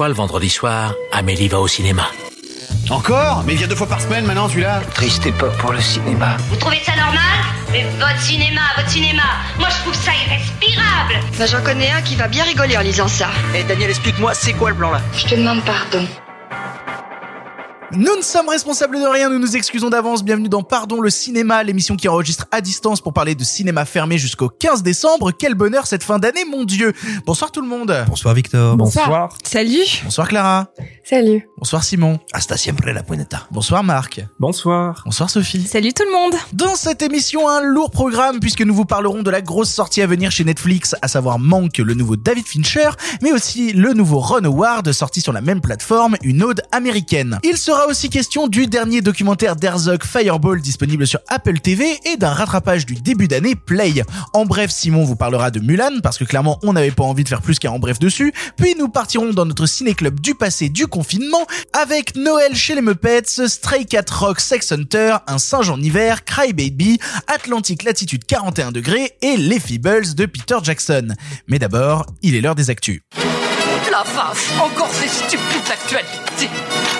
fois le vendredi soir, Amélie va au cinéma. Encore Mais il vient deux fois par semaine maintenant celui-là Triste époque pour le cinéma. Vous trouvez ça normal Mais votre cinéma, votre cinéma, moi je trouve ça irrespirable Bah j'en connais un qui va bien rigoler en lisant ça. Eh Daniel, explique-moi, c'est quoi le plan là? Je te demande pardon. Nous ne sommes responsables de rien, nous nous excusons d'avance. Bienvenue dans Pardon le cinéma, l'émission qui enregistre à distance pour parler de cinéma fermé jusqu'au 15 décembre. Quel bonheur cette fin d'année, mon dieu. Bonsoir tout le monde. Bonsoir Victor. Bonsoir. Salut. Bonsoir Clara. Salut. Bonsoir Simon. Hasta siempre la puñeta. Bonsoir Marc. Bonsoir. Bonsoir Sophie. Salut tout le monde. Dans cette émission, un lourd programme puisque nous vous parlerons de la grosse sortie à venir chez Netflix, à savoir Manque, le nouveau David Fincher, mais aussi le nouveau Ron Howard sorti sur la même plateforme, une ode américaine. Il sera aussi question du dernier documentaire d'Herzog Fireball disponible sur Apple TV et d'un rattrapage du début d'année Play. En bref, Simon vous parlera de Mulan parce que clairement on n'avait pas envie de faire plus qu'un en bref dessus. Puis nous partirons dans notre ciné-club du passé du confinement avec Noël chez les Muppets, Stray Cat Rock Sex Hunter, Un singe en hiver, Cry Baby, Atlantique latitude 41 degrés et Les Feebles de Peter Jackson. Mais d'abord, il est l'heure des actus. La vache, encore ces stupides actualités.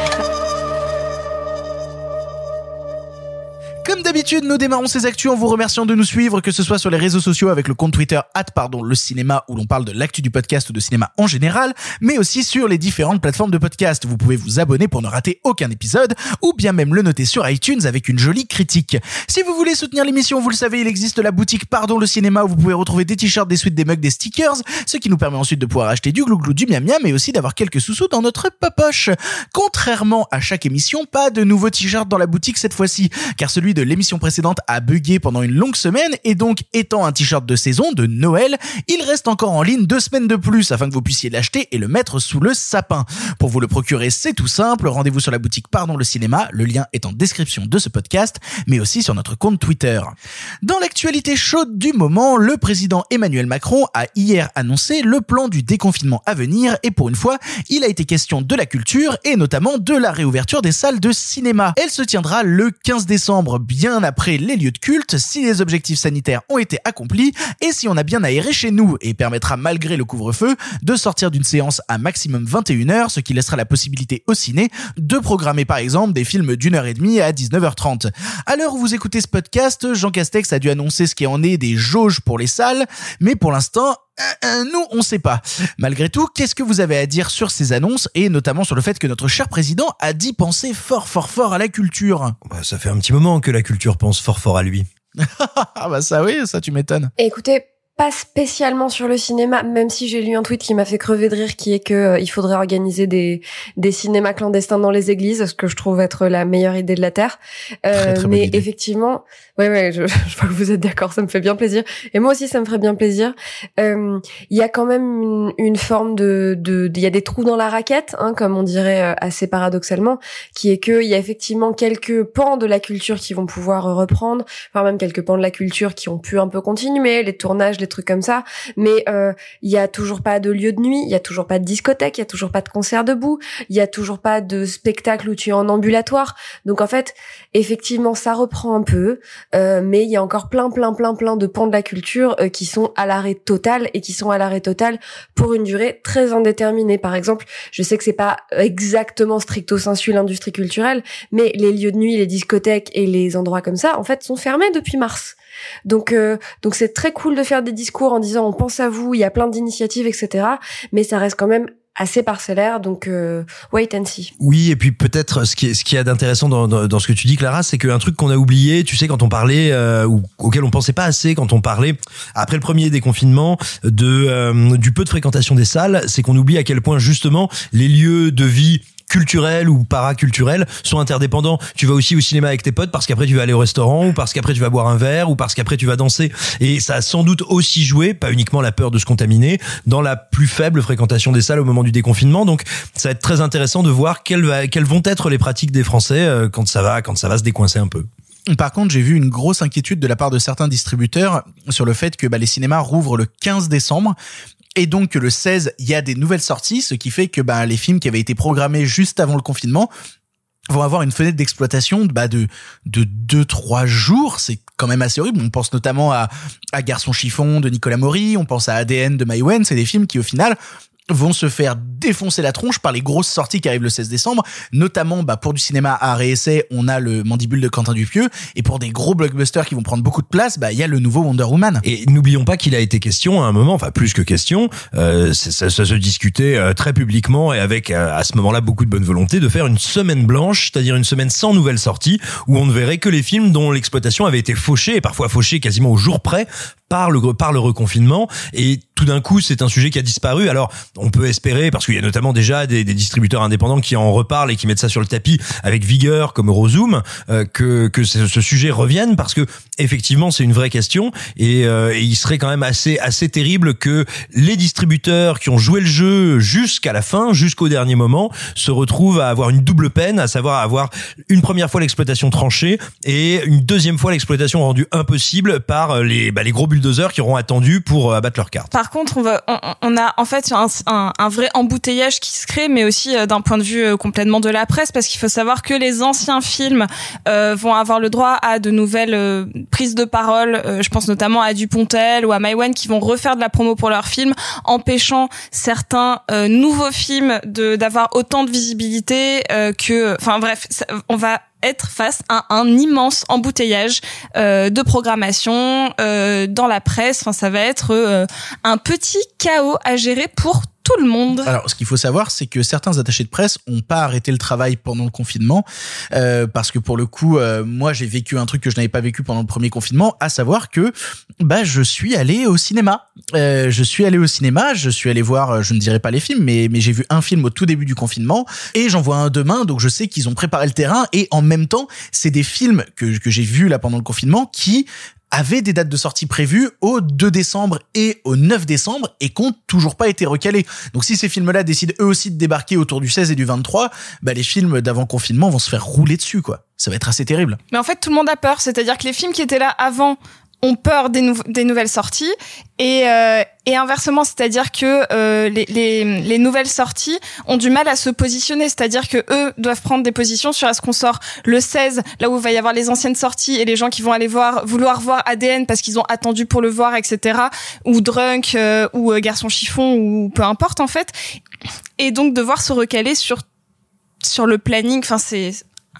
Comme d'habitude, nous démarrons ces actus en vous remerciant de nous suivre, que ce soit sur les réseaux sociaux avec le compte Twitter pardon le cinéma où l'on parle de l'actu du podcast ou de cinéma en général, mais aussi sur les différentes plateformes de podcast. Vous pouvez vous abonner pour ne rater aucun épisode ou bien même le noter sur iTunes avec une jolie critique. Si vous voulez soutenir l'émission, vous le savez, il existe la boutique Pardon le cinéma où vous pouvez retrouver des t-shirts, des suites, des mugs, des stickers, ce qui nous permet ensuite de pouvoir acheter du glouglou, du miam miam, mais aussi d'avoir quelques sous-sous dans notre poche. Contrairement à chaque émission, pas de nouveaux t-shirts dans la boutique cette fois-ci, car celui de l'émission précédente a bugué pendant une longue semaine et donc étant un t-shirt de saison de Noël, il reste encore en ligne deux semaines de plus afin que vous puissiez l'acheter et le mettre sous le sapin. Pour vous le procurer, c'est tout simple, rendez-vous sur la boutique Pardon le cinéma, le lien est en description de ce podcast, mais aussi sur notre compte Twitter. Dans l'actualité chaude du moment, le président Emmanuel Macron a hier annoncé le plan du déconfinement à venir et pour une fois, il a été question de la culture et notamment de la réouverture des salles de cinéma. Elle se tiendra le 15 décembre, bien après les lieux de culte, si les objectifs sanitaires ont été accomplis et si on a bien aéré chez nous et permettra malgré le couvre-feu de sortir d'une séance à maximum 21h, ce qui laissera la possibilité au ciné de programmer par exemple des films d'une heure et demie à 19h30. À l'heure où vous écoutez ce podcast, Jean Castex a dû annoncer ce qui en est des jauges pour les salles, mais pour l'instant, euh, euh, nous, on sait pas. Malgré tout, qu'est-ce que vous avez à dire sur ces annonces et notamment sur le fait que notre cher président a dit penser fort fort fort à la culture? Bah, ça fait un petit moment que la culture pense fort fort à lui. Ah bah ça oui, ça tu m'étonnes. Écoutez, pas spécialement sur le cinéma, même si j'ai lu un tweet qui m'a fait crever de rire, qui est que euh, il faudrait organiser des des cinémas clandestins dans les églises, ce que je trouve être la meilleure idée de la terre. Euh, Très, très bonne mais effectivement, ouais ouais, je, je vois que vous êtes d'accord, ça me fait bien plaisir, et moi aussi ça me ferait bien plaisir. Euh, Il y a quand même une, une forme de de il y a des trous dans la raquette, hein, comme on dirait euh, assez paradoxalement, qui est que il y a effectivement quelques pans de la culture qui vont pouvoir reprendre, enfin même quelques pans de la culture qui ont pu un peu continuer, les tournages, les trucs comme ça, mais euh, il y a toujours pas de lieu de nuit, il y a toujours pas de discothèque, il y a toujours pas de concert debout, il y a toujours pas de spectacle où tu es en ambulatoire. Donc en fait, effectivement, ça reprend un peu, euh, mais il y a encore plein, plein, plein, plein de pans de la culture euh, qui sont à l'arrêt total et qui sont à l'arrêt total pour une durée très indéterminée. Par exemple, je sais que c'est pas exactement stricto sensu l'industrie culturelle, mais les lieux de nuit, les discothèques et les endroits comme ça, en fait, sont fermés depuis mars. Donc, euh, donc c'est très cool de faire des discours en disant on pense à vous, il y a plein d'initiatives, etc. Mais ça reste quand même assez parcellaire, donc euh, wait and see. Oui, et puis peut-être ce qui est ce qui est d'intéressant dans, dans, dans ce que tu dis, Clara, c'est qu'un truc qu'on a oublié, tu sais, quand on parlait euh, ou auquel on pensait pas assez quand on parlait après le premier déconfinement de euh, du peu de fréquentation des salles, c'est qu'on oublie à quel point justement les lieux de vie culturels ou paraculturels sont interdépendants. Tu vas aussi au cinéma avec tes potes parce qu'après tu vas aller au restaurant ou parce qu'après tu vas boire un verre ou parce qu'après tu vas danser. Et ça a sans doute aussi joué, pas uniquement la peur de se contaminer, dans la plus faible fréquentation des salles au moment du déconfinement. Donc ça va être très intéressant de voir quelles, vont être les pratiques des Français euh, quand ça va, quand ça va se décoincer un peu. Par contre, j'ai vu une grosse inquiétude de la part de certains distributeurs sur le fait que bah, les cinémas rouvrent le 15 décembre et donc le 16, il y a des nouvelles sorties, ce qui fait que bah, les films qui avaient été programmés juste avant le confinement vont avoir une fenêtre d'exploitation bah, de de deux trois jours. C'est quand même assez horrible. On pense notamment à à Garçon chiffon de Nicolas Maury on pense à ADN de Mai Wen c'est des films qui au final vont se faire défoncer la tronche par les grosses sorties qui arrivent le 16 décembre, notamment bah, pour du cinéma à essai, on a le Mandibule de Quentin Dupieux, et pour des gros blockbusters qui vont prendre beaucoup de place, bah il y a le nouveau Wonder Woman. Et n'oublions pas qu'il a été question à un moment, enfin plus que question, euh, ça se discutait euh, très publiquement et avec euh, à ce moment-là beaucoup de bonne volonté de faire une semaine blanche, c'est-à-dire une semaine sans nouvelles sorties, où on ne verrait que les films dont l'exploitation avait été fauchée et parfois fauchée quasiment au jour près par le par le reconfinement. Et tout d'un coup c'est un sujet qui a disparu. Alors on peut espérer parce qu'il y a notamment déjà des, des, distributeurs indépendants qui en reparlent et qui mettent ça sur le tapis avec vigueur comme Eurozoom euh, que que ce, ce, sujet revienne parce que effectivement c'est une vraie question. Et, euh, il serait quand même assez assez terrible que les distributeurs qui ont joué le jeu jusqu'à la fin jusqu'au dernier moment se retrouvent à avoir une double peine à savoir avoir une première fois l'exploitation tranchée et une deuxième fois l'exploitation rendue impossible par les bah, les gros bulldozers qui auront attendu pour abattre leur carte. Par contre, on, va, on, on a en fait un, un, un, vrai embouteillage qui se crée, mais aussi euh, d'un point de vue euh, complètement de la presse, parce qu'il faut savoir que les anciens films euh, vont avoir le droit à de nouvelles euh, prises de parole. Euh, je pense notamment à Dupontel ou à Maïwen qui vont refaire de la promo pour leurs films, empêchant certains nouveaux films d'avoir autant de visibilité que. Enfin bref, on va être face à un immense embouteillage euh, de programmation euh, dans la presse. Enfin, ça va être euh, un petit chaos à gérer pour tout le monde. Alors, ce qu'il faut savoir, c'est que certains attachés de presse ont pas arrêté le travail pendant le confinement, euh, parce que pour le coup, euh, moi, j'ai vécu un truc que je n'avais pas vécu pendant le premier confinement, à savoir que bah je suis allé au cinéma. Euh, je suis allé au cinéma, je suis allé voir, je ne dirais pas les films, mais mais j'ai vu un film au tout début du confinement, et j'en vois un demain, donc je sais qu'ils ont préparé le terrain, et en même temps, c'est des films que que j'ai vus là pendant le confinement qui avaient des dates de sortie prévues au 2 décembre et au 9 décembre et qui toujours pas été recalés. Donc si ces films-là décident eux aussi de débarquer autour du 16 et du 23, bah les films d'avant confinement vont se faire rouler dessus quoi. Ça va être assez terrible. Mais en fait tout le monde a peur, c'est-à-dire que les films qui étaient là avant ont peur des, nou des nouvelles sorties et, euh, et inversement, c'est-à-dire que euh, les, les, les, nouvelles sorties ont du mal à se positionner, c'est-à-dire que eux doivent prendre des positions sur est-ce qu'on sort le 16, là où il va y avoir les anciennes sorties et les gens qui vont aller voir, vouloir voir ADN parce qu'ils ont attendu pour le voir, etc. Ou Drunk euh, ou Garçon chiffon ou peu importe en fait, et donc devoir se recaler sur sur le planning. Enfin, c'est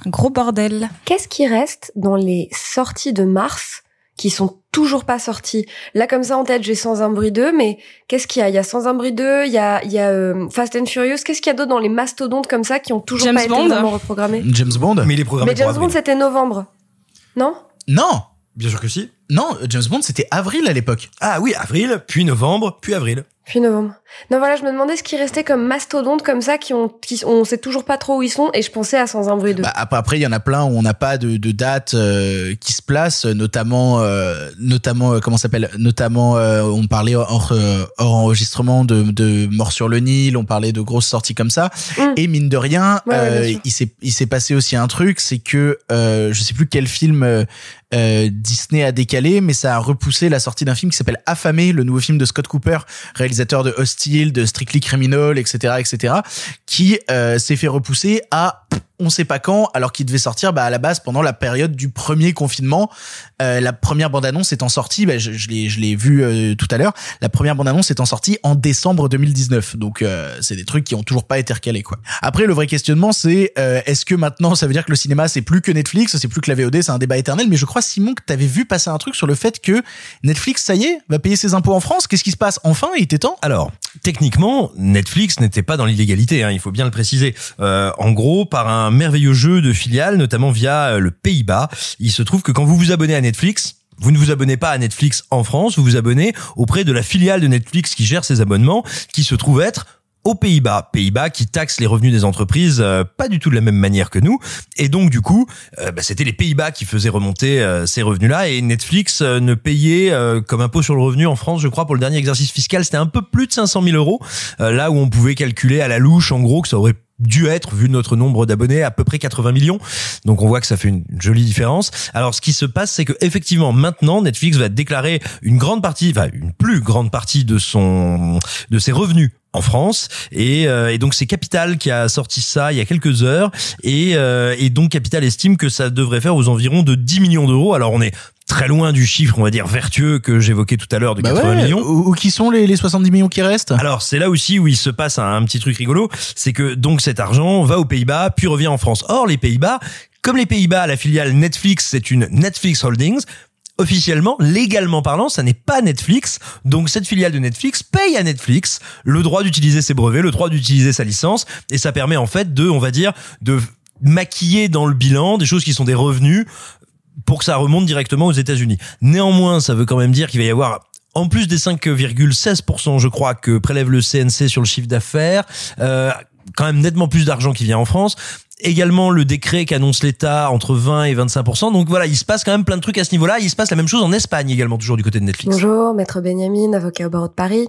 un gros bordel. Qu'est-ce qui reste dans les sorties de mars qui sont toujours pas sortis. Là, comme ça, en tête, j'ai Sans un bruit 2, mais qu'est-ce qu'il y a? Il y a Sans un bruit 2, il y a, il y a euh, Fast and Furious. Qu'est-ce qu'il y a d'autre dans les mastodontes comme ça qui ont toujours James pas Bond. été vraiment reprogrammés? James Bond. Mais il est programmé Mais James pour Bond, c'était novembre. Non? Non, Bien sûr que si. non, James Bond c'était avril à l'époque. Ah oui, avril, puis novembre, puis avril. Puis novembre. Non, voilà, je me demandais ce qui restait comme mastodontes comme ça qui ont, qui, on sait toujours pas trop où ils sont et je pensais à Sans un bruit 2. Bah, après, il y en a plein où on n'a pas de, de date euh, qui se place, notamment, euh, notamment, euh, comment s'appelle, notamment, euh, on parlait hors, hors enregistrement de, de Mort sur le Nil, on parlait de grosses sorties comme ça. Mm. Et mine de rien, Ouais, ouais, il s'est, il s'est passé aussi un truc, c'est que je sais plus quel film Disney a décalé, mais ça a repoussé la sortie d'un film qui s'appelle Affamé, le nouveau film de Scott Cooper, de Hostile, de Strictly Criminal, etc., etc., qui euh, s'est fait repousser à on sait pas quand, alors qu'il devait sortir bah, à la base pendant la période du premier confinement. Euh, la première bande-annonce étant sortie, bah, je, je l'ai vu euh, tout à l'heure, la première bande-annonce étant sortie en décembre 2019. Donc euh, c'est des trucs qui ont toujours pas été recalés quoi. Après le vrai questionnement c'est est-ce que maintenant ça veut dire que le cinéma c'est plus que Netflix, c'est plus que la VOD, c'est un débat éternel? Mais je crois Simon que t'avais vu passer un truc sur le fait que Netflix ça y est va payer ses impôts en France. Qu'est-ce qui se passe? Enfin Il était temps. Alors, techniquement, Netflix n'était pas dans l'illégalité, hein, il faut bien le préciser. En gros, par un merveilleux jeu de filiales, notamment via euh, le Pays-Bas, il se trouve que quand vous vous abonnez à Netflix, vous ne vous abonnez pas à Netflix en France, vous vous abonnez auprès de la filiale de Netflix qui gère ces abonnements, qui se trouve être aux Pays-Bas, Pays-Bas qui taxent les revenus des entreprises euh, pas du tout de la même manière que nous, et donc du coup, euh, bah, c'était les Pays-Bas qui faisaient remonter euh, ces revenus-là, et Netflix euh, ne payait comme impôt sur le revenu en France, je crois, pour le dernier exercice fiscal, c'était un peu plus de 500 000 euros, là où on pouvait calculer à la louche, en gros, que ça aurait dû être, vu notre nombre d'abonnés, à peu près 80 millions. Donc on voit que ça fait une jolie différence. Alors ce qui se passe, c'est que effectivement maintenant Netflix va déclarer une grande partie, enfin une plus grande partie de son de ses revenus en France et, euh, et donc c'est Capital qui a sorti ça il y a quelques heures et, euh, et donc Capital estime que ça devrait faire aux environs de 10 millions d'euros. Alors on est très loin du chiffre, on va dire, vertueux que j'évoquais tout à l'heure de Bah 80 ouais, millions. Ou, ou qui sont les, les 70 millions qui restent? Alors c'est là aussi où il se passe un, un petit truc rigolo, c'est que donc cet argent va aux Pays-Bas puis revient en France. Or les Pays-Bas, comme les Pays-Bas, la filiale Netflix, c'est une Netflix Holdings. Officiellement, légalement parlant, ça n'est pas Netflix. Donc cette filiale de Netflix paye à Netflix le droit d'utiliser ses brevets, le droit d'utiliser sa licence, et ça permet en fait de, on va dire, de maquiller dans le bilan des choses qui sont des revenus pour que ça remonte directement aux États-Unis. Néanmoins, ça veut quand même dire qu'il va y avoir en plus des 5,16%, je crois, que prélève le CNC sur le chiffre d'affaires, euh, quand même nettement plus d'argent qui vient en France. Également le décret qu'annonce l'État entre 20 et 25%. Donc voilà, il se passe quand même plein de trucs à ce niveau-là. Il se passe la même chose en Espagne également, toujours du côté de Netflix. Bonjour, maître Benjamin, avocat au barreau de Paris.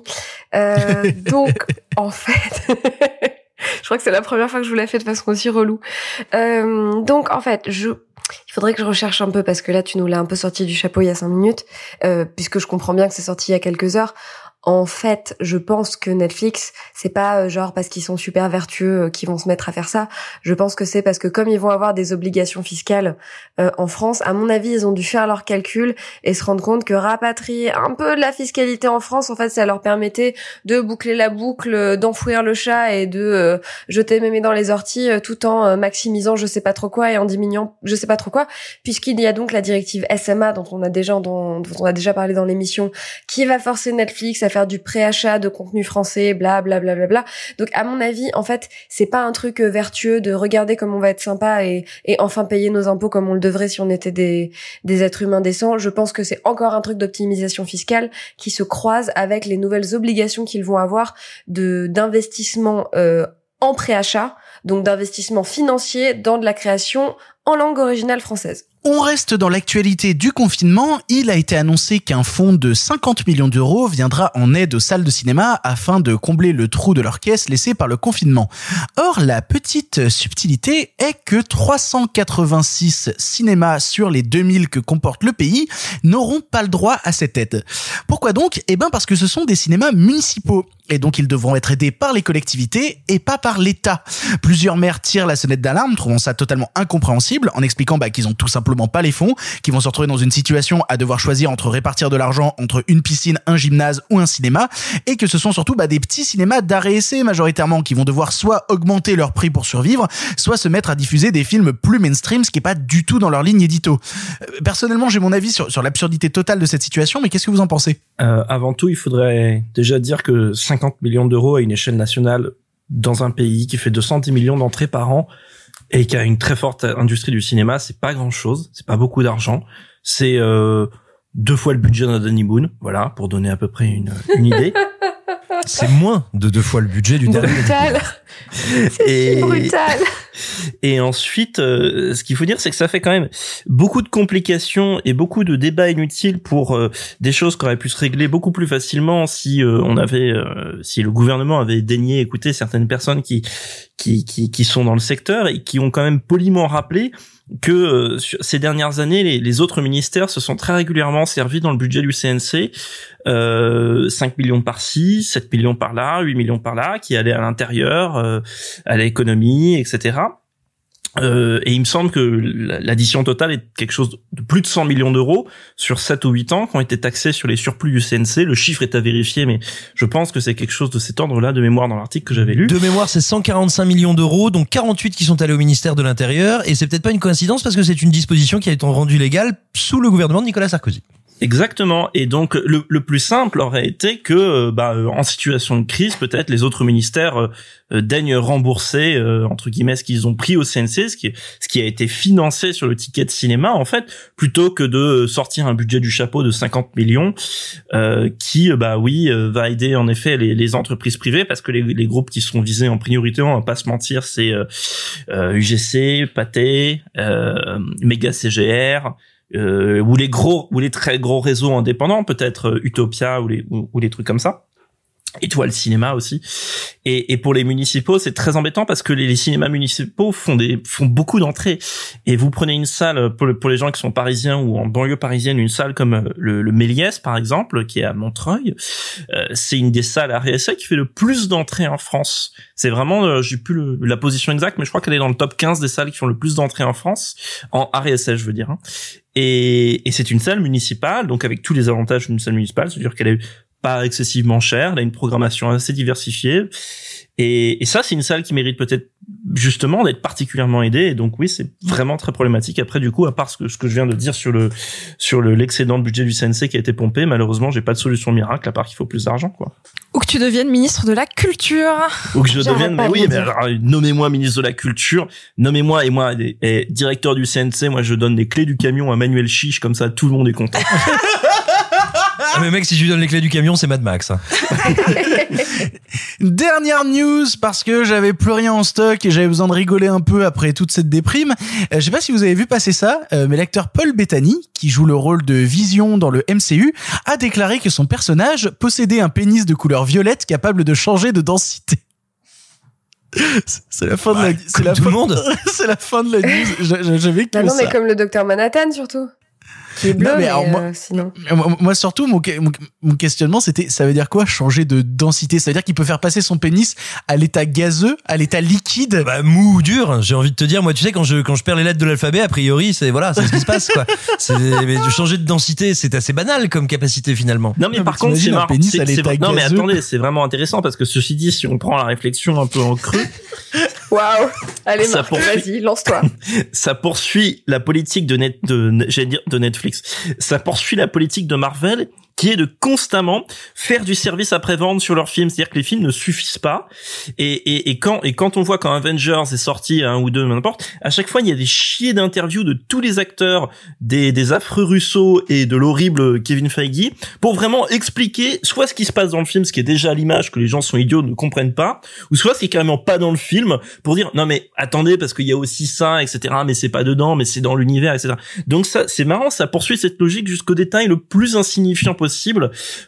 Euh, donc, en fait, je crois que c'est la première fois que je vous la fais de façon aussi relou. Euh, donc, en fait, je, il faudrait que je recherche un peu parce que là, tu nous l'as un peu sorti du chapeau il y a cinq minutes, euh, puisque je comprends bien que c'est sorti il y a quelques heures. En fait, je pense que Netflix, c'est pas euh, genre parce qu'ils sont super vertueux euh, qu'ils vont se mettre à faire ça. Je pense que c'est parce que comme ils vont avoir des obligations fiscales euh, en France, à mon avis, ils ont dû faire leurs calculs et se rendre compte que rapatrier un peu de la fiscalité en France, en fait, ça leur permettait de boucler la boucle, euh, d'enfouir le chat et de euh, jeter mémé dans les orties, tout en euh, maximisant je sais pas trop quoi et en diminuant je sais pas trop quoi, puisqu'il y a donc la directive SMA dont on a déjà dont, dont on a déjà parlé dans l'émission, qui va forcer Netflix à faire du préachat de contenu français, bla bla bla bla. Donc à mon avis, en fait, c'est pas un truc euh, vertueux de regarder comme on va être sympa et, et enfin payer nos impôts comme on le devrait si on était des, des êtres humains décents. Je pense que c'est encore un truc d'optimisation fiscale qui se croise avec les nouvelles obligations qu'ils vont avoir de d'investissement euh, en préachat, donc d'investissement financier dans de la création en langue originale française. On reste dans l'actualité du confinement. Il a été annoncé qu'un fonds de 50 millions d'euros viendra en aide aux salles de cinéma afin de combler le trou de leur caisse laissé par le confinement. Or, la petite subtilité est que 386 cinémas sur les 2000 que comporte le pays n'auront pas le droit à cette aide. Pourquoi donc? Eh ben parce que ce sont des cinémas municipaux et donc ils devront être aidés par les collectivités et pas par l'État. Plusieurs maires tirent la sonnette d'alarme, trouvant ça totalement incompréhensible, en expliquant bah, qu'ils ont tout simplement pas les fonds, qu'ils vont se retrouver dans une situation à devoir choisir entre répartir de l'argent entre une piscine, un gymnase ou un cinéma, et que ce sont surtout bah, des petits cinémas d'arrêt essai majoritairement qui vont devoir soit augmenter leur prix pour survivre, soit se mettre à diffuser des films plus mainstream, ce qui est pas du tout dans leur ligne édito. Euh, Personnellement, j'ai mon avis sur, sur l'absurdité totale de cette situation, mais qu'est-ce que vous en pensez? Euh, avant tout, il faudrait déjà dire que 50 millions d'euros à une échelle nationale dans un pays qui fait 210 millions d'entrées par an et qui a une très forte industrie du cinéma, c'est pas grand chose, c'est pas beaucoup d'argent, c'est euh, deux fois le budget d'un Danny Boone, voilà, pour donner à peu près une, une idée. C'est moins de deux fois le budget du dernier. Brutal. Et, Brutal. Et ensuite, euh, ce qu'il faut dire, c'est que ça fait quand même beaucoup de complications et beaucoup de débats inutiles pour euh, des choses qui auraient pu se régler beaucoup plus facilement si euh, on avait, euh, si le gouvernement avait daigné écouter certaines personnes qui, qui, qui, qui sont dans le secteur et qui ont quand même poliment rappelé que euh, ces dernières années, les, les autres ministères se sont très régulièrement servis dans le budget du CNC, euh, 5 millions par-ci, 7 millions par-là, 8 millions par-là, qui allaient à l'intérieur, euh, à l'économie, etc. Euh, et il me semble que l'addition totale est quelque chose de plus de 100 millions d'euros sur 7 ou 8 ans qui ont été taxés sur les surplus du CNC. Le chiffre est à vérifier, mais je pense que c'est quelque chose de cet ordre-là de mémoire dans l'article que j'avais lu. De mémoire, c'est 145 millions d'euros, donc 48 qui sont allés au ministère de l'Intérieur, et c'est peut-être pas une coïncidence parce que c'est une disposition qui a été rendue légale sous le gouvernement de Nicolas Sarkozy. Exactement. Et donc le, le plus simple aurait été que, euh, bah, euh, en situation de crise, peut-être les autres ministères euh, euh, daignent rembourser euh, entre guillemets ce qu'ils ont pris au CNC, ce qui ce qui a été financé sur le ticket de cinéma en fait, plutôt que de sortir un budget du chapeau de 50 millions euh, qui, bah oui, va aider en effet les, les entreprises privées parce que les, les groupes qui sont visés en priorité, on va pas se mentir, c'est UGC, Pathé, Méga CGR euh, ou les gros ou les très gros réseaux indépendants peut-être euh, Utopia ou les ou, les trucs comme ça Étoile Cinéma aussi. Et, et pour les municipaux, c'est très embêtant parce que les, les cinémas municipaux font des font beaucoup d'entrées. Et vous prenez une salle pour, le- pour les gens qui sont parisiens ou en banlieue parisienne, une salle comme euh, le, le Méliès par exemple, qui est à Montreuil. euh, c'est une des salles à RSA qui fait le plus d'entrées en France. C'est vraiment, euh, j'ai plus le- la position exacte, mais je crois qu'elle est dans le top 15 des salles qui font le plus d'entrées en France en RSA, je veux dire. hein. Et, et c'est une salle municipale, donc avec tous les avantages d'une salle municipale, c'est-à-dire qu'elle est pas excessivement chère, elle a une programmation assez diversifiée. Et, et ça, c'est une salle qui mérite peut-être justement d'être particulièrement aidée. Et donc oui, c'est vraiment très problématique. Après, du coup, à part ce que, ce que je viens de dire sur le sur le l'excédent de budget du CNC qui a été pompé, malheureusement, j'ai pas de solution miracle à part qu'il faut plus d'argent, quoi. Ou que tu deviennes ministre de la culture. Ou que je devienne, mais oui, mais alors, nommez-moi ministre de la Culture, nommez-moi et moi et, et directeur du CNC, moi je donne les clés du camion à Manuel Chiche, comme ça tout le monde est content. Ah, mais mec, si je lui donne les clés du camion, c'est Mad Max. hein. Dernière news parce que j'avais plus rien en stock et j'avais besoin de rigoler un peu après toute cette déprime. Euh, je sais pas si vous avez vu passer ça, euh, mais l'acteur Paul Bettany, qui joue le rôle de Vision dans le MCU, a déclaré que son personnage possédait un pénis de couleur violette capable de changer de densité. C'est la fin de la, c'est la tout fin- le monde. c'est la fin de la news. J'a- j'a- J'avais que Bah non, ça. mais comme le docteur Manhattan, surtout. Qui est bleu, Non, mais mais, alors, moi- euh, sinon. Moi, surtout, mon, mon- mon questionnement, c'était, ça veut dire quoi changer de densité? Ça veut dire qu'il peut faire passer son pénis à l'état gazeux, à l'état liquide? Bah, mou ou dur, j'ai envie de te dire. Moi, tu sais, quand je, quand je perds les lettres de l'alphabet, a priori, c'est, voilà, c'est ce qui se passe, quoi. C'est, mais de changer de densité, c'est assez banal comme capacité, finalement. Non mais Non, par contre c'est marrant. Non mais attendez, c'est vraiment intéressant parce que ceci dit, si on prend la réflexion un peu en creux, Waouh Allez, Ça Marc, poursuit. vas-y, lance-toi. ça poursuit la politique de net de de Netflix. Ça poursuit la politique de Marvel qui est de constamment faire du service après-vente sur leurs films, c'est-à-dire que les films ne suffisent pas. Et, et, et quand et quand on voit quand Avengers est sorti un ou deux n'importe, à chaque fois il y a des chiers d'interviews de tous les acteurs des des affreux Russo et de l'horrible Kevin Feige pour vraiment expliquer soit ce qui se passe dans le film, ce qui est déjà à l'image que les gens sont idiots ne comprennent pas, ou soit ce qui est carrément pas dans le film pour dire non mais attendez parce qu'il y a aussi ça etc mais c'est pas dedans mais c'est dans l'univers etc donc ça c'est marrant ça poursuit cette logique jusqu'au détail le plus insignifiant possible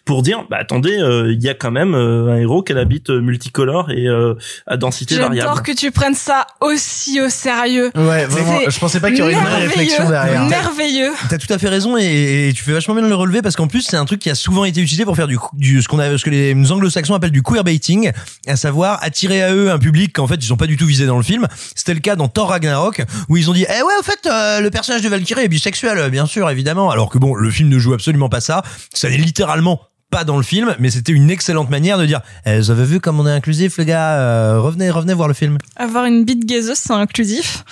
pour dire bah attendez euh, il y a quand même euh, un héros qui habite euh, multicolore et euh, à densité variable J'adore que tu prennes ça aussi au sérieux. Ouais, vraiment, je pensais pas qu'il y aurait une réflexion derrière. Merveilleux. T'as tout à fait raison et, et tu fais vachement bien de le relever parce qu'en plus c'est un truc qui a souvent été utilisé pour faire du, du ce qu'on a ce que les anglo-saxons appellent du queerbaiting, à savoir attirer à eux un public qu'en fait ils sont pas du tout visés dans le film. C'était le cas dans Thor Ragnarok où ils ont dit eh ouais au fait euh, le personnage de Valkyrie est bisexuel bien sûr évidemment alors que bon le film ne joue absolument pas ça. Ça n'est littéralement pas dans le film, mais c'était une excellente manière de dire eh, Vous avez vu comme on est inclusif, les gars euh, Revenez, revenez voir le film. Avoir une bite gazeuse, c'est inclusif.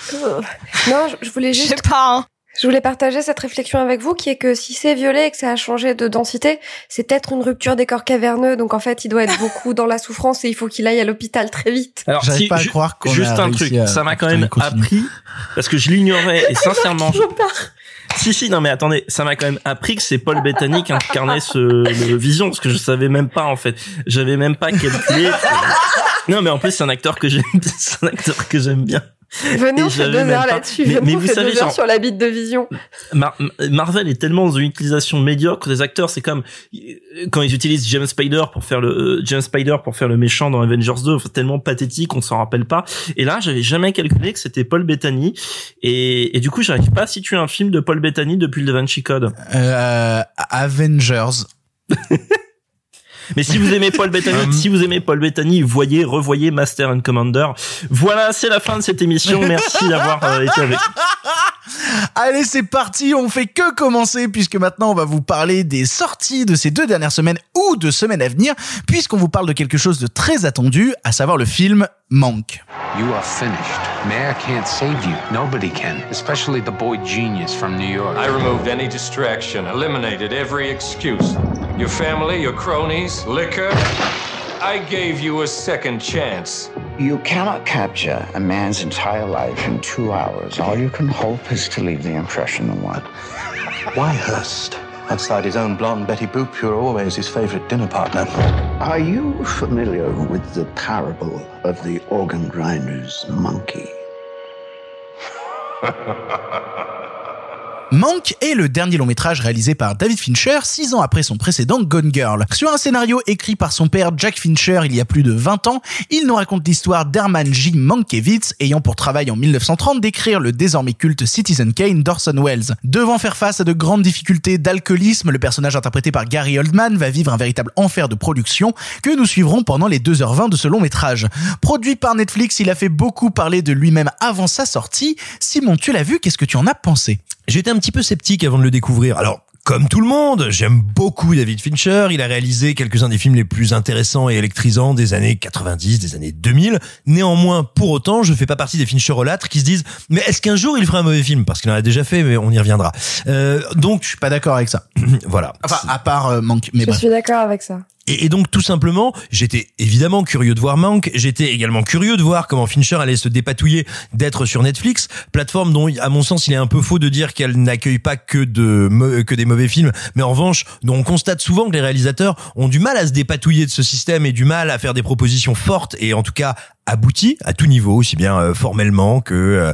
Non, je- je voulais Je juste sais pas. hein. Je voulais partager cette réflexion avec vous, qui est que si c'est violet et que ça a changé de densité, c'est peut-être une rupture des corps caverneux, donc en fait, il doit être beaucoup dans la souffrance et il faut qu'il aille à l'hôpital très vite. alors J'arrive si- pas à croire qu'on juste a un truc à- ça m'a quand même appris parce que je l'ignorais et sincèrement parle. Si si non mais attendez, ça m'a quand même appris que c'est Paul Bettany qui incarnait ce Vision parce que je savais même pas en fait. J'avais même pas calculé. Non mais en plus c'est un acteur que j'aime c'est un acteur que j'aime bien. Venez, on fait deux heures là-dessus. Mais- Venez, mais on vous fait savez, deux heures genre- sur la bite de vision. Mar- Marvel est tellement dans une utilisation médiocre des acteurs, c'est comme euh, quand ils utilisent James Spider pour faire le euh, James Spider pour faire le méchant dans Avengers 2, enfin, tellement pathétique, on s'en rappelle pas. Et là, j'avais jamais calculé que c'était Paul Bettany et, et du coup, j'arrive pas à situer un film de Paul Bettany depuis le Da Vinci Code. Euh, Avengers. Mais si vous aimez Paul Bettany, si vous aimez Paul Bettany, voyez, revoyez Master and Commander. Voilà, c'est la fin de cette émission. Merci d'avoir euh, été avec. Allez, c'est parti, on fait que commencer puisque maintenant on va vous parler des sorties de ces deux dernières semaines ou de semaines à venir puisqu'on vous parle de quelque chose de très attendu, à savoir le film Manque. You are finished. Mayor can't save you. Nobody can, especially the boy genius from New York. I removed any distraction, eliminated every excuse. Your family, your cronies, liquor. I gave you a second chance. You cannot capture a man's entire life in two hours. All you can hope is to leave the impression of one. Why Hurst? Outside his own blonde Betty Boop, you're always his favorite dinner partner. Are you familiar with the parable of the organ grinder's monkey? Manque est le dernier long métrage réalisé par David Fincher six ans après son précédent Gone Girl. Sur un scénario écrit par son père Jack Fincher il y a plus de 20 ans, il nous raconte l'histoire d'Herman J. Mankiewicz ayant pour travail en 1930 d'écrire le désormais culte Citizen Kane d'Orson Welles. Devant faire face à de grandes difficultés d'alcoolisme, le personnage interprété par Gary Oldman va vivre un véritable enfer de production que nous suivrons pendant les 2h20 de ce long métrage. Produit par Netflix, il a fait beaucoup parler de lui-même avant sa sortie. Simon, tu l'as vu, qu'est-ce que tu en as pensé? J'étais un petit peu sceptique avant de le découvrir. Alors, comme tout le monde, j'aime beaucoup David Fincher. Il a réalisé quelques-uns des films les plus intéressants et électrisants des années 90, des années 2000. Néanmoins, pour autant, je fais pas partie des Fincherolâtres qui se disent mais est-ce qu'un jour il fera un mauvais film? Parce qu'il en a déjà fait, mais on y reviendra. Euh, donc, je suis pas d'accord avec ça. voilà. Enfin, à part euh, manque. Mais Je bref. suis d'accord avec ça. Et, donc tout simplement, j'étais évidemment curieux de voir Mank, j'étais également curieux de voir comment Fincher allait se dépatouiller d'être sur Netflix, plateforme dont à mon sens il est un peu faux de dire qu'elle n'accueille pas que de que des mauvais films, mais en revanche, dont on constate souvent que les réalisateurs ont du mal à se dépatouiller de ce système et du mal à faire des propositions fortes et en tout cas abouties à tout niveau, aussi bien euh, formellement que euh,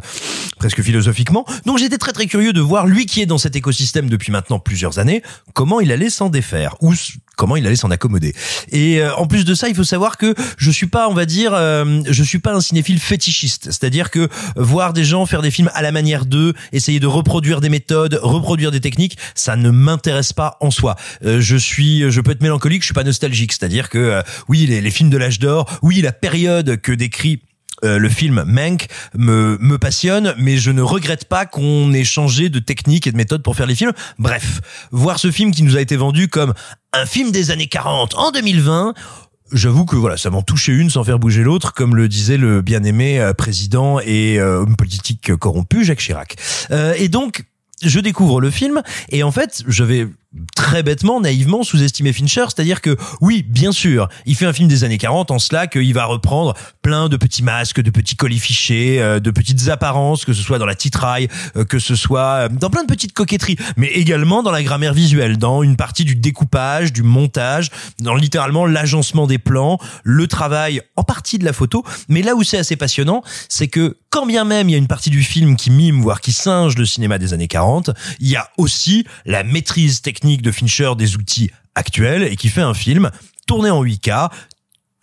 presque philosophiquement. Donc j'étais très très curieux de voir lui qui est dans cet écosystème depuis maintenant plusieurs années, comment il allait s'en défaire ou comment il allait s'en accommoder. Et euh, en plus de ça, il faut savoir que je suis pas, on va dire, euh, je suis pas un cinéphile fétichiste. C'est-à-dire que voir des gens faire des films à la manière d'eux, essayer de reproduire des méthodes, reproduire des techniques, ça ne m'intéresse pas en soi. Euh, je suis, je peux être mélancolique, je suis pas nostalgique. C'est-à-dire que euh, oui, les, les films de l'âge d'or, oui, la période que décrit euh, le film Mank me, me passionne, mais je ne regrette pas qu'on ait changé de technique et de méthode pour faire les films. Bref, voir ce film qui nous a été vendu comme un film des années 40 en 2020, J'avoue que voilà, ça m'en touchait une sans faire bouger l'autre, comme le disait le bien-aimé euh, président et euh, homme politique corrompu Jacques Chirac. Et donc, je découvre le film et en fait, je vais très bêtement, naïvement sous-estimé Fincher, c'est-à-dire que oui, bien sûr, il fait un film des années 40 en cela qu'il va reprendre plein de petits masques, de petits colifichés, euh, de petites apparences, que ce soit dans la titraille, euh, que ce soit euh, dans plein de petites coquetteries, mais également dans la grammaire visuelle, dans une partie du découpage, du montage, dans littéralement l'agencement des plans, le travail en partie de la photo, mais là où c'est assez passionnant, c'est que quand bien même il y a une partie du film qui mime, voire qui singe le cinéma des années 40, il y a aussi la maîtrise technique de Fincher des outils actuels et qui fait un film tourné en 8K,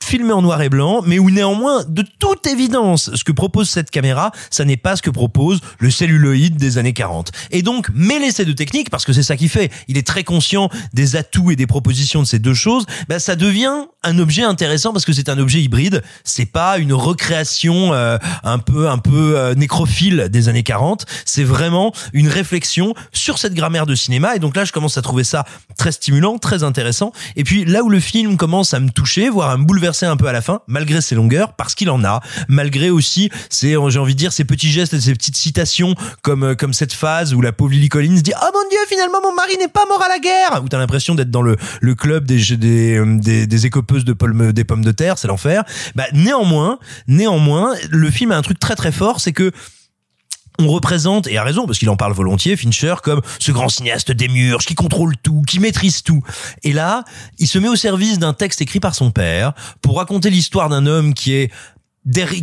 filmé en noir et blanc, mais où néanmoins, de toute évidence, ce que propose cette caméra, ça n'est pas ce que propose le celluloïde des années 40. Et donc, mêler ces deux techniques, parce que c'est ça qu'il fait, il est très conscient des atouts et des propositions de ces deux choses, bah, ça devient un objet intéressant parce que c'est un objet hybride, c'est pas une recréation euh, un peu un peu euh, nécrophile des années 40, c'est vraiment une réflexion sur cette grammaire de cinéma. Et donc là je commence à trouver ça très stimulant, très intéressant. Et puis là où le film commence à me toucher, voire à me bouleverser un peu à la fin, malgré ses longueurs, parce qu'il en a, malgré aussi ces, j'ai envie de dire, ces petits gestes et ces petites citations comme, euh, comme cette phase où la pauvre Lily Collins dit, oh mon dieu, finalement mon mari n'est pas mort à la guerre, où t'as l'impression d'être dans le, le club des, des, euh, des, des écopeuses de des pommes de terre, c'est l'enfer. Bah, néanmoins, néanmoins, le film a un truc très très fort, c'est que on représente, et à raison, parce qu'il en parle volontiers, Fincher, comme ce grand cinéaste démiurge, qui contrôle tout, qui maîtrise tout. Et là, il se met au service d'un texte écrit par son père, pour raconter l'histoire d'un homme qui est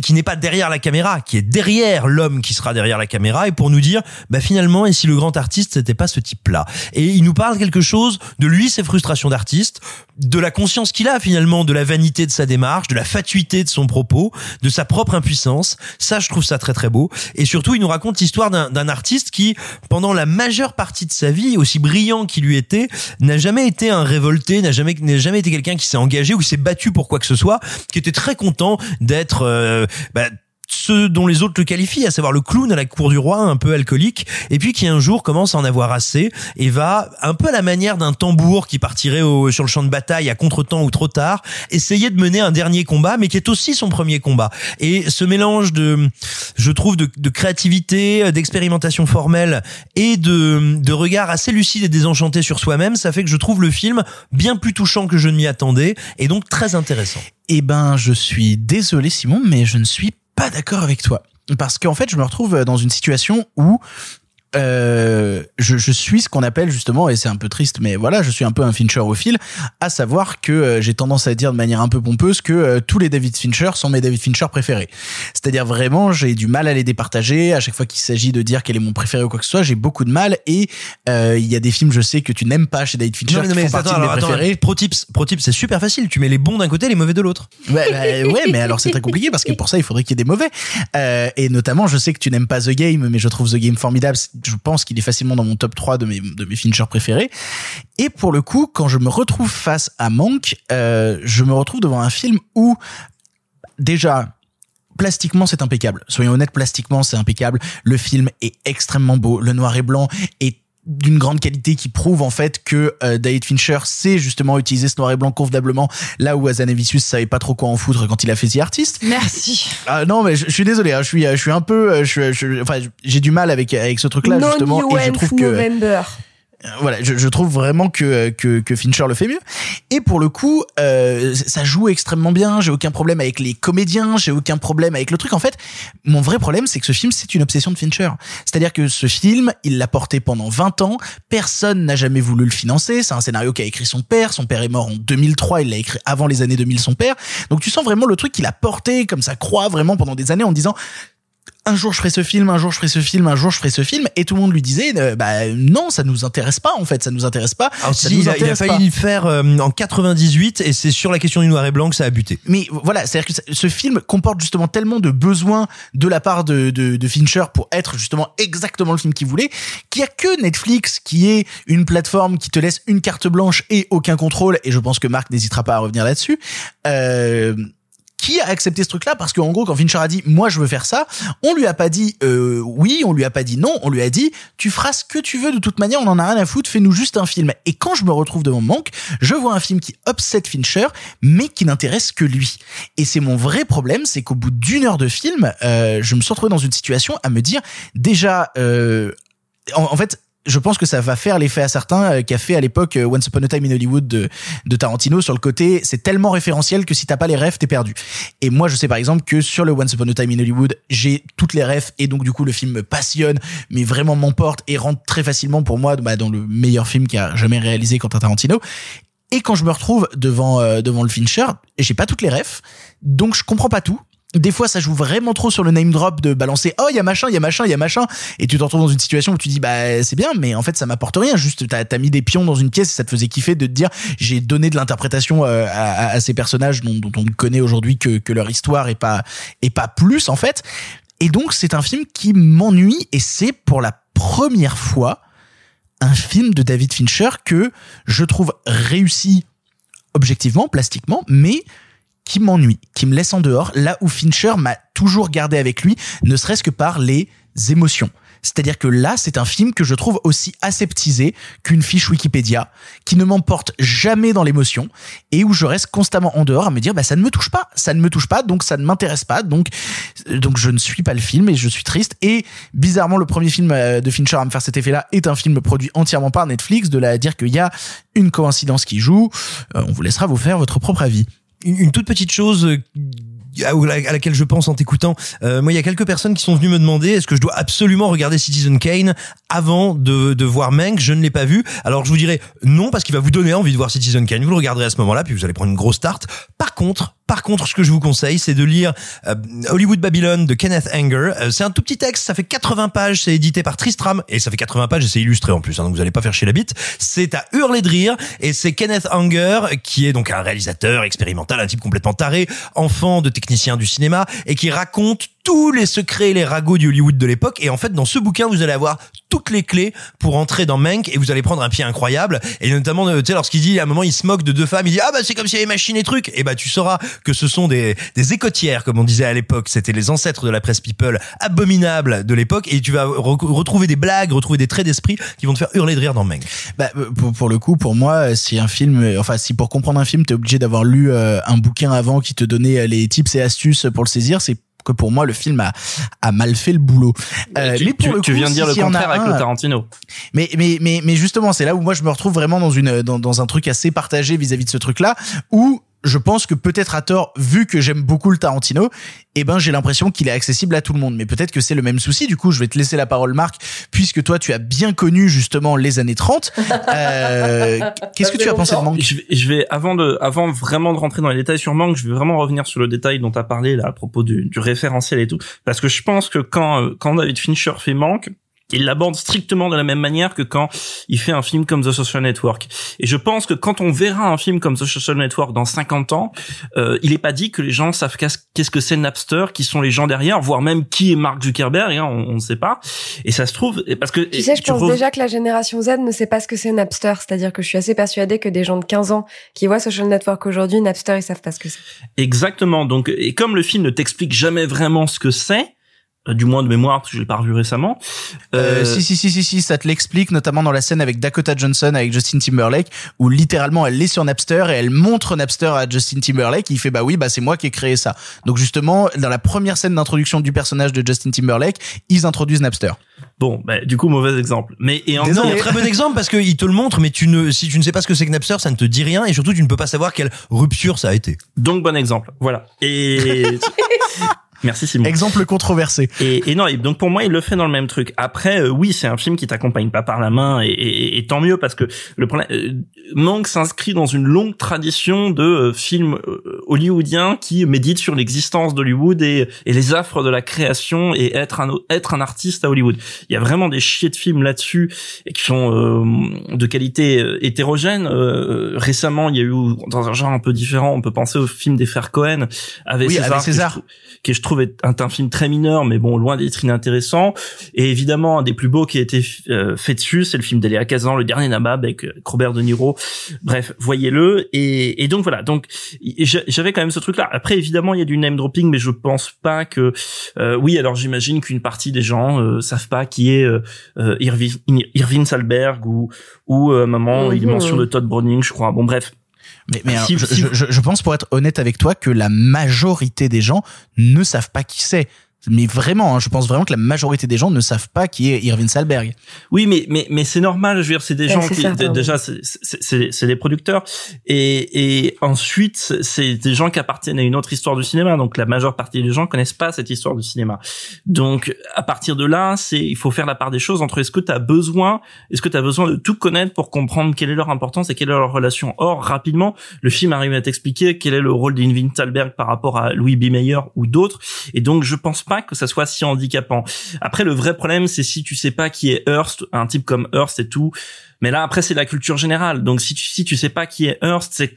qui n'est pas derrière la caméra, qui est derrière l'homme qui sera derrière la caméra, et pour nous dire, bah finalement, et si le grand artiste c'était pas ce type-là? Et il nous parle quelque chose de lui, ses frustrations d'artiste, de la conscience qu'il a finalement de la vanité de sa démarche, de la fatuité de son propos, de sa propre impuissance. Ça, je trouve ça très très beau. Et surtout, il nous raconte l'histoire d'un artiste qui, pendant la majeure partie de sa vie, aussi brillant qu'il lui était, n'a jamais été un révolté, n'a jamais n'a jamais été quelqu'un qui s'est engagé ou qui s'est battu pour quoi que ce soit, qui était très content d'être euh, bah, ceux dont les autres le qualifient, à savoir le clown à la cour du roi, un peu alcoolique, et puis qui un jour commence à en avoir assez et va, un peu à la manière d'un tambour qui partirait au, sur le champ de bataille à contre-temps ou trop tard, essayer de mener un dernier combat, mais qui est aussi son premier combat. Et ce mélange de, je trouve, de, de créativité, d'expérimentation formelle et de, de regard assez lucide et désenchanté sur soi-même, ça fait que je trouve le film bien plus touchant que je ne m'y attendais et donc très intéressant. Eh ben, je suis désolé Simon, mais je ne suis pas d'accord avec toi. Parce qu'en fait, je me retrouve dans une situation où euh, je, je suis ce qu'on appelle justement, et c'est un peu triste, mais voilà, je suis un peu un Fincher au fil, à savoir que euh, j'ai tendance à dire de manière un peu pompeuse que euh, tous les David Fincher sont mes David Fincher préférés. C'est-à-dire vraiment, j'ai du mal à les départager. À chaque fois qu'il s'agit de dire quel est mon préféré ou quoi que ce soit, j'ai beaucoup de mal. Et il y a des films, je sais que tu n'aimes pas chez David Fincher, Non, mais, qui mais font partie attends, de mes alors, attends, préférés. pro tips, pro tips, c'est super facile. Tu mets les bons d'un côté, les mauvais de l'autre. Ouais, bah, ouais, mais alors c'est très compliqué parce que pour ça il faudrait qu'il y ait des mauvais. Et notamment, je sais que tu n'aimes pas The Game, mais je trouve The Game formidable. Je pense qu'il est facilement dans mon top 3 de mes de mes préférés. Et pour le coup, quand je me retrouve face à Monk, euh, je me retrouve devant un film où déjà plastiquement c'est impeccable. Soyons honnêtes, plastiquement c'est impeccable. Le film est extrêmement beau. Le noir et blanc est d'une grande qualité qui prouve en fait que euh, David Fincher sait justement utiliser ce noir et blanc convenablement là où Azanavicius savait pas trop quoi en foutre quand il a fait The Artist. Merci. Ah non mais je, je suis désolé, hein, je suis je suis un peu euh, je, je- enfin j'ai du mal avec avec ce truc là non justement et je trouve que November. Euh, voilà, je, je trouve vraiment que, que que Fincher le fait mieux. Et pour le coup, euh, ça joue extrêmement bien. J'ai aucun problème avec les comédiens. J'ai aucun problème avec le truc. En fait, mon vrai problème, c'est que ce film, c'est une obsession de Fincher. C'est-à-dire que ce film, il l'a porté pendant 20 ans. Personne n'a jamais voulu le financer. C'est un scénario qu'a écrit son père. Son père est mort en 2003. Il l'a écrit avant les années 2000, son père. Donc tu sens vraiment le truc qu'il a porté comme ça croix vraiment pendant des années en disant un jour je ferai ce film, un jour je ferai ce film, un jour je ferai ce film, et tout le monde lui disait, euh, bah non, ça nous intéresse pas en fait, ça nous intéresse pas. Alors, ça si, nous il, a, il a failli pas. le faire euh, en 98 et c'est sur la question du noir et blanc que ça a buté. Mais voilà, c'est-à-dire que ce film comporte justement tellement de besoins de la part de, de, de Fincher pour être justement exactement le film qu'il voulait, qu'il y a que Netflix qui est une plateforme qui te laisse une carte blanche et aucun contrôle, et je pense que Marc n'hésitera pas à revenir là-dessus. Euh, qui a accepté ce truc-là parce qu'en gros quand Fincher a dit moi je veux faire ça, on lui a pas dit euh, oui, on lui a pas dit non, on lui a dit tu feras ce que tu veux de toute manière, on en a rien à foutre, fais-nous juste un film. Et quand je me retrouve devant Manque, je vois un film qui upset Fincher mais qui n'intéresse que lui. Et c'est mon vrai problème, c'est qu'au bout d'une heure de film, euh, je me suis retrouvé dans une situation à me dire déjà euh, en, en fait je pense que ça va faire l'effet à certains euh, qu'a fait à l'époque euh, Once Upon a Time in Hollywood de, de Tarantino sur le côté c'est tellement référentiel que si t'as pas les refs t'es perdu. Et moi je sais par exemple que sur le Once Upon a Time in Hollywood j'ai toutes les refs et donc du coup le film me passionne mais vraiment m'emporte et rentre très facilement pour moi bah, dans le meilleur film qui a jamais réalisé Quentin Tarantino. Et quand je me retrouve devant euh, devant le Fincher j'ai pas toutes les refs donc je comprends pas tout des fois, ça joue vraiment trop sur le name drop de balancer oh il y a machin, il y a machin, il y a machin, et tu te retrouves dans une situation où tu dis bah c'est bien, mais en fait ça m'apporte rien. Juste t'as as mis des pions dans une pièce et ça te faisait kiffer de te dire j'ai donné de l'interprétation euh, à, ces personnages dont, dont on ne connaît aujourd'hui que, que leur histoire et pas et pas plus en fait. Et donc c'est un film qui m'ennuie et c'est pour la première fois un film de David Fincher que je trouve réussi objectivement, plastiquement, mais qui m'ennuie, qui me laisse en dehors, là où Fincher m'a toujours gardé avec lui, ne serait-ce que par les émotions. C'est-à-dire que là, c'est un film que je trouve aussi aseptisé qu'une fiche Wikipédia, qui ne m'emporte jamais dans l'émotion, et où je reste constamment en dehors à me dire, bah, ça ne me touche pas, ça ne me touche pas, donc ça ne m'intéresse pas, donc, donc je ne suis pas le film et je suis triste. Et bizarrement, le premier film euh, de Fincher à me faire cet effet-là est un film produit entièrement par Netflix, de là à dire qu'il y a une coïncidence qui joue. Euh, on vous laissera vous faire votre propre avis. Une, une toute petite chose euh, à laquelle je pense en t'écoutant. Euh, moi, il y a quelques personnes qui sont venues me demander est-ce que je dois absolument regarder Citizen Kane avant de, de voir Mank. Je ne l'ai pas vu. Alors, je vous dirais non parce qu'il va vous donner envie de voir Citizen Kane. Vous le regarderez à ce moment-là, puis vous allez prendre une grosse tarte. Par contre, par contre, ce que je vous conseille, c'est de lire euh, Hollywood Babylon de Kenneth Anger. Euh, c'est un tout petit texte, ça fait 80 pages, c'est édité par Tristram et ça fait 80 pages et c'est illustré en plus. hein, donc vous allez pas faire chier la bite. C'est à hurler de rire et c'est Kenneth Anger qui est donc un réalisateur expérimental, un type complètement taré, enfant de technicien du cinéma et qui raconte tous les secrets et les ragots du Hollywood de l'époque. Et en fait, dans ce bouquin, vous allez avoir toutes les clés pour entrer dans Mank et vous allez prendre un pied incroyable. Et notamment, euh, tu sais, lorsqu'il dit, à un moment, il se moque de deux femmes, il dit, ah bah c'est comme s'il y avait machine et trucs. Et bah tu sauras que ce sont des, des écotières, comme on disait à l'époque. C'était les ancêtres de la presse people abominables de l'époque. Et tu vas re- retrouver des blagues, retrouver des traits d'esprit qui vont te faire hurler de rire dans Mank. Bah, euh, pour, le coup, pour moi, si un film, euh, enfin, si pour comprendre un film, t'es obligé d'avoir lu euh, un bouquin avant qui te donnait euh, les tips et astuces pour le saisir, c'est que pour moi, le film a, a mal fait le boulot. Euh, tu, mais pour tu- le tu coup, viens de dire si- le contraire avec un- le Tarantino. Mais, mais, mais, mais justement, c'est là où moi je me retrouve vraiment dans une, dans, dans un truc assez partagé vis-à-vis de ce truc-là, où je pense que peut-être à tort, vu que j'aime beaucoup le Tarantino, eh ben j'ai l'impression qu'il est accessible à tout le monde. Mais peut-être que c'est le même souci. Du coup, je vais te laisser la parole, Marc, puisque toi, tu as bien connu justement les années 30. Euh, Qu'est-ce que tu as pensé de Manque je vais, je vais, avant de, avant vraiment de rentrer dans les détails sur Manque, je vais vraiment revenir sur le détail dont tu as parlé là à propos du, du référentiel et tout, parce que je pense que quand euh, quand David Fincher fait Manque, il l'aborde strictement de la même manière que quand il fait un film comme The Social Network. Et je pense que quand on verra un film comme The Social Network dans 50 ans, euh, il est pas dit que les gens savent qu'est-ce que c'est Napster, qui sont les gens derrière, voire même qui est Mark Zuckerberg, hein, on ne sait pas. Et ça se trouve, parce que... Tu sais, je pense déjà que la génération Z ne sait pas ce que c'est Napster, c'est-à-dire que je suis assez persuadée que des gens de 15 ans qui voient Social Network aujourd'hui, Napster, ils savent pas ce que c'est. Exactement. Donc, et comme le film ne t'explique jamais vraiment ce que c'est, du moins de mémoire parce que je l'ai pas revu récemment. Euh, si si si si si ça te l'explique notamment dans la scène avec Dakota Johnson avec Justin Timberlake où littéralement elle est sur Napster et elle montre Napster à Justin Timberlake et il fait bah oui bah c'est moi qui ai créé ça. Donc justement dans la première scène d'introduction du personnage de Justin Timberlake ils introduisent Napster. Bon, bah, du coup, mauvais exemple. Mais et en non, très bon exemple parce qu'il te le montre, mais tu ne, si tu ne sais pas ce que c'est que Napster, ça ne te dit rien et surtout tu ne peux pas savoir quelle rupture ça a été. Donc bon exemple, voilà. Et Merci Simon. Exemple controversé. Et, et non, et donc pour moi, il le fait dans le même truc. Après, euh, oui, c'est un film qui t'accompagne pas par la main, et, et, et, tant mieux parce que le problème, euh, Manque s'inscrit dans une longue tradition de euh, films euh, hollywoodiens qui méditent sur l'existence d'Hollywood et, et les affres de la création et être un être un artiste à Hollywood. Il y a vraiment des chiers de films là-dessus et qui sont de qualité hétérogène. récemment, il y a eu dans un genre un peu différent, on peut penser au film des frères Cohen avec oui, César, avec César. qui je trouve est un, un, film très mineur, mais bon, loin d'être inintéressant. Et évidemment, un des plus beaux qui a été euh, fait dessus, c'est le film d'Eléa Kazan, Le Dernier Nabab, avec Robert De Niro. Bref, voyez-le. Et, et donc voilà. Donc j'avais quand même ce truc-là. Après, évidemment, il y a du name dropping, mais je pense pas que. Euh, oui, alors j'imagine qu'une partie des gens euh, savent pas qui est euh, Irving, Irving Salberg ou ou moment il mention de Todd Browning, je crois. Bon, bref. Mais, mais alors, je, je, je, pense, pour être honnête avec toi, que la majorité des gens ne savent pas qui c'est mais vraiment, hein, je pense vraiment que la majorité des gens ne savent pas qui est Irving Salberg. Oui, mais mais mais c'est normal. Je veux dire, c'est des gens qui ça, déjà c'est c'est des producteurs et et ensuite c'est des gens qui appartiennent à une autre histoire du cinéma. Donc la majeure partie des gens connaissent pas cette histoire du cinéma. Donc à partir de là, c'est il faut faire la part des choses entre est-ce que tu as besoin, est-ce que tu as besoin de tout connaître pour comprendre quelle est leur importance et quelle est leur relation. Or rapidement, le film arrive à t'expliquer quel est le rôle d'Irving Salberg par rapport à Louis B. Mayer ou d'autres. Et donc je pense pas que ça soit si handicapant. Après, le vrai problème, c'est si tu sais pas qui est Hearst, un type comme Hearst et tout. Mais là, après, c'est la culture générale. Donc, si tu, si tu sais pas qui est Hearst, c'est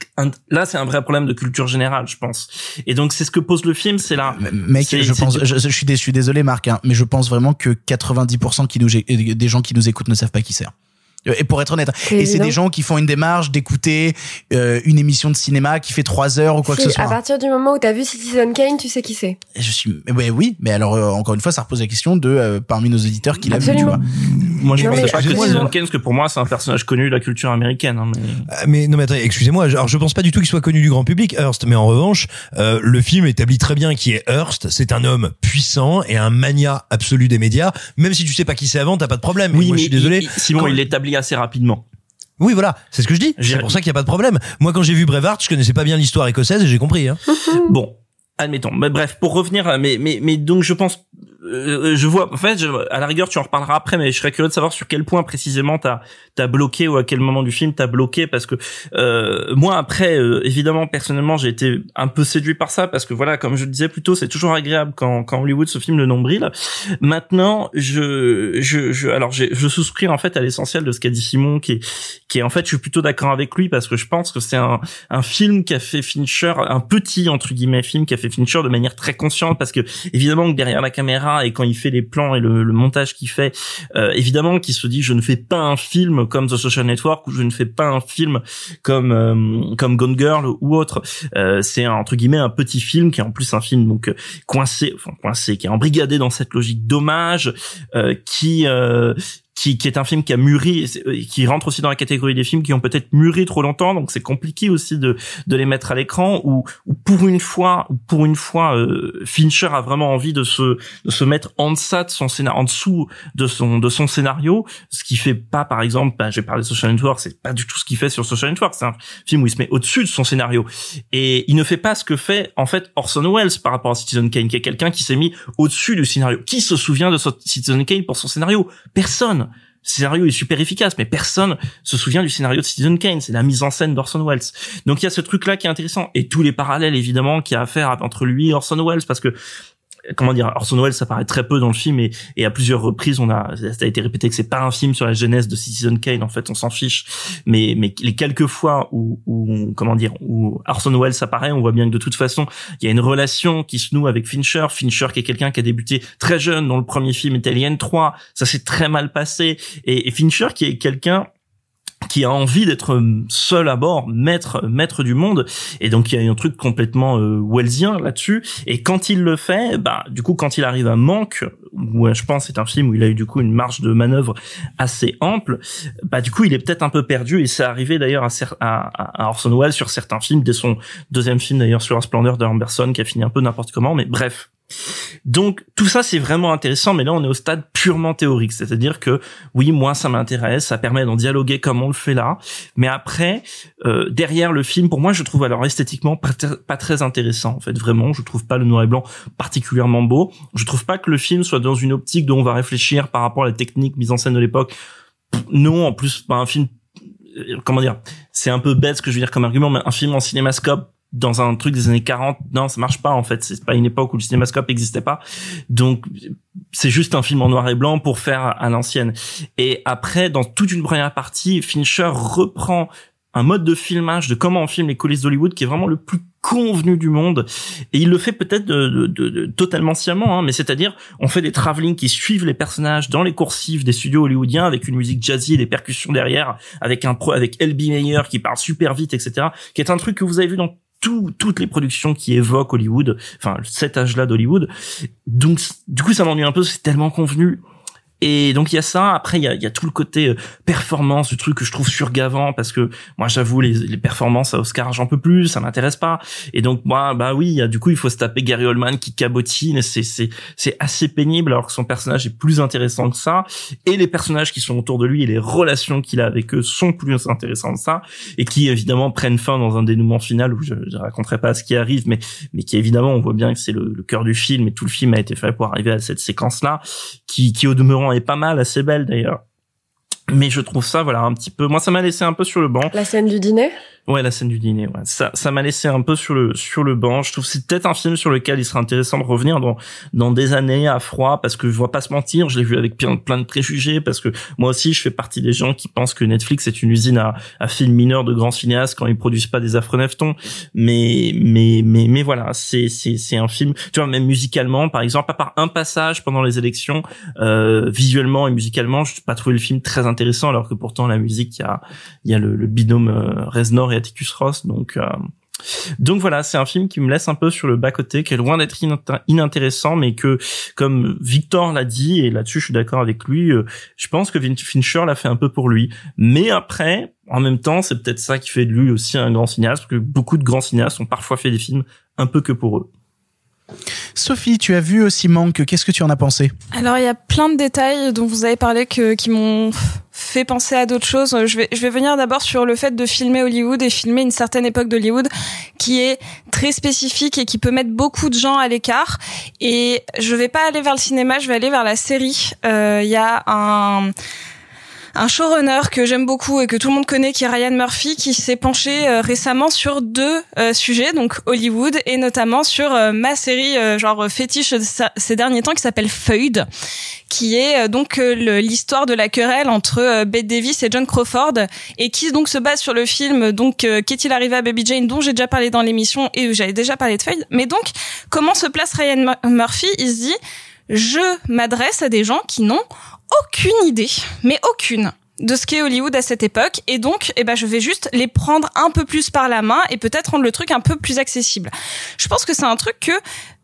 là, c'est un vrai problème de culture générale, je pense. Et donc, c'est ce que pose le film, c'est là. Mec, je pense, je, je, suis déçu, désolé, Marc, hein, mais je pense vraiment que 90% qui nous, des gens qui nous écoutent ne savent pas qui c'est. Et pour être honnête, et c'est des gens qui font une démarche d'écouter euh, une émission de cinéma qui fait trois heures ou quoi que ce soit. À partir du moment où t'as vu Citizen Kane, tu sais qui c'est. Je suis, ouais, oui, mais alors euh, encore une fois, ça repose la question de euh, parmi nos auditeurs qui l'a vu, tu vois. Moi, je ne sais pas que Citizen Kane, parce que pour moi, c'est un personnage connu de la culture américaine. Hein, mais... mais... non, mais attendez, excusez-moi. Alors, je pense pas du tout qu'il soit connu du grand public, Hearst. Mais en revanche, le film établit très bien qui est Hearst. C'est un homme puissant et un mania absolu des médias. Même si tu sais pas qui c'est avant, t'as pas de problème. Oui, moi, mais je suis désolé. Il, Simon, il l'établit assez rapidement. Oui, voilà, c'est ce que je dis. C'est pour ça qu'il n'y a pas de problème. Moi, quand j'ai vu Brevard, je connaissais pas bien l'histoire écossaise et j'ai compris. Hein. bon, admettons. Mais bref, pour revenir, mais mais mais donc je pense euh, je vois, en fait, je, à la rigueur, tu en reparleras après, mais je serais curieux de savoir sur quel point précisément t'as t'as bloqué ou à quel moment du film t'as bloqué, parce que euh, moi après, euh, évidemment, personnellement, j'ai été un peu séduit par ça, parce que voilà, comme je le disais plus tôt, c'est toujours agréable quand quand Hollywood se filme le nombril. Maintenant, je je, je alors je souscris en fait à l'essentiel de ce qu'a dit Simon, qui est qui est en fait, je suis plutôt d'accord avec lui parce que je pense que c'est un un film qui a fait Fincher, un petit entre guillemets film qui a fait Fincher de manière très consciente, parce que évidemment que derrière la caméra et quand il fait les plans et le, le montage qu'il fait, euh, évidemment qu'il se dit je ne fais pas un film comme The Social Network ou je ne fais pas un film comme euh, comme Gone Girl ou autre. Euh, c'est entre guillemets un petit film qui est en plus un film donc coincé, enfin coincé, qui est embrigadé dans cette logique d'hommage, qui qui, qui est un film qui a mûri, euh, qui rentre aussi dans la catégorie des films qui ont peut-être mûri trop longtemps, donc c'est compliqué aussi de, de les mettre à l'écran. Ou, ou pour une fois, pour une fois, euh, Fincher a vraiment envie de se, de se mettre en deçà de son scénario, en dessous de son, de son scénario, ce qui fait pas, par exemple, ben, j'ai parlé de Social Network, c'est pas du tout ce qu'il fait sur Social Network. C'est un film où il se met au-dessus de son scénario et il ne fait pas ce que fait en fait Orson Welles par rapport à Citizen Kane, qui est quelqu'un qui s'est mis au-dessus du scénario. Qui se souvient de Citizen Kane pour son scénario Personne. Le scénario est super efficace, mais personne se souvient du scénario de Citizen Kane. C'est la mise en scène d'Orson Welles. Donc il y a ce truc-là qui est intéressant et tous les parallèles évidemment qu'il y a à faire entre lui et Orson Welles, parce que comment dire Orson Welles ça paraît très peu dans le film et, et à plusieurs reprises on a ça a été répété que c'est pas un film sur la jeunesse de Citizen Kane en fait on s'en fiche. Mais mais les quelques fois où, où comment dire où Orson Welles apparaît on voit bien que de toute façon il y a une relation qui se noue avec Fincher. Fincher qui est quelqu'un qui a débuté très jeune dans le premier film Alien 3 ça s'est très mal passé. Et, et Fincher qui est quelqu'un qui a envie d'être seul à bord, maître maître du monde, et donc il y a un truc complètement euh, wellsien là-dessus. Et quand il le fait, bah du coup quand il arrive à Manque, où je pense c'est un film où il a eu du coup une marge de manœuvre assez ample, bah du coup il est peut-être un peu perdu. Et c'est arrivé d'ailleurs à, à, à, Orson Welles sur certains films, dès son deuxième film d'ailleurs sur la splendeur de Anderson, qui a fini un peu n'importe comment. Mais bref, donc tout ça c'est vraiment intéressant, mais là on est au stade purement théorique, c'est-à-dire que oui moi ça m'intéresse, ça permet d'en dialoguer comme on le fait là, mais après euh, derrière le film pour moi je trouve alors esthétiquement pas, très intéressant en fait vraiment, je trouve pas le noir et blanc particulièrement beau, je trouve pas que le film soit dans une optique dont on va réfléchir par rapport à la technique mise en scène de l'époque. Non, en plus pas un film euh, comment dire, c'est un peu bête ce que je veux dire comme argument, mais un film en cinémascope dans un truc des années 40 non ça marche pas en fait. C'est pas une époque où le cinémascope n'existait pas. Donc c'est juste un film en noir et blanc pour faire à l'ancienne. Et après dans toute une première partie Fincher reprend un mode de filmage de comment on filme les coulisses d'Hollywood qui est vraiment le plus convenu du monde. Et il le fait peut-être de, de, de, totalement sciemment hein, mais c'est-à-dire on fait des travelling qui suivent les personnages dans les coursives des studios hollywoodiens avec une musique jazzy et des percussions derrière avec un pro avec L.B. Mayer qui parle super vite etc qui est un truc que vous avez vu dans tout, toutes les productions qui évoquent Hollywood, enfin cet âge-là d'Hollywood. Donc du coup ça m'ennuie un peu, c'est tellement convenu. Et donc il y a ça. Après il y a, y a, tout le côté euh, performance, du truc que je trouve surgavant parce que moi j'avoue les, les performances à Oscar j'en peux plus, ça m'intéresse pas. Et donc moi bah oui, du coup il faut se taper Gary Oldman qui cabotine. C'est c'est c'est assez pénible alors que son personnage est plus intéressant que ça. Et les personnages qui sont autour de lui et les relations qu'il a avec eux sont plus intéressants que ça et qui évidemment prennent fin dans un dénouement final où je, je raconterai pas ce qui arrive, mais mais qui évidemment on voit bien que c'est le, le cœur du film et tout le film a été fait pour arriver à cette séquence là qui qui au demeurant est pas mal, assez belle d'ailleurs. Mais je trouve ça, voilà, un petit peu. Moi, ça m'a laissé un peu sur le banc. La scène du dîner? Ouais, la scène du dîner. Ouais. Ça, ça m'a laissé un peu sur le sur le banc. Je trouve que c'est peut-être un film sur lequel il serait intéressant de revenir dans dans des années à froid, parce que je vois pas se mentir. Je l'ai vu avec plein, de préjugés, parce que moi aussi, je fais partie des gens qui pensent que Netflix est une usine à, à films mineurs de grands cinéastes quand ils produisent pas des affreux neftons. Mais mais mais mais voilà, c'est c'est c'est un film. Tu vois, même musicalement, par exemple, à part un passage pendant les élections, euh, visuellement et musicalement, je n'ai pas trouvé le film très intéressant, alors que pourtant la musique, il y a il y a le, le binôme euh, Reznor et Atticus Ross. Donc, euh, donc voilà, c'est un film qui me laisse un peu sur le bas côté, qui est loin d'être inintéressant, mais que, comme Victor l'a dit, et là-dessus je suis d'accord avec lui, euh, je pense que Fincher l'a fait un peu pour lui. Mais après, en même temps, c'est peut-être ça qui fait de lui aussi un grand cinéaste, parce que beaucoup de grands cinéastes ont parfois fait des films un peu que pour eux. Sophie, tu as vu aussi Manque, qu'est-ce que tu en as pensé? Alors il y a plein de détails dont vous avez parlé que, qui m'ont fait penser à d'autres choses. Je vais, je vais venir d'abord sur le fait de filmer Hollywood et filmer une certaine époque d'Hollywood qui est très spécifique et qui peut mettre beaucoup de gens à l'écart. Et je vais pas aller vers le cinéma, je vais aller vers la série. Euh, Il y a un un showrunner que j'aime beaucoup et que tout le monde connaît, qui est Ryan Murphy, qui s'est penché euh, récemment sur deux euh, sujets, donc Hollywood et notamment sur euh, ma série genre fétiche ces derniers temps qui s'appelle Feud, qui est donc l'histoire de la querelle entre Bette Davis et John Crawford et qui donc se base sur le film donc qu'est-il arrivé à Baby Jane dont j'ai déjà parlé dans l'émission et j'avais déjà parlé de Feud. Mais donc comment se place Ryan Murphy? Il se dit je m'adresse à des gens qui n'ont aucune idée, mais aucune de ce qu'est Hollywood à cette époque et donc eh ben je vais juste les prendre un peu plus par la main et peut-être rendre le truc un peu plus accessible. Je pense que c'est un truc que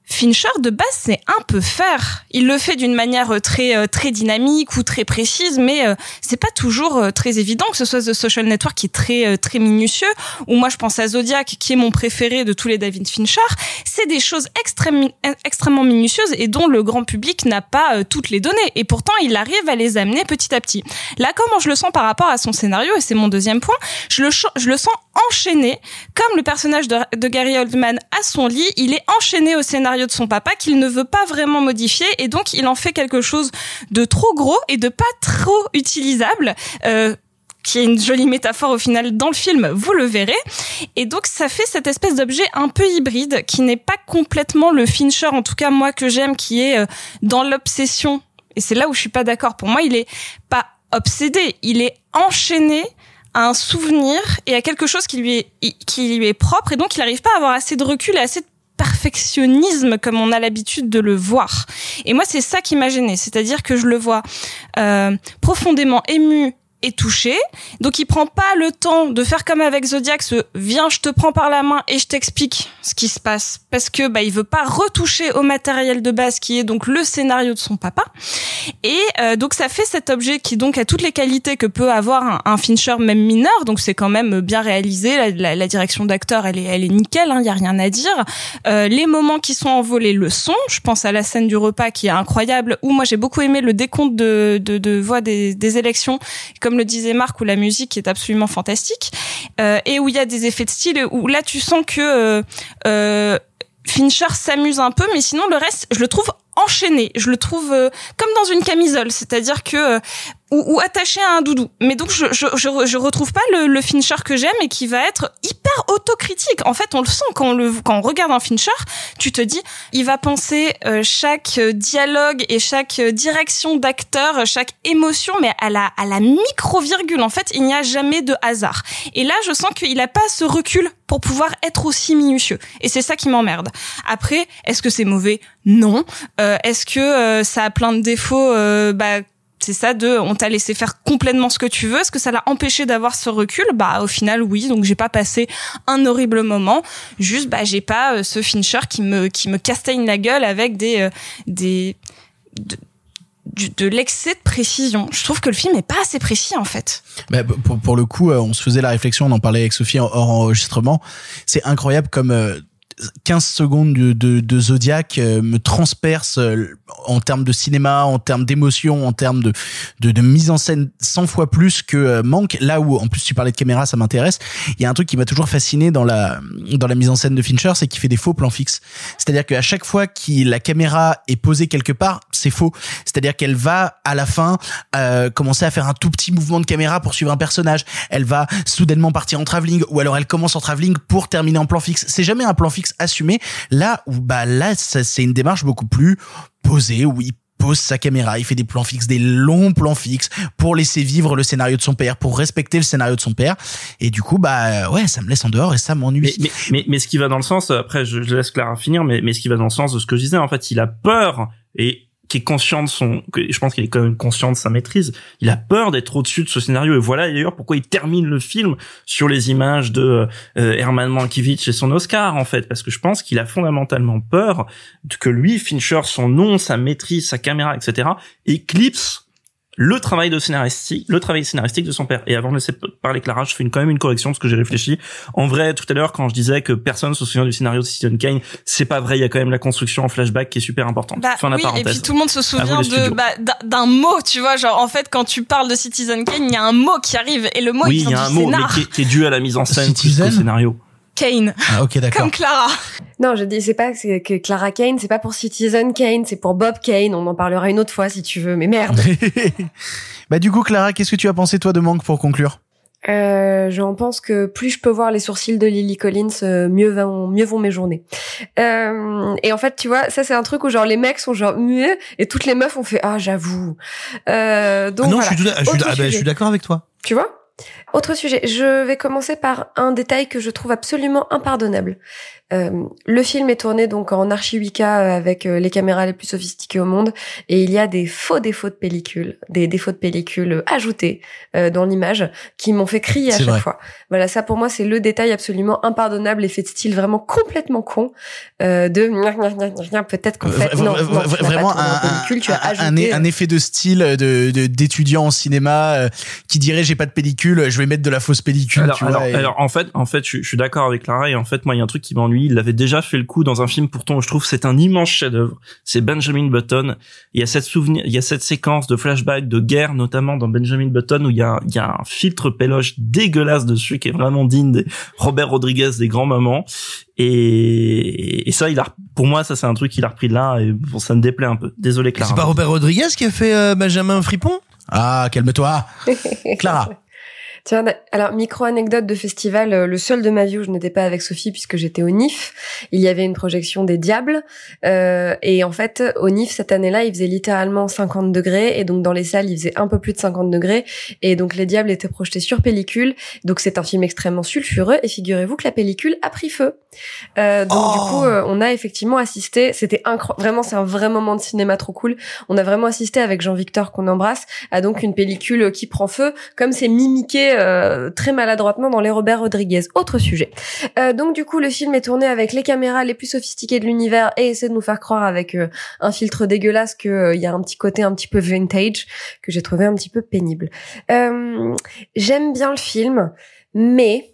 Fincher de base c'est un peu faire. Il le fait d'une manière euh, très euh, très dynamique ou très précise, mais euh, c'est pas toujours très évident que ce soit The Social Network qui est très très minutieux. Ou moi je pense à Zodiac qui est mon préféré de tous les David Fincher. C'est des choses extrêmement extrêmement minutieuses et dont le grand public n'a pas toutes les données. Et pourtant il arrive à les amener petit à petit. Là comment je le sens par rapport à son scénario et c'est mon deuxième point, je le je le sens enchaîné comme le personnage de, Gary Oldman à son lit. Il est enchaîné au scénario de son papa qu'il ne veut pas vraiment modifier et donc il en fait quelque chose de trop gros et de pas trop utilisable. Euh, qui est une jolie métaphore au final dans le film, vous le verrez. Et donc ça fait cette espèce d'objet un peu hybride qui n'est pas complètement le Fincher, en tout cas moi que j'aime, qui est euh, dans l'obsession. Et c'est là où je suis pas d'accord. Pour moi, il est pas obsédé, il est enchaîné un souvenir et à quelque chose qui lui est qui lui est propre et donc il n'arrive pas à avoir assez de recul et assez de perfectionnisme comme on a l'habitude de le voir. Et moi, c'est ça qui m'a gêné, c'est-à-dire que je le vois euh, profondément ému touché. Donc il prend pas le temps de faire comme avec Zodiac, ce viens, je te prends par la main et je t'explique ce qui se passe parce que bah il veut pas retoucher au matériel de base qui est donc le scénario de son papa. Et euh, donc ça fait cet objet qui donc a toutes les qualités que peut avoir un, Fincher même mineur. Donc c'est quand même bien réalisé. La, direction d'acteur elle est elle est nickel. Il hein, y a rien à dire. Euh, les moments qui sont envolés le son. Je pense à la scène du repas qui est incroyable. Où moi j'ai beaucoup aimé le décompte de voix des, des élections. Comme le disait Marc, où la musique est absolument fantastique euh, et où il y a des effets de style. Où là tu sens que euh, euh, Fincher s'amuse un peu, mais sinon le reste, je le trouve enchaîné. Je le trouve euh, comme dans une camisole, c'est-à-dire que ou, ou, attaché à un doudou. Mais donc je je je, je retrouve pas le, le Fincher que j'aime et qui va être hyper autocritique. En fait, on le sent quand on le quand on regarde un Fincher, tu te dis, il va penser euh, chaque dialogue et chaque direction d'acteur, chaque émotion, mais à la à la micro virgule. En fait, il n'y a jamais de hasard. Et là, je sens qu'il a pas ce recul pour pouvoir être aussi minutieux. Et c'est ça qui m'emmerde. Après, est-ce que c'est mauvais? Non. Euh, est-ce que euh, ça a plein de défauts? Euh, bah, c'est ça de on t'a laissé faire complètement ce que tu veux est-ce que ça l'a empêché d'avoir ce recul? Bah au final oui donc j'ai pas passé un horrible moment juste bah j'ai pas euh, ce Fincher qui me qui me castagne la gueule avec des euh, des de, l'excès de précision. Je trouve que le film est pas assez précis en fait. Bah, pour, le coup, euh, on se faisait la réflexion, on en parlait avec Sophie hors enregistrement. C'est incroyable comme 15 secondes de, de, de Zodiac euh, me transperce euh, en termes de cinéma, en termes d'émotion, en termes de, de, de, mise en scène 100 fois plus que euh, manque. Là où, en plus, tu parlais de caméra, ça m'intéresse. Il y a un truc qui m'a toujours fasciné dans la dans la mise en scène de Fincher, c'est qu'il fait des faux plans fixes. C'est-à-dire qu'à chaque fois que la caméra est posée quelque part, c'est faux. C'est-à-dire qu'elle va à la fin euh, commencer à faire un tout petit mouvement de caméra pour suivre un personnage. Elle va soudainement partir en travelling, ou alors elle commence en travelling pour terminer en plan fixe. C'est jamais un plan fixe assumé. Là où bah là c'est une démarche beaucoup plus posée où il pose sa caméra, il fait des plans fixes, des longs plans fixes pour laisser vivre le scénario de son père, pour respecter le scénario de son père. Et du coup, bah ouais, ça me laisse en dehors et ça m'ennuie. Mais, mais, mais, mais, ce qui va dans le sens, après je, je laisse Clara finir, mais, mais ce qui va dans le sens de ce que je disais, en fait, il a peur et qui est conscient de son, je pense qu'il est quand même conscient de sa maîtrise. Il a peur d'être au-dessus de ce scénario et voilà d'ailleurs pourquoi il termine le film sur les images de euh, Herman Mankiewicz et son Oscar en fait, parce que je pense qu'il a fondamentalement peur que lui, Fincher, son nom, sa maîtrise, sa caméra, etc., éclipse le travail de scénaristique, le travail scénaristique de son père. Et avant de laisser parler Clara, je fais une, quand même une correction parce que j'ai réfléchi. En vrai, tout à l'heure, quand je disais que personne se souvient du scénario de Citizen Kane, c'est pas vrai. Il y a quand même la construction en flashback qui est super importante. Bah, fin oui, et puis tout le monde se souvient de bah, d'un mot, tu vois. Genre, en fait, quand tu parles de Citizen Kane, il y a un mot qui arrive et le mot oui, il y a un mot scénar. mais qui, qui, est dû à la mise en scène plus qu'au scénario. Kane. Ah, ok, d'accord. Comme Clara. Non, je dis, c'est pas que Clara Kane, c'est pas pour Citizen Kane, c'est pour Bob Kane. On en parlera une autre fois si tu veux, mais merde. bah, du coup, Clara, qu'est-ce que tu as pensé, toi, de Manque pour conclure? Euh, j'en pense que plus je peux voir les sourcils de Lily Collins, euh, mieux vont mieux vont mes journées. Euh, et en fait, tu vois, ça c'est un truc où genre les mecs sont genre mieux et toutes les meufs ont fait ah j'avoue. Euh, donc ah non, voilà. je suis, je ah bah, je suis d'accord avec toi. Tu vois? Autre sujet, je vais commencer par un détail que je trouve absolument impardonnable. Euh, le film est tourné donc en archi 8K euh, avec euh, les caméras les plus sophistiquées au monde et il y a des faux défauts de pellicule, des défauts de pellicule ajoutés euh, dans l'image qui m'ont fait crier à chaque vrai. fois. Voilà, ça pour moi c'est le détail absolument impardonnable, effet de style vraiment complètement con euh, de peut-être qu'en fait non, vraiment un, pellicule, tu as un- un- ajouté un effet de style de de- d'étudiant en cinéma euh, qui dirait j'ai pas de pellicule, je vais mettre de la fausse pellicule. alors, tu vois, alors, et- alors, en fait, en fait, je, je suis d'accord avec Lara et en fait, moi, il y a un truc qui m'ennuie. Il l'avait déjà fait le coup dans un film. Pourtant, je trouve que c'est un immense chef-d'œuvre. C'est Benjamin Button. Il y a cette souvenir, il y a cette séquence de flashback de guerre, notamment dans Benjamin Button, où il y a, il y a un filtre péloche dégueulasse dessus qui est vraiment digne des Robert Rodriguez des grands mamans. Et, et ça, il a, pour moi, ça c'est un truc qu'il a repris de là et bon, ça me déplaît un peu. Désolé, Clara. C'est pas Robert Rodriguez qui a fait euh, Benjamin Fripon? Ah, calme-toi. Clara. Tiens, alors micro-anecdote de festival, euh, le seul de ma vie où je n'étais pas avec Sophie puisque j'étais au NIF, il y avait une projection des Diables euh, et en fait au NIF cette année-là il faisait littéralement 50 degrés et donc dans les salles il faisait un peu plus de 50 degrés et donc les Diables étaient projetés sur pellicule. Donc c'est un film extrêmement sulfureux et figurez-vous que la pellicule a pris feu. Euh, donc du coup euh, on a effectivement assisté, c'était incroyable, vraiment c'est un vrai moment de cinéma trop cool, on a vraiment assisté avec Jean-Victor qu'on embrasse à donc une pellicule qui prend feu comme c'est mimiqué euh, très maladroitement dans les Robert Rodriguez. Autre sujet. Euh, donc du coup, le film est tourné avec les caméras les plus sophistiquées de l'univers et essaie de nous faire croire avec euh, un filtre dégueulasse que euh, il y a un petit côté un petit peu vintage que j'ai trouvé un petit peu pénible. Euh, J'aime bien le film, mais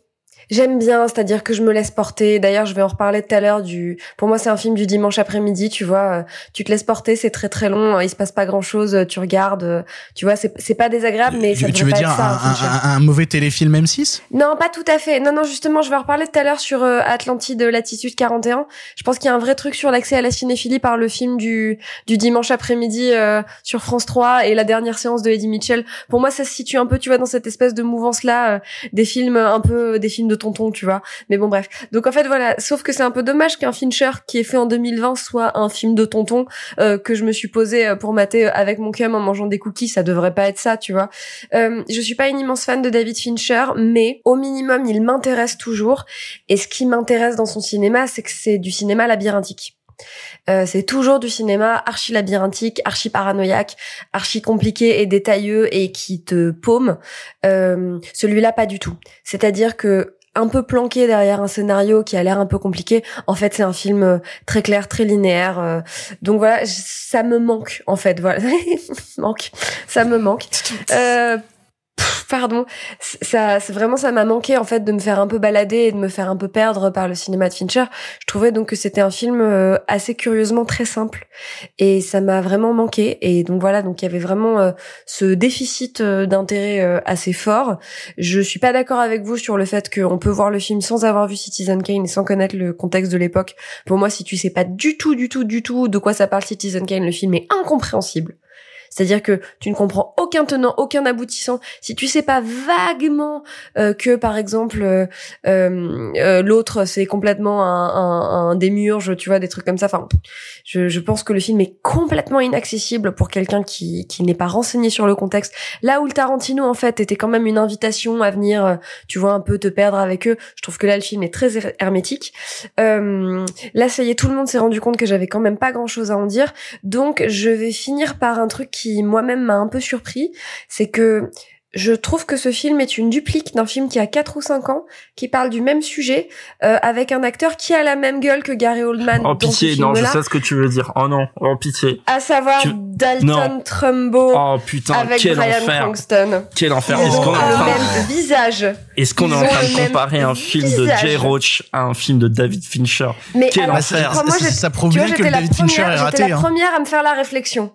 J'aime bien, c'est-à-dire que je me laisse porter. D'ailleurs, je vais en reparler tout à l'heure du. Pour moi, c'est un film du dimanche après-midi. Tu vois, euh, tu te laisses porter, c'est très très long. euh, Il se passe pas grand-chose. Tu regardes. euh, Tu vois, c'est c'est pas désagréable, mais ça Tu, tu devrait veux pas dire être ça, un, un film un- un- un mauvais téléfilm M6 non, pas tout à fait. Non, non, justement, je vais en reparler tout à l'heure sur euh, Atlantide Latitude 41. Je pense qu'il y a un vrai truc sur l'accès à la cinéphilie par le film du, du dimanche après-midi euh, sur France 3 et la dernière séance de Eddie Mitchell. Pour moi, ça se situe un peu, tu vois, dans cette espèce de mouvance-là, euh, des films un peu, des films de tonton, tu vois. Mais bon, bref. Donc en fait, voilà. Sauf que c'est un peu dommage qu'un Fincher qui est fait en 2020 soit un film de tonton euh, que je me suis posé euh, pour mater avec mon cum en mangeant des cookies. Ça devrait pas être ça, tu vois. Euh, je suis pas une immense fan de David Fincher, mais au minimum, il m'intéresse toujours. Et ce qui m'intéresse dans son cinéma, c'est que c'est du cinéma labyrinthique. Euh, c'est toujours du cinéma archi labyrinthique, archi paranoïaque, archi compliqué et détailleux et qui te paume. Euh, Celui-là, pas du tout. C'est-à-dire que un peu planqué derrière un scénario qui a l'air un peu compliqué. En fait, c'est un film euh, très clair, très linéaire. euh, donc voilà, ça me manque en fait. Voilà, manque, ça me manque. Euh, pardon, ça, vraiment ça m'a manqué en fait de me faire un peu balader et de me faire un peu perdre par le cinéma de Fincher. Je trouvais donc que c'était un film euh, assez curieusement très simple et ça m'a vraiment manqué. Et donc voilà, donc il y avait vraiment euh, ce déficit euh, d'intérêt assez fort. Je suis pas d'accord avec vous sur le fait qu'on peut voir le film sans avoir vu Citizen Kane et sans connaître le contexte de l'époque. Pour moi, si tu sais pas du tout, du tout, du tout de quoi ça parle Citizen Kane, le film est incompréhensible. C'est-à-dire que tu ne comprends aucun tenant, aucun aboutissant. Si tu sais pas vaguement euh, que, par exemple, euh, euh, euh, l'autre c'est complètement un, un, un démiurge, tu vois, des trucs comme ça. Enfin, je, je pense que le film est complètement inaccessible pour quelqu'un qui, qui n'est pas renseigné sur le contexte. Là où le Tarantino, en fait, était quand même une invitation à venir, euh, tu vois, un peu te perdre avec eux. Je trouve que là, le film est très her- hermétique. Là, ça y est, tout le monde s'est rendu compte que j'avais quand même pas grand-chose à en dire. Donc, je vais finir par un truc qui moi-même m'a un peu surpris, c'est que je trouve que ce film est une duplique d'un film qui a 4 ou 5 ans, qui parle du même sujet, euh, avec un acteur qui a la même gueule que Gary Oldman Oh dans pitié, ce non, je sais ce que tu veux dire. Oh non, oh pitié. à savoir Tu- Dalton Non. Trumbo Oh putain, avec quel Brian enfer. Quel enfer. Ils Est-ce ont qu'on est en le train même visage. Est-ce qu'on est en ont train de comparer un film de. Jay Roach à un film de David Fincher? Mais Quel alors, enfer moi, ça prouve bien que David Fincher première- est raté, J'étais la hein. première à me faire la réflexion.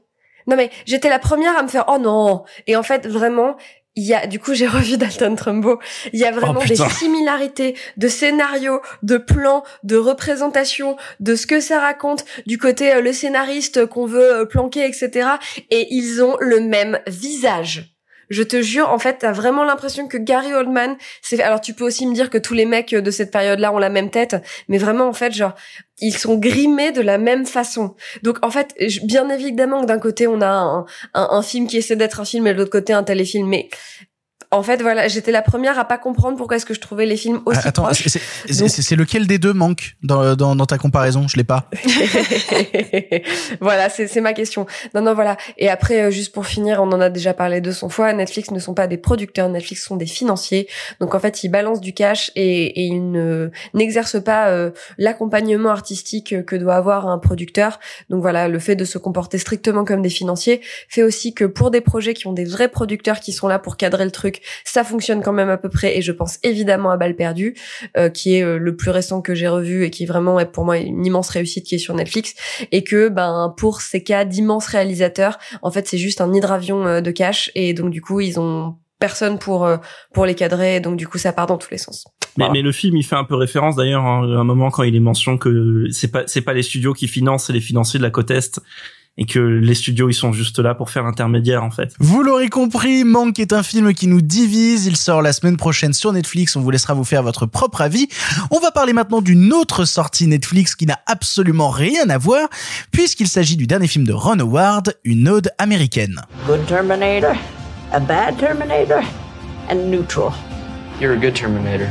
Non mais j'étais la première à me faire oh non. Et en fait vraiment il y a du coup j'ai revu Dalton Trumbo. Il y a vraiment des similarités de scénario de plans de représentation de ce que ça raconte du côté euh, le scénariste qu'on veut euh, planquer etc et ils ont le même visage je te jure, en fait, t'as vraiment l'impression que Gary Oldman, c'est, alors tu peux aussi me dire que tous les mecs de cette période-là ont la même tête, mais vraiment, en fait, genre, ils sont grimés de la même façon. Donc, en fait, bien évidemment que d'un côté, on a un, un, un film qui essaie d'être un film et de l'autre côté, un téléfilm, mais En fait, voilà, j'étais la première à pas comprendre pourquoi est-ce que je trouvais les films aussi Ah, Attends, proches. c'est- lequel des deux manque dans, dans, dans ta comparaison? Je l'ai pas. voilà, c'est ma question. Non, non, voilà. Et après, euh, juste pour finir, on en a déjà parlé 200 fois. Netflix ne sont pas des producteurs, Netflix sont des financiers. Donc en fait, ils balancent du cash et, et ils ne n'exercent pas euh, l'accompagnement artistique que doit avoir un producteur. Donc voilà, le fait de se comporter strictement comme des financiers fait aussi que pour des projets qui ont des vrais producteurs qui sont là pour cadrer le truc, ça fonctionne quand même à peu près. Et je pense évidemment à Balle perdue, euh, qui est euh, le plus récent que j'ai revu et qui vraiment est pour moi une immense réussite qui est sur Netflix. Et que ben pour ces cas d'immenses réalisateurs, en fait c'est juste un hydravion euh, de cash et donc du coup ils ont personne pour euh, pour les cadrer. Et donc du coup ça part dans tous les sens. Mais, mais le film, il fait un peu référence d'ailleurs hein, à un moment quand il est mention que c'est pas c'est pas les studios qui financent, c'est les financiers de la côte est et que les studios ils sont juste là pour faire l'intermédiaire en fait. Vous l'aurez compris, Manque est un film qui nous divise. Il sort la semaine prochaine sur Netflix. On vous laissera vous faire votre propre avis. On va parler maintenant d'une autre sortie Netflix qui n'a absolument rien à voir, puisqu'il s'agit du dernier film de Ron Howard, une ode américaine. Good Terminator, a bad Terminator, and neutral. You're a good Terminator.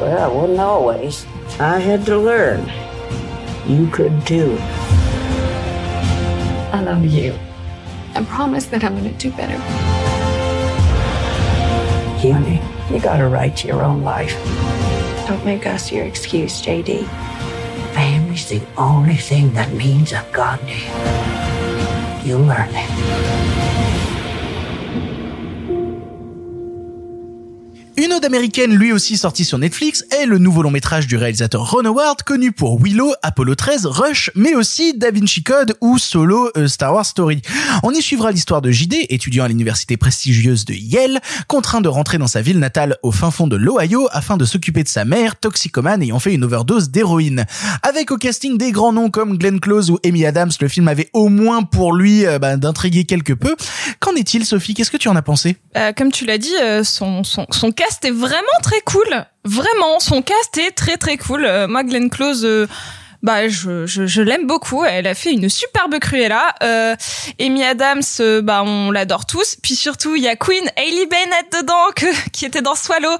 Well, I wasn't always. I had to learn. You could too. I love you. I promise that I'm gonna do better. Honey, you got a right to your own life. Don't make us your excuse, JD. Family's the only thing that means a goddamn. You learn it. Une ode américaine, lui aussi sortie sur Netflix, est le nouveau long métrage du réalisateur Ron Howard, connu pour Willow, Apollo 13, Rush, mais aussi Da Vinci Code ou Solo euh, Star Wars Story. On y suivra l'histoire de JD, étudiant à l'université prestigieuse de Yale, contraint de rentrer dans sa ville natale au fin fond de l'Ohio afin de s'occuper de sa mère, toxicomane ayant fait une overdose d'héroïne. Avec au casting des grands noms comme Glenn Close ou Amy Adams, le film avait au moins pour lui euh, bah, d'intriguer quelque peu. Qu'en est-il, Sophie? Qu'est-ce que tu en as pensé? Euh, comme tu l'as dit, son, son, son cast est vraiment très cool. Vraiment, son cast est très très cool. Euh, moi, Glenn Close, euh, bah, je, je, je l'aime beaucoup. Elle a fait une superbe Cruella. Euh, Amy Adams, euh, bah, on l'adore tous. Puis surtout, il y a Queen Hailey Bennett dedans, que, qui était dans Swallow,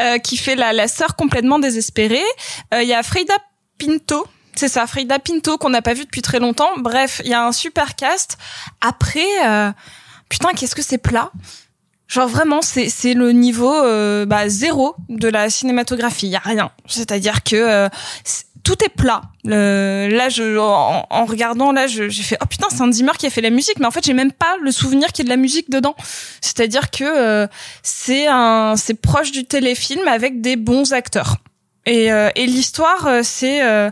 euh, qui fait la, la sœur complètement désespérée. Il y a Frida Pinto. C'est ça, Frida Pinto qu'on n'a pas vu depuis très longtemps. Bref, il y a un super cast. Après, euh, putain, qu'est-ce que c'est plat. Genre vraiment, c'est c'est le niveau euh, bah, zéro de la cinématographie. Il y a rien. C'est-à-dire que euh, tout est plat. Le- là, je, en, en regardant, là, je- j'ai fait oh putain, c'est Hans Zimmer qui a fait la musique, mais en fait, j'ai même pas le souvenir qu'il y ait de la musique dedans. C'est-à-dire que euh, c'est un, c'est proche du téléfilm avec des bons acteurs. Et, euh, et l'histoire, euh, c'est euh,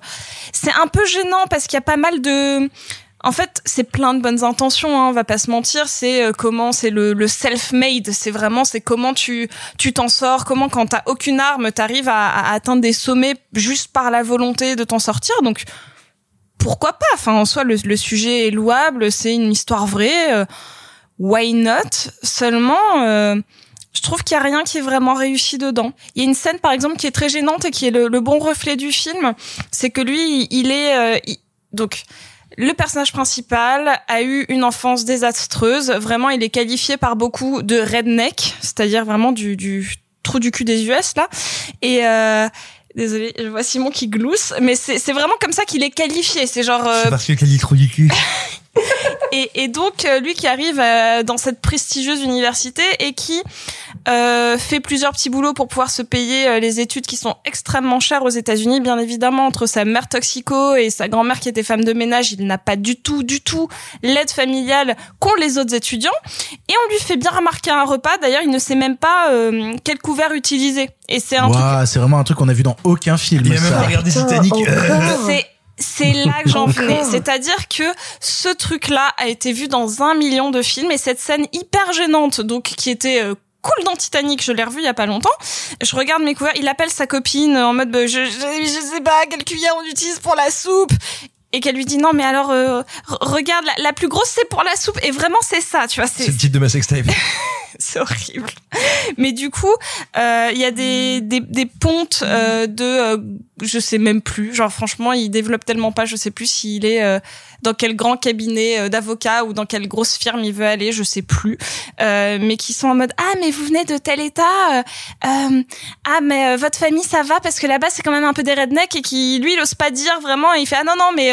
c'est un peu gênant parce qu'il y a pas mal de en fait, c'est plein de bonnes intentions, hein, on va pas se mentir. C'est euh, comment c'est le, le self-made. C'est vraiment c'est comment tu tu t'en sors. Comment quand t'as aucune arme, t'arrives à, à atteindre des sommets juste par la volonté de t'en sortir. Donc pourquoi pas? Enfin, en soi, le, le sujet est louable. C'est une histoire vraie. euh, why not? Seulement. euh, je trouve qu'il y a rien qui est vraiment réussi dedans. Il y a une scène par exemple qui est très gênante et qui est le, le bon reflet du film, c'est que lui, il est euh, il- donc le personnage principal a eu une enfance désastreuse. Vraiment, il est qualifié par beaucoup de redneck, c'est-à-dire vraiment du, du trou du cul des US là. Et euh, désolé, je vois Simon qui glousse, mais c'est vraiment comme ça qu'il est qualifié. C'est genre euh, C'est parce que qu'elle dit trop du cul. et, et donc euh, lui qui arrive euh, dans cette prestigieuse université et qui euh, fait plusieurs petits boulots pour pouvoir se payer euh, les études qui sont extrêmement chères aux États-Unis, bien évidemment entre sa mère toxico et sa grand-mère qui était femme de ménage, il n'a pas du tout, du tout l'aide familiale qu'ont les autres étudiants. Et on lui fait bien remarquer un repas. D'ailleurs, il ne sait même pas euh, quel couvert utiliser. Et c'est un truc Waouh, c'est vraiment un truc qu'on a vu dans aucun film. Il a même regardé Titanic. c'est c'est là que j'en venais. C'est-à-dire que ce truc-là a été vu dans un million de films et cette scène hyper gênante, donc qui était euh, cool dans Titanic, je l'ai revu il y a pas longtemps. Je regarde mes couverts, il appelle sa copine en mode bah, je, je je sais pas quelle cuillère on utilise pour la soupe et qu'elle lui dit non mais alors euh, re- regarde la, la plus grosse c'est pour la soupe et vraiment c'est ça tu vois C'est le titre de ma sextape. c'est horrible. Mais du coup, euh, il y a des, des, des pontes euh, de euh, je sais même plus. Genre franchement, il développe tellement pas, je sais plus s'il est euh, dans quel grand cabinet euh, d'avocat ou dans quelle grosse firme il veut aller, je sais plus. Euh, mais qui sont en mode ah mais vous venez de tel état, euh, ah mais votre famille ça va? Parce que là-bas c'est quand même un peu des rednecks et qui lui il ose pas dire vraiment et il fait ah non non mais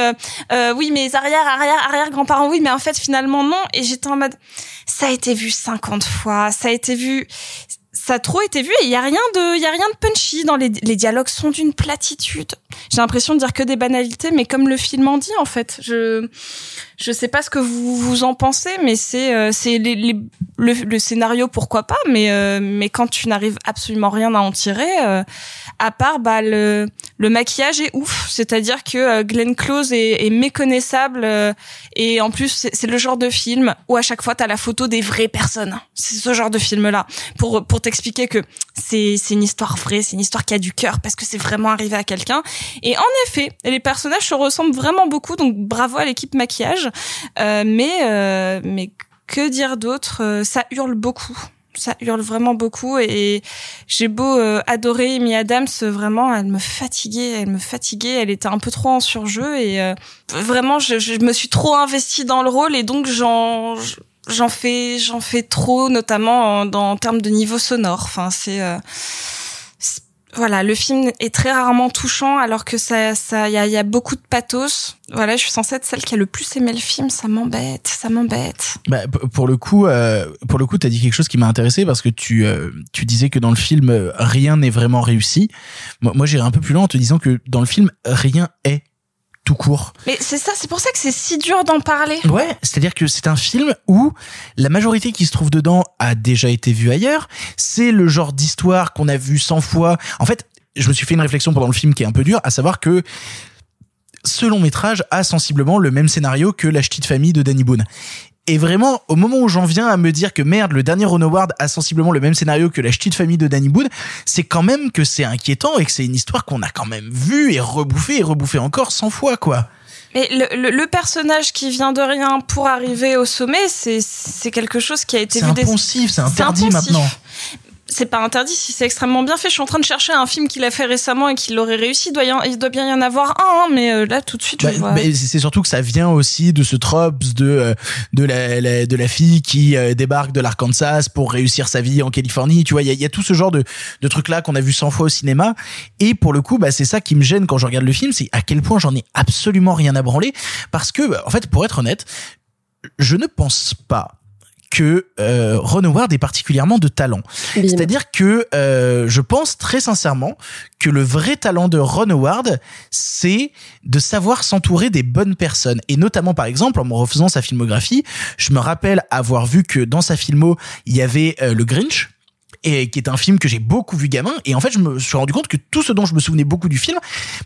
oui mes arrière arrière arrière grands-parents oui mais en fait finalement non et j'étais en mode ça a été vu 50 fois, ça a été vu ça a trop été vu et il y a rien de y a rien de punchy dans les les dialogues sont d'une platitude. J'ai l'impression de dire que des banalités mais comme le film en dit en fait. Je je sais pas ce que vous vous en pensez mais c'est euh, c'est les, les- le, le scénario pourquoi pas mais euh, mais quand tu n'arrives absolument rien à en tirer euh, à part bah le le maquillage est ouf, c'est-à-dire que euh, Glenn Close est, est méconnaissable euh, et en plus c'est le genre de film où à chaque fois t'as la photo des vraies personnes. C'est ce genre de film là pour pour t'expliquer que c'est c'est une histoire vraie, c'est une histoire qui a du cœur parce que c'est vraiment arrivé à quelqu'un. Et en effet, les personnages se ressemblent vraiment beaucoup, donc bravo à l'équipe maquillage. Euh, mais euh, mais que dire d'autre? Euh, Ça hurle beaucoup. Ça hurle vraiment beaucoup et j'ai beau euh, adorer Amy Adams, vraiment elle me fatiguait, elle me fatiguait, elle était un peu trop en surjeu et euh, vraiment je, je me suis trop investie dans le rôle et donc j'en j'en fais j'en fais trop notamment en, en termes de niveau sonore. Enfin c'est euh, voilà, le film est très rarement touchant alors que ça ça il y a, y a beaucoup de pathos. Voilà, je suis censée être celle qui a le plus aimé le film, ça m'embête, ça m'embête. Bah, pour le coup, euh, pour le coup, t'as dit quelque chose qui m'a intéressé parce que tu euh, tu disais que dans le film euh, rien n'est vraiment réussi. Moi, moi j'irais un peu plus loin en te disant que dans le film rien est tout court. Mais c'est ça, c'est pour ça que c'est si dur d'en parler. Ouais, c'est-à-dire que c'est un film où la majorité qui se trouve dedans a déjà été vue ailleurs. C'est le genre d'histoire qu'on a vu 100 fois. En fait, je me suis fait une réflexion pendant le film qui est un peu dure, à savoir que ce long métrage a sensiblement le même scénario que La Ch'tite Famille de Danny Boone. Et vraiment, au moment où j'en viens à me dire que merde, le dernier Ron Howard a sensiblement le même scénario que La Ch'tite Famille de Danny Boone, c'est quand même que c'est inquiétant et que c'est une histoire qu'on a quand même vue et rebouffée et rebouffée encore 100 fois, quoi. Mais le, le, le personnage qui vient de rien pour arriver au sommet, c'est c'est quelque chose qui a été C'est vu des- impensif, c'est interdit maintenant. C'est pas interdit si c'est extrêmement bien fait. Je suis en train de chercher un film qu'il a fait récemment et qu'il aurait réussi. Il doit, y en- il doit bien y en avoir un, hein, mais euh, là tout de suite je Bah, vois. bah, c'est surtout que ça vient aussi de ce trope de euh, de la, la- de la fille qui euh, débarque de l'Arkansas pour réussir sa vie en Californie. Tu vois, il y a, il y a tout ce genre de de trucs là qu'on a vu 100 fois au cinéma. Et pour le coup, bah c'est ça qui me gêne quand je regarde le film, c'est à quel point j'en ai absolument rien à branler parce que bah, en fait, pour être honnête, je ne pense pas que euh, Ron Howard est particulièrement de talent. C'est-à-dire que euh, je pense très sincèrement que le vrai talent de Ron Howard, c'est de savoir s'entourer des bonnes personnes. Et notamment, par exemple, en me refaisant sa filmographie, je me rappelle avoir vu que dans sa filmo, il y avait euh, le Grinch et qui est un film que j'ai beaucoup vu gamin. Et en fait je me suis rendu compte que tout ce dont je me souvenais beaucoup du film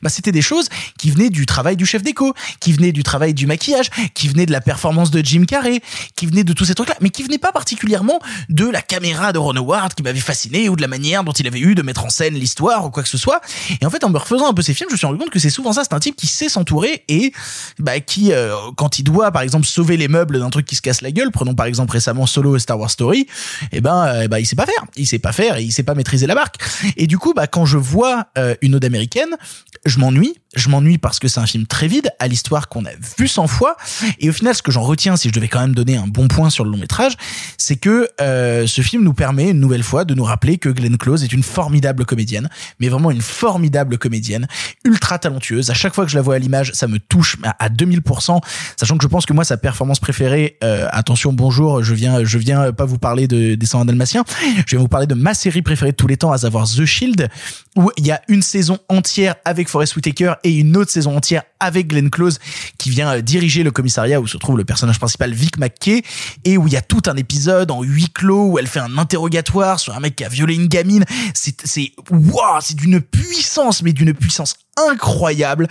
bah c'était des choses qui venaient du travail du chef déco qui venaient du travail du maquillage qui venaient de la performance de Jim Carrey qui venaient de tous ces trucs là mais qui venaient pas particulièrement de la caméra de Ron Howard qui m'avait fasciné ou de la manière dont il avait eu de mettre en scène l'histoire ou quoi que ce soit. Et en fait en me refaisant un peu ces films je me suis rendu compte que c'est souvent ça c'est un type qui sait s'entourer et bah qui euh, quand il doit par exemple sauver les meubles d'un truc qui se casse la gueule prenons par exemple récemment Solo et Star Wars Story et ben euh, bah il sait pas faire sait pas faire et il sait pas maîtriser la barque et du coup bah quand je vois euh, une ode américaine je m'ennuie. Je m'ennuie parce que c'est un film très vide à l'histoire qu'on a vu 100 fois. Et au final ce que j'en retiens si je devais quand même donner un bon point sur le long métrage c'est que euh, ce film nous permet une nouvelle fois de nous rappeler que Glenn Close est une formidable comédienne mais vraiment une formidable comédienne ultra talentueuse. À chaque fois que je la vois à l'image ça me touche à à 2000% sachant que je pense que moi sa performance préférée euh, attention bonjour je viens je viens pas vous parler de des 101 dalmatiens je viens vous parler de ma série préférée de tous les temps à savoir The Shield où il y a une saison entière avec Forest Whitaker et une autre saison entière avec Glenn Close qui vient euh, diriger le commissariat où se trouve le personnage principal Vic McKay et où il y a tout un épisode en huis clos où elle fait un interrogatoire sur un mec qui a violé une gamine c'est c'est waouh c'est d'une puissance mais d'une puissance incroyable et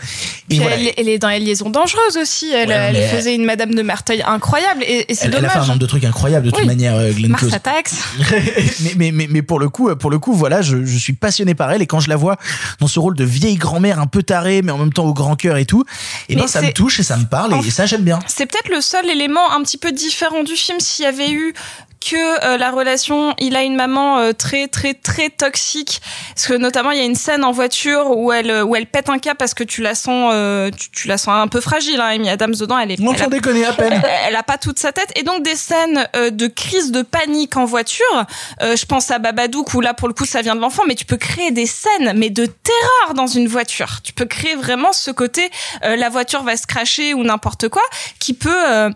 Puis voilà elle, elle est dans les liaisons dangereuses aussi. Elle, Ouais, elle mais- faisait une Madame de Merteuil incroyable et, et c'est elle, elle a dommage. fait un nombre de trucs incroyables de toute Oui. manière euh, Glenn Mars Close Attacks. mais, mais, mais, mais pour le coup, pour le coup, voilà, je, je suis passionné par elle et quand je la vois dans ce rôle de vieille grand-mère un peu tarée, mais en même temps au grand cœur et tout, et ben Mais ça me touche et ça me parle et, et ça j'aime bien. C'est peut-être le seul élément un petit peu différent du film s'il y avait eu que euh, la relation, il a une maman euh, très très très toxique. Parce que notamment il y a une scène en voiture où elle où elle pète un câble parce que tu la sens euh, tu, tu la sens un peu fragile. Hein, Amy Adams dedans, elle est. Non, elle a- déconner à peine. elle, elle a pas toute sa tête et donc des scènes euh, de crise de panique en voiture. Euh, je pense à Babadook où là pour le coup ça vient de l'enfant, mais tu peux créer des scènes mais de terreur dans une voiture. Tu peux créer vraiment ce côté euh, la voiture va se cracher ou n'importe quoi qui peut euh,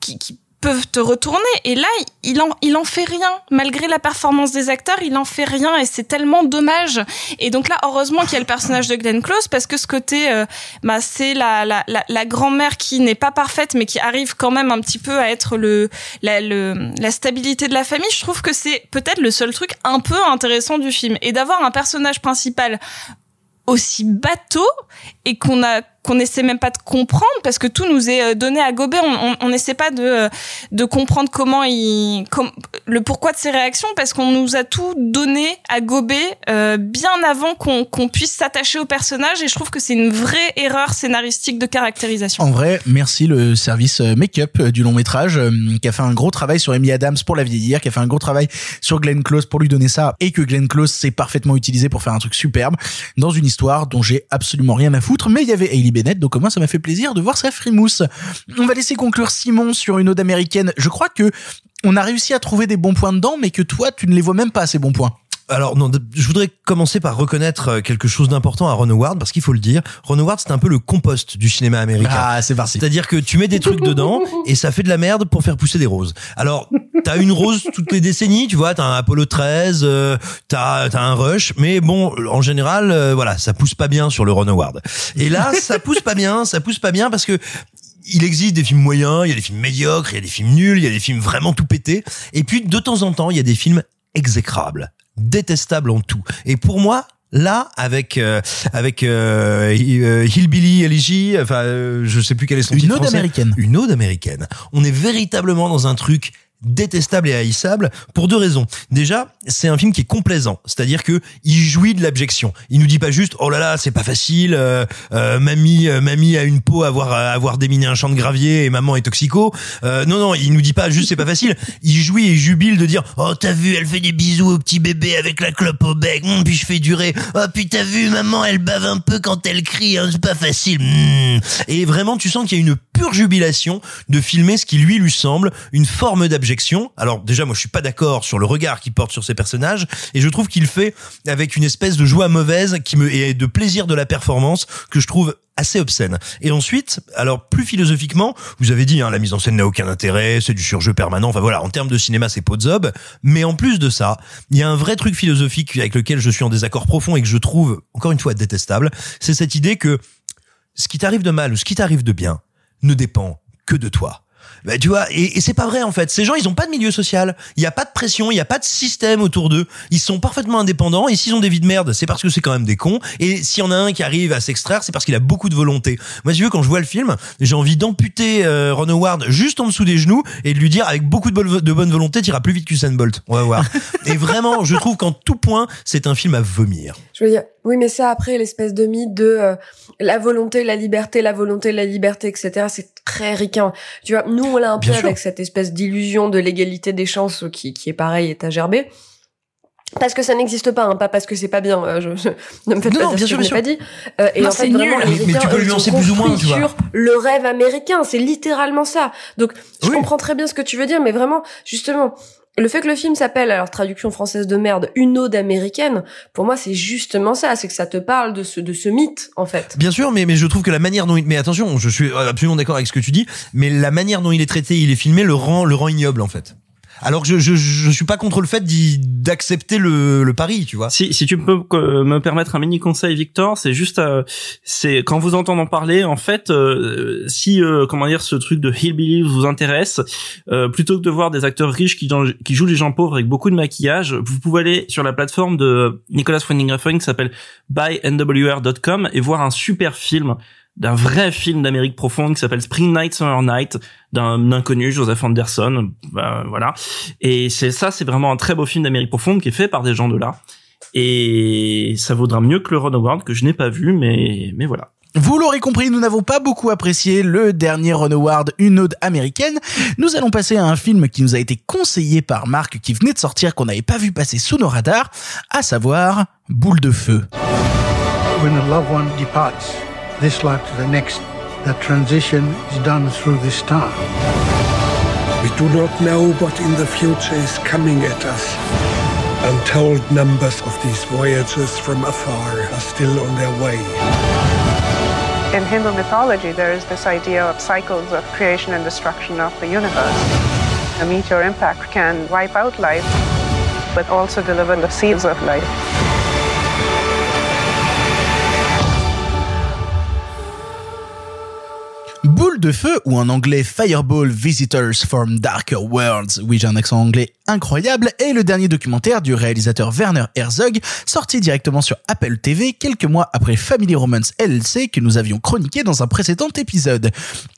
qui, qui peuvent te retourner. Et là il en il en fait rien. Malgré la performance des acteurs il en fait rien. Et c'est tellement dommage. Et donc là heureusement qu'il y a le personnage de Glenn Close parce que ce côté euh, bah c'est la la la, la grand-mère qui n'est pas parfaite mais qui arrive quand même un petit peu à être le la le la stabilité de la famille. Je trouve que c'est peut-être le seul truc un peu intéressant du film. Et d'avoir un personnage principal aussi bateau et qu'on a qu'on essaie même pas de comprendre parce que tout nous est euh, donné à gober. On on, on essaie pas de euh, de comprendre comment il le pourquoi de ses réactions parce qu'on nous a tout donné à gober euh, bien avant qu'on puisse s'attacher au personnage. Et je trouve que c'est une vraie erreur scénaristique de caractérisation. En vrai, merci le service make-up du long métrage qui a fait un gros travail sur Amy Adams pour la vieillir, qui a fait un gros travail sur Glenn Close pour lui donner ça et que Glenn Close s'est parfaitement utilisé pour faire un truc superbe dans une histoire dont j'ai absolument rien à foutre, mais il y avait Hailey Donc au ça m'a fait plaisir de voir sa frimousse. On va laisser conclure Simon sur une ode américaine. Je crois que on a réussi à trouver des bons points dedans, mais que toi, tu ne les vois même pas ces bons points. Alors non, je voudrais commencer par reconnaître euh, quelque chose d'important à Ron Howard parce qu'il faut le dire, Ron Howard c'est un peu le compost du cinéma américain. Ah, c'est parti. C'est-à-dire que tu mets des trucs dedans et ça fait de la merde pour faire pousser des roses. Alors t'as une rose toutes les décennies, tu vois, t'as un Apollo 13, euh, t'as t'as un Rush, mais bon, en général, euh, voilà, ça pousse pas bien sur le Ron Howard. Et là, ça pousse pas bien, ça pousse pas bien parce que il existe des films moyens, il y a des films médiocres, il y a des films nuls, il y a des films vraiment tout pétés. Et puis, de temps en temps, il y a des films exécrables, détestables en tout. Et pour moi, là, avec euh, avec euh, euh, Hillbilly Elegy, enfin, euh, je sais plus quel est son Une titre ode français. américaine. Une ode américaine. On est véritablement dans un truc détestable et haïssable pour deux raisons. Déjà, c'est un film qui est complaisant, c'est-à-dire que il jouit de l'abjection. Il nous dit pas juste oh là là, c'est pas facile, euh, euh, mamie euh, mamie a une peau à avoir à avoir déminé un champ de gravier et maman est toxico. Euh, non non, il nous dit pas juste c'est pas facile, il jouit et jubile de dire oh t'as vu, elle fait des bisous au petit bébé avec la clope au bec, Hum, puis je fais durer. Oh puis t'as vu maman, elle bave un peu quand elle crie, hein, c'est pas facile. Hum. Et vraiment tu sens qu'il y a une pure jubilation de filmer ce qui lui lui semble une forme d'abjection. Alors déjà moi je suis pas d'accord sur le regard qu'il porte sur ces personnages et je trouve qu'il fait avec une espèce de joie mauvaise qui me et de plaisir de la performance que je trouve assez obscène. Et ensuite, alors plus philosophiquement, vous avez dit, hein, la mise en scène n'a aucun intérêt, c'est du surjeu permanent. Enfin voilà, en termes de cinéma, c'est pot de zob. Mais en plus de ça, il y a un vrai truc philosophique avec lequel je suis en désaccord profond et que je trouve encore une fois détestable. C'est cette idée que ce qui t'arrive de mal ou ce qui t'arrive de bien ne dépend que de toi. Bah, tu vois, et, et c'est pas vrai en fait. Ces gens, ils ont pas de milieu social. Il y a pas de pression, il y a pas de système autour d'eux. Ils sont parfaitement indépendants. Et s'ils ont des vies de merde, c'est parce que c'est quand même des cons. Et s'il y en a un qui arrive à s'extraire, c'est parce qu'il a beaucoup de volonté. Moi, si tu veux, quand je vois le film, j'ai envie d'amputer euh, Ron Howard juste en dessous des genoux et de lui dire avec beaucoup de bonne, de bonne volonté, t'iras plus vite qu'Usain Bolt. On va voir. et vraiment, je trouve qu'en tout point, c'est un film à vomir. Je veux dire, oui, mais ça après l'espèce de mythe de euh, la volonté, la liberté, la volonté, la liberté, etc. C'est très ricain. Tu vois, nous on l'a un peu Bien sûr. avec cette espèce d'illusion de l'égalité des chances qui, qui est pareil et à gerber. Parce que ça n'existe pas, hein, pas parce que c'est pas bien. euh, je, je- ne me faites Non, pas non, dire bien ce que sûr, je n'ai pas dit. Euh, et Non, en fait, c'est vraiment, nul. Mais- mais tu peux sont plus ou moins, tu vois. sur le rêve américain. C'est littéralement ça. Donc, je comprends très bien ce que tu veux dire, mais vraiment, justement, le fait que le film s'appelle, alors traduction française de merde, une ode américaine, pour moi, c'est justement ça. C'est que ça te parle de ce, de ce mythe, en fait. Bien sûr, mais, mais je trouve que la manière dont il, mais attention, je suis absolument d'accord avec ce que tu dis, mais la manière dont il est traité, il est filmé, le rend, le rend ignoble, en fait. Alors je, je, je suis pas contre le fait d'accepter le, le pari, tu vois. Si, si tu peux euh, me permettre un mini conseil, Victor, c'est juste, euh, c'est quand vous entendez en parler, en fait, euh, si euh, comment dire, ce truc de hillbilly vous intéresse, euh, plutôt que de voir des acteurs riches qui, qui jouent les gens pauvres avec beaucoup de maquillage, vous pouvez aller sur la plateforme de Nicolas Winding qui s'appelle bynwr.com et voir un super film d'un vrai film d'Amérique profonde qui s'appelle Spring Night Summer Night d'un inconnu Joseph Anderson bah, voilà et c'est ça c'est vraiment un très beau film d'Amérique profonde qui est fait par des gens de là et ça vaudra mieux que le Ron Howard que je n'ai pas vu mais mais voilà Vous l'aurez compris, nous n'avons pas beaucoup apprécié le dernier Ron Howard, une ode américaine. Nous allons passer à un film qui nous a été conseillé par Marc, qui venait de sortir, qu'on n'avait pas vu passer sous nos radars, à savoir Boule de feu. When a loved one departs this life to the next, that transition is done through this time. We do not know what in the future is coming at us. Untold numbers of these voyagers from afar are still on their way. In Hindu mythology, there is this idea of cycles of creation and destruction of the universe. A meteor impact can wipe out life, but also deliver the seeds of life. Boule de feu, ou en anglais Fireball Visitors from Darker Worlds, oui j'ai un accent anglais incroyable, est le dernier documentaire du réalisateur Werner Herzog, sorti directement sur Apple TV quelques mois après Family Romance LLC que nous avions chroniqué dans un précédent épisode.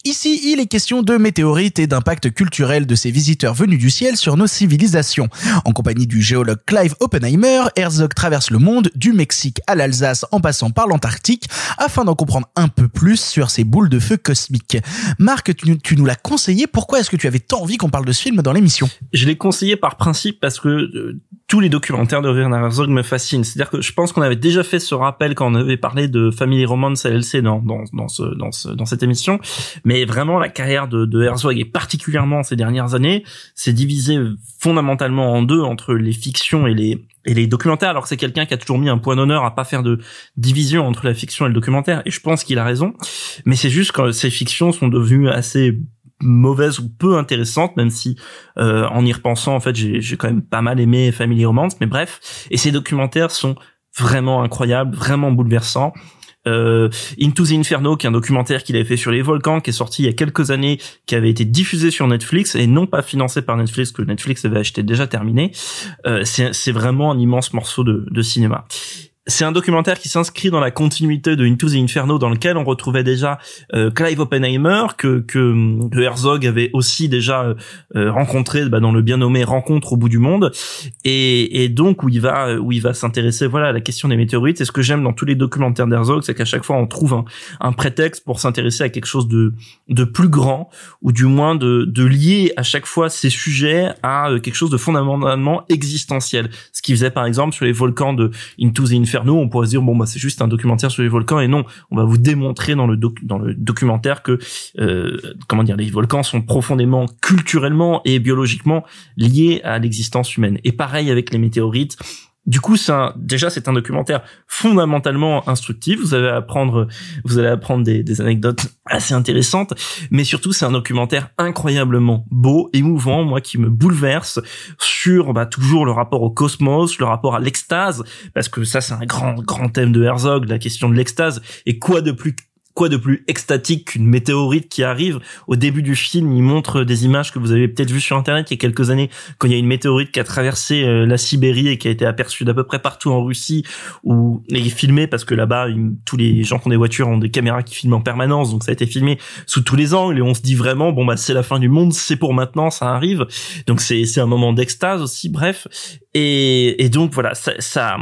Ici, il est question de météorites et d'impact culturel de ces visiteurs venus du ciel sur nos civilisations. En compagnie du géologue Clive Oppenheimer, Herzog traverse le monde, du Mexique à l'Alsace en passant par l'Antarctique, afin d'en comprendre un peu plus sur ces boules de feu cosmiques. Marc, tu, nous l'as conseillé, pourquoi est-ce que tu avais tant envie qu'on parle de ce film dans l'émission? Je l'ai conseillé par principe parce que euh, tous les documentaires de Werner Herzog me fascinent. C'est-à-dire que je pense qu'on avait déjà fait ce rappel quand on avait parlé de Family Romance LLC dans, dans, dans, dans, ce, dans cette émission. Mais vraiment, la carrière de, de Herzog et particulièrement ces dernières années s'est divisée fondamentalement en deux entre les fictions et les, et les documentaires, alors que c'est quelqu'un qui a toujours mis un point d'honneur à pas faire de division entre la fiction et le documentaire, et je pense qu'il a raison. Mais c'est juste que ces fictions sont devenues assez mauvaises ou peu intéressantes, même si euh, en y repensant, en fait, j'ai quand même pas mal aimé Family Romance, mais bref. Et ces documentaires sont vraiment incroyables, vraiment bouleversants. Euh, Into the Inferno, qui est un documentaire qu'il avait fait sur les volcans, qui est sorti il y a quelques années, qui avait été diffusé sur Netflix et non pas financé par Netflix, que Netflix avait acheté déjà terminé. Euh, c'est vraiment un immense morceau de, de cinéma c'est un documentaire qui s'inscrit dans la continuité de Into the Inferno dans lequel on retrouvait déjà euh, Clive Oppenheimer que, que Herzog avait aussi déjà euh, rencontré bah, dans le bien nommé Rencontre au bout du monde. Et, et donc où il va où il va s'intéresser voilà à la question des météorites. Et ce que j'aime dans tous les documentaires d'Herzog c'est qu'à chaque fois on trouve un, un prétexte pour s'intéresser à quelque chose de de plus grand ou du moins de de lier à chaque fois ces sujets à euh, quelque chose de fondamentalement existentiel. Ce qu'il faisait par exemple sur les volcans de Into the Inferno nous, on pourrait se dire bon bah c'est juste un documentaire sur les volcans et non, on va vous démontrer dans le dans le documentaire que euh, comment dire les volcans sont profondément culturellement et biologiquement liés à l'existence humaine. Et pareil avec les météorites. Du coup, c'est déjà c'est un documentaire fondamentalement instructif. Vous allez apprendre, vous allez apprendre des, des anecdotes assez intéressantes, mais surtout c'est un documentaire incroyablement beau, émouvant, moi qui me bouleverse sur bah, toujours le rapport au cosmos, le rapport à l'extase, parce que ça c'est un grand grand thème de Herzog, la question de l'extase. Et quoi de plus quoi de plus extatique qu'une météorite qui arrive au début du film? Il montre des images que vous avez peut-être vues sur internet il y a quelques années quand il y a une météorite qui a traversé euh, la Sibérie et qui a été aperçue d'à peu près partout en Russie où et filmé parce que là-bas tous les gens qui ont des voitures ont des caméras qui filment en permanence donc ça a été filmé sous tous les angles et on se dit vraiment bon bah c'est la fin du monde c'est pour maintenant ça arrive. Donc c'est c'est un moment d'extase aussi bref. Et, et donc voilà ça, ça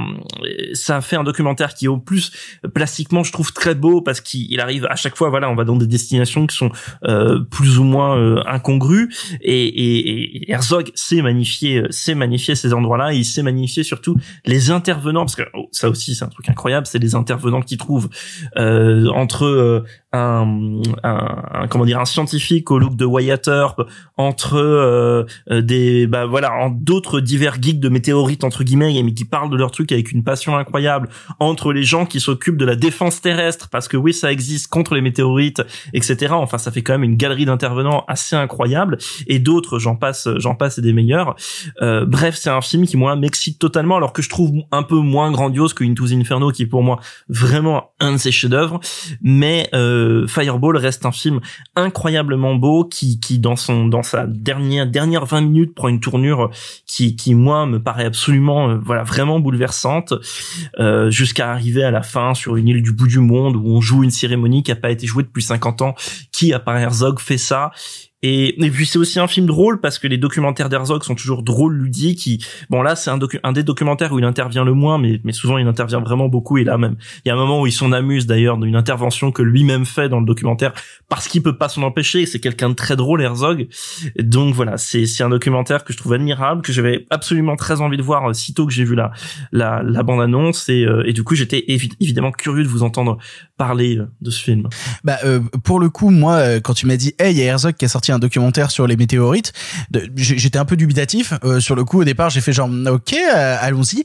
ça fait un documentaire qui au plus plastiquement je trouve très beau parce qu'il arrive à chaque fois voilà on va dans des destinations qui sont euh, plus ou moins euh, incongrues. Et, et, et Herzog sait magnifier sait magnifier ces endroits-là. Il sait magnifier surtout les intervenants parce que oh, ça aussi c'est un truc incroyable c'est les intervenants qu'il trouve euh, entre un, un, comment dire un scientifique au look de Wyatt Earp entre euh, euh, des bah voilà en d'autres divers geeks de météorites entre guillemets mais qui parlent de leur truc avec une passion incroyable entre les gens qui s'occupent de la défense terrestre parce que oui ça existe contre les météorites etc enfin ça fait quand même une galerie d'intervenants assez incroyable et d'autres j'en passe j'en passe et des meilleurs. Euh, bref c'est un film qui moi m'excite totalement alors que je trouve un peu moins grandiose que Into the Inferno qui est pour moi vraiment un de ses chefs-d'œuvre. Mais euh, Fireball reste un film incroyablement beau qui qui dans son dans sa dernière dernière 20 minutes prend une tournure qui qui moi me paraît absolument euh, voilà vraiment bouleversante. Euh, jusqu'à arriver à la fin sur une île du bout du monde où on joue une cérémonie qui a pas été jouée depuis 50 ans qui à part Herzog fait ça Et, et puis c'est aussi un film drôle parce que les documentaires d'Herzog sont toujours drôles, ludiques. Qui, bon là c'est un, un des documentaires où il intervient le moins, mais, mais souvent il intervient vraiment beaucoup. Et là même, il y a un moment où il s'en amuse d'ailleurs d'une intervention que lui-même fait dans le documentaire parce qu'il peut pas s'en empêcher. C'est quelqu'un de très drôle, Herzog. Donc voilà, c'est un documentaire que je trouve admirable, que j'avais absolument très envie de voir euh, sitôt que j'ai vu la la, la bande annonce et, euh, et du coup j'étais évi- évidemment curieux de vous entendre parler euh, de ce film. Bah euh, pour le coup moi euh, quand tu m'as dit hey il y a Herzog qui a sorti un documentaire sur les météorites. J'étais un peu dubitatif Euh, sur le coup au départ j'ai fait genre ok euh, allons-y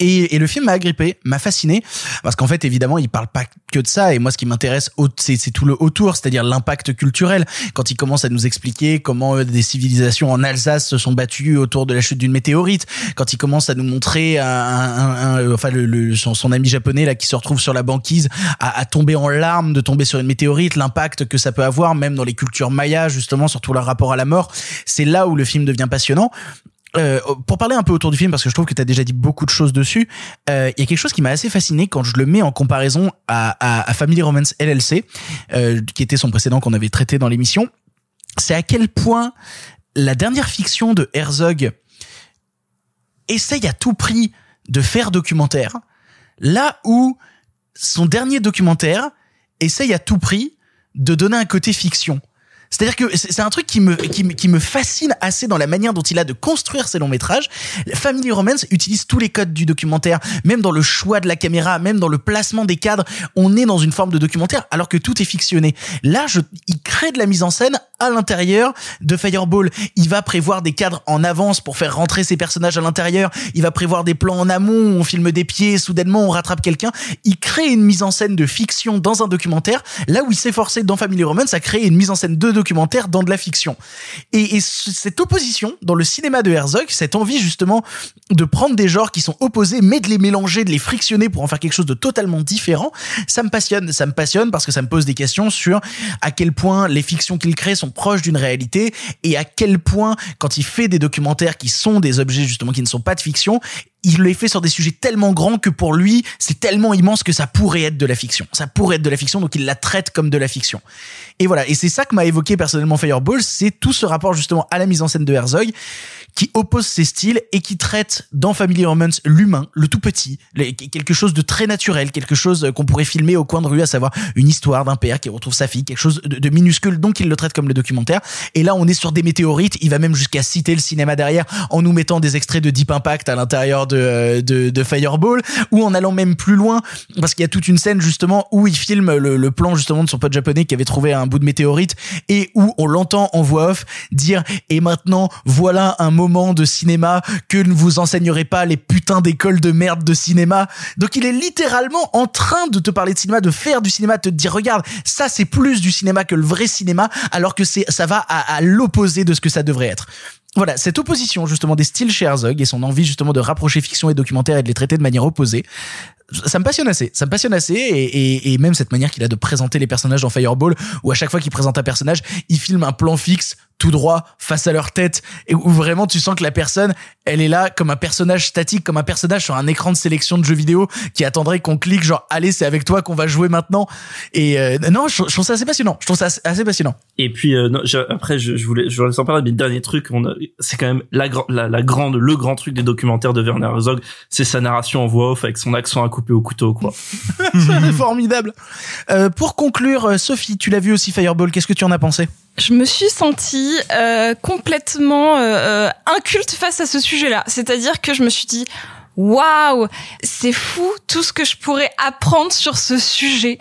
et, et le film m'a agrippé m'a fasciné parce qu'en fait évidemment il parle pas que de ça. Et moi ce qui m'intéresse c'est tout le autour c'est-à-dire l'impact culturel. Quand il commence à nous expliquer comment euh, des civilisations en Alsace se sont battues autour de la chute d'une météorite quand il commence à nous montrer un, un- un- enfin le, le- son, son ami japonais là qui se retrouve sur la banquise à, à tomber en larmes de tomber sur une météorite l'impact que ça peut avoir même dans les cultures mayas justement sur tout leur rapport à la mort. C'est là où le film devient passionnant euh, pour parler un peu autour du film, parce que je trouve que tu as déjà dit beaucoup de choses dessus, euh, il y a quelque chose qui m'a assez fasciné quand je le mets en comparaison à, Family Romance LLC, euh, qui était son précédent qu'on avait traité dans l'émission. C'est à quel point la dernière fiction de Herzog essaye à tout prix de faire documentaire, là où son dernier documentaire essaye à tout prix de donner un côté fiction. C'est-à-dire que c'est un truc qui me, qui, qui me fascine assez dans la manière dont il a de construire ses longs métrages. Family Romance utilise tous les codes du documentaire, même dans le choix de la caméra, même dans le placement des cadres. On est dans une forme de documentaire alors que tout est fictionné. Là, je, il crée de la mise en scène à l'intérieur de Fireball. Il va prévoir des cadres en avance pour faire rentrer ses personnages à l'intérieur. Il va prévoir des plans en amont où on filme des pieds, soudainement on rattrape quelqu'un. Il crée une mise en scène de fiction dans un documentaire, là où il s'est forcé dans Family Romance à créer une mise en scène de documentaire dans de la fiction. Et, et ce- cette opposition dans le cinéma de Herzog, cette envie justement de prendre des genres qui sont opposés, mais de les mélanger, de les frictionner pour en faire quelque chose de totalement différent, ça me passionne. Ça me passionne parce que ça me pose des questions sur à quel point les fictions qu'il crée sont proches d'une réalité et à quel point quand il fait des documentaires qui sont des objets justement qui ne sont pas de fiction, il les fait sur des sujets tellement grands que pour lui, c'est tellement immense que ça pourrait être de la fiction. Ça pourrait être de la fiction, donc il la traite comme de la fiction. Et voilà, et c'est ça que m'a évoqué personnellement Fireball, c'est tout ce rapport justement à la mise en scène de Herzog qui oppose ses styles et qui traite dans Family Romance l'humain, le tout petit, quelque chose de très naturel, quelque chose qu'on pourrait filmer au coin de rue, à savoir une histoire d'un père qui retrouve sa fille, quelque chose de, minuscule, donc il le traite comme le documentaire. Et là, on est sur des météorites, il va même jusqu'à citer le cinéma derrière en nous mettant des extraits de Deep Impact à l'intérieur de, euh, Fireball, ou en allant même plus loin, parce qu'il y a toute une scène justement où il filme le plan justement de son pote japonais qui avait trouvé un bout de météorite et où on l'entend en voix off dire et maintenant voilà un moment de cinéma que ne vous enseignerez pas les putains d'écoles de merde de cinéma. Donc il est littéralement en train de te parler de cinéma, de faire du cinéma, de te dire regarde ça c'est plus du cinéma que le vrai cinéma alors que c'est ça va à, à l'opposé de ce que ça devrait être. Voilà, cette opposition justement des styles chez Herzog et son envie justement de rapprocher fiction et documentaire et de les traiter de manière opposée, ça me passionne assez. Ça me passionne assez et, et, et même cette manière qu'il a de présenter les personnages dans Fireball où à chaque fois qu'il présente un personnage, il filme un plan fixe tout droit face à leur tête et où vraiment tu sens que la personne elle est là comme un personnage statique comme un personnage sur un écran de sélection de jeux vidéo qui attendrait qu'on clique genre allez c'est avec toi qu'on va jouer maintenant et euh, non je, trouve ça assez passionnant je trouve ça assez, passionnant Et puis euh, après, je, je voulais, je voulais en parler, mais le dernier truc, c'est quand même la, la, la grande, le grand truc des documentaires de Werner Herzog, c'est sa narration en voix off avec son accent à couper au couteau, quoi. c'est formidable Euh, pour conclure euh, Sophie tu l'as vu aussi Fireball qu'est-ce que tu en as pensé? Je me suis sentie euh, complètement euh, inculte face à ce sujet-là. C'est-à-dire que je me suis dit, waouh, c'est fou tout ce que je pourrais apprendre sur ce sujet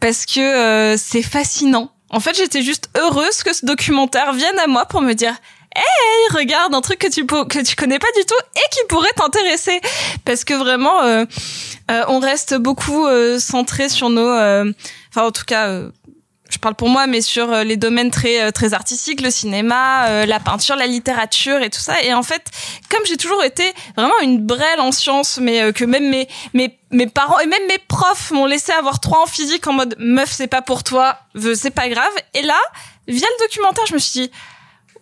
parce que euh, c'est fascinant. En fait, j'étais juste heureuse que ce documentaire vienne à moi pour me dire. Hey, regarde un truc que tu que tu connais pas du tout et qui pourrait t'intéresser parce que vraiment euh, euh, on reste beaucoup euh, centré sur nos euh, enfin en tout cas euh, je parle pour moi, mais sur euh, les domaines très très artistiques, le cinéma, la peinture, la littérature et tout ça. Et en fait, comme j'ai toujours été vraiment une brêle en sciences, mais que même mes mes mes parents et même mes profs m'ont laissé avoir trois en physique en mode meuf, c'est pas pour toi, c'est pas grave. Et là, via le documentaire, je me suis dit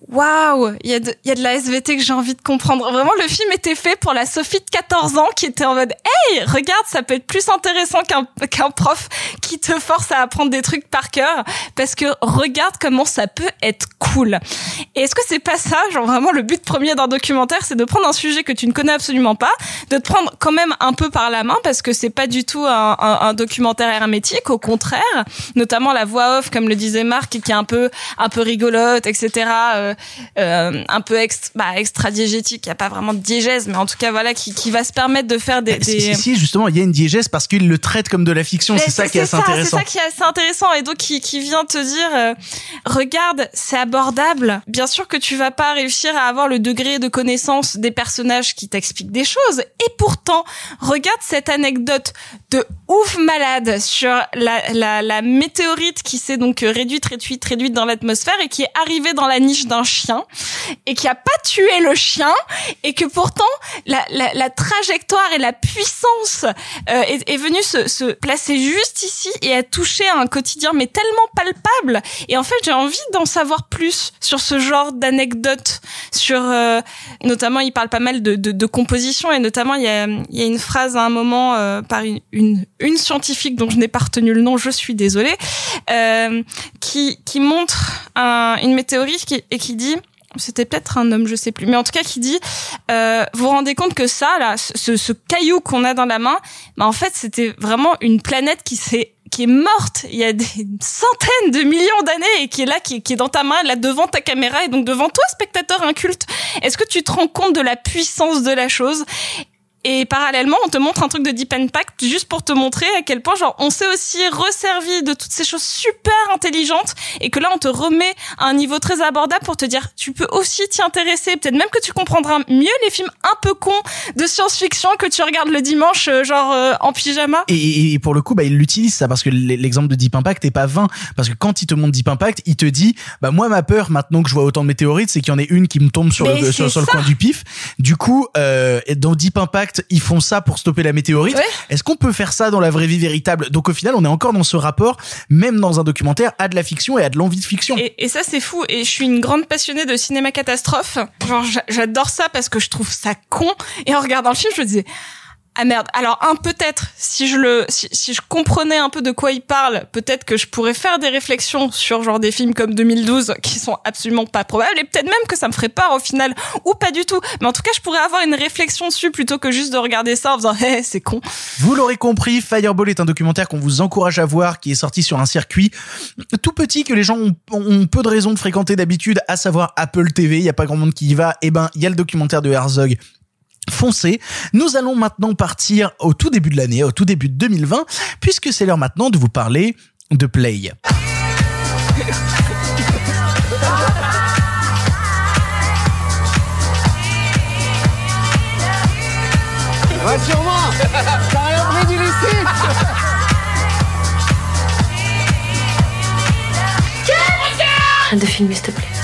waouh, il y, a de- y a de la SVT que j'ai envie de comprendre. Vraiment, le film était fait pour la Sophie de 14 ans qui était en mode Hey, regarde, ça peut être plus intéressant qu'un qu'un prof qui te force à apprendre des trucs par cœur parce que regarde comment ça peut être cool. Et est-ce que c'est pas ça, genre vraiment le but premier d'un documentaire, c'est de prendre un sujet que tu ne connais absolument pas, de te prendre quand même un peu par la main parce que c'est pas du tout un, un- un documentaire hermétique, au contraire, notamment la voix off, comme le disait Marc, qui est un peu un peu rigolote, etc. euh, un peu extra, bah, extra diégétique. Il y a pas vraiment de diégèse, mais en tout cas voilà, qui, qui va se permettre de faire des, des... si, si, justement, il y a une diégèse parce qu'il le traite comme de la fiction. C'est ça qui est assez C'est intéressant. ça qui est assez intéressant et donc qui, qui vient te dire, euh, regarde, c'est abordable. Bien sûr que tu vas pas réussir à avoir le degré de connaissance des personnages qui t'expliquent des choses. Et pourtant, regarde cette anecdote de ouf malade sur la, la, la météorite qui s'est donc réduite, réduite, réduite dans l'atmosphère et qui est arrivée dans la niche d'un chien et qui a pas tué le chien et que pourtant la, trajectoire et la puissance euh, est, venue se, placer juste ici et a touché un quotidien mais tellement palpable. Et en fait j'ai envie d'en savoir plus sur ce genre d'anecdotes sur euh, notamment il parle pas mal de, composition et notamment il y a, y a une phrase à un moment euh, par une, une, scientifique dont je n'ai pas retenu le nom je suis désolée qui, qui montre un- une météorite et qui dit c'était peut-être un homme, je sais plus, mais en tout cas qui dit, euh, vous vous rendez compte que ça, là, ce, caillou qu'on a dans la main, bah en fait c'était vraiment une planète qui s'est qui est morte il y a des centaines de millions d'années et qui est là, qui, qui est dans ta main, là devant ta caméra et donc devant toi, spectateur inculte. Est-ce que tu te rends compte de la puissance de la chose? Et parallèlement, on te montre un truc de Deep Impact juste pour te montrer à quel point, genre, on s'est aussi resservi de toutes ces choses super intelligentes et que là, on te remet à un niveau très abordable pour te dire, tu peux aussi t'y intéresser. Peut-être même que tu comprendras mieux les films un peu cons de science-fiction que tu regardes le dimanche, euh, genre, euh, en pyjama. Et, et pour le coup, bah, il l'utilise ça parce que l'exemple de Deep Impact est pas vain. Parce que quand il te montre Deep Impact, il te dit, bah moi ma peur maintenant que je vois autant de météorites, c'est qu'il y en ait une qui me tombe sur Mais le sur, sur le coin du pif. Du coup, euh, dans Deep Impact, ils font ça pour stopper la météorite. Est-ce qu'on peut faire ça dans la vraie vie véritable? Donc au final, on est encore dans ce rapport, même dans un documentaire, à de la fiction et à de l'envie de fiction. Et, et ça, c'est fou. Et je suis une grande passionnée de cinéma catastrophe. Genre, j'a- j'adore ça parce que je trouve ça con. Et en regardant le film, je me disais, ah merde. Alors, un, peut-être, si je le, si, si je comprenais un peu de quoi il parle, peut-être que je pourrais faire des réflexions sur genre des films comme 2012 qui sont absolument pas probables. Et peut-être même que ça me ferait peur au final. Ou pas du tout. Mais en tout cas, je pourrais avoir une réflexion dessus plutôt que juste de regarder ça en faisant, hé, c'est con. Vous l'aurez compris, Fireball est un documentaire qu'on vous encourage à voir, qui est sorti sur un circuit tout petit que les gens ont, ont peu de raisons de fréquenter d'habitude, à savoir Apple TV. Il y a pas grand monde qui y va. Eh ben, il y a le documentaire de Herzog. Foncez. Nous allons maintenant partir au tout début de l'année, au tout début de 2020, puisque c'est l'heure maintenant de vous parler de Play. Rassure-moi T'as rien pris du lycée Arrête de filmer, s'il te plaît.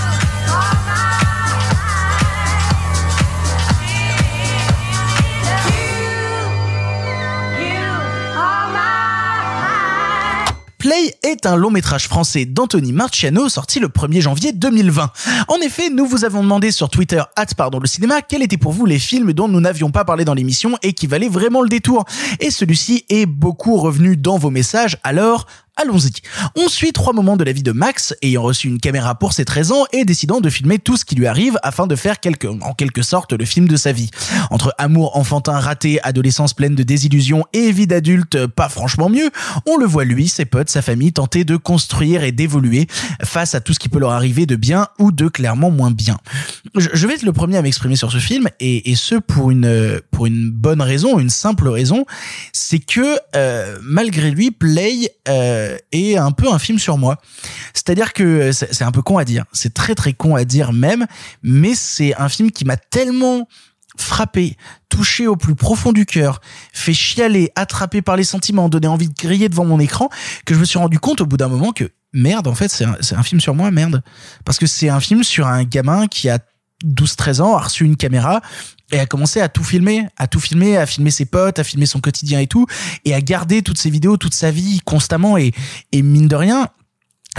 Play est un long métrage français d'Anthony Marciano sorti le 1er janvier 2020. En effet, nous vous avons demandé sur Twitter, at pardon le cinéma, quels étaient pour vous les films dont nous n'avions pas parlé dans l'émission et qui valaient vraiment le détour. Et celui-ci est beaucoup revenu dans vos messages, alors Allons-y. On suit trois moments de la vie de Max, ayant reçu une caméra pour ses 13 ans et décidant de filmer tout ce qui lui arrive afin de faire quelque, en quelque sorte le film de sa vie. Entre amour enfantin raté, adolescence pleine de désillusions et vie d'adulte pas franchement mieux, on le voit lui, ses potes, sa famille tenter de construire et d'évoluer face à tout ce qui peut leur arriver de bien ou de clairement moins bien. Je vais être le premier à m'exprimer sur ce film et, et ce pour une pour une bonne raison, une simple raison, c'est que euh, malgré lui, Play euh, est un peu un film sur moi. C'est-à-dire que c'est un peu con à dire, c'est très très con à dire même, mais c'est un film qui m'a tellement frappé, touché au plus profond du cœur, fait chialer, attrapé par les sentiments, donné envie de griller devant mon écran, que je me suis rendu compte au bout d'un moment que merde, en fait, c'est un, c'est un film sur moi, merde. Parce que c'est un film sur un gamin qui a 12-13 ans, a reçu une caméra et a commencé à tout filmer, à tout filmer, à filmer ses potes, à filmer son quotidien et tout, et à garder toutes ses vidéos, toute sa vie constamment et, et mine de rien,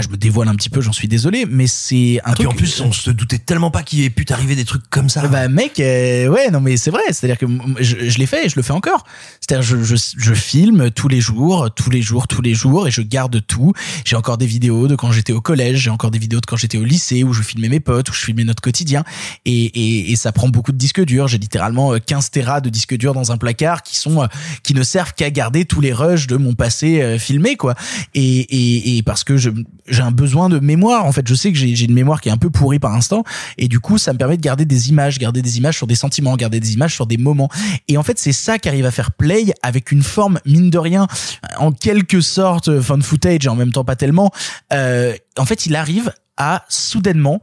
je me dévoile un petit peu, j'en suis désolé, mais c'est un Et truc. puis en plus, on se doutait tellement pas qu'il ait pu t'arriver des trucs comme ça. Bah mec, euh, ouais, non mais c'est vrai. C'est-à-dire que je, je l'ai fait et je le fais encore. C'est-à-dire je, je, je filme tous les jours, tous les jours, tous les jours et je garde tout. J'ai encore des vidéos de quand j'étais au collège, j'ai encore des vidéos de quand j'étais au lycée où je filmais mes potes, où je filmais notre quotidien. Et, et, et ça prend beaucoup de disques durs. J'ai littéralement euh, 15 téras de disques durs dans un placard qui sont euh, qui ne servent qu'à garder tous les rushs de mon passé euh, filmé quoi. Et, et, et parce que je j'ai un besoin de mémoire en fait. Je sais que j'ai une mémoire qui est un peu pourrie par instant et du coup ça me permet de garder des images, garder des images sur des sentiments, garder des images sur des moments. Et en fait c'est ça qu'arrive à faire Play avec une forme mine de rien en quelque sorte fun footage et en même temps pas tellement. Euh, en fait il arrive à soudainement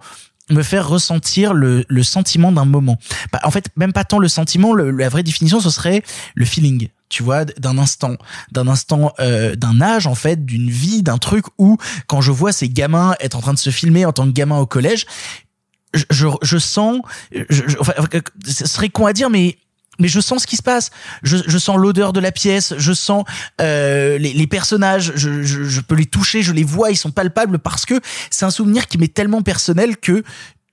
me faire ressentir le, le sentiment d'un moment. Bah, en fait, même pas tant le sentiment, le- la vraie définition, ce serait le feeling, tu vois, d'un instant, d'un instant, euh, d'un âge en fait, d'une vie, d'un truc où quand je vois ces gamins être en train de se filmer en tant que gamin au collège, je, je, je sens, je, enfin, ce serait con à dire, mais mais je sens ce qui se passe. Je, je sens l'odeur de la pièce, je sens euh, les, les personnages, je, je, je peux les toucher, je les vois, ils sont palpables parce que c'est un souvenir qui m'est tellement personnel que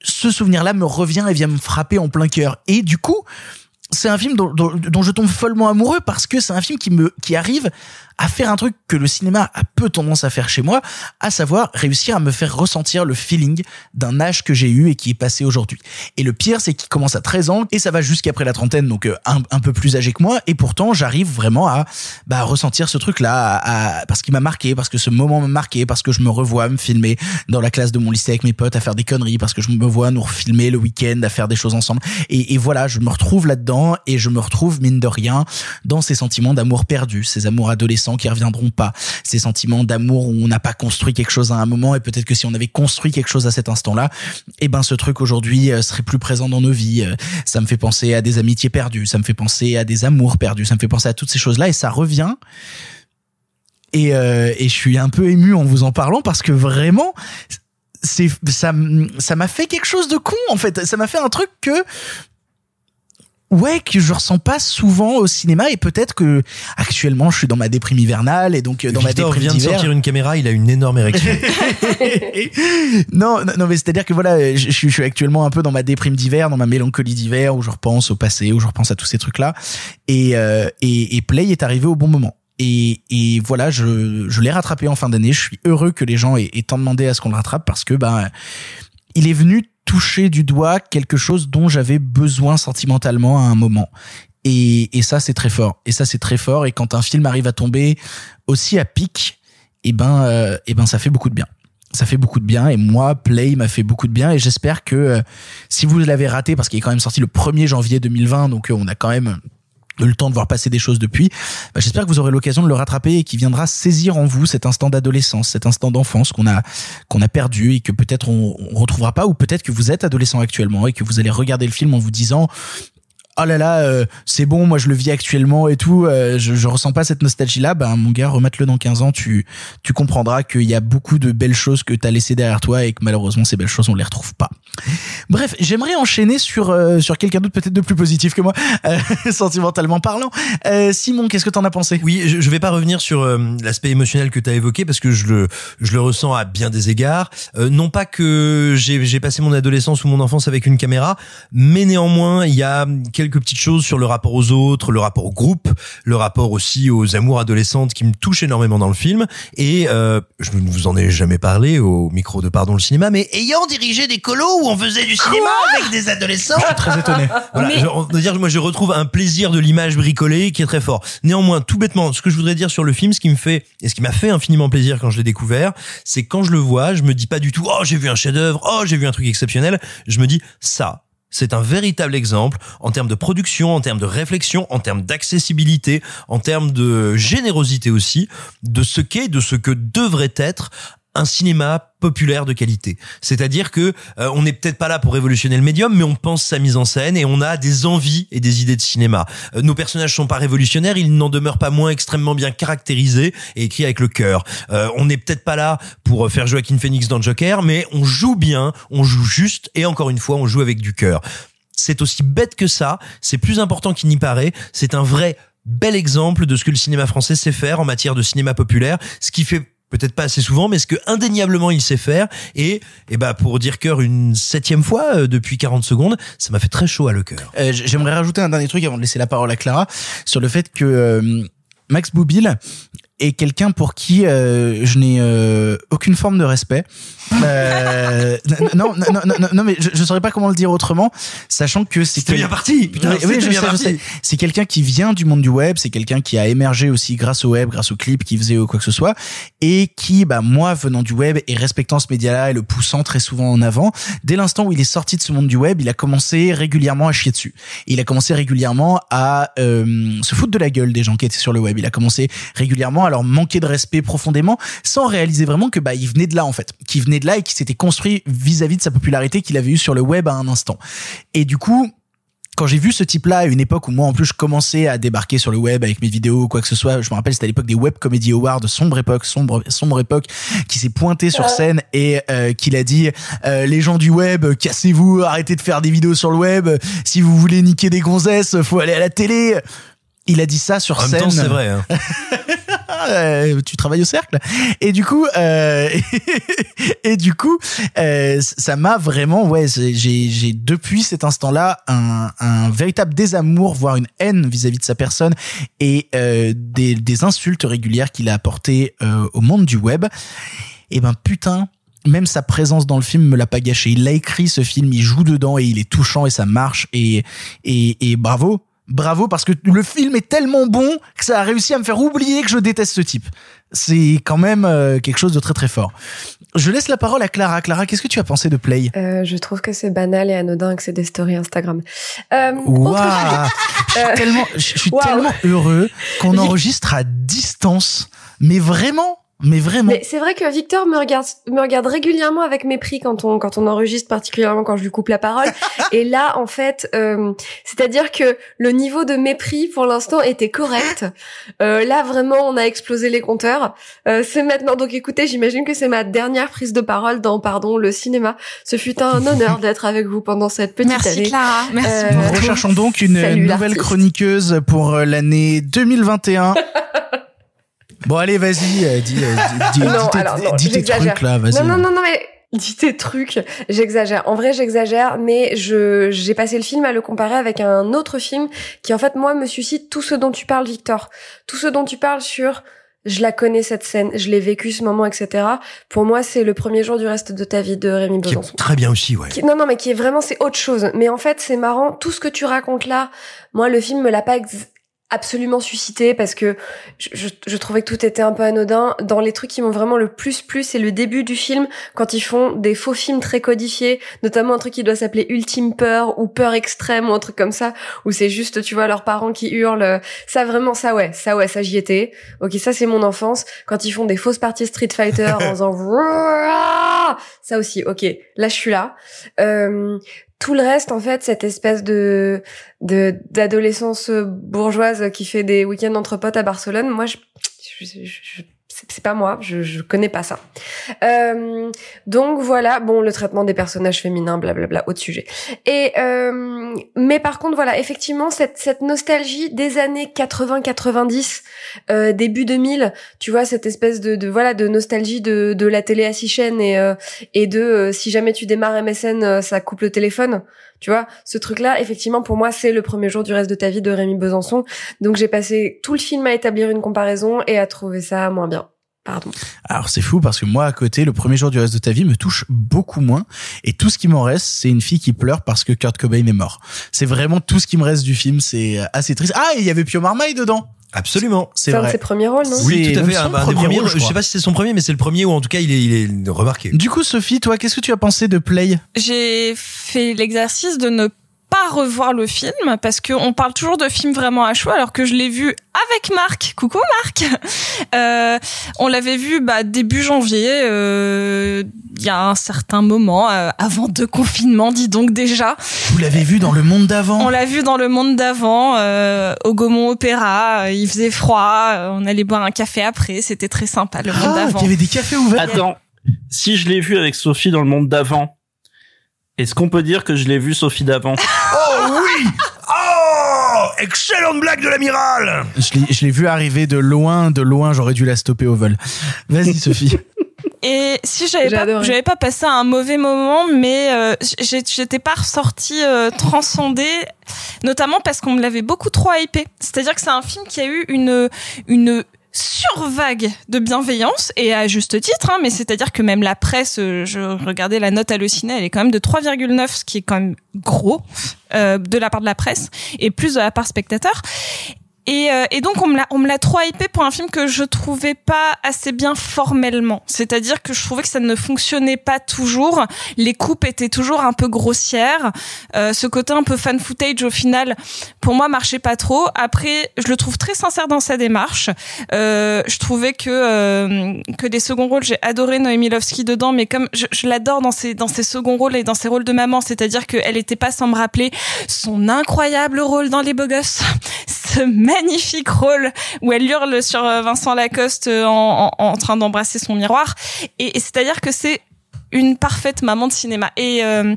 ce souvenir-là me revient et vient me frapper en plein cœur. Et du coup, c'est un film dont, je tombe follement amoureux parce que c'est un film qui me qui arrive à faire un truc que le cinéma a peu tendance à faire chez moi, à savoir réussir à me faire ressentir le feeling d'un âge que j'ai eu et qui est passé aujourd'hui. Et le pire, c'est qu'il commence à 13 ans et ça va jusqu'après la trentaine, donc euh, un, peu plus âgé que moi. Et pourtant, j'arrive vraiment à bah, ressentir ce truc-là, à- à- parce qu'il m'a marqué, parce que ce moment m'a marqué, parce que je me revois me filmer dans la classe de mon lycée avec mes potes à faire des conneries, parce que je me vois nous refilmer le week-end, à faire des choses ensemble. Et, et voilà, je me retrouve là-dedans et je me retrouve mine de rien dans ces sentiments d'amour perdu, ces amours adolescents qui reviendront pas, ces sentiments d'amour où on n'a pas construit quelque chose à un moment et peut-être que si on avait construit quelque chose à cet instant-là, eh ben ce truc aujourd'hui euh, serait plus présent dans nos vies. Euh, Ça me fait penser à des amitiés perdues, ça me fait penser à des amours perdus, ça me fait penser à toutes ces choses-là et ça revient. Et, euh, et je suis un peu ému en vous en parlant parce que vraiment, c'est ça ça m'a fait quelque chose de con en fait. Ça m'a fait un truc que ouais que je ressens pas souvent au cinéma et peut-être que actuellement je suis dans ma déprime hivernale et donc euh, dans Victor ma déprime vient de sortir une caméra, il a une énorme érection. non, non, non, mais c'est-à-dire que voilà, je, je suis- actuellement un peu dans ma déprime d'hiver, dans ma mélancolie d'hiver, où je repense au passé, où je repense à tous ces trucs-là. Et, euh, et, et Play est arrivé au bon moment. Et, et voilà, je, je l'ai rattrapé en fin d'année. Je suis heureux que les gens aient, aient tant demandé à ce qu'on le rattrape parce que ben il est venu toucher du doigt quelque chose dont j'avais besoin sentimentalement à un moment. Et, et ça, c'est très fort. Et ça, c'est très fort. Et quand un film arrive à tomber aussi à pic, et ben, euh, et ben, ça fait beaucoup de bien. Ça fait beaucoup de bien. Et moi, Play m'a fait beaucoup de bien. Et j'espère que euh, si vous l'avez raté, parce qu'il est quand même sorti le 1er janvier 2020, donc euh, on a quand même le temps de voir passer des choses depuis, bah, j'espère que vous aurez l'occasion de le rattraper et qu'il viendra saisir en vous cet instant d'adolescence, cet instant d'enfance qu'on a qu'on a perdu et que peut-être on, on retrouvera pas ou peut-être que vous êtes adolescent actuellement et que vous allez regarder le film en vous disant oh là là euh, c'est bon moi je le vis actuellement et tout euh, je, je ressens pas cette nostalgie là ben mon gars remette-le dans 15 ans tu tu comprendras qu'il y a beaucoup de belles choses que t'as laissées derrière toi et que malheureusement ces belles choses on les retrouve pas bref j'aimerais enchaîner sur euh, sur quelqu'un d'autre peut-être de plus positif que moi euh, sentimentalement parlant Euh, Simon qu'est-ce que t'en as pensé? Oui, je, je vais pas revenir sur euh, l'aspect émotionnel que tu as évoqué parce que je le je le ressens à bien des égards. Euh, non pas que j'ai j'ai passé mon adolescence ou mon enfance avec une caméra, mais néanmoins il y a quelques petites choses sur le rapport aux autres, le rapport au groupe, le rapport aussi aux amours adolescentes qui me touchent énormément dans le film. Et euh, je ne vous en ai jamais parlé au micro de Pardon le cinéma, mais ayant dirigé des colos où on faisait du cinéma avec des adolescents, je suis très étonné. Voilà, Mais- je, on dire que moi je retrouve un plaisir de l'image bricolée qui est très fort. Néanmoins, tout bêtement, ce que je voudrais dire sur le film, ce qui me fait et ce qui m'a fait infiniment plaisir quand je l'ai découvert, c'est quand je le vois, je me dis pas du tout "Oh, j'ai vu un chef-d'œuvre, oh, j'ai vu un truc exceptionnel", je me dis "Ça, c'est un véritable exemple en termes de production, en termes de réflexion, en termes d'accessibilité, en termes de générosité aussi, de ce qu'est, de ce que devrait être un cinéma populaire de qualité. C'est-à-dire que euh, on n'est peut-être pas là pour révolutionner le médium, mais on pense sa mise en scène et on a des envies et des idées de cinéma. Euh, nos personnages sont pas révolutionnaires, ils n'en demeurent pas moins extrêmement bien caractérisés et écrits avec le cœur. Euh, on n'est peut-être pas là pour faire Joaquin Phoenix dans Joker, mais on joue bien, on joue juste et encore une fois, on joue avec du cœur. C'est aussi bête que ça, c'est plus important qu'il n'y paraît, c'est un vrai bel exemple de ce que le cinéma français sait faire en matière de cinéma populaire, ce qui fait peut-être pas assez souvent, mais ce que indéniablement il sait faire. Et, et bah pour dire cœur une septième fois euh, depuis 40 secondes, ça m'a fait très chaud à le cœur. Euh, J'aimerais rajouter un dernier truc avant de laisser la parole à Clara sur le fait que euh, Max Boublil est quelqu'un pour qui euh, je n'ai euh, aucune forme de respect. Euh, non, non, non, non, non, mais je, je saurais pas comment le dire autrement, sachant que c'est bien parti, putain, Oui, oui, je bien sais, parti. C'est quelqu'un qui vient du monde du web, c'est quelqu'un qui a émergé aussi grâce au web, grâce aux clips qu'il faisait ou quoi que ce soit, et qui, bah moi, venant du web et respectant ce média-là et le poussant très souvent en avant, dès l'instant où il est sorti de ce monde du web, il a commencé régulièrement à chier dessus. Il a commencé régulièrement à euh, se foutre de la gueule des gens qui étaient sur le web. Il a commencé régulièrement à leur manquer de respect profondément, sans réaliser vraiment que bah il venait de là en fait, qui venait de là et qui s'était construit vis-à-vis de sa popularité qu'il avait eu sur le web à un instant. Et du coup, quand j'ai vu ce type-là à une époque où moi en plus je commençais à débarquer sur le web avec mes vidéos ou quoi que ce soit, je me rappelle c'était à l'époque des Web Comedy Awards, sombre époque, sombre sombre époque, qui s'est pointé sur scène et euh, qu'il a dit euh, les gens du web, cassez-vous, arrêtez de faire des vidéos sur le web, si vous voulez niquer des gonzesses, faut aller à la télé. Il a dit ça sur En même scène. temps, c'est vrai. Hein. Tu travailles au cercle et du coup euh, et du coup euh, ça m'a vraiment ouais j'ai j'ai depuis cet instant-là un, un véritable désamour voire une haine vis-à-vis de sa personne et euh, des, des insultes régulières qu'il a apportées euh, au monde du web et ben putain même sa présence dans le film me l'a pas gâché. Il l'a écrit ce film, il joue dedans et il est touchant et ça marche et et, et bravo. Bravo parce que le film est tellement bon que ça a réussi à me faire oublier que je déteste ce type. C'est quand même euh, quelque chose de très très fort. Je laisse la parole à Clara. Clara, qu'est-ce que tu as pensé de Play? Euh, je trouve que c'est banal et anodin que c'est des stories Instagram. Euh, Waouh autre- Je suis Euh, tellement, je suis tellement heureux qu'on enregistre à distance. Mais vraiment, mais vraiment. Mais c'est vrai que Victor me regarde, me regarde régulièrement avec mépris quand on, quand on enregistre, particulièrement quand je lui coupe la parole. Et là, en fait, euh, c'est-à-dire que le niveau de mépris pour l'instant était correct. Euh, là, vraiment, on a explosé les compteurs. Euh, c'est maintenant. Donc, écoutez, j'imagine que c'est ma dernière prise de parole dans, pardon, le cinéma. Ce fut un honneur d'être avec vous pendant cette petite Merci, année. Clara. Merci Euh, Nous recherchons donc une Salut, nouvelle chroniqueuse pour euh, l'année 2021. bon, allez, vas-y, euh, dis, euh, dis, dis- Non, dis tes, alors, non, dis tes j'exagère. trucs là, vas-y. Non, non, non, non, mais dis tes trucs. J'exagère. En vrai, j'exagère, mais je j'ai passé le film à le comparer avec un autre film qui, en fait, moi, me suscite tout ce dont tu parles, Victor. Tout ce dont tu parles sur je la connais cette scène, je l'ai vécu ce moment, etc. Pour moi, c'est le premier jour du reste de ta vie de Rémi Qui Besançon. est très bien aussi, ouais. Qui- non, non, mais qui est vraiment, c'est autre chose. Mais en fait, c'est marrant, tout ce que tu racontes là, moi, le film me l'a pas ex- absolument suscité parce que je, je, je trouvais que tout était un peu anodin. Dans les trucs qui m'ont vraiment le plus plu, c'est le début du film, quand ils font des faux films très codifiés, notamment un truc qui doit s'appeler Ultime Peur ou Peur Extrême ou un truc comme ça, où c'est juste, tu vois, leurs parents qui hurlent. Ça, vraiment, ça, ouais, ça, ouais, ça, j'y étais. Ok, ça, c'est mon enfance. Quand ils font des fausses parties Street Fighter en faisant... Ça aussi, ok, là, je suis là. Euh, tout le reste, en fait, cette espèce de d'adolescence bourgeoise qui fait des week-ends entre potes à Barcelone, moi, je- je- c'est pas moi, je, je connais pas ça. Euh, donc voilà, bon, le traitement des personnages féminins, blablabla, autre sujet. Et euh, mais par contre, voilà, effectivement, cette cette nostalgie des années 80-90, euh, début 2000, tu vois, cette espèce de, voilà de nostalgie de de la télé à six chaînes et euh, et de si jamais tu démarres MSN, ça coupe le téléphone. Tu vois, ce truc-là, effectivement, pour moi, c'est le premier jour du reste de ta vie de Rémi Besançon. Donc j'ai passé tout le film à établir une comparaison et à trouver ça moins bien. Pardon. Alors c'est fou parce que moi à côté, le premier jour du reste de ta vie me touche beaucoup moins et tout ce qui m'en reste, c'est une fille qui pleure parce que Kurt Cobain est mort. C'est vraiment tout ce qui me reste du film, c'est assez triste. Ah, il y avait Pio Marmaille dedans. Absolument. C'est C'est un de vrai. ses premiers rôles, non Oui, tout à fait. Un, un des premier premiers, rôle, je je sais pas si c'est son premier, mais c'est le premier où en tout cas il est, il est remarqué. Du coup, Sophie, toi, qu'est-ce que tu as pensé de Play? J'ai fait l'exercice de ne pas revoir le film parce que on parle toujours de films vraiment à chaud alors que je l'ai vu avec Marc. Coucou Marc. Euh, on l'avait vu bah, début janvier. euh, Il y a un certain moment euh, avant deux confinements, dis donc déjà. Vous l'avez vu dans le monde d'avant On l'a vu dans le monde d'avant, euh, au Gaumont Opéra. euh, Il faisait froid. euh, On allait boire un café après. C'était très sympa le monde Ah, d'avant. il y avait des cafés ouverts. Attends, si je l'ai vu avec Sophie dans le monde d'avant, est-ce qu'on peut dire que je l'ai vu Sophie d'avant? Oh oui Oh excellente blague de l'amiral Je l'ai, je l'ai vu arriver de loin, de loin, j'aurais dû la stopper au vol. Vas-y, Sophie. Et si j'avais J'ai pas, j'avais pas passé un mauvais moment, mais euh, j'ai- j'étais pas ressortie euh, transcendée, notamment parce qu'on me l'avait beaucoup trop hypé. C'est-à-dire que c'est un film qui a eu une une survague de bienveillance et à juste titre, hein, mais c'est-à-dire que même la presse, euh, je regardais la note hallucinée, elle est quand même de 3,9, ce qui est quand même gros euh, de la part de la presse et plus de la part spectateur. Et, euh, et donc on me l'a trop hypé pour un film que je trouvais pas assez bien formellement. C'est-à-dire que je trouvais que ça ne fonctionnait pas toujours. Les coupes étaient toujours un peu grossières. Euh, ce côté un peu fan footage au final, pour moi, marchait pas trop. Après, je le trouve très sincère dans sa démarche. Euh, je trouvais que euh, que des seconds rôles, j'ai adoré Noémie Lovski dedans, mais comme je, je l'adore dans ses dans ses seconds rôles et dans ses rôles de maman, c'est-à-dire qu'elle était pas sans me rappeler son incroyable rôle dans Les Beaux Gosses, ce magnifique rôle où elle hurle sur euh, Vincent Lacoste euh, en, en, en train d'embrasser son miroir. Et, et c'est-à-dire que c'est une parfaite maman de cinéma. Et, euh,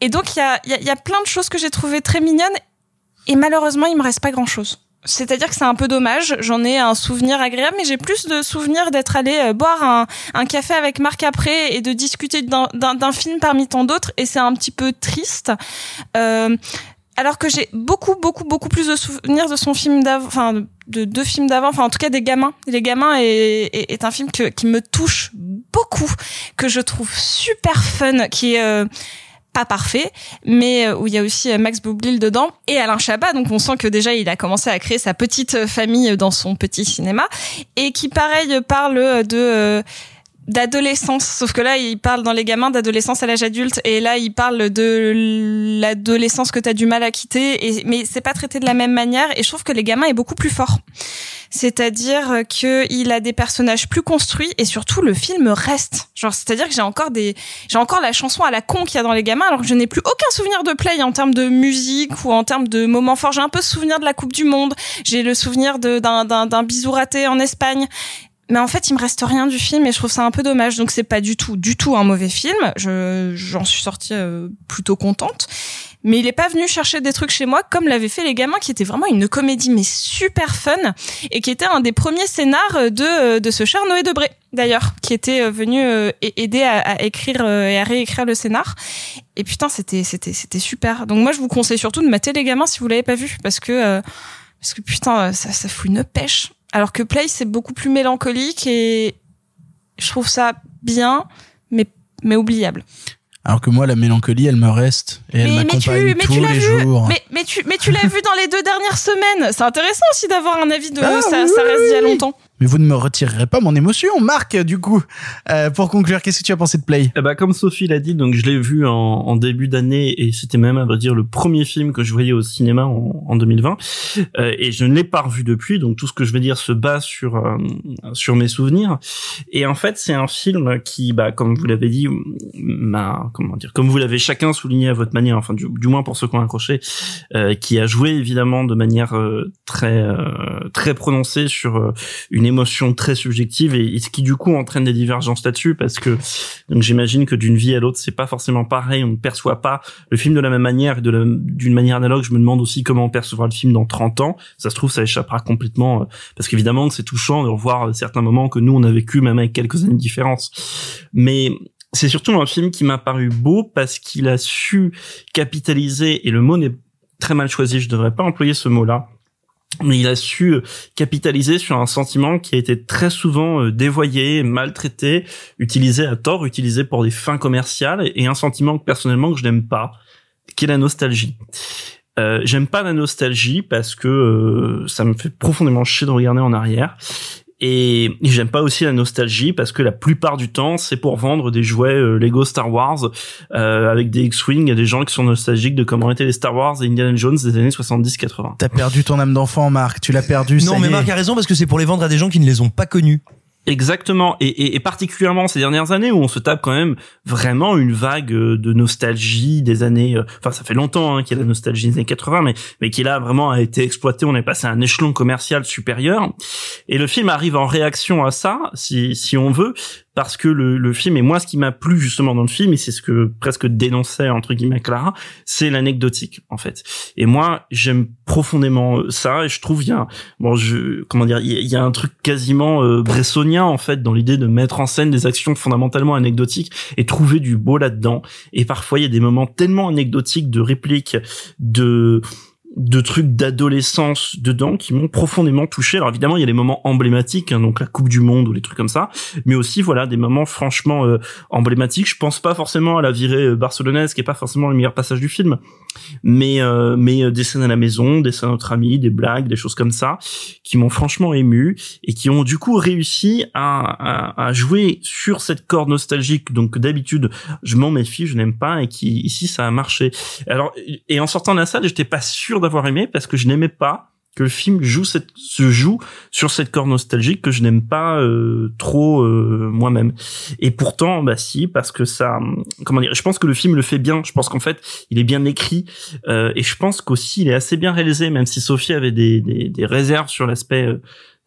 et donc, il y a, y, y a plein de choses que j'ai trouvées très mignonnes. Et malheureusement, il me reste pas grand-chose. C'est-à-dire que c'est un peu dommage. J'en ai un souvenir agréable, mais j'ai plus de souvenirs d'être allé euh, boire un, un café avec Marc après et de discuter d'un film parmi tant d'autres. Et c'est un petit peu triste. Euh, alors que j'ai beaucoup, beaucoup, beaucoup plus de souvenirs de son film d'avant, enfin, de deux films d'avant, enfin, en tout cas, des gamins. Les gamins est, un film qui me touche beaucoup, que je trouve super fun, qui est, euh, pas parfait, mais euh, où il y a aussi euh, Max Boublil dedans et Alain Chabat. Donc on sent que déjà il a commencé à créer sa petite famille dans son petit cinéma et qui pareil parle de d'adolescence sauf que là il parle dans les gamins d'adolescence à l'âge adulte et là il parle de l'adolescence que t'as du mal à quitter et mais c'est pas traité de la même manière et je trouve que les gamins est beaucoup plus fort c'est-à-dire que il a des personnages plus construits et surtout le film reste. Genre, c'est-à-dire que j'ai encore des, j'ai encore la chanson à la con qu'il y a dans les gamins, alors que je n'ai plus aucun souvenir de play en termes de musique ou en termes de moments forts. J'ai un peu souvenir de la Coupe du Monde. J'ai le souvenir d'un bisou raté en Espagne. Mais en fait, il me reste rien du film et je trouve ça un peu dommage. Donc c'est pas du tout, du tout un mauvais film. Je j'en suis sortie euh, plutôt contente. Mais il est pas venu chercher des trucs chez moi comme l'avaient fait les gamins, qui était vraiment une comédie mais super fun et qui était un des premiers scénars de de ce cher Noé Debré d'ailleurs, qui était euh, venu euh, aider à, à écrire euh, et à réécrire le scénar. Et putain, c'était c'était c'était super. Donc moi, je vous conseille surtout de mater les gamins si vous l'avez pas vu, parce que euh, parce que putain, ça ça fout une pêche. Alors que Play, c'est beaucoup plus mélancolique et je trouve ça bien, mais mais oubliable. Alors que moi, la mélancolie, elle me reste et elle mais, tu, m'accompagne mais tous tu l'as les vu, jours. mais, mais tu, mais tu l'as vu dans les deux dernières semaines. C'est intéressant aussi d'avoir un avis de Ah, ça, oui, ça reste oui, d'il y a longtemps. Mais vous ne me retirerez pas mon émotion, Marc, du coup. Euh, pour conclure, qu'est-ce que tu as pensé de Play? Eh ben, comme Sophie l'a dit, donc je l'ai vu en, début d'année et c'était même à vrai dire le premier film que je voyais au cinéma en, en 2020 Euh, et je ne l'ai pas revu depuis. Donc tout ce que je vais dire se base sur euh, sur mes souvenirs. Et en fait, c'est un film qui, bah, comme vous l'avez dit, m'a comment dire, comme vous l'avez chacun souligné à votre manière, enfin du, moins pour ceux qui ont accroché, qui a joué évidemment de manière très très prononcée sur une émotion très subjective et, ce qui du coup entraîne des divergences là-dessus parce que donc j'imagine que d'une vie à l'autre c'est pas forcément pareil on ne perçoit pas le film de la même manière et d'une manière analogue. Je me demande aussi comment on percevra le film dans 30 ans. Ça se trouve ça échappera complètement euh, parce qu'évidemment c'est touchant de revoir euh, certains moments que nous on a vécu même avec quelques années de différence. Mais c'est surtout un film qui m'a paru beau parce qu'il a su capitaliser et le mot n'est très mal choisi je devrais pas employer ce mot là mais il a su euh, capitaliser sur un sentiment qui a été très souvent euh, dévoyé, maltraité, utilisé à tort, utilisé pour des fins commerciales, et un sentiment que personnellement que je n'aime pas, qui est la nostalgie. Euh, j'aime pas la nostalgie parce que euh, ça me fait profondément chier de regarder en arrière. Et j'aime pas aussi la nostalgie parce que la plupart du temps, c'est pour vendre des jouets euh, Lego Star Wars euh, avec des X-Wing. Il y a des gens qui sont nostalgiques de comment étaient les Star Wars et Indiana Jones des années 70-80. T'as perdu ton âme d'enfant, Marc. Tu l'as perdu. Non, ça mais y est. Marc a raison parce que c'est pour les vendre à des gens qui ne les ont pas connus. Exactement, et, et, et particulièrement ces dernières années où on se tape quand même vraiment une vague euh, de nostalgie des années. euh, Enfin, ça fait longtemps hein, qu'il y a la nostalgie des années 80, mais mais qui là vraiment a été exploité. On est passé à un échelon commercial supérieur, et le film arrive en réaction à ça, si si on veut, parce que le, le film et moi ce qui m'a plu justement dans le film et c'est ce que presque dénonçait entre guillemets Clara, c'est l'anecdotique en fait. Et moi j'aime profondément euh, ça et je trouve il y a bon je comment dire il y, a un truc quasiment euh, bressonien en fait dans l'idée de mettre en scène des actions fondamentalement anecdotiques et trouver du beau là-dedans. Et parfois il y a des moments tellement anecdotiques de répliques de de trucs d'adolescence dedans qui m'ont profondément touché. Alors évidemment, il y a des moments emblématiques, hein, donc la Coupe du Monde ou les trucs comme ça, mais aussi voilà des moments franchement euh, emblématiques. Je pense pas forcément à la virée euh, barcelonaise, qui est pas forcément le meilleur passage du film, mais euh, mais des scènes à la maison, des scènes entre amis, des blagues, des choses comme ça, qui m'ont franchement ému et qui ont du coup réussi à, à, à jouer sur cette corde nostalgique. Donc d'habitude, je m'en méfie, je n'aime pas, et qui ici ça a marché. Alors et en sortant de la salle, j'étais pas sûr d'avoir aimé parce que je n'aimais pas que le film joue cette, se joue sur cette corde nostalgique que je n'aime pas euh, trop euh, moi-même. Et pourtant, bah si, parce que ça, comment dire, je pense que le film le fait bien. Je pense qu'en fait, il est bien écrit euh, et je pense qu'aussi il est assez bien réalisé, même si Sophie avait des, des, des réserves sur l'aspect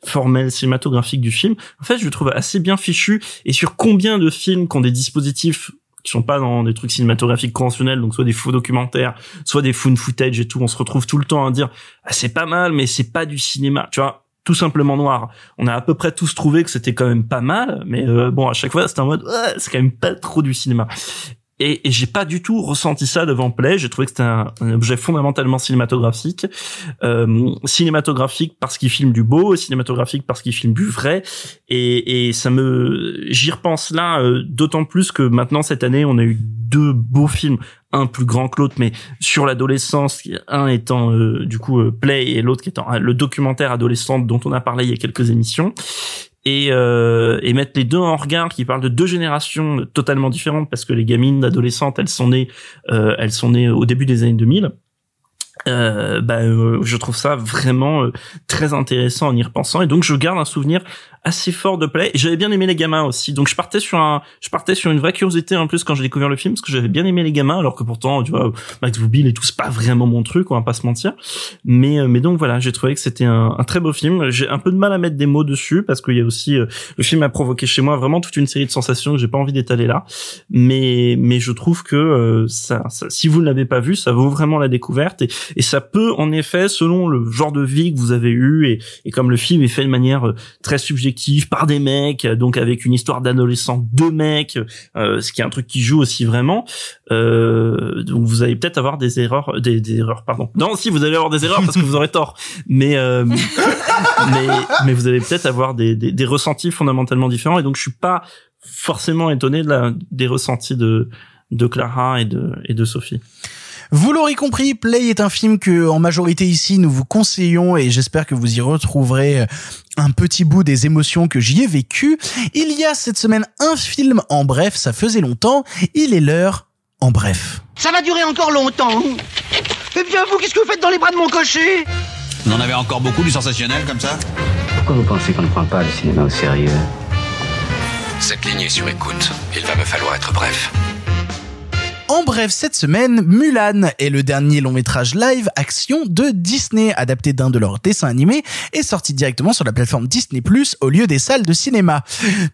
formel cinématographique du film. En fait, je le trouve assez bien fichu et sur combien de films qui ont des dispositifs qui sont pas dans des trucs cinématographiques conventionnels, donc soit des faux documentaires, soit des fun footage et tout. On se retrouve tout le temps à dire ah, c'est pas mal, mais c'est pas du cinéma. Tu vois, tout simplement noir. On a à peu près tous trouvé que c'était quand même pas mal, mais euh, bon, à chaque fois, c'était en mode, ouais, c'est quand même pas trop du cinéma et, et j'ai pas du tout ressenti ça devant Play. J'ai trouvé que c'était un, objet fondamentalement cinématographique, euh, cinématographique parce qu'il filme du beau, cinématographique parce qu'il filme du vrai. Et, et ça me, j'y repense là, euh, d'autant plus que maintenant cette année, on a eu deux beaux films, un plus grand que l'autre, mais sur l'adolescence, un étant euh, du coup euh, Play et l'autre qui étant le documentaire adolescente dont on a parlé il y a quelques émissions et, euh, et mettre les deux en regard qui parlent de deux générations totalement différentes parce que les gamines adolescentes elles sont nées euh, elles sont nées au début des années 2000 euh, bah, euh, je trouve ça vraiment euh, très intéressant en y repensant. Et donc je garde un souvenir assez fort de play. J'avais bien aimé les gamins aussi. Donc je partais sur un, je partais sur une vraie curiosité en plus quand j'ai découvert le film parce que j'avais bien aimé les gamins alors que pourtant, tu vois, Max Boublil et tout, c'est pas vraiment mon truc, on va pas se mentir. Mais, euh, mais donc voilà, j'ai trouvé que c'était un, un, très beau film. J'ai un peu de mal à mettre des mots dessus parce qu'il y a aussi, euh, le film a provoqué chez moi vraiment toute une série de sensations que j'ai pas envie d'étaler là. Mais, mais je trouve que euh, ça, ça, si vous ne l'avez pas vu, ça vaut vraiment la découverte et, et ça peut en effet, selon le genre de vie que vous avez eu et, et comme le film est fait de manière très subjective par des mecs, donc avec une histoire d'adolescent de mecs, euh, ce qui est un truc qui joue aussi vraiment. Euh, donc vous allez peut-être avoir des erreurs, des, des, erreurs, pardon. Non, si vous allez avoir des erreurs parce que vous aurez tort, mais euh, mais mais vous allez peut-être avoir des, des, des ressentis fondamentalement différents. Et donc je suis pas forcément étonné de la, des ressentis de de Clara et de et de Sophie. Vous l'aurez compris, Play est un film que en majorité ici nous vous conseillons et j'espère que vous y retrouverez un petit bout des émotions que j'y ai vécues. Il y a cette semaine un film en bref, ça faisait longtemps, il est l'heure en bref. Ça va durer encore longtemps. Eh bien vous, qu'est-ce que vous faites dans les bras de mon cocher? Vous en avez encore beaucoup du sensationnel comme ça Pourquoi vous pensez qu'on ne prend pas le cinéma au sérieux? Cette ligne est sur écoute. Il va me falloir être bref. En bref, cette semaine, Mulan est le dernier long métrage live action de Disney, adapté d'un de leurs dessins animés et sorti directement sur la plateforme Disney Plus au lieu des salles de cinéma.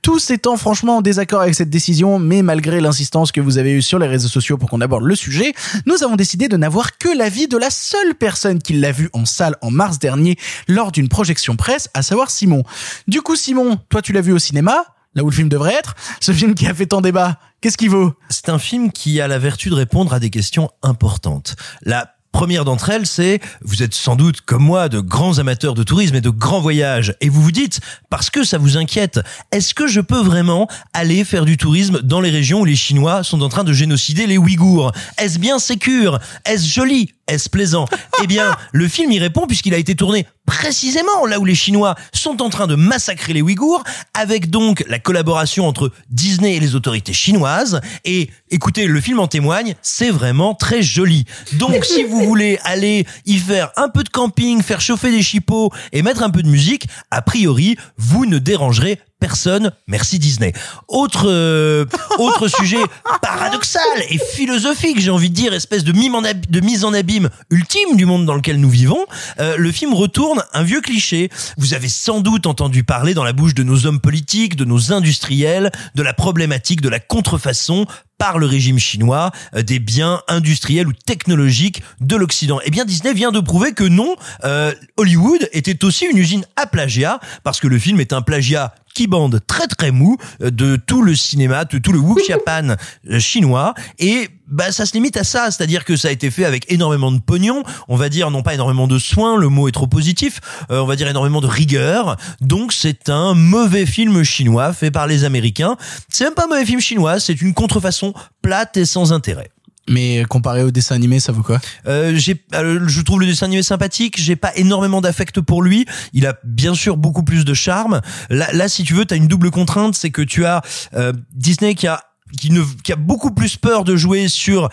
Tous étant franchement en désaccord avec cette décision, mais malgré l'insistance que vous avez eue sur les réseaux sociaux pour qu'on aborde le sujet, nous avons décidé de n'avoir que l'avis de la seule personne qui l'a vu en salle en mars dernier lors d'une projection presse, à savoir Simon. Du coup, Simon, toi tu l'as vu au cinéma? Là où le film devrait être. Ce film qui a fait tant débat, qu'est-ce qu'il vaut? C'est un film qui a la vertu de répondre à des questions importantes. La Première d'entre elles, c'est, vous êtes sans doute, comme moi, de grands amateurs de tourisme et de grands voyages, et vous vous dites, parce que ça vous inquiète, est-ce que je peux vraiment aller faire du tourisme dans les régions où les Chinois sont en train de génocider les Ouïghours? Est-ce bien sécure? Est-ce joli? Est-ce plaisant Eh bien, le film y répond puisqu'il a été tourné précisément là où les Chinois sont en train de massacrer les Ouïghours, avec donc la collaboration entre Disney et les autorités chinoises. Et écoutez, le film en témoigne, c'est vraiment très joli. Donc, si vous voulez aller y faire un peu de camping, faire chauffer des chipots et mettre un peu de musique, a priori, vous ne dérangerez personne. Merci Disney. Autre euh, autre sujet paradoxal et philosophique, j'ai envie de dire, espèce de, mime en ab- de mise en abîme ultime du monde dans lequel nous vivons. euh, le film retourne un vieux cliché. Vous avez sans doute entendu parler dans la bouche de nos hommes politiques, de nos industriels, de la problématique de la contrefaçon par le régime chinois euh, des biens industriels ou technologiques de l'Occident. Eh bien, Disney vient de prouver que non, euh, Hollywood était aussi une usine à plagiat, parce que le film est un plagiat qui bande très très mou euh, de tout le cinéma, de tout le wuxiapan euh, chinois, et bah ça se limite à ça, c'est-à-dire que ça a été fait avec énormément de pognon, on va dire non pas énormément de soins, le mot est trop positif, euh, on va dire énormément de rigueur, donc c'est un mauvais film chinois fait par les Américains. C'est même pas un mauvais film chinois, c'est une contrefaçon plate et sans intérêt. Mais comparé au dessin animé, ça vaut quoi? Euh, j'ai, euh, je trouve le dessin animé sympathique. J'ai pas énormément d'affect pour lui. Il a bien sûr beaucoup plus de charme. Là, là si tu veux, t'as une double contrainte, c'est que tu as euh, Disney qui a qui ne qui a beaucoup plus peur de jouer sur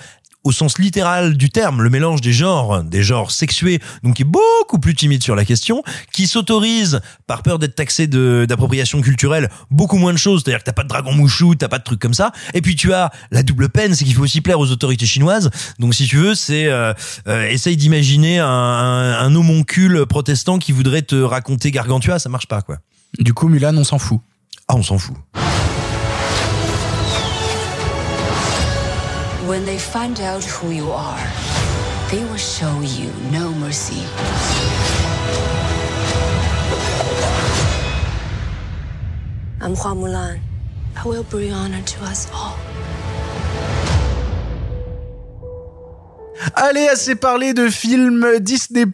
au sens littéral du terme, le mélange des genres, des genres sexués, donc qui est beaucoup plus timide sur la question, qui s'autorise, par peur d'être taxé d'appropriation culturelle, beaucoup moins de choses, c'est-à-dire que t'as pas de dragon mouchou, t'as pas de trucs comme ça, et puis tu as la double peine, c'est qu'il faut aussi plaire aux autorités chinoises, donc si tu veux, c'est, euh, euh, essaye d'imaginer un, un, un homoncule protestant qui voudrait te raconter Gargantua, ça marche pas, quoi. Du coup, Mulan, on s'en fout. Ah, on s'en fout. Find out who you are, they will show you no mercy. I'm. I will bring honor to us all. Allez, assez parlé de films Disney+,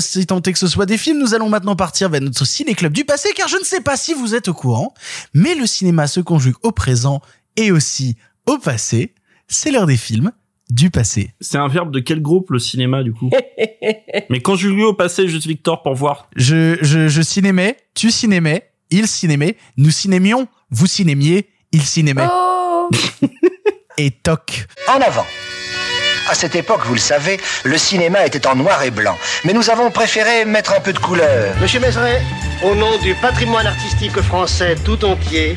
si tant que ce soit des films, nous allons maintenant partir vers notre ciné-club du passé, car je ne sais pas si vous êtes au courant, mais le cinéma se conjugue au présent et aussi au passé. C'est l'heure des films du passé. C'est un verbe de quel groupe le cinéma du coup? Mais conjugué au passé, juste Victor pour voir. Je, je, je cinémais, tu cinémais, il cinémait, nous cinémions, vous cinémiez, il cinémait. Oh Et toc. En avant. À cette époque, vous le savez, le cinéma était en noir et blanc. Mais nous avons préféré mettre un peu de couleur. Monsieur Mézeret, au nom du patrimoine artistique français tout entier,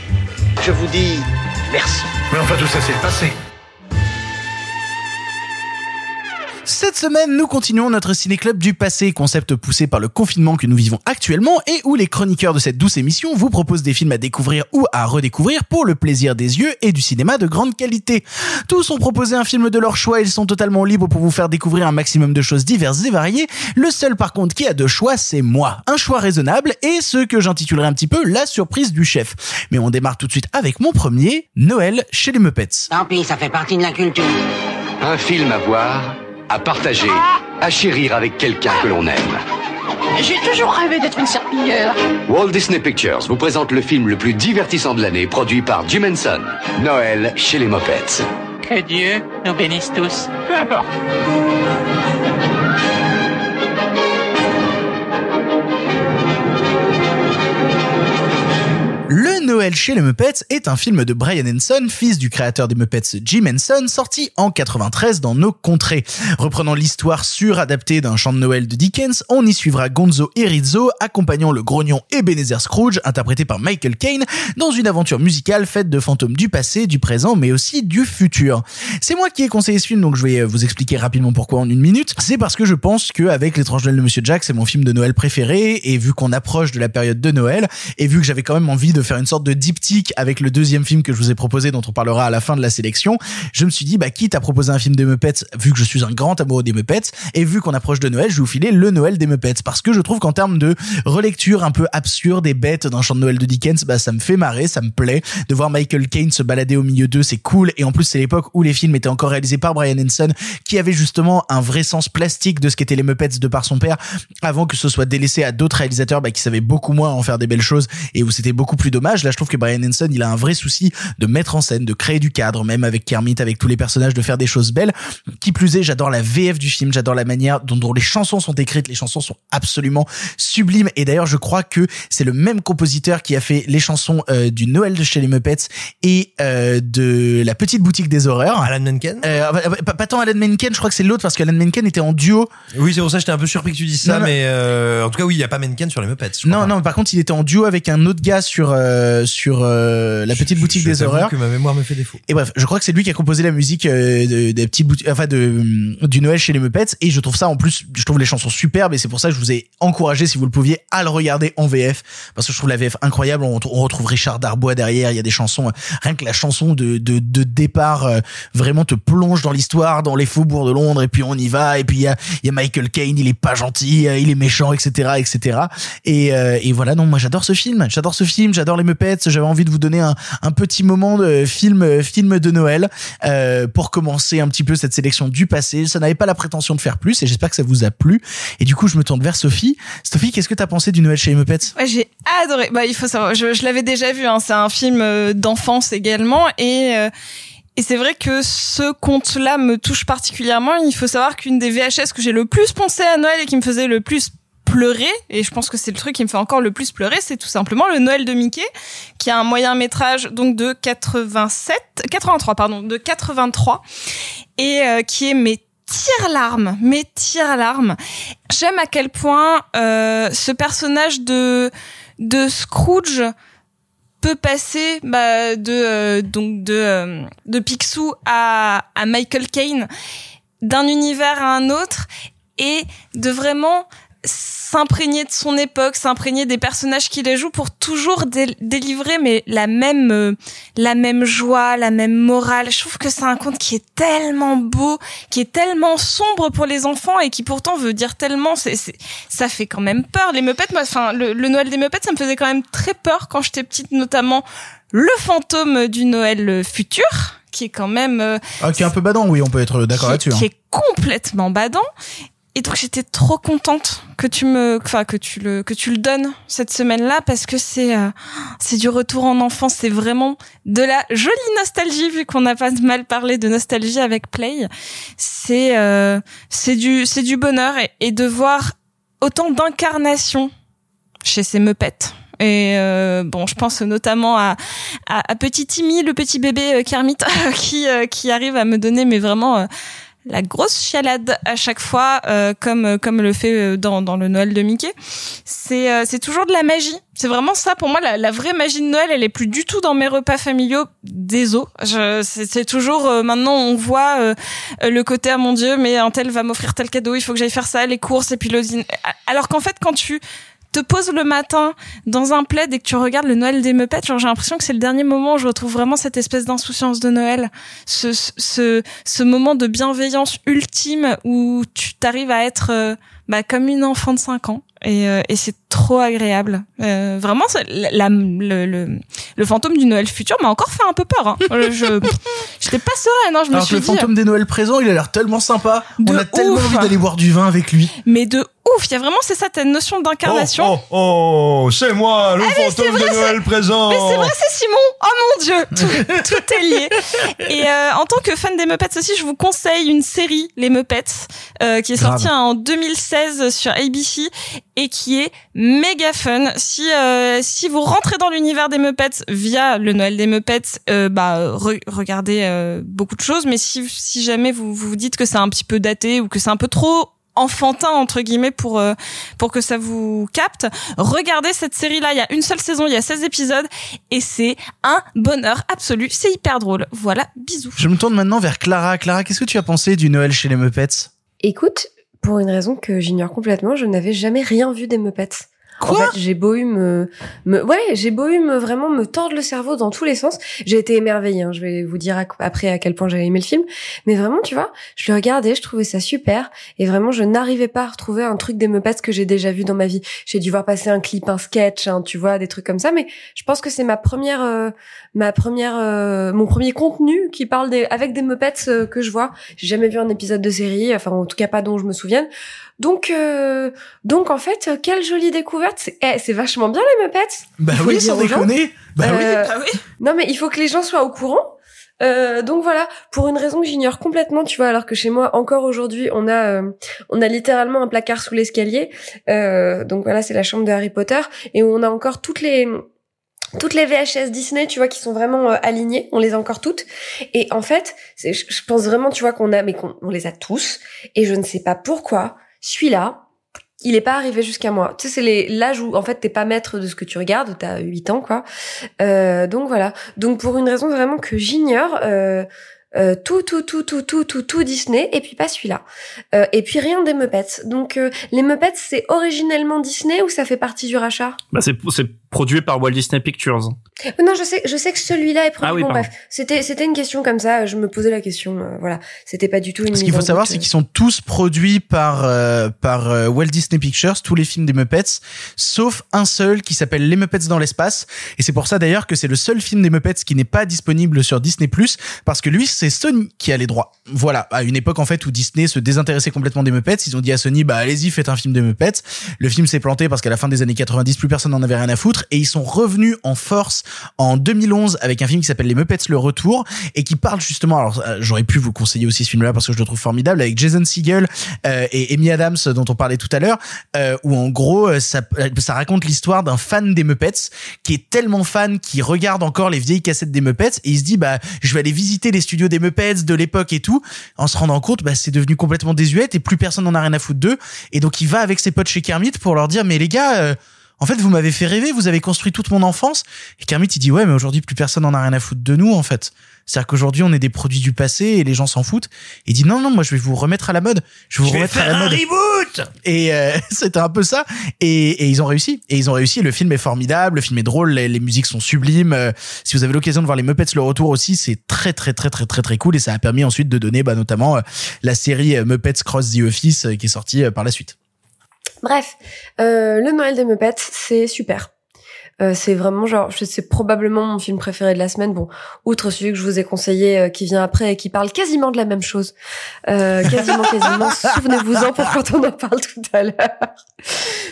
je vous dis merci. Mais enfin, tout ça, c'est le passé. Cette semaine, nous continuons notre ciné-club du passé, concept poussé par le confinement que nous vivons actuellement et où les chroniqueurs de cette douce émission vous proposent des films à découvrir ou à redécouvrir pour le plaisir des yeux et du cinéma de grande qualité. Tous ont proposé un film de leur choix, ils sont totalement libres pour vous faire découvrir un maximum de choses diverses et variées. Le seul par contre qui a deux choix, c'est moi. Un choix raisonnable et ce que j'intitulerai un petit peu la surprise du chef. Mais on démarre tout de suite avec mon premier, Noël chez les Muppets. Tant pis, ça fait partie de la culture. Un film à voir, à partager, à chérir avec quelqu'un que l'on aime. J'ai toujours rêvé d'être une serpillière. Walt Disney Pictures vous présente le film le plus divertissant de l'année, produit par Jim Henson. Noël chez les Muppets. Que Dieu nous bénisse tous. Peu importe. Noël chez les Muppets est un film de Brian Henson, fils du créateur des Muppets Jim Henson, sorti en 93 dans nos contrées. Reprenant l'histoire suradaptée d'un chant de Noël de Dickens, on y suivra Gonzo et Rizzo accompagnant le grognon Ebenezer Scrooge, interprété par Michael Caine, dans une aventure musicale faite de fantômes du passé, du présent, mais aussi du futur. C'est moi qui ai conseillé ce film, donc je vais vous expliquer rapidement pourquoi en une minute. C'est parce que je pense qu'avec l'étrange Noël de Monsieur Jack, c'est mon film de Noël préféré, et vu qu'on approche de la période de Noël, et vu que j'avais quand même envie de faire une sorte de diptyque avec le deuxième film que je vous ai proposé, dont on parlera à la fin de la sélection, je me suis dit, bah, quitte à proposer un film des Muppets, vu que je suis un grand amoureux des Muppets, et vu qu'on approche de Noël, je vais vous filer le Noël des Muppets, parce que je trouve qu'en termes de relecture un peu absurde et bête d'un chant de Noël de Dickens, bah, ça me fait marrer, ça me plaît. De voir Michael Caine se balader au milieu d'eux, c'est cool, et en plus, c'est l'époque où les films étaient encore réalisés par Brian Henson, qui avait justement un vrai sens plastique de ce qu'étaient les Muppets de par son père, avant que ce soit délaissé à d'autres réalisateurs, bah, qui savaient beaucoup moins en faire des belles choses, et où c'était beaucoup plus dommage. Là, je trouve que Brian Henson, il a un vrai souci de mettre en scène, de créer du cadre, même avec Kermit, avec tous les personnages, de faire des choses belles. Qui plus est, j'adore la VF du film, j'adore la manière dont, dont les chansons sont écrites. Les chansons sont absolument sublimes. Et d'ailleurs, je crois que c'est le même compositeur qui a fait les chansons euh, du Noël de chez les Muppets et euh, de la petite boutique des horreurs. Alan Menken? Euh, pas, pas tant Alan Menken, je crois que c'est l'autre parce qu'Alan Menken était en duo. Oui, c'est pour ça que j'étais un peu surpris que tu dises ça, Non, mais en tout cas, oui, il y a pas Menken sur les Muppets. Non, pas. non, par contre, il était en duo avec un autre gars sur euh, sur euh, la petite boutique Je des horreurs. que ma mémoire me fait défaut. Et bref, je crois que c'est lui qui a composé la musique euh, de- des petites boutiques, enfin de du Noël chez les Muppets. Et je trouve ça en plus, je trouve les chansons superbes. Et c'est pour ça que je vous ai encouragé, si vous le pouviez, à le regarder en VF, parce que je trouve la VF incroyable. On, on retrouve Richard Darbois derrière. Il y a des chansons, rien que la chanson de de, de départ vraiment te plonge dans l'histoire, dans les faubourgs de Londres. Et puis on y va. Et puis il y a il y a Michael Caine, il est pas gentil, il est méchant, etc., etc. Et et voilà. Non, moi j'adore ce film. J'adore ce film. J'adore les Muppets. J'avais envie de vous donner un petit moment de film film de Noël euh, pour commencer un petit peu cette sélection du passé. Ça n'avait pas la prétention de faire plus et j'espère que ça vous a plu. Et du coup, je me tourne vers Sophie. Sophie, qu'est-ce que t'as pensé du Noël chez les Muppets Ouais, j'ai adoré. Bah, il faut savoir, je, je l'avais déjà vu. Hein, c'est un film euh, d'enfance également, et euh, et c'est vrai que ce conte-là me touche particulièrement. Il faut savoir qu'une des VHS que j'ai le plus pensé à Noël et qui me faisait le plus pleurer, et je pense que c'est le truc qui me fait encore le plus pleurer, c'est tout simplement le Noël de Mickey, qui a un moyen métrage donc de 87, 83 pardon, de 83, et euh, qui est mes tire-larmes, mes tire-larmes. J'aime à quel point euh, ce personnage de de Scrooge peut passer bah, de euh, donc de euh, de Picsou à à Michael Caine d'un univers à un autre et de vraiment s'imprégner de son époque, s'imprégner des personnages qui les jouent pour toujours dé- délivrer mais la même euh, la même joie, la même morale. Je trouve que c'est un conte qui est tellement beau, qui est tellement sombre pour les enfants et qui pourtant veut dire tellement c'est c'est ça fait quand même peur les Muppets moi enfin le, le Noël des Muppets ça me faisait quand même très peur quand j'étais petite notamment le fantôme du Noël futur qui est quand même euh, ah, Qui est un peu badant, oui, on peut être d'accord qui- là-dessus. Qui hein. est complètement badant. Et donc j'étais trop contente que tu me, enfin que tu le, que tu le donnes cette semaine-là parce que c'est, euh, c'est du retour en enfance. C'est vraiment de la jolie nostalgie vu qu'on n'a pas mal parlé de nostalgie avec Play. C'est, euh, c'est du, c'est du bonheur et, de voir autant d'incarnation chez ces Muppets. Et euh, bon, je pense notamment à, à, à petit Timmy, le petit bébé euh, Kermit, qui euh, qui arrive à me donner, mais vraiment euh, la grosse chialade à chaque fois, euh, comme comme le fait euh, dans dans le Noël de Mickey. C'est euh, c'est toujours de la magie. C'est vraiment ça pour moi la, la vraie magie de Noël. Elle est plus du tout dans mes repas familiaux des os. C'est, toujours euh, maintenant on voit euh, euh, le côté ah mon dieu, mais un tel va m'offrir tel cadeau, il faut que j'aille faire ça, les courses et puis le dîner. Alors qu'en fait quand tu te poses le matin dans un plaid et que tu regardes le Noël des Muppets, genre j'ai l'impression que c'est le dernier moment où je retrouve vraiment cette espèce d'insouciance de Noël, ce ce ce moment de bienveillance ultime où tu t'arrives à être euh, bah, comme une enfant de 5 ans. Et, euh, et c'est trop agréable. Euh, vraiment, la, la- le, le, le fantôme du Noël futur m'a encore fait un peu peur. Hein. Euh, Je j'étais pas sereine, hein, je me Alors que suis le dit. fantôme des Noëls présents, il a l'air tellement sympa. On a tellement envie d'aller boire du vin avec lui. Mais de ouf, il y a vraiment c'est ça, ta notion d'incarnation. Oh, oh, oh, c'est moi, le Ah, fantôme vrai, de Noël présent. Mais c'est vrai, c'est Simon. Oh mon dieu, tout, tout est lié. Et euh, en tant que fan des Muppets aussi, je vous conseille une série, Les Muppets, euh, qui est Grave. sortie en 2016 sur ABC et qui est méga fun. Si euh, si vous rentrez dans l'univers des Muppets via le Noël des Muppets, euh, bah re- regardez euh, beaucoup de choses. Mais si si jamais vous vous dites que c'est un petit peu daté ou que c'est un peu trop enfantin entre guillemets pour euh, pour que ça vous capte. Regardez cette série là, il y a une seule saison, il y a 16 épisodes et c'est un bonheur absolu, c'est hyper drôle. Voilà, bisous. Je me tourne maintenant vers Clara. Clara, qu'est-ce que tu as pensé du Noël chez les Muppets? Écoute, pour une raison que j'ignore complètement, je n'avais jamais rien vu des. Quoi En fait, j'ai beau eu me, me, ouais, j'ai beau eu me vraiment me tordre le cerveau dans tous les sens. J'ai été émerveillée. Hein. Je vais vous dire à- après à quel point j'avais aimé le film. Mais vraiment, tu vois, je le regardais, je trouvais ça super, et vraiment, je n'arrivais pas à retrouver un truc des Muppets que j'ai déjà vu dans ma vie. J'ai dû voir passer un clip, un sketch, hein, tu vois, des trucs comme ça. Mais je pense que c'est ma première, euh, ma première, euh, mon premier contenu qui parle des, avec des Muppets euh, que je vois. J'ai jamais vu un épisode de série, enfin en tout cas pas dont je me souvienne. Donc, euh, donc en fait, euh, quelle jolie découverte. C'est eh, c'est vachement bien les Muppets. Bah oui, le dire sans aux gens. déconner. Bah oui. Euh, Non mais il faut que les gens soient au courant. Euh, donc voilà, pour une raison que j'ignore complètement, tu vois, alors que chez moi encore aujourd'hui, on a euh, on a littéralement un placard sous l'escalier. Euh, donc voilà, c'est la chambre de Harry Potter et où on a encore toutes les toutes les VHS Disney, tu vois, qui sont vraiment euh, alignées, on les a encore toutes. Et en fait, c'est- je pense vraiment, tu vois, qu'on a, mais qu'on on les a tous. Et je ne sais pas pourquoi, celui-là, il est pas arrivé jusqu'à moi. Tu sais, c'est l'âge où en fait t'es pas maître de ce que tu regardes, t'as 8 ans quoi. Euh, donc voilà. Donc pour une raison vraiment que j'ignore, euh, euh, tout, tout, tout, tout, tout, tout, tout Disney, et puis pas celui-là. Euh, et puis rien des Muppets. Donc euh, les Muppets, c'est originellement Disney ou ça fait partie du rachat? Bah c'est c'est produit par Walt Disney Pictures. Euh, Non, je sais, je sais que celui-là est produit. Ah oui, bon, bref, c'était, c'était une question comme ça. Je me posais la question. euh, voilà, c'était pas du tout une. Ce qu'il faut savoir, c'est qu'ils sont tous produits par euh, par euh, Walt Disney Pictures, tous les films des Muppets, sauf un seul qui s'appelle Les Muppets dans l'espace. Et c'est pour ça d'ailleurs que c'est le seul film des Muppets qui n'est pas disponible sur Disney parce que lui, c'est Sony qui a les droits. Voilà, à une époque en fait où Disney se désintéressait complètement des Muppets, ils ont dit à Sony, bah allez-y, faites un film des Muppets. Le film s'est planté parce qu'à la fin des années 90, plus personne n'en avait rien à foutre, et ils sont revenus en force en 2011 avec un film qui s'appelle Les Muppets le retour et qui parle justement. Alors euh, j'aurais pu vous conseiller aussi ce film-là parce que je le trouve formidable avec Jason Segel euh, et Amy Adams dont on parlait tout à l'heure, euh, où en gros euh, ça raconte l'histoire d'un fan des Muppets qui est tellement fan qu'il regarde encore les vieilles cassettes des Muppets et il se dit bah je vais aller visiter les studios des Muppets de l'époque et tout en se rendant compte bah c'est devenu complètement désuet et plus personne n'en a rien à foutre d'eux et donc il va avec ses potes chez Kermit pour leur dire mais les gars euh, en fait, vous m'avez fait rêver, vous avez construit toute mon enfance. Et Kermit, il dit, ouais, mais aujourd'hui, plus personne n'en a rien à foutre de nous, en fait. C'est-à-dire qu'aujourd'hui, on est des produits du passé et les gens s'en foutent. Il dit, non, non, moi, je vais vous remettre à la mode. Je vais vous Je vais remettre à faire la un mode. reboot Et euh, c'était un peu ça. Et, et ils ont réussi. Et ils ont réussi. Le film est formidable. Le film est drôle. Les, les musiques sont sublimes. Euh, si vous avez l'occasion de voir les Muppets le retour aussi, c'est très très très très très très cool. Et ça a permis ensuite de donner, bah, notamment euh, la série euh, Muppets Cross the Office euh, qui est sortie par la suite. Bref, euh, le Noël des Muppets, c'est super. Euh, c'est vraiment genre, je- c'est probablement mon film préféré de la semaine. Bon, outre celui que je vous ai conseillé, euh, qui vient après et qui parle quasiment de la même chose, euh, quasiment, quasiment. Souvenez-vous-en pour quand on en parle tout à l'heure.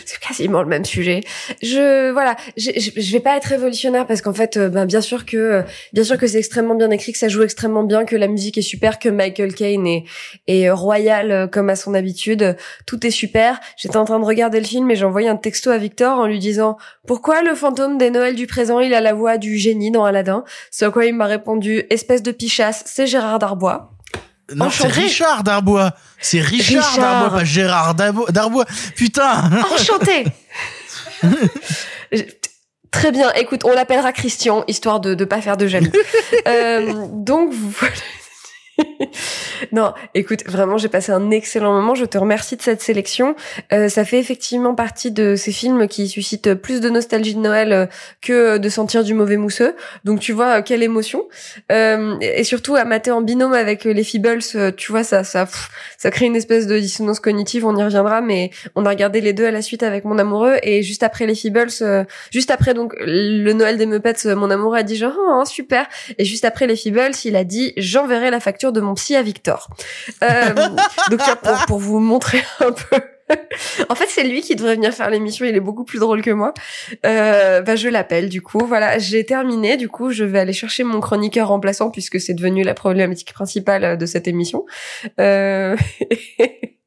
C'est quasiment le même sujet. Je voilà, je, je, je vais pas être révolutionnaire parce qu'en fait, euh, ben bien sûr que, euh, bien sûr que c'est extrêmement bien écrit, que ça joue extrêmement bien, que la musique est super, que Michael Caine est est royal comme à son habitude. Tout est super. J'étais en train de regarder le film et j'ai envoyé un texto à Victor en lui disant pourquoi le fantôme des Noëls du présent il a la voix du génie dans Aladdin. Ce à quoi il m'a répondu espèce de pichasse, c'est Gérard Darbois. Non, c'est. Richard Darbois. C'est Richard, Richard. Darbois, pas Gérard Darbois. Putain. Enchanté. Très bien. Écoute, on l'appellera Christian, histoire de ne pas faire de jaloux. Euh, donc, voilà. non, écoute, vraiment, j'ai passé un excellent moment. Je te remercie de cette sélection. Euh, ça fait effectivement partie de ces films qui suscitent plus de nostalgie de Noël euh, que de sentir du mauvais mousseux. Donc, tu vois, euh, quelle émotion. Euh, et surtout, à mater en binôme avec euh, les Feebles, tu vois, ça, ça, ça crée une espèce de dissonance cognitive. On y reviendra, mais on a regardé les deux à la suite avec mon amoureux. Et juste après les Feebles, euh, juste après donc le Noël des Muppets, mon amoureux a dit genre oh, super. Et juste après les Feebles, il a dit j'enverrai la facture de mon psy à Victor. Euh, donc pour, pour vous montrer un peu. en fait, c'est lui qui devrait venir faire l'émission. Il est beaucoup plus drôle que moi. Euh, bah, je l'appelle du coup. Voilà, j'ai terminé. Du coup, je vais aller chercher mon chroniqueur remplaçant puisque c'est devenu la problématique principale de cette émission. Euh...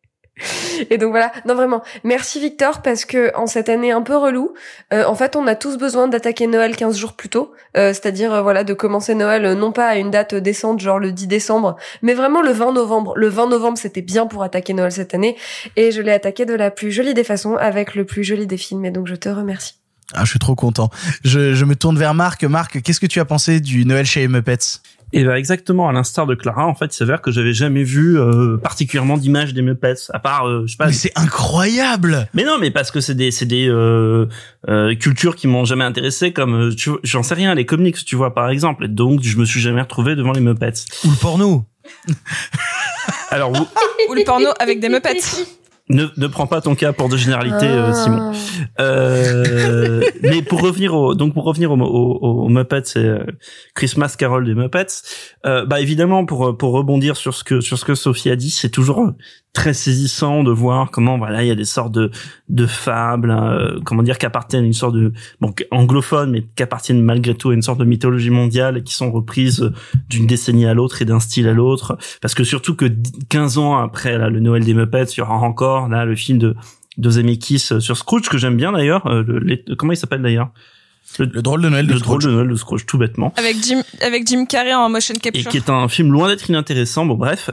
Et donc voilà, non vraiment, merci Victor parce que en cette année un peu relou, euh, en fait on a tous besoin d'attaquer Noël 15 jours plus tôt, euh, c'est-à-dire euh, voilà de commencer Noël euh, non pas à une date décente genre le 10 décembre, mais vraiment le 20 novembre. Le 20 novembre c'était bien pour attaquer Noël cette année et je l'ai attaqué de la plus jolie des façons avec le plus joli des films et donc je te remercie. Ah, je suis trop content. Je, je me tourne vers Marc. Marc, qu'est-ce que tu as pensé du Noël chez Muppets? Et ben exactement à l'instar de Clara, en fait, il s'avère que j'avais jamais vu euh, particulièrement d'images des Muppets, à part, euh, je sais pas. Mais c'est incroyable. Mais non, mais parce que c'est des, c'est des euh, euh, cultures qui m'ont jamais intéressé, comme euh, tu vois, j'en sais rien, les comics, tu vois par exemple. Et donc je me suis jamais retrouvé devant les Muppets. Ou le porno. Alors vous, Ou le porno avec des Muppets. Ne, ne prends pas ton cas pour de généralité, Ah. euh, Simon. Euh, mais pour revenir au donc pour revenir au, au, au Muppets et euh, Christmas Carol des Muppets, euh, bah évidemment pour pour rebondir sur ce que sur ce que Sophie a dit, c'est toujours très saisissant de voir comment voilà il y a des sortes de de fables, euh, comment dire qu'appartiennent à une sorte de bon anglophone mais qu'appartiennent malgré tout à une sorte de mythologie mondiale et qui sont reprises euh, d'une décennie à l'autre et d'un style à l'autre parce que surtout que 15 ans après là, le Noël des Muppets, il y aura encore là le film de de Zemeckis euh, sur Scrooge que j'aime bien d'ailleurs, euh, comment il s'appelle d'ailleurs? Le drôle de Noël de le drôle Scrooge. de Noël de Scrooge tout bêtement Avec Jim, avec Jim Carrey en motion et capture. qui est un film loin d'être inintéressant. Bon, bref.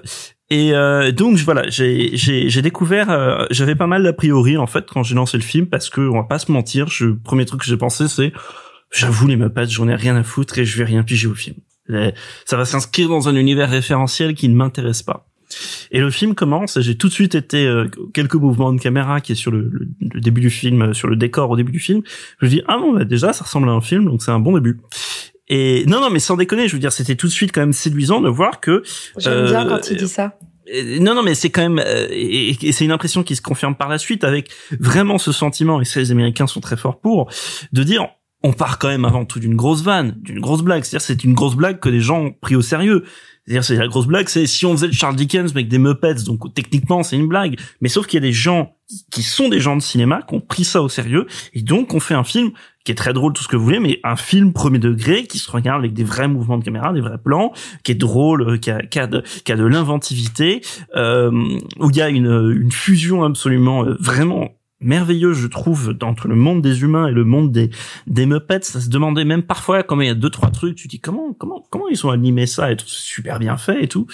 Et euh, donc voilà, j'ai j'ai découvert, euh, j'avais pas mal d'a priori en fait quand j'ai lancé le film parce que on va pas se mentir, je, premier truc que j'ai pensé c'est, j'avoue les Muppets, j'en ai rien à foutre et je vais rien piger au film. Ça va s'inscrire dans un univers référentiel qui ne m'intéresse pas. Et le film commence, et j'ai tout de suite été euh, quelques mouvements de caméra qui est sur le, le- le début du film, euh, sur le décor au début du film. Je me dis ah bon bah déjà ça ressemble à un film, donc c'est un bon début. Et non non mais sans déconner, je veux dire c'était tout de suite quand même séduisant de voir que J'aime bien euh, quand il dit ça. euh, Non, non, mais c'est quand même, euh, et, et c'est une impression qui se confirme par la suite avec vraiment ce sentiment, et ça les Américains sont très forts pour, de dire, on part quand même avant tout d'une grosse vanne, d'une grosse blague. C'est-à-dire, c'est une grosse blague que les gens ont pris au sérieux. C'est-à-dire, c'est la grosse blague, c'est si on faisait le Charles Dickens avec des Muppets, donc techniquement c'est une blague. Mais sauf qu'il y a des gens qui sont des gens de cinéma qui ont pris ça au sérieux et donc on fait un film qui est très drôle, tout ce que vous voulez, mais un film premier degré qui se regarde avec des vrais mouvements de caméra, des vrais plans, qui est drôle, euh, qui a, de, de l'inventivité, euh, où il y a une, une fusion absolument euh, vraiment merveilleuse, je trouve, entre le monde des humains et le monde des, des Muppets. Ça se demandait même parfois, comme il y a deux, trois trucs, tu dis comment, comment, comment ils ont animé ça et tout, c'est super bien fait et tout.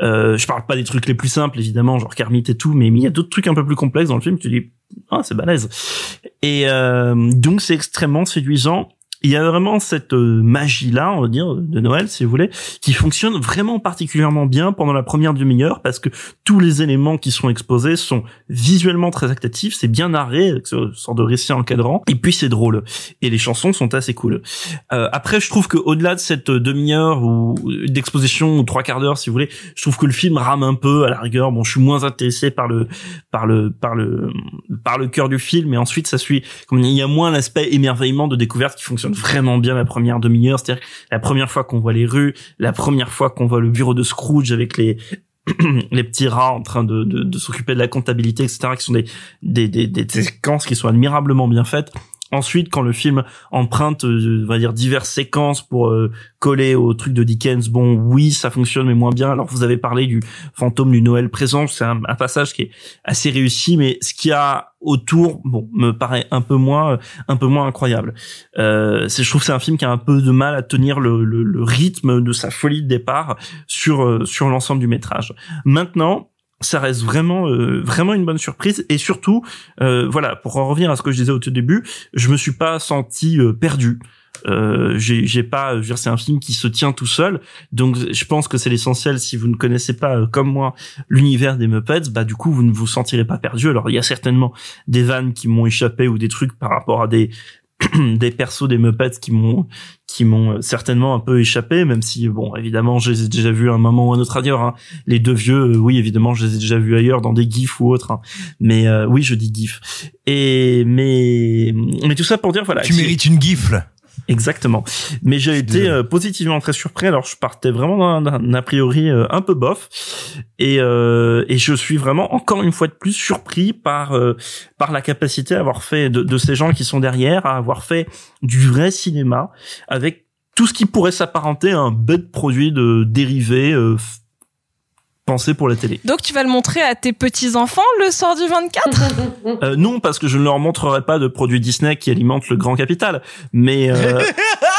Euh, je parle pas des trucs les plus simples, évidemment, genre Kermit et tout, mais il y a d'autres trucs un peu plus complexes dans le film, tu dis, ah, c'est balèze. Et euh, donc c'est extrêmement séduisant. Il y a vraiment cette euh, magie-là, on va dire, de Noël, si vous voulez, qui fonctionne vraiment particulièrement bien pendant la première demi-heure, parce que tous les éléments qui sont exposés sont visuellement très actifs, c'est bien narré, avec ce sort de récit encadrant, et puis c'est drôle. Et les chansons sont assez cool. Euh, après, je trouve que au-delà de cette demi-heure ou d'exposition ou trois quarts d'heure, si vous voulez, je trouve que le film rame un peu à la rigueur. Bon, je suis moins intéressé par le par le par le par le cœur du film, mais ensuite ça suit. Comme il y a moins l'aspect émerveillement de découverte qui fonctionne vraiment bien la première demi-heure, c'est-à-dire la première fois qu'on voit les rues, la première fois qu'on voit le bureau de Scrooge avec les les petits rats en train de, de, de s'occuper de la comptabilité, etc., qui sont des, des, des, des séquences qui sont admirablement bien faites. Ensuite, quand le film emprunte, euh, on va dire, diverses séquences pour euh, coller au truc de Dickens, bon, oui, ça fonctionne, mais moins bien. Alors, vous avez parlé du fantôme du Noël présent, c'est un, passage qui est assez réussi, mais ce qu'il y a autour, bon, me paraît un peu moins, un peu moins incroyable. Euh, je trouve, que c'est un film qui a un peu de mal à tenir le, le, rythme de sa folie de départ sur euh, sur l'ensemble du métrage. Maintenant, ça reste vraiment euh, vraiment une bonne surprise. Et surtout euh, voilà pour en revenir à ce que je disais au tout début je me suis pas senti euh, perdu. Euh, j'ai j'ai pas c'est un film qui se tient tout seul. Donc je pense que c'est l'essentiel. Si vous ne connaissez pas euh, comme moi l'univers des Muppets bah du coup vous ne vous sentirez pas perdu. Alors il y a certainement des vannes qui m'ont échappé ou des trucs par rapport à des des persos des Muppets qui m'ont qui m'ont euh, certainement un peu échappé même si bon évidemment je les ai déjà vus à un moment ou à un autre ailleurs hein. les deux vieux euh, oui évidemment je les ai déjà vus ailleurs dans des gifs ou autres hein. mais euh, oui je dis gif et mais mais tout ça pour dire voilà Tu mérites une gifle. Exactement. Mais j'ai été euh, positivement très surpris. Alors je partais vraiment d'un- a priori euh, un peu bof et euh, et je suis vraiment encore une fois de plus surpris par euh, par la capacité à avoir fait de, de ces gens qui sont derrière à avoir fait du vrai cinéma avec tout ce qui pourrait s'apparenter à un bête produit de dérivé euh, pensé pour la télé. Donc tu vas le montrer à tes petits-enfants le soir du 24 Euh, non, parce que je ne leur montrerai pas de produits Disney qui alimentent le grand capital. Mais euh,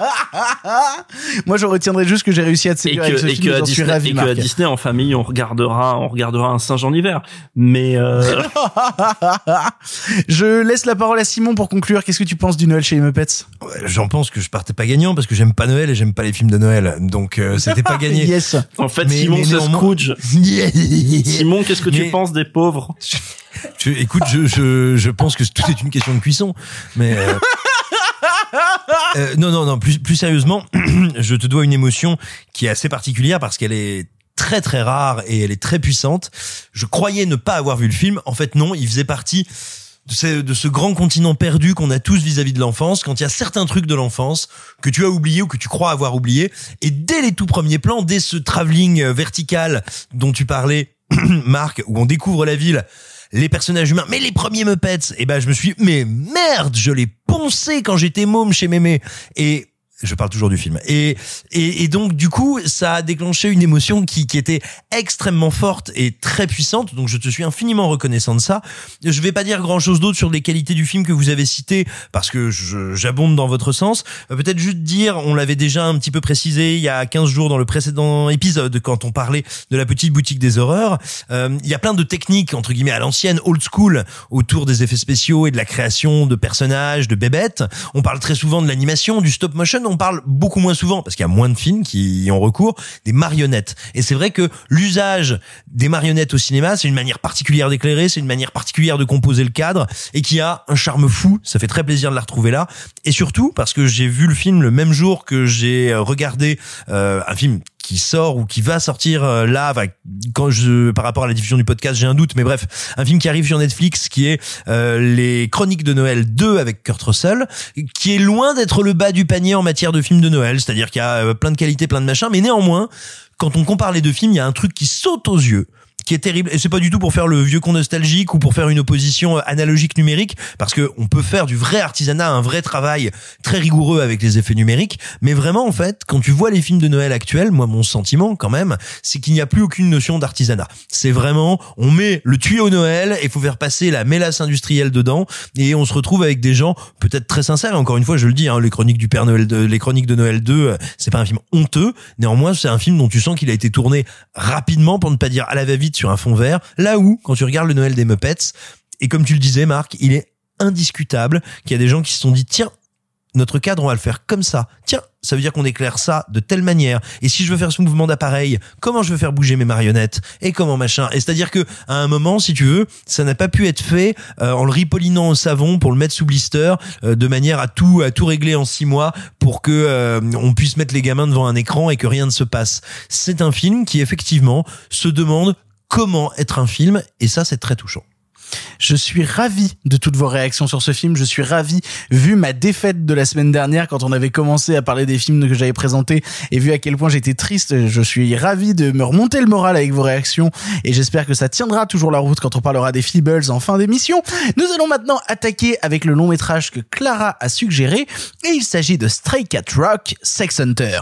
Moi, je retiendrai juste que j'ai réussi à te et séduire que, avec ce et film. que à suis Disney, ravi, et que à Marc. Disney en famille on regardera on regardera un singe en hiver mais euh, je laisse la parole à Simon pour conclure. Qu'est-ce que tu penses du Noël chez les Muppets Ouais, J'en pense que je partais pas gagnant parce que j'aime pas Noël et j'aime pas les films de Noël. Donc euh, c'était pas gagné. Yes. en fait Mais- Simon c'est Scrooge Simon qu'est-ce que tu penses des pauvres? Je- écoute, je, je, je pense que tout est une question de cuisson. Mais euh, euh, non, non, non. Plus, plus sérieusement, je te dois une émotion qui est assez particulière parce qu'elle est très très rare et elle est très puissante. Je croyais ne pas avoir vu le film. En fait, non. Il faisait partie de ce, de ce grand continent perdu qu'on a tous vis-à-vis de l'enfance, quand il y a certains trucs de l'enfance que tu as oublié ou que tu crois avoir oublié, et dès les tout premiers plans, dès ce travelling euh, vertical dont tu parlais, Marc, où on découvre la ville, les personnages humains, mais les premiers Muppets, et ben je me suis, mais merde, je l'ai poncé quand j'étais môme chez Mémé, et Je parle toujours du film. Et, et, et donc, du coup, ça a déclenché une émotion qui, qui était extrêmement forte et très puissante. Donc, je te suis infiniment reconnaissant de ça. Je vais pas dire grand chose d'autre sur les qualités du film que vous avez citées parce que j'abonde dans votre sens. Euh, Peut-être juste dire, on l'avait déjà un petit peu précisé il y a 15 jours dans le précédent épisode quand on parlait de la petite boutique des horreurs. Euh, il y a plein de techniques, entre guillemets, à l'ancienne, old school, autour des effets spéciaux et de la création de personnages, de bébêtes. On parle très souvent de l'animation, du stop motion. On parle beaucoup moins souvent, parce qu'il y a moins de films qui y ont recours, des marionnettes. Et c'est vrai que l'usage des marionnettes au cinéma, c'est une manière particulière d'éclairer, c'est une manière particulière de composer le cadre, et qui a un charme fou. Ça fait très plaisir de la retrouver là. Et surtout, parce que j'ai vu le film le même jour que j'ai regardé euh, un film qui sort ou qui va sortir euh, là quand je par rapport à la diffusion du podcast j'ai un doute mais bref un film qui arrive sur Netflix qui est euh, les Chroniques de Noël 2 avec Kurt Russell qui est loin d'être le bas du panier en matière de films de Noël. C'est-à-dire qu'il y a euh, plein de qualités plein de machins mais néanmoins quand on compare les deux films il y a un truc qui saute aux yeux qui est terrible. Et c'est pas du tout pour faire le vieux con nostalgique ou pour faire une opposition euh, analogique numérique parce que on peut faire du vrai artisanat un vrai travail très rigoureux avec les effets numériques. Mais vraiment en fait quand tu vois les films de Noël actuels moi mon sentiment quand même c'est qu'il n'y a plus aucune notion d'artisanat. C'est vraiment on met le tuyau Noël et faut faire passer la mélasse industrielle dedans et on se retrouve avec des gens peut-être très sincères encore une fois je le dis hein, les chroniques du Père Noël de, les chroniques de Noël 2 euh, c'est pas un film honteux. Néanmoins c'est un film dont tu sens qu'il a été tourné rapidement pour ne pas dire à la va-vite sur un fond vert là où quand tu regardes le Noël des Muppets et comme tu le disais Marc il est indiscutable qu'il y a des gens qui se sont dit tiens notre cadre, on va le faire comme ça. Tiens, ça veut dire qu'on éclaire ça de telle manière. Et si je veux faire ce mouvement d'appareil, comment je veux faire bouger mes marionnettes et comment machin. Et c'est-à-dire que à un moment, si tu veux, ça n'a pas pu être fait euh, en le ripollinant au savon pour le mettre sous blister, euh, de manière à tout à tout régler en six mois pour que euh, on puisse mettre les gamins devant un écran et que rien ne se passe. C'est un film qui effectivement se demande comment être un film et ça c'est très touchant. Je suis ravi de toutes vos réactions sur ce film. Je suis ravi, vu ma défaite de la semaine dernière quand on avait commencé à parler des films que j'avais présentés et vu à quel point j'étais triste. Je suis ravi de me remonter le moral avec vos réactions et j'espère que ça tiendra toujours la route quand on parlera des Feebles en fin d'émission. Nous allons maintenant attaquer avec le long métrage que Clara a suggéré et il s'agit de Stray Cat Rock Sex Hunter.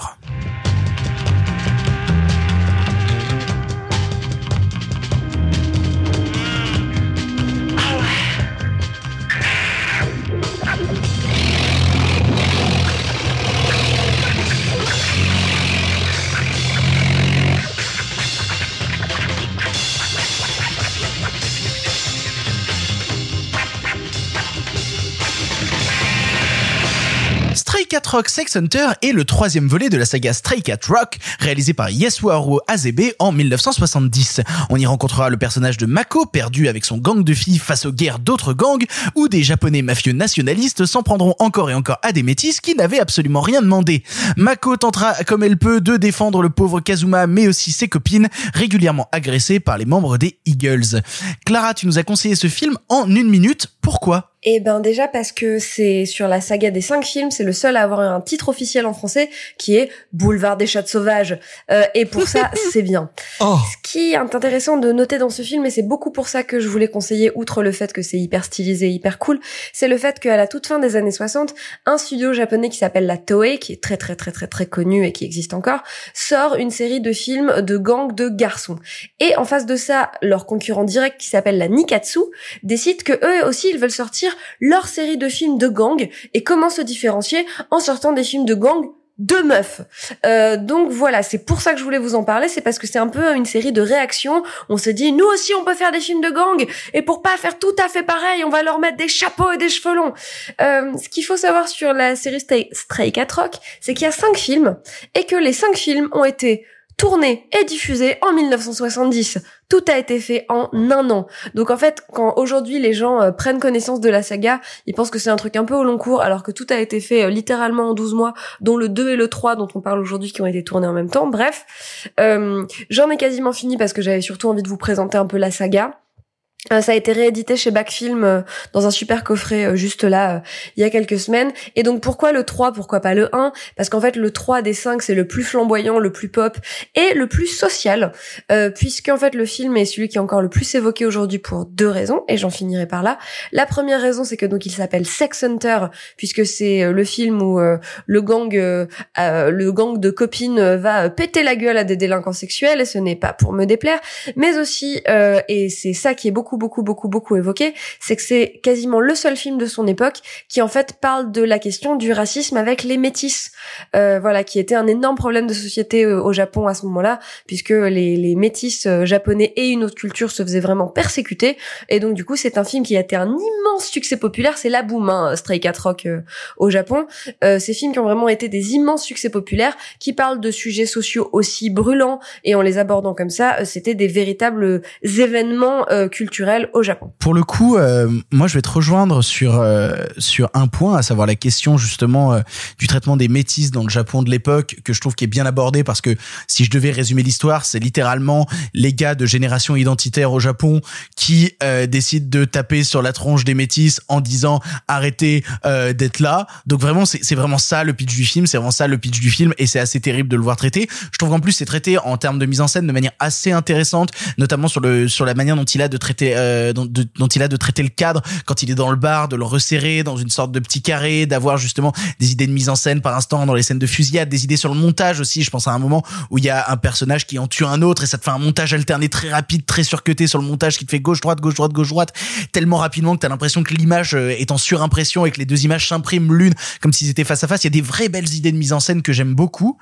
Cat Rock Sex Hunter est le troisième volet de la saga Stray Cat Rock, réalisé par Yasuharu Azebe en 1970. On y rencontrera le personnage de Mako, perdu avec son gang de filles face aux guerres d'autres gangs, où des japonais mafieux nationalistes s'en prendront encore et encore à des métis qui n'avaient absolument rien demandé. Mako tentera comme elle peut de défendre le pauvre Kazuma, mais aussi ses copines, régulièrement agressées par les membres des Eagles. Clara, tu nous as conseillé ce film en une minute. Pourquoi? Eh ben déjà parce que c'est sur la saga des cinq films, c'est le seul à avoir un titre officiel en français qui est Boulevard des chats sauvages. Euh, et pour ça, c'est bien. Ce qui est intéressant de noter dans ce film, et c'est beaucoup pour ça que je voulais conseiller, outre le fait que c'est hyper stylisé, hyper cool, c'est le fait qu'à la toute fin des années 60, un studio japonais qui s'appelle la Toei, qui est très très très très très connu et qui existe encore, sort une série de films de gangs de garçons. Et en face de ça, leur concurrent direct qui s'appelle la Nikatsu décide que eux aussi veulent sortir leur série de films de gangs et comment se différencier en sortant des films de gangs de meufs. Euh, donc voilà, c'est pour ça que je voulais vous en parler, c'est parce que c'est un peu une série de réactions. On se dit, nous aussi, on peut faire des films de gang, et pour pas faire tout à fait pareil, on va leur mettre des chapeaux et des cheveux longs. Euh, ce qu'il faut savoir sur la série Stray Cat Rock, c'est qu'il y a cinq films, et que les cinq films ont été tournés et diffusés en 1970. Tout a été fait en un an. Donc en fait, quand aujourd'hui les gens euh, prennent connaissance de la saga, ils pensent que c'est un truc un peu au long cours, alors que tout a été fait euh, littéralement en 12 mois, dont le 2 et le 3 dont on parle aujourd'hui qui ont été tournés en même temps. Bref, euh, j'en ai quasiment fini parce que j'avais surtout envie de vous présenter un peu la saga. Euh, ça a été réédité chez Backfilm euh, dans un super coffret euh, juste là il y a quelques semaines. Et donc pourquoi le 3, pourquoi pas le 1 Parce qu'en fait le 3 des 5 c'est le plus flamboyant, le plus pop et le plus social euh, puisque en fait le film est celui qui est encore le plus évoqué aujourd'hui pour deux raisons et j'en finirai par là. La première raison c'est que donc il s'appelle Sex Hunter puisque c'est le film où le gang le gang de copines va péter la gueule à des délinquants sexuels et ce n'est pas pour me déplaire, mais aussi et c'est ça qui est beaucoup beaucoup, beaucoup, beaucoup évoqué, c'est que c'est quasiment le seul film de son époque qui en fait parle de la question du racisme avec les métis, euh, voilà, qui était un énorme problème de société euh, au Japon à ce moment-là, puisque les, les métis euh, japonais et une autre culture se faisaient vraiment persécuter, et donc du coup c'est un film qui a été un immense succès populaire, c'est la boom, hein, Stray Cat Rock euh, au Japon, ces films qui ont vraiment été des immenses succès populaires, qui parlent de sujets sociaux aussi brûlants, et en les abordant comme ça, c'était des véritables événements culturels au Japon. Pour le coup, euh, moi je vais te rejoindre sur euh, sur un point, à savoir la question justement euh, du traitement des métis dans le Japon de l'époque, que je trouve qui est bien abordé parce que si je devais résumer l'histoire, c'est littéralement les gars de génération identitaire au Japon qui décident de taper sur la tronche des métis en disant arrêtez d'être là. Donc vraiment c'est vraiment ça le pitch du film, c'est vraiment ça le pitch du film et c'est assez terrible de le voir traiter. Je trouve qu'en plus c'est traité en termes de mise en scène de manière assez intéressante, notamment sur le sur la manière dont il a de traiter euh, dont, il a de traiter le cadre quand il est dans le bar, de le resserrer dans une sorte de petit carré, d'avoir justement des idées de mise en scène par instant dans les scènes de fusillade, des idées sur le montage aussi. Je pense à un moment où il y a un personnage qui en tue un autre et ça te fait un montage alterné très rapide, très surcuté sur le montage qui te fait gauche droite gauche droite gauche droite tellement rapidement que t'as l'impression que l'image euh, est en surimpression et que les deux images s'impriment l'une comme s'ils étaient face à face. Il y a des vraies belles idées de mise en scène que j'aime beaucoup.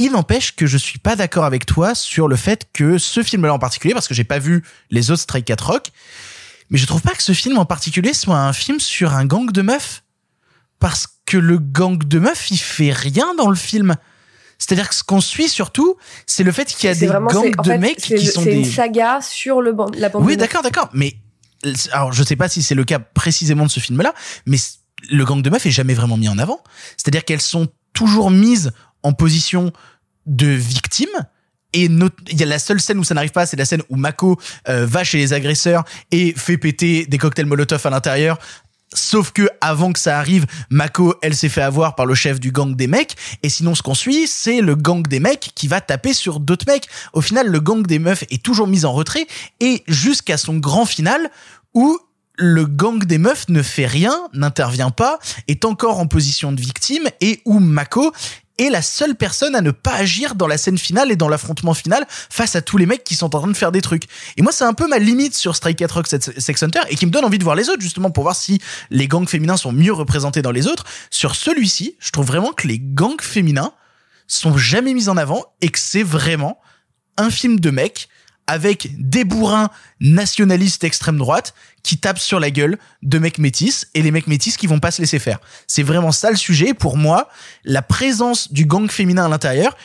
Il n'empêche que je suis pas d'accord avec toi sur le fait que ce film-là en particulier, parce que j'ai pas vu les autres Strike 4 Rock, mais je trouve pas que ce film en particulier soit un film sur un gang de meufs. Parce que le gang de meufs, il fait rien dans le film. C'est-à-dire que ce qu'on suit surtout, c'est le fait qu'il y a des gangs de mecs qui sont des... C'est une saga sur le la bande Oui, d'accord, d'accord. Mais, alors, je sais pas si c'est le cas précisément de ce film-là, mais le gang de meufs est jamais vraiment mis en avant. C'est-à-dire qu'elles sont toujours mises en position de victime. Et il y a la seule scène où ça n'arrive pas, c'est la scène où Mako euh, va chez les agresseurs et fait péter des cocktails Molotov à l'intérieur. Sauf que avant que ça arrive, Mako, elle s'est fait avoir par le chef du gang des mecs. Et sinon, ce qu'on suit, c'est le gang des mecs qui va taper sur d'autres mecs. Au final, le gang des meufs est toujours mis en retrait et jusqu'à son grand final où le gang des meufs ne fait rien, n'intervient pas, est encore en position de victime et où Mako est la seule personne à ne pas agir dans la scène finale et dans l'affrontement final face à tous les mecs qui sont en train de faire des trucs. Et moi, c'est un peu ma limite sur Strike 4 Rock Sex Hunter et qui me donne envie de voir les autres justement pour voir si les gangs féminins sont mieux représentés dans les autres. Sur celui-ci, je trouve vraiment que les gangs féminins sont jamais mis en avant et que c'est vraiment un film de mecs avec des bourrins nationalistes extrême droite qui tapent sur la gueule de mecs métis et les mecs métis qui vont pas se laisser faire. C'est vraiment ça le sujet. Pour moi, la présence du gang féminin à l'intérieur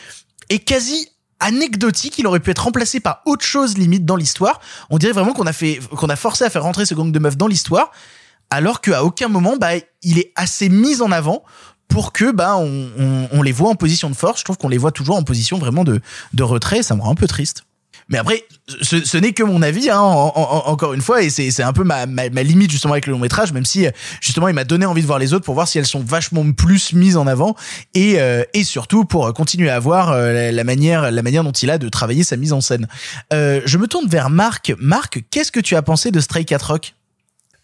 est quasi anecdotique, il aurait pu être remplacé par autre chose limite dans l'histoire. On dirait vraiment qu'on a fait, qu'on a forcé à faire rentrer ce gang de meufs dans l'histoire, alors qu'à aucun moment, bah, il est assez mis en avant pour que, bah, on, les voit en position de force. Je trouve qu'on les voit toujours en position vraiment de, de retrait. Ça me rend un peu triste. Mais après, ce, n'est que mon avis, hein, encore une fois, et c'est un peu ma, limite justement avec le long métrage, même si justement il m'a donné envie de voir les autres pour voir si elles sont vachement plus mises en avant et, euh, surtout pour continuer à voir euh, la manière, dont il a de travailler sa mise en scène. Euh, je me tourne vers Marc. Marc, qu'est-ce que tu as pensé de Stray Cat Rock?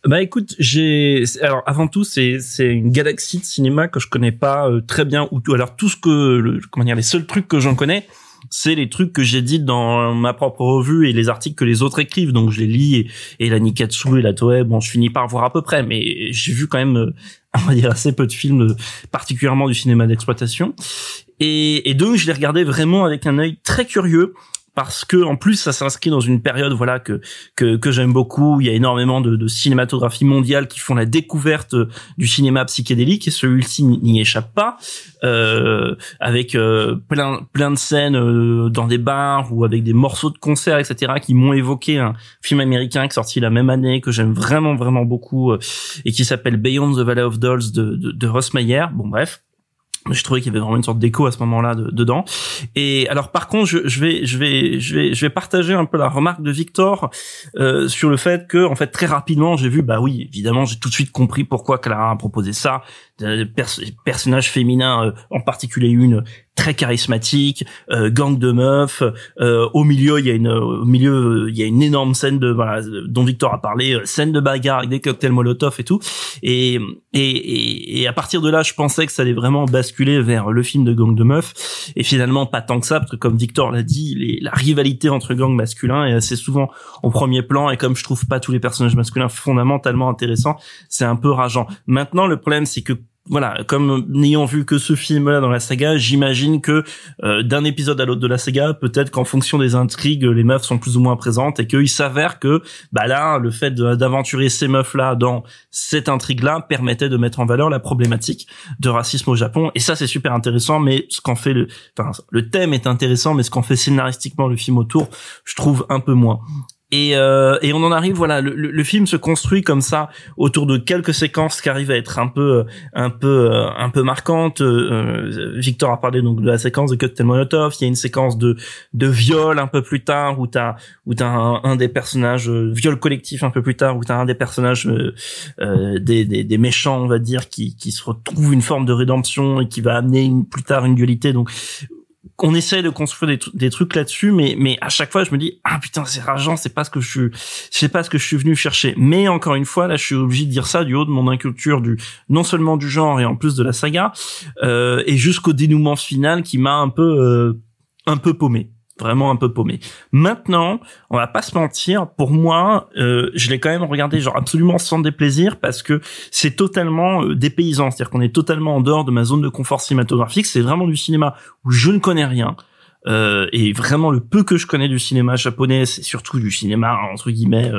Bah écoute, j'ai alors avant tout c'est une galaxie de cinéma que je connais pas euh, très bien ou alors tout ce que comment dire les seuls trucs que j'en connais c'est les trucs que j'ai dit dans ma propre revue et les articles que les autres écrivent. Donc je les lis et, la Nikatsu et la Toei, bon, je finis par voir à peu près, mais j'ai vu quand même, euh, on va dire, assez peu de films, particulièrement du cinéma d'exploitation. Et, et donc je les regardais vraiment avec un œil très curieux parce que en plus ça s'inscrit dans une période voilà que que, que j'aime beaucoup. Il y a énormément de, de cinématographie mondiale qui font la découverte du cinéma psychédélique et celui-ci n'y échappe pas. Euh, avec euh, plein plein de scènes euh, dans des bars ou avec des morceaux de concert etc qui m'ont évoqué un film américain qui est sorti la même année que j'aime vraiment vraiment beaucoup et qui s'appelle Beyond the Valley of Dolls de, de, de Ross Meyer. Bon bref je trouvais qu'il y avait vraiment une sorte d'écho à ce moment-là de- dedans. Et alors par contre, je, je vais je vais je vais je vais partager un peu la remarque de Victor euh, sur le fait que en fait très rapidement, j'ai vu bah oui, évidemment, j'ai tout de suite compris pourquoi Clara a proposé ça. Des pers- personnages féminins euh, en particulier une très charismatique, euh, gang de meufs. euh, au milieu, il y a une au milieu il y a une énorme scène de voilà dont Victor a parlé, euh, scène de bagarre avec des cocktails Molotov et tout. Et et et, et à partir de là, je pensais que ça allait vraiment basculer vers le film de gang de meufs. Et finalement, pas tant que ça, parce que comme Victor l'a dit, la rivalité entre gangs masculins est assez souvent au premier plan. Et comme je trouve pas tous les personnages masculins fondamentalement intéressants, c'est un peu rageant. Maintenant, le problème, c'est que voilà, comme n'ayant vu que ce film-là dans la saga, j'imagine que euh, d'un épisode à l'autre de la saga, peut-être qu'en fonction des intrigues, les meufs sont plus ou moins présentes et qu'il s'avère que, bah là, le fait d'aventurer ces meufs-là dans cette intrigue-là permettait de mettre en valeur la problématique de racisme au Japon. Et ça, c'est super intéressant, mais ce qu'en fait le, enfin, le thème est intéressant, mais ce qu'en fait scénaristiquement le film autour, je trouve un peu moins. Et, euh, et on en arrive, voilà, le, le- film se construit comme ça autour de quelques séquences qui arrivent à être un peu, un peu, euh, un peu marquantes. Euh, Victor a parlé donc de la séquence de Cocktail Molotov. Il y a une séquence de de viol un peu plus tard où t'as où t'as un, des personnages euh, viol collectif un peu plus tard où t'as un des personnages euh, euh, des, des des méchants on va dire qui qui se retrouve une forme de rédemption et qui va amener une, plus tard une dualité. Donc on essaie de construire des, tru- des trucs là-dessus, mais mais à chaque fois je me dis ah putain c'est rageant, c'est pas ce que je c'est pas ce que je suis venu chercher. Mais encore une fois là, je suis obligé de dire ça du haut de mon inculture du non seulement du genre et en plus de la saga euh, et jusqu'au dénouement final qui m'a un peu euh, un peu paumé vraiment un peu paumé. Maintenant, on va pas se mentir, pour moi, euh, je l'ai quand même regardé genre absolument sans déplaisir parce que c'est totalement euh, dépaysant, c'est-à-dire qu'on est totalement en dehors de ma zone de confort cinématographique, c'est vraiment du cinéma où je ne connais rien. Euh, et vraiment le peu que je connais du cinéma japonais, c'est surtout du cinéma entre guillemets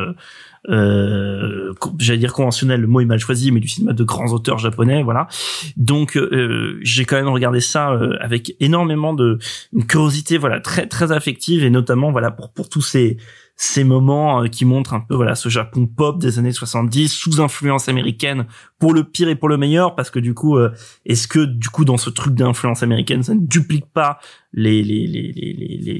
euh, j'allais dire conventionnel, le mot est mal choisi, mais du cinéma de grands auteurs japonais, voilà. Donc euh, j'ai quand même regardé ça euh, avec énormément de une curiosité, voilà, très très affective et notamment voilà pour pour tous ces ces moments euh, qui montrent un peu voilà ce Japon pop des années 70 sous influence américaine pour le pire et pour le meilleur parce que du coup euh, est-ce que du coup dans ce truc d'influence américaine ça ne duplique pas les les les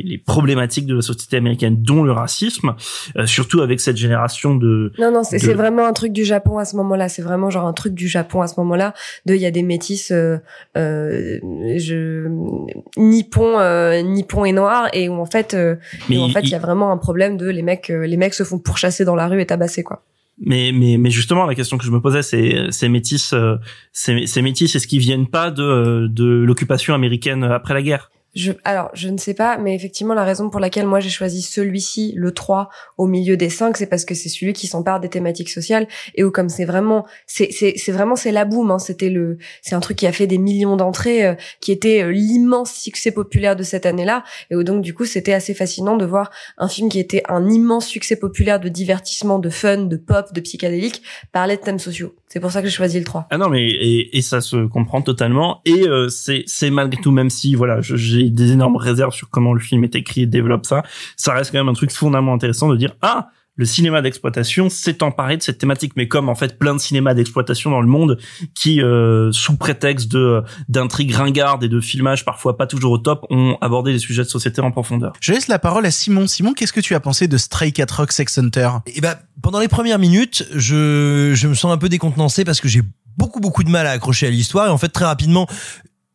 les problématiques de la société américaine dont le racisme euh, surtout avec cette génération de Non, non, c'est vraiment un truc du Japon à ce moment-là. C'est vraiment genre un truc du Japon à ce moment-là. De, il y a des métis, euh, euh, je, nippon, euh, nippon et noir, et où en fait, euh, en fait, il y a vraiment un problème de les mecs, les mecs se font pourchasser dans la rue et tabasser quoi. Mais, mais, mais justement, la question que je me posais, c'est ces métis, euh, ces métis, est-ce qu'ils viennent pas de, de l'occupation américaine après la guerre? Je, alors, je ne sais pas, mais effectivement, la raison pour laquelle moi j'ai choisi celui-ci, le 3, au milieu des 5, c'est parce que c'est celui qui s'empare des thématiques sociales et où comme c'est vraiment, c'est, vraiment, c'est la boum, hein, c'était le, c'est un truc qui a fait des millions d'entrées, euh, qui était euh, l'immense succès populaire de cette année-là et où donc du coup c'était assez fascinant de voir un film qui était un immense succès populaire de divertissement, de fun, de pop, de psychédélique, parler de thèmes sociaux. C'est pour ça que j'ai choisi le 3. Ah non, mais et, et ça se comprend totalement. Et euh, c'est c'est malgré tout, même si voilà, j'ai des énormes réserves sur comment le film est écrit et développe ça, ça reste quand même un truc fondamentalement intéressant de dire ah le cinéma d'exploitation s'est emparé de cette thématique, mais comme en fait plein de cinémas d'exploitation dans le monde qui, euh, sous prétexte de d'intrigues ringardes et de filmage parfois pas toujours au top, ont abordé les sujets de société en profondeur. Je laisse la parole à Simon. Simon, qu'est-ce que tu as pensé de Stray Cat Rock Sex Hunter? Et ben pendant les premières minutes, je je me sens un peu décontenancé parce que j'ai beaucoup beaucoup de mal à accrocher à l'histoire et en fait très rapidement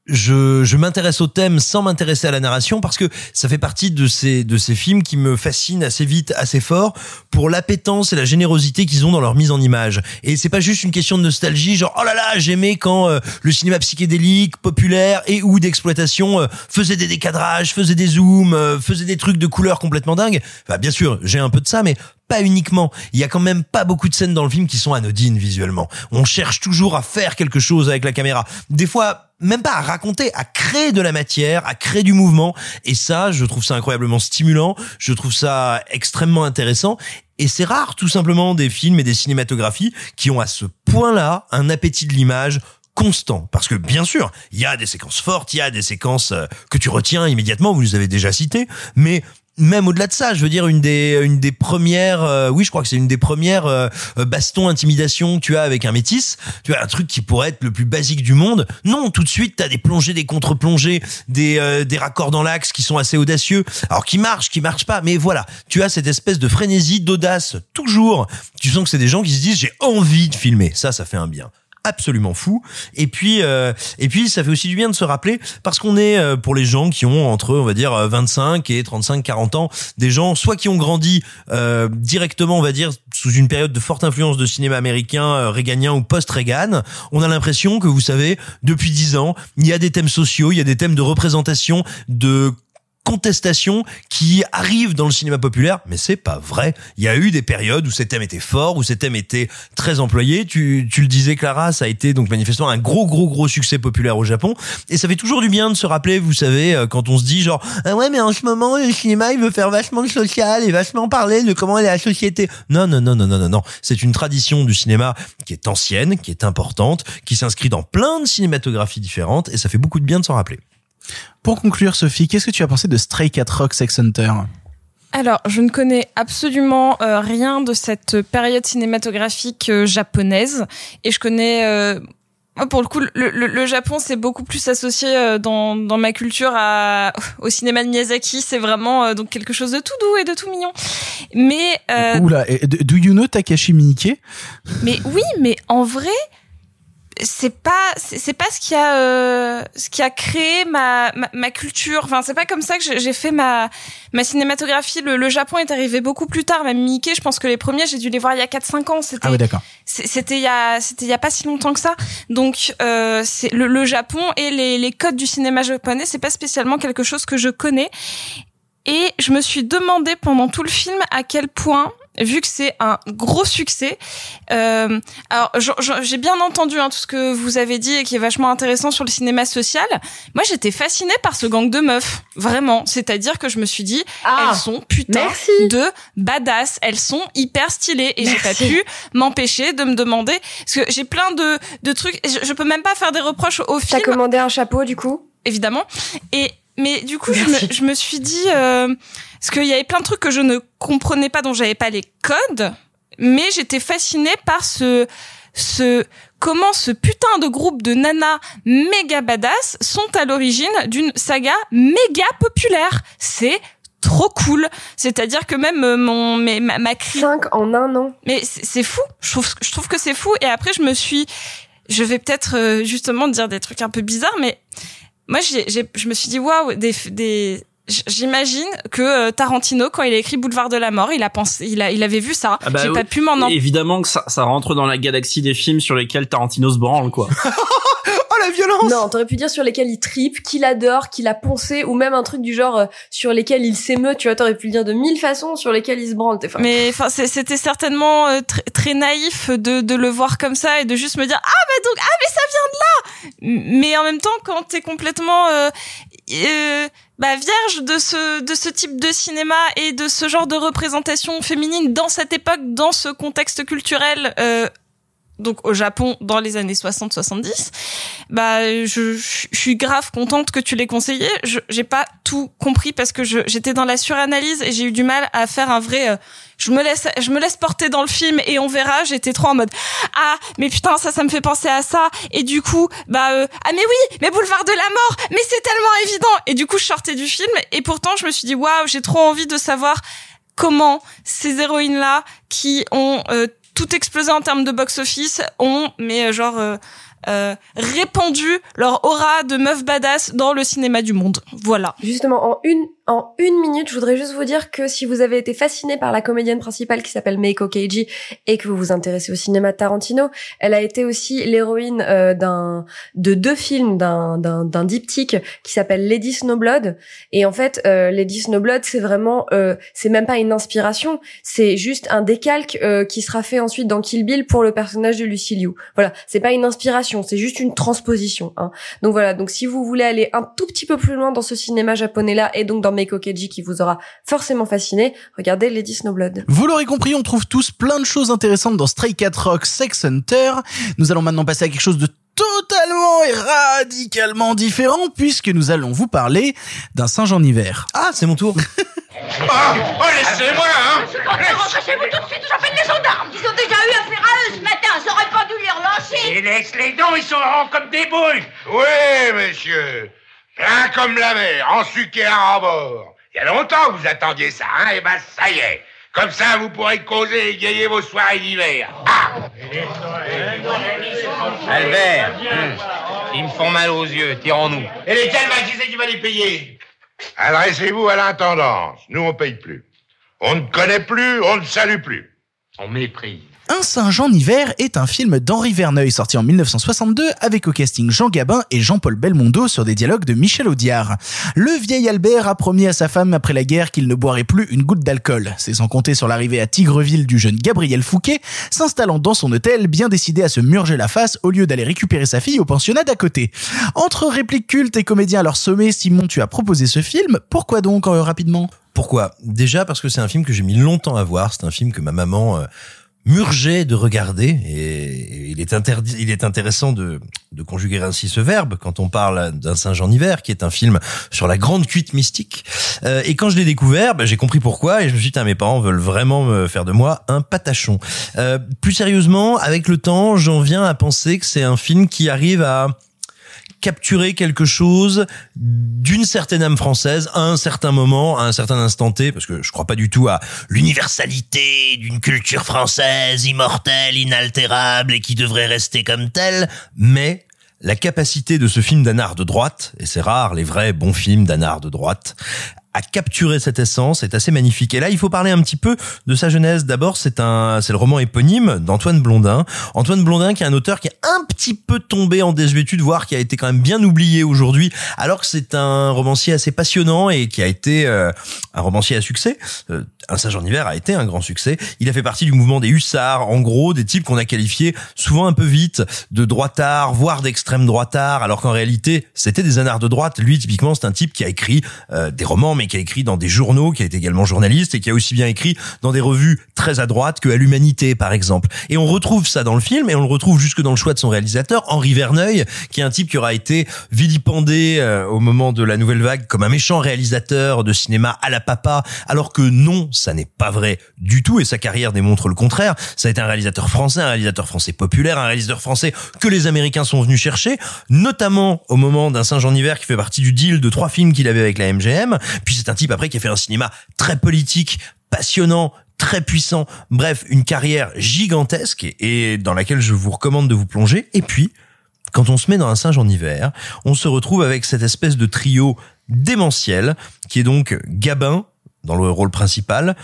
je, m'intéresse au thème sans m'intéresser à la narration parce que ça fait partie de ces de ces films qui me fascinent assez vite, assez fort pour l'appétence et la générosité qu'ils ont dans leur mise en image. Et c'est pas juste une question de nostalgie, genre oh là là j'aimais quand euh, le cinéma psychédélique, populaire et ou d'exploitation euh, faisait des décadrages, faisait des zooms, euh, faisait des trucs de couleurs complètement dingues. Enfin bien sûr j'ai un peu de ça, mais pas uniquement. Il y a quand même pas beaucoup de scènes dans le film qui sont anodines visuellement. On cherche toujours à faire quelque chose avec la caméra. Des fois, même pas à raconter, à créer de la matière, à créer du mouvement. Et ça, je trouve ça incroyablement stimulant. Je trouve ça extrêmement intéressant. Et c'est rare, tout simplement, des films et des cinématographies qui ont à ce point-là un appétit de l'image constant. Parce que bien sûr, il y a des séquences fortes, il y a des séquences euh, que tu retiens immédiatement, vous les avez déjà citées, mais même au-delà de ça, je veux dire une des une des premières, euh, oui, je crois que c'est une des premières euh, baston intimidation que tu as avec un métis. Tu as un truc qui pourrait être le plus basique du monde. Non, tout de suite, t'as des plongées, des contre-plongées, des euh, des raccords dans l'axe qui sont assez audacieux. Alors qui marchent, qui marchent pas, mais voilà, tu as cette espèce de frénésie, d'audace toujours. Tu sens que c'est des gens qui se disent j'ai envie de filmer. Ça, ça fait un bien absolument fou. Et puis, euh, et puis, ça fait aussi du bien de se rappeler parce qu'on est euh, pour les gens qui ont entre, on va dire, 25 et 35, 40 ans, des gens soit qui ont grandi euh, directement, on va dire, sous une période de forte influence de cinéma américain, euh, réganien ou post-Reagan. On a l'impression que vous savez, depuis 10 ans, il y a des thèmes sociaux, il y a des thèmes de représentation, de contestation qui arrive dans le cinéma populaire, mais c'est pas vrai. Il y a eu des périodes où ces thèmes étaient forts, où ces thèmes étaient très employés. Tu, tu le disais, Clara, ça a été donc manifestement un gros, gros, gros succès populaire au Japon. Et ça fait toujours du bien de se rappeler, vous savez, euh, quand on se dit genre, ah ouais, mais en ce moment, le cinéma, il veut faire vachement de social et vachement parler de comment est la société. Non, non, non, non, non, non, non. C'est une tradition du cinéma qui est ancienne, qui est importante, qui s'inscrit dans plein de cinématographies différentes et ça fait beaucoup de bien de s'en rappeler. Pour conclure, Sophie, qu'est-ce que tu as pensé de Stray Cat Rock Sex Hunter alors, je ne connais absolument euh, rien de cette période cinématographique euh, japonaise. Et je connais euh, pour le coup le, le, le Japon c'est beaucoup plus associé dans, dans ma culture à, au cinéma de Miyazaki, c'est vraiment donc quelque chose de tout doux et de tout mignon. Mais Oula, do you know Takashi Miike? Mais oui, mais en vrai, c'est pas c'est pas ce qui a euh, ce qui a créé ma, ma, ma culture. Enfin c'est pas comme ça que j'ai fait ma ma cinématographie. Le, le, Japon est arrivé beaucoup plus tard même Mickey. Je pense que les premiers j'ai dû les voir il y a 4 5 ans. C'était ah oui, d'accord. c'était il y a c'était il y a pas si longtemps que ça. Donc euh, c'est le, le Japon et les, les codes du cinéma japonais c'est pas spécialement quelque chose que je connais. Et je me suis demandé pendant tout le film à quel point vu que c'est un gros succès. Euh, alors, j'ai bien entendu hein, tout ce que vous avez dit et qui est vachement intéressant sur le cinéma social. Moi, j'étais fascinée par ce gang de meufs, vraiment. C'est-à-dire que je me suis dit, ah, elles sont putain de badass, elles sont hyper stylées et j'ai pas pu m'empêcher de me demander parce que j'ai plein de de trucs. Je, je, peux même pas faire des reproches au film. T'as commandé un chapeau du coup? Évidemment. Et mais du coup, je me, je me, suis dit, euh, parce qu'il y avait plein de trucs que je ne comprenais pas, dont j'avais pas les codes, mais j'étais fascinée par ce, ce, comment ce putain de groupe de nanas méga badass sont à l'origine d'une saga méga populaire. C'est trop cool. C'est-à-dire que même euh, mon, mais, ma, ma cri... 5 en un an. Mais c'est fou. Je trouve, je trouve que c'est fou. Et après, je me suis, je vais peut-être euh, justement dire des trucs un peu bizarres, mais moi, j'ai, je me suis dit, waouh, des, des, J'imagine que euh, Tarantino, quand il a écrit Boulevard de la Mort, il a pensé, il a, il avait vu ça. Ah bah J'ai pas pu m'en en... Évidemment que ça, ça rentre dans la galaxie des films sur lesquels Tarantino se branle, quoi. la violence Non, t'aurais pu dire sur lesquels il tripe, qu'il adore, qu'il a poncé, ou même un truc du genre euh, sur lesquels il s'émeut. Tu vois, t'aurais pu le dire de mille façons sur lesquels il se branle. Mais enfin, c'était certainement euh, très naïf de, de le voir comme ça et de juste me dire ah bah donc ah mais ça vient de là. Mais en même temps, quand t'es complètement euh, euh, bah, vierge de ce de ce type de cinéma et de ce genre de représentation féminine dans cette époque, dans ce contexte culturel. Euh, donc au Japon dans les années 60-70, bah je, suis grave contente que tu l'aies conseillé. Je j'ai pas tout compris parce que j'étais dans la suranalyse et j'ai eu du mal à faire un vrai. Euh, je me laisse je me laisse porter dans le film et on verra. J'étais trop en mode ah mais putain ça ça me fait penser à ça et du coup bah euh, ah mais oui mais boulevard de la mort mais c'est tellement évident et du coup je sortais du film et pourtant je me suis dit waouh j'ai trop envie de savoir comment ces héroïnes là qui ont euh, tout explosé en termes de box-office, ont, mais euh, genre, euh, répandu leur aura de meuf badass dans le cinéma du monde. Voilà. Justement, en une en une minute, je voudrais juste vous dire que si vous avez été fasciné par la comédienne principale qui s'appelle Meiko Keiji et que vous vous intéressez au cinéma Tarantino, elle a été aussi l'héroïne euh, d'un de deux films d'un d'un diptyque qui s'appelle Lady Snowblood et en fait euh, Lady Snowblood c'est vraiment euh, c'est même pas une inspiration, c'est juste un décalque qui sera fait ensuite dans Kill Bill pour le personnage de Lucy Liu. Voilà, c'est pas une inspiration, c'est juste une transposition hein. Donc voilà, donc si vous voulez aller un tout petit peu plus loin dans ce cinéma japonais là et donc dans Meiko Keiji qui vous aura forcément fasciné, regardez Lady Snowblood. Vous l'aurez compris, on trouve tous plein de choses intéressantes dans Stray Cat Rock Sex Hunter. Nous allons maintenant passer à quelque chose de totalement et radicalement différent puisque nous allons vous parler d'un singe en hiver. Ah, c'est mon tour. Oh, oh, laissez-moi, hein Rentrez chez vous tout de suite, j'appelle les gendarmes. Ils ont déjà eu affaire à eux ce matin, ça aurait pas dû les relancer. Et laisse les dents, ils sont ronds comme des boules Oui, monsieur. Plein comme la mer, en sucre et à rebord. Il y a longtemps que vous attendiez ça, hein? Et ben, ça y est. Comme ça, vous pourrez causer et égayer vos soirées d'hiver. Ah Albert, hum, ils me font mal aux yeux, tirons-nous. Et lesquels, ben, qui c'est qui va les payer? Adressez-vous à l'intendance. Nous, on paye plus. On ne connaît plus, on ne salue plus. On méprise. Un Saint-Jean hiver est un film d'Henri Verneuil sorti en 1962 avec au casting Jean Gabin et Jean-Paul Belmondo sur des dialogues de Michel Audiard. Le vieil Albert a promis à sa femme après la guerre qu'il ne boirait plus une goutte d'alcool. C'est sans compter sur l'arrivée à Tigreville du jeune Gabriel Fouquet, s'installant dans son hôtel bien décidé à se murger la face au lieu d'aller récupérer sa fille au pensionnat d'à côté. Entre répliques cultes et comédiens à leur sommet, Simon, tu as proposé ce film. Pourquoi donc, euh, rapidement? Pourquoi? Déjà parce que c'est un film que j'ai mis longtemps à voir. C'est un film que ma maman murgeait de regarder et il est interdit, il est intéressant de, de conjuguer ainsi ce verbe quand on parle d'un Saint-Jean hiver qui est un film sur la grande cuite mystique. Euh, et quand je l'ai découvert, ben, j'ai compris pourquoi et je me suis dit, mes parents veulent vraiment me faire de moi un patachon. Euh, plus sérieusement, avec le temps, j'en viens à penser que c'est un film qui arrive à capturer quelque chose d'une certaine âme française à un certain moment, à un certain instant T, parce que je crois pas du tout à l'universalité d'une culture française immortelle, inaltérable et qui devrait rester comme telle, mais la capacité de ce film d'un art de droite, et c'est rare les vrais bons films d'un art de droite, capturer cette essence est assez magnifique. Et là, il faut parler un petit peu de sa genèse. D'abord, c'est un, c'est le roman éponyme d'Antoine Blondin. Antoine Blondin, qui est un auteur qui est un petit peu tombé en désuétude, voire qui a été quand même bien oublié aujourd'hui, alors que c'est un romancier assez passionnant et qui a été euh, un romancier à succès. Euh, un sage en hiver a été un grand succès. Il a fait partie du mouvement des hussards, en gros, des types qu'on a qualifiés souvent un peu vite de droitards, voire d'extrême droitards, alors qu'en réalité, c'était des anards de droite. Lui, typiquement, c'est un type qui a écrit euh, des romans, mais qui a écrit dans des journaux, qui a été également journaliste et qui a aussi bien écrit dans des revues très à droite que à l'Humanité, par exemple. Et on retrouve ça dans le film et on le retrouve jusque dans le choix de son réalisateur, Henri Verneuil, qui est un type qui aura été vilipendé euh, au moment de la nouvelle vague comme un méchant réalisateur de cinéma à la papa, alors que non, ça n'est pas vrai du tout et sa carrière démontre le contraire. Ça a été un réalisateur français, un réalisateur français populaire, un réalisateur français que les Américains sont venus chercher, notamment au moment d'un Saint-Jean hiver qui fait partie du deal de trois films qu'il avait avec la MGM. Puis c'est un type après qui a fait un cinéma très politique, passionnant, très puissant. Bref, une carrière gigantesque et, et dans laquelle je vous recommande de vous plonger. Et puis, quand on se met dans un singe en hiver, on se retrouve avec cette espèce de trio démentiel qui est donc Gabin dans le rôle principal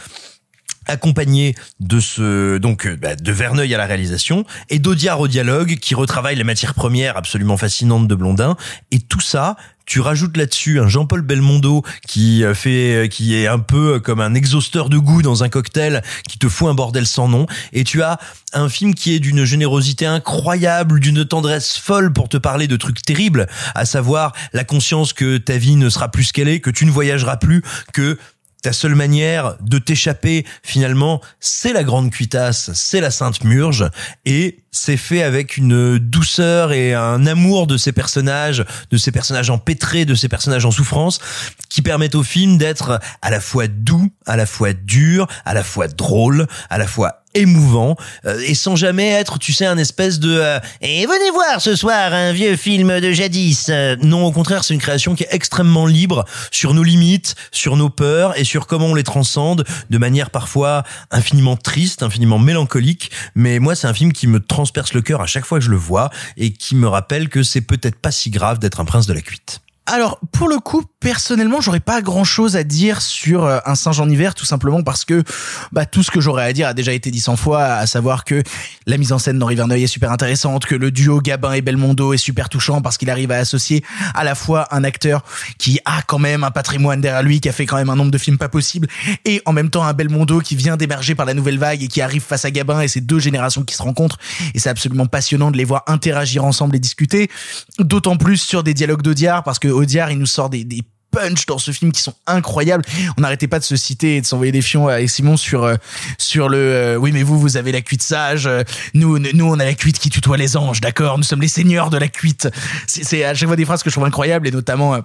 accompagné de ce donc euh, bah, de Verneuil à la réalisation et d'Audiard au dialogue qui retravaille les matières premières absolument fascinantes de Blondin. Et tout ça tu rajoutes là-dessus un Jean-Paul Belmondo qui euh, fait qui est un peu comme un exhausteur de goût dans un cocktail qui te fout un bordel sans nom. Et tu as un film qui est d'une générosité incroyable, d'une tendresse folle pour te parler de trucs terribles, à savoir la conscience que ta vie ne sera plus ce qu'elle est, que tu ne voyageras plus, que ta seule manière de t'échapper, finalement, c'est la grande cuitasse, c'est la Sainte Murge, et c'est fait avec une douceur et un amour de ces personnages, de ces personnages empêtrés, de ces personnages en souffrance, qui permettent au film d'être à la fois doux, à la fois dur, à la fois drôle, à la fois émouvant euh, et sans jamais être tu sais un espèce de euh, et venez voir ce soir un vieux film de jadis. Euh, non au contraire c'est une création qui est extrêmement libre sur nos limites sur nos peurs et sur comment on les transcende de manière parfois infiniment triste infiniment mélancolique. Mais moi c'est un film qui me transperce le cœur à chaque fois que je le vois et qui me rappelle que c'est peut-être pas si grave d'être un prince de la cuite Alors, pour le coup, personnellement, j'aurais pas grand chose à dire sur euh, un singe en hiver, tout simplement parce que bah, tout ce que j'aurais à dire a déjà été dit 100 fois, à savoir que la mise en scène d'Henri Verneuil est super intéressante, que le duo Gabin et Belmondo est super touchant parce qu'il arrive à associer à la fois un acteur qui a quand même un patrimoine derrière lui, qui a fait quand même un nombre de films pas possible, et en même temps un Belmondo qui vient d'émerger par la nouvelle vague et qui arrive face à Gabin et ces deux générations qui se rencontrent, et c'est absolument passionnant de les voir interagir ensemble et discuter, d'autant plus sur des dialogues d'Audiard, parce que Audiard, il nous sort des, des punch dans ce film qui sont incroyables. On n'arrêtait pas de se citer et de s'envoyer des fions avec Simon sur euh, sur le euh, oui mais vous vous avez la cuite sage, euh, nous nous on a la cuite qui tutoie les anges, d'accord? Nous sommes les seigneurs de la cuite. C'est c'est à chaque fois des phrases que je trouve incroyables et notamment euh,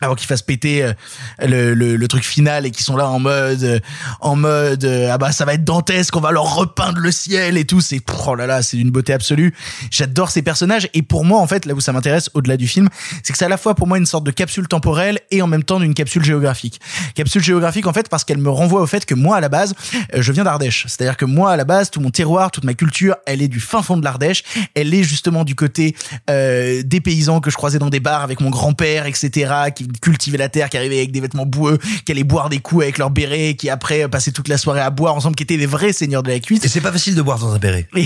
avant qu'ils fassent péter euh, le, le, le truc final et qui sont là en mode euh, en mode euh, ah bah ça va être dantesque on va leur repeindre le ciel et tout. C'est oh là là c'est d'une beauté absolue. J'adore ces personnages et pour moi en fait là où ça m'intéresse au-delà du film c'est que c'est à la fois pour moi une sorte de capsule temporelle et en même temps d'une capsule géographique. Capsule géographique en fait parce qu'elle me renvoie au fait que moi à la base je viens d'Ardèche. C'est-à-dire que moi à la base tout mon terroir toute ma culture elle est du fin fond de l'Ardèche. Elle est justement du côté euh, des paysans que je croisais dans des bars avec mon grand-père etc cultiver la terre, qui arrivaient avec des vêtements boueux, qui allaient boire des coups avec leur béret, qui après passaient toute la soirée à boire ensemble, qui étaient des vrais seigneurs de la cuite. Et c'est pas facile de boire dans un béret.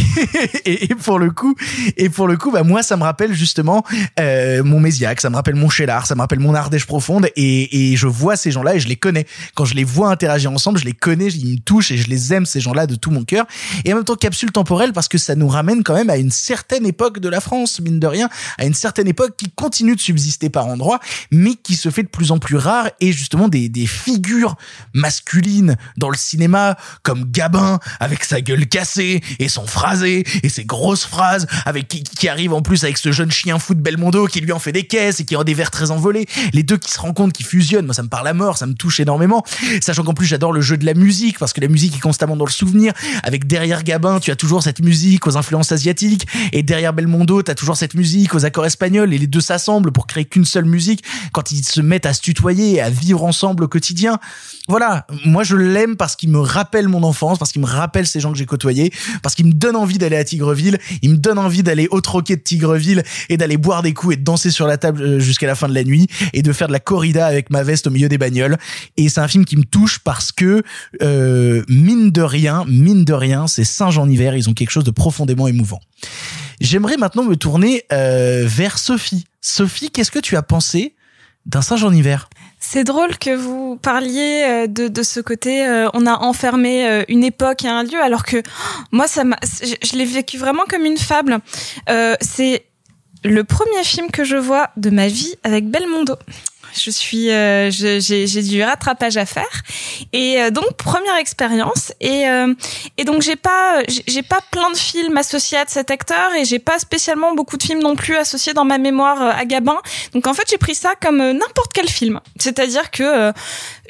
Et, et, pour le coup, et pour le coup, bah moi ça me rappelle justement euh, mon Méziac, ça me rappelle mon Chélard, ça me rappelle mon Ardèche profonde, et, et je vois ces gens-là et je les connais. Quand je les vois interagir ensemble, je les connais, ils me touchent et je les aime ces gens-là de tout mon cœur. Et en même temps capsule temporelle parce que ça nous ramène quand même à une certaine époque de la France, mine de rien, à une certaine époque qui continue de subsister par endroits, mais qui se fait de plus en plus rare et justement des, des figures masculines dans le cinéma comme Gabin avec sa gueule cassée et son phrasé et ses grosses phrases avec qui, qui arrive en plus avec ce jeune chien fou de Belmondo qui lui en fait des caisses et qui a des vers très envolés. Les deux qui se rencontrent qui fusionnent moi ça me parle à mort ça me touche énormément. Sachant qu'en plus j'adore le jeu de la musique parce que la musique est constamment dans le souvenir. Avec derrière Gabin tu as toujours cette musique aux influences asiatiques et derrière Belmondo tu as toujours cette musique aux accords espagnols et les deux s'assemblent pour créer qu'une seule musique. Quand ils se mettent à se tutoyer à vivre ensemble au quotidien. Voilà, moi je l'aime parce qu'il me rappelle mon enfance, parce qu'il me rappelle ces gens que j'ai côtoyés, parce qu'il me donne envie d'aller à Tigreville, il me donne envie d'aller au troquet de Tigreville et d'aller boire des coups et de danser sur la table euh, jusqu'à la fin de la nuit et de faire de la corrida avec ma veste au milieu des bagnoles. Et c'est un film qui me touche parce que euh, mine de rien, mine de rien, c'est Saint-Jean-Hiver, ils ont quelque chose de profondément émouvant. J'aimerais maintenant me tourner euh, vers Sophie. Sophie, qu'est-ce que tu as pensé d'un singe en hiver. C'est drôle que vous parliez euh, de, de ce côté, euh, on a enfermé euh, une époque et un lieu, alors que moi, ça je, l'ai vécu vraiment comme une fable. c'est le premier film que je vois de ma vie avec Belmondo. Je suis, euh, j'ai du rattrapage à faire et euh, donc première expérience et euh, et donc j'ai pas j'ai pas plein de films associés à cet acteur et j'ai pas spécialement beaucoup de films non plus associés dans ma mémoire à Gabin. Donc en fait j'ai pris ça comme n'importe quel film, c'est-à-dire que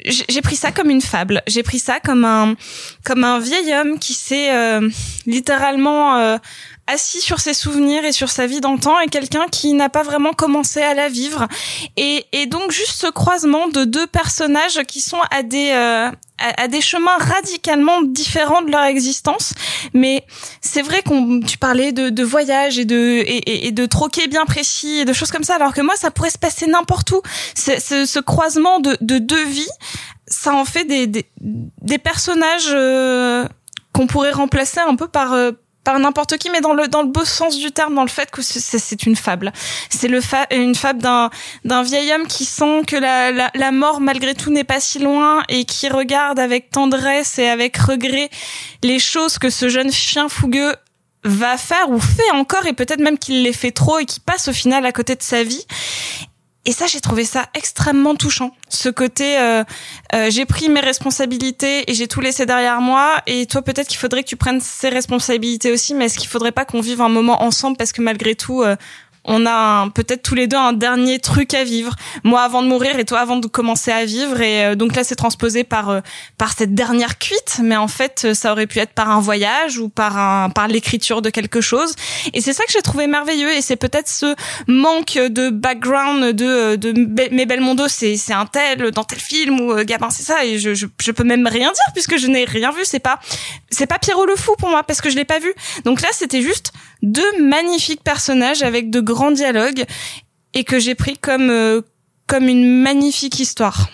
j'ai pris ça comme une fable. J'ai pris ça comme un comme un vieil homme qui s'est littéralement assis sur ses souvenirs et sur sa vie d'antan et quelqu'un qui n'a pas vraiment commencé à la vivre. Et, et, donc juste ce croisement de deux personnages qui sont à des euh, à, des chemins radicalement différents de leur existence. Mais c'est vrai qu'on tu parlais de, de voyage et de et, de troquer bien précis et de choses comme ça, alors que moi ça pourrait se passer n'importe où. Ce, ce, croisement de, de deux vies, ça en fait des des, des personnages euh, qu'on pourrait remplacer un peu par euh, par n'importe qui, mais dans le dans le beau sens du terme, dans le fait que c'est une fable. C'est le fa une fable d'un d'un vieil homme qui sent que la, la, la mort malgré tout n'est pas si loin et qui regarde avec tendresse et avec regret les choses que ce jeune chien fougueux va faire ou fait encore et peut-être même qu'il les fait trop et qui passe au final à côté de sa vie et ça, j'ai trouvé ça extrêmement touchant. Ce côté, euh, euh, j'ai pris mes responsabilités et j'ai tout laissé derrière moi. Et toi, peut-être qu'il faudrait que tu prennes ces responsabilités aussi, mais est-ce qu'il faudrait pas qu'on vive un moment ensemble? Parce que malgré tout, euh, on a peut-être tous les deux un dernier truc à vivre. Moi avant de mourir et toi avant de commencer à vivre. Et euh, donc là, c'est transposé par euh, par cette dernière cuite, mais en fait, euh, ça aurait pu être par un voyage ou par un par l'écriture de quelque chose. Et c'est ça que j'ai trouvé merveilleux. Et c'est peut-être ce manque de background de de mes Belmondo, c'est c'est un tel dans tel film ou Gabin, c'est ça. Et je, je je peux même rien dire puisque je n'ai rien vu. C'est pas c'est pas Pierrot le fou pour moi parce que je l'ai pas vu. Donc là, c'était juste deux magnifiques personnages avec de grands dialogues et que j'ai pris comme euh, comme une magnifique histoire.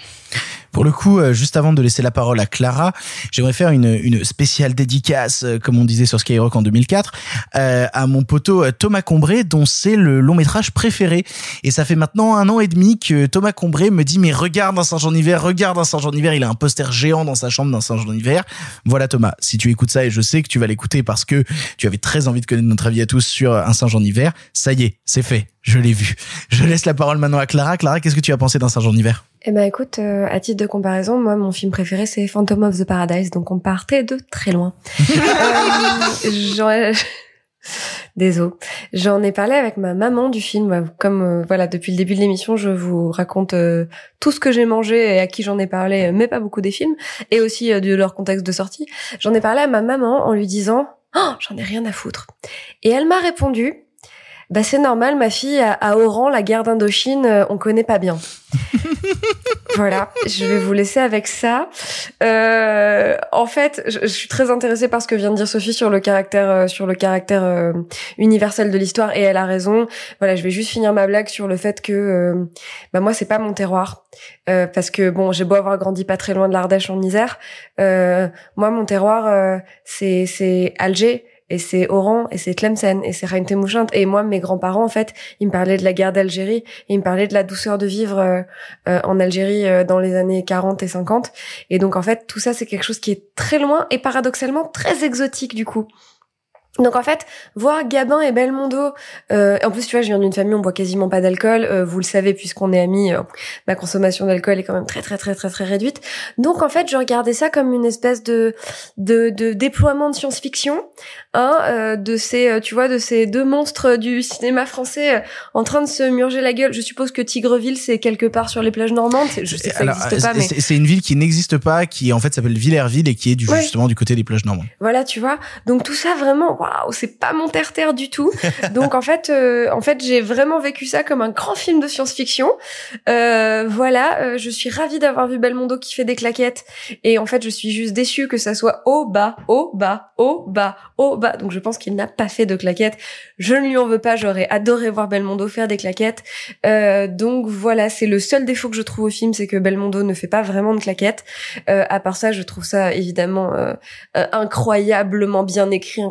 Pour le coup, euh, juste avant de laisser la parole à Clara, j'aimerais faire une, une spéciale dédicace, euh, comme on disait sur Skyrock en 2004, euh, à mon poteau Thomas Combré, dont c'est le long métrage préféré. Et ça fait maintenant un an et demi que Thomas Combré me dit mais regarde un singe en hiver, regarde un singe en hiver. Il a un poster géant dans sa chambre d'un singe en hiver. Voilà Thomas, si tu écoutes ça et je sais que tu vas l'écouter parce que tu avais très envie de connaître notre avis à tous sur un singe en hiver, ça y est, c'est fait. Je l'ai vu. Je laisse la parole maintenant à Clara. Clara, qu'est-ce que tu as pensé d'un singe en hiver? Eh ben écoute, euh, à titre de comparaison, moi mon film préféré c'est Phantom of the Paradise, donc on partait de très loin. euh, Désolé. J'en ai parlé avec ma maman du film. Comme euh, voilà, depuis le début de l'émission, je vous raconte euh, tout ce que j'ai mangé et à qui j'en ai parlé, euh, mais pas beaucoup des films, et aussi de leur contexte de sortie. J'en ai parlé à ma maman en lui disant oh, j'en ai rien à foutre. Et elle m'a répondu bah c'est normal, ma fille à, à Oran, la guerre d'Indochine, on connaît pas bien. voilà, je vais vous laisser avec ça. Euh, en fait, je, je, suis très intéressée par ce que vient de dire Sophie sur le caractère, euh, sur le caractère euh, universel de l'histoire, et elle a raison. Voilà, je vais juste finir ma blague sur le fait que, euh, bah moi, c'est pas mon terroir, euh, parce que bon, j'ai beau avoir grandi pas très loin de l'Ardèche en Isère, moi, mon terroir, c'est c'est Alger et c'est Oran et c'est Tlemcen et c'est Reine Temouchint et moi mes grands-parents en fait ils me parlaient de la guerre d'Algérie. Ils me parlaient de la douceur de vivre euh, euh, en Algérie euh, dans les années 40 et 50 et donc en fait tout ça c'est quelque chose qui est très loin et paradoxalement très exotique du coup donc en fait, voir Gabin et Belmondo, euh, en plus tu vois, je viens d'une famille où on boit quasiment pas d'alcool, euh, vous le savez puisqu'on est amis, euh, ma consommation d'alcool est quand même très très très très très réduite. Donc en fait, je regardais ça comme une espèce de de, de déploiement de science-fiction, hein, euh, de ces, euh, tu vois, de ces deux monstres du cinéma français euh, en train de se murger la gueule. Je suppose que Tigreville c'est quelque part sur les plages normandes, je sais que ça n'existe pas, mais c'est une ville qui n'existe pas, qui en fait s'appelle Villerville et qui est du, ouais. justement du côté des plages normandes. Voilà, tu vois. Donc tout ça vraiment waouh, c'est pas mon terre-terre du tout. Donc en fait, euh, en fait, j'ai vraiment vécu ça comme un grand film de science-fiction. Euh, voilà, euh, je suis ravie d'avoir vu Belmondo qui fait des claquettes. Et en fait, je suis juste déçue que ça soit au bas, au bas, au bas, au bas. Donc je pense qu'il n'a pas fait de claquettes. Je ne lui en veux pas. J'aurais adoré voir Belmondo faire des claquettes. Euh, donc voilà, c'est le seul défaut que je trouve au film, c'est que Belmondo ne fait pas vraiment de claquettes. Euh, à part ça, je trouve ça évidemment euh, incroyablement bien écrit,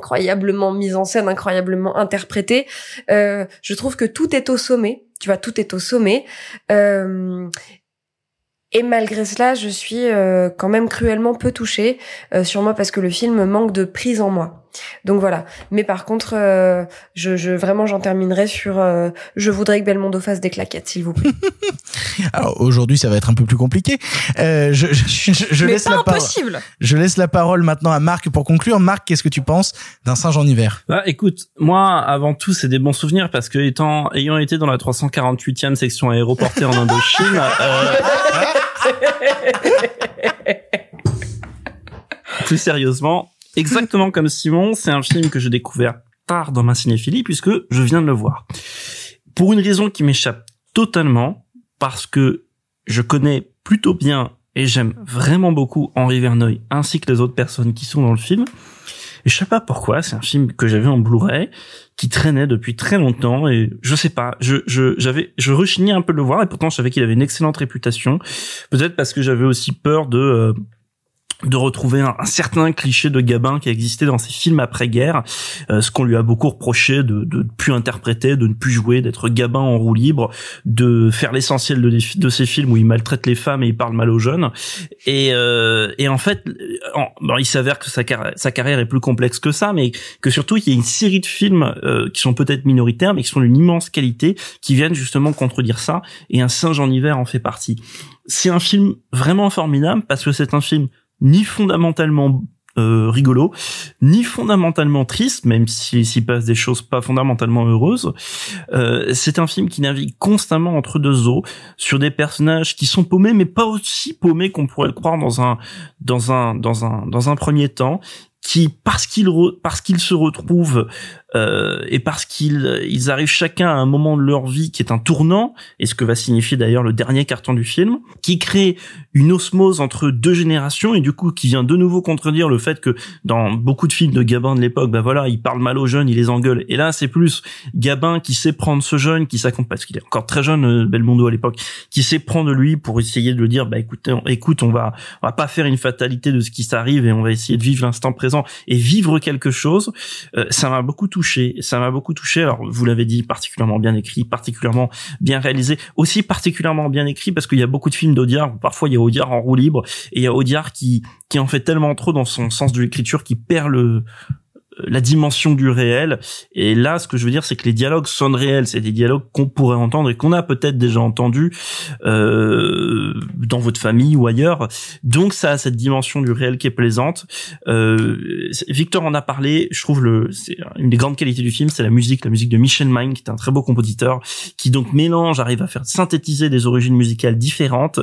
incroyablement mise en scène incroyablement interprétée. Euh, je trouve que tout est au sommet. Tu vois, tout est au sommet. Euh, et malgré cela, je suis euh, quand même cruellement peu touchée, euh, sûrement parce que le film manque de prise en moi. Donc voilà. Mais par contre, euh, je, je vraiment j'en terminerai sur. Euh, je voudrais que Belmondo fasse des claquettes, s'il vous plaît. Alors aujourd'hui, ça va être un peu plus compliqué. Euh, je, je, je, je Mais laisse pas la parole. impossible. Je laisse la parole maintenant à Marc pour conclure. Marc, qu'est-ce que tu penses d'un singe en hiver? Bah écoute, moi avant tout c'est des bons souvenirs parce que étant ayant été dans la 348e section aéroportée en Indochine, euh, plus sérieusement, exactement comme Simon, c'est un film que j'ai découvert tard dans ma cinéphilie puisque je viens de le voir. Pour une raison qui m'échappe totalement, parce que je connais plutôt bien et j'aime vraiment beaucoup Henri Verneuil ainsi que les autres personnes qui sont dans le film. Et je sais pas pourquoi, c'est un film que j'avais en Blu-ray, qui traînait depuis très longtemps et je sais pas, je je j'avais je rechignais un peu de le voir et pourtant je savais qu'il avait une excellente réputation. Peut-être parce que j'avais aussi peur de euh, de retrouver un, un, certain cliché de Gabin qui existait dans ses films après-guerre, euh, ce qu'on lui a beaucoup reproché de, de ne plus interpréter, de ne plus jouer, d'être Gabin en roue libre, de faire l'essentiel de, ses films où il maltraite les femmes et il parle mal aux jeunes. Et, euh, et en fait, en, bon, il s'avère que sa, sa carrière est plus complexe que ça, mais que surtout il y a une série de films euh, qui sont peut-être minoritaires, mais qui sont d'une immense qualité, qui viennent justement contredire ça. Et Un singe en hiver en fait partie. C'est un film vraiment formidable parce que c'est un film ni fondamentalement euh, rigolo, ni fondamentalement triste, même s'il s'y passe des choses pas fondamentalement heureuses. Euh, c'est un film qui navigue constamment entre deux eaux, sur des personnages qui sont paumés, mais pas aussi paumés qu'on pourrait le croire dans un dans un dans un dans un premier temps, qui parce qu'ils parce qu'ils se retrouvent euh, et parce qu'ils ils arrivent chacun à un moment de leur vie qui est un tournant et ce que va signifier d'ailleurs le dernier carton du film qui crée une osmose entre deux générations et du coup qui vient de nouveau contredire le fait que dans beaucoup de films de Gabin de l'époque bah voilà il parle mal aux jeunes il les engueule. Et là c'est plus Gabin qui sait prendre ce jeune qui s'accompagne parce qu'il est encore très jeune euh, Belmondo à l'époque qui sait prendre lui pour essayer de le dire bah écoute on, écoute on va on va pas faire une fatalité de ce qui s'arrive et on va essayer de vivre l'instant présent et vivre quelque chose. Euh, ça m'a beaucoup touché ça m'a beaucoup touché. Alors vous l'avez dit, particulièrement bien écrit, particulièrement bien réalisé, aussi particulièrement bien écrit parce qu'il y a beaucoup de films d'Audiard. Parfois il y a Audiard en roue libre et il y a Audiard qui qui en fait tellement trop dans son sens de l'écriture qui perd le la dimension du réel. Et là, ce que je veux dire, c'est que les dialogues sonnent réels. C'est des dialogues qu'on pourrait entendre et qu'on a peut-être déjà entendus. Euh, dans votre famille ou ailleurs. Donc ça a cette dimension du réel qui est plaisante. Euh, Victor en a parlé. Je trouve le c'est une des grandes qualités du film, c'est la musique, la musique de Michel Mine, qui est un très beau compositeur, qui donc mélange, arrive à faire synthétiser des origines musicales différentes.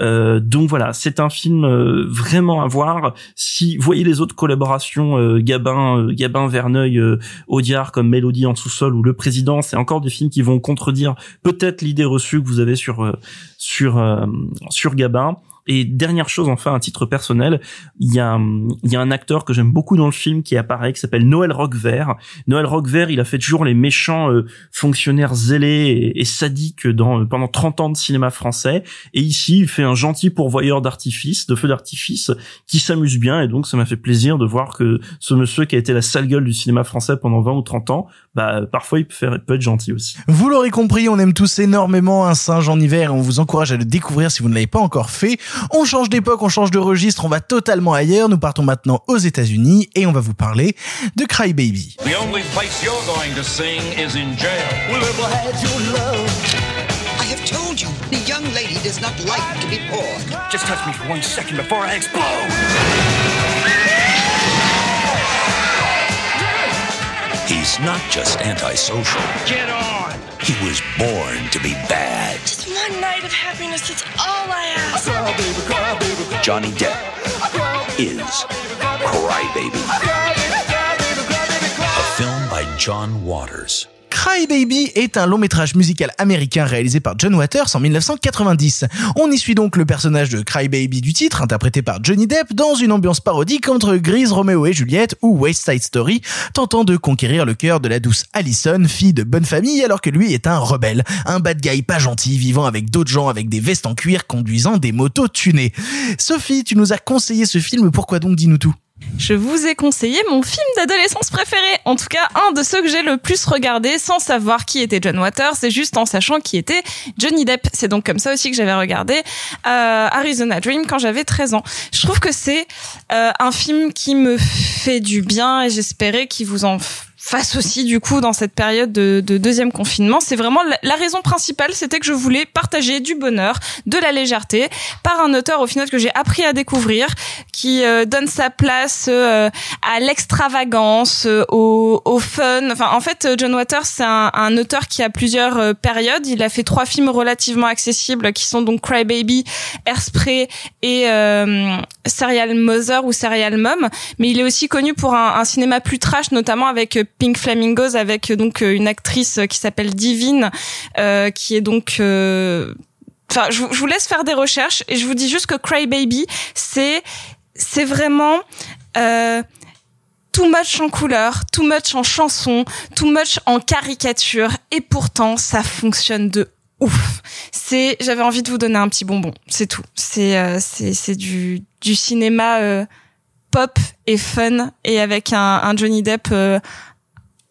Euh, donc voilà, c'est un film euh, vraiment à voir. Si voyez les autres collaborations, euh, Gabin, euh, Gabin, Verneuil, euh, Audiard comme Mélodie en sous-sol ou Le Président, c'est encore des films qui vont contredire peut-être l'idée reçue que vous avez sur euh, sur euh, sur Gabin. Et dernière chose, enfin, un titre personnel, il y a, il y a un acteur que j'aime beaucoup dans le film qui apparaît, qui s'appelle Noël Roquevert. Noël Roquevert, il a fait toujours les méchants euh, fonctionnaires zélés et, et sadiques dans, euh, pendant 30 ans de cinéma français. Et ici, il fait un gentil pourvoyeur d'artifice, de feux d'artifice, qui s'amuse bien. Et donc, ça m'a fait plaisir de voir que ce monsieur qui a été la sale gueule du cinéma français pendant 20 ou 30 ans, bah, parfois, il peut, faire, il peut être gentil aussi. Vous l'aurez compris, on aime tous énormément un singe en hiver et on vous encourage à le découvrir si vous ne l'avez pas encore fait. On change d'époque, on change de registre, on va totalement ailleurs. Nous partons maintenant aux États-Unis et on va vous parler de Cry Baby. The only place you're going to sing is in jail. Will ever had your love? I have told you, the young lady does not like to be poor. Just touch me for one second before I explode. He's not just antisocial. Get on! He was born to be bad. Just one night of happiness, that's all I ask. Johnny Depp is Crybaby. A film by John Waters. Cry Baby est un long métrage musical américain réalisé par John Waters en 1990. On y suit donc le personnage de Cry Baby du titre, interprété par Johnny Depp, dans une ambiance parodique entre Grise, Romeo et Juliette ou West Side Story, tentant de conquérir le cœur de la douce Allison, fille de bonne famille, alors que lui est un rebelle, un bad guy pas gentil, vivant avec d'autres gens avec des vestes en cuir, conduisant des motos tunées. Sophie, tu nous as conseillé ce film, pourquoi donc dis-nous tout? Je vous ai conseillé mon film d'adolescence préféré, en tout cas un de ceux que j'ai le plus regardé sans savoir qui était John Waters, c'est juste en sachant qui était Johnny Depp. C'est donc comme ça aussi que j'avais regardé euh, Arizona Dream quand j'avais 13 ans. Je trouve que c'est euh, un film qui me fait du bien et j'espérais qu'il vous en fasse aussi du coup dans cette période de, de deuxième confinement. C'est vraiment la, raison principale, c'était que je voulais partager du bonheur, de la légèreté par un auteur au final que j'ai appris à découvrir, qui euh, donne sa place euh, à l'extravagance, euh, au, au fun. Enfin, en fait, John Waters, c'est un, un auteur qui a plusieurs euh, périodes. Il a fait trois films relativement accessibles, qui sont donc Cry Baby, Airspray et euh, Serial Mother ou Serial Mom. Mais il est aussi connu pour un, un cinéma plus trash, notamment avec Pink Flamingos, avec euh, donc euh, une actrice qui s'appelle Divine, euh, qui est donc euh, Enfin, je, vous- laisse faire des recherches et je vous dis juste que Cry Baby, c'est c'est vraiment euh, too much en couleur, too much en chanson, too much en caricature et pourtant ça fonctionne de ouf. C'est j'avais envie de vous donner un petit bonbon, c'est tout. C'est euh, c'est c'est du du cinéma euh, pop et fun et avec un, un Johnny Depp euh,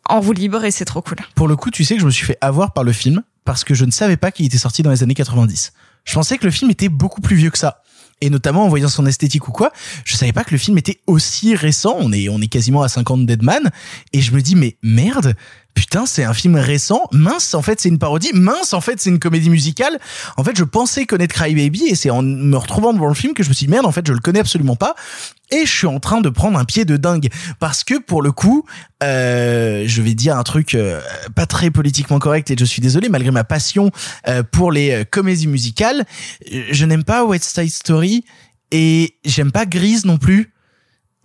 en roue libre c'est trop cool. Pour le coup, tu sais que je me suis fait avoir par le film parce que je ne savais pas qu'il était sorti dans les années 90. Je pensais que le film était beaucoup plus vieux que ça. Et notamment en voyant son esthétique ou quoi, je savais pas que le film était aussi récent. On est, on est quasiment à 50 Deadman. Et je me dis, mais merde, putain, c'est un film récent. Mince, en fait, c'est une parodie. Mince, en fait, c'est une comédie musicale. En fait, je pensais connaître Cry Baby et c'est en me retrouvant devant le film que je me suis dit, merde, en fait, je le connais absolument pas. Et je suis en train de prendre un pied de dingue parce que pour le coup, euh, je vais dire un truc euh, pas très politiquement correct et je suis désolé malgré ma passion euh, pour les euh, comédies musicales, je n'aime pas West Side Story et j'aime pas Grise non plus.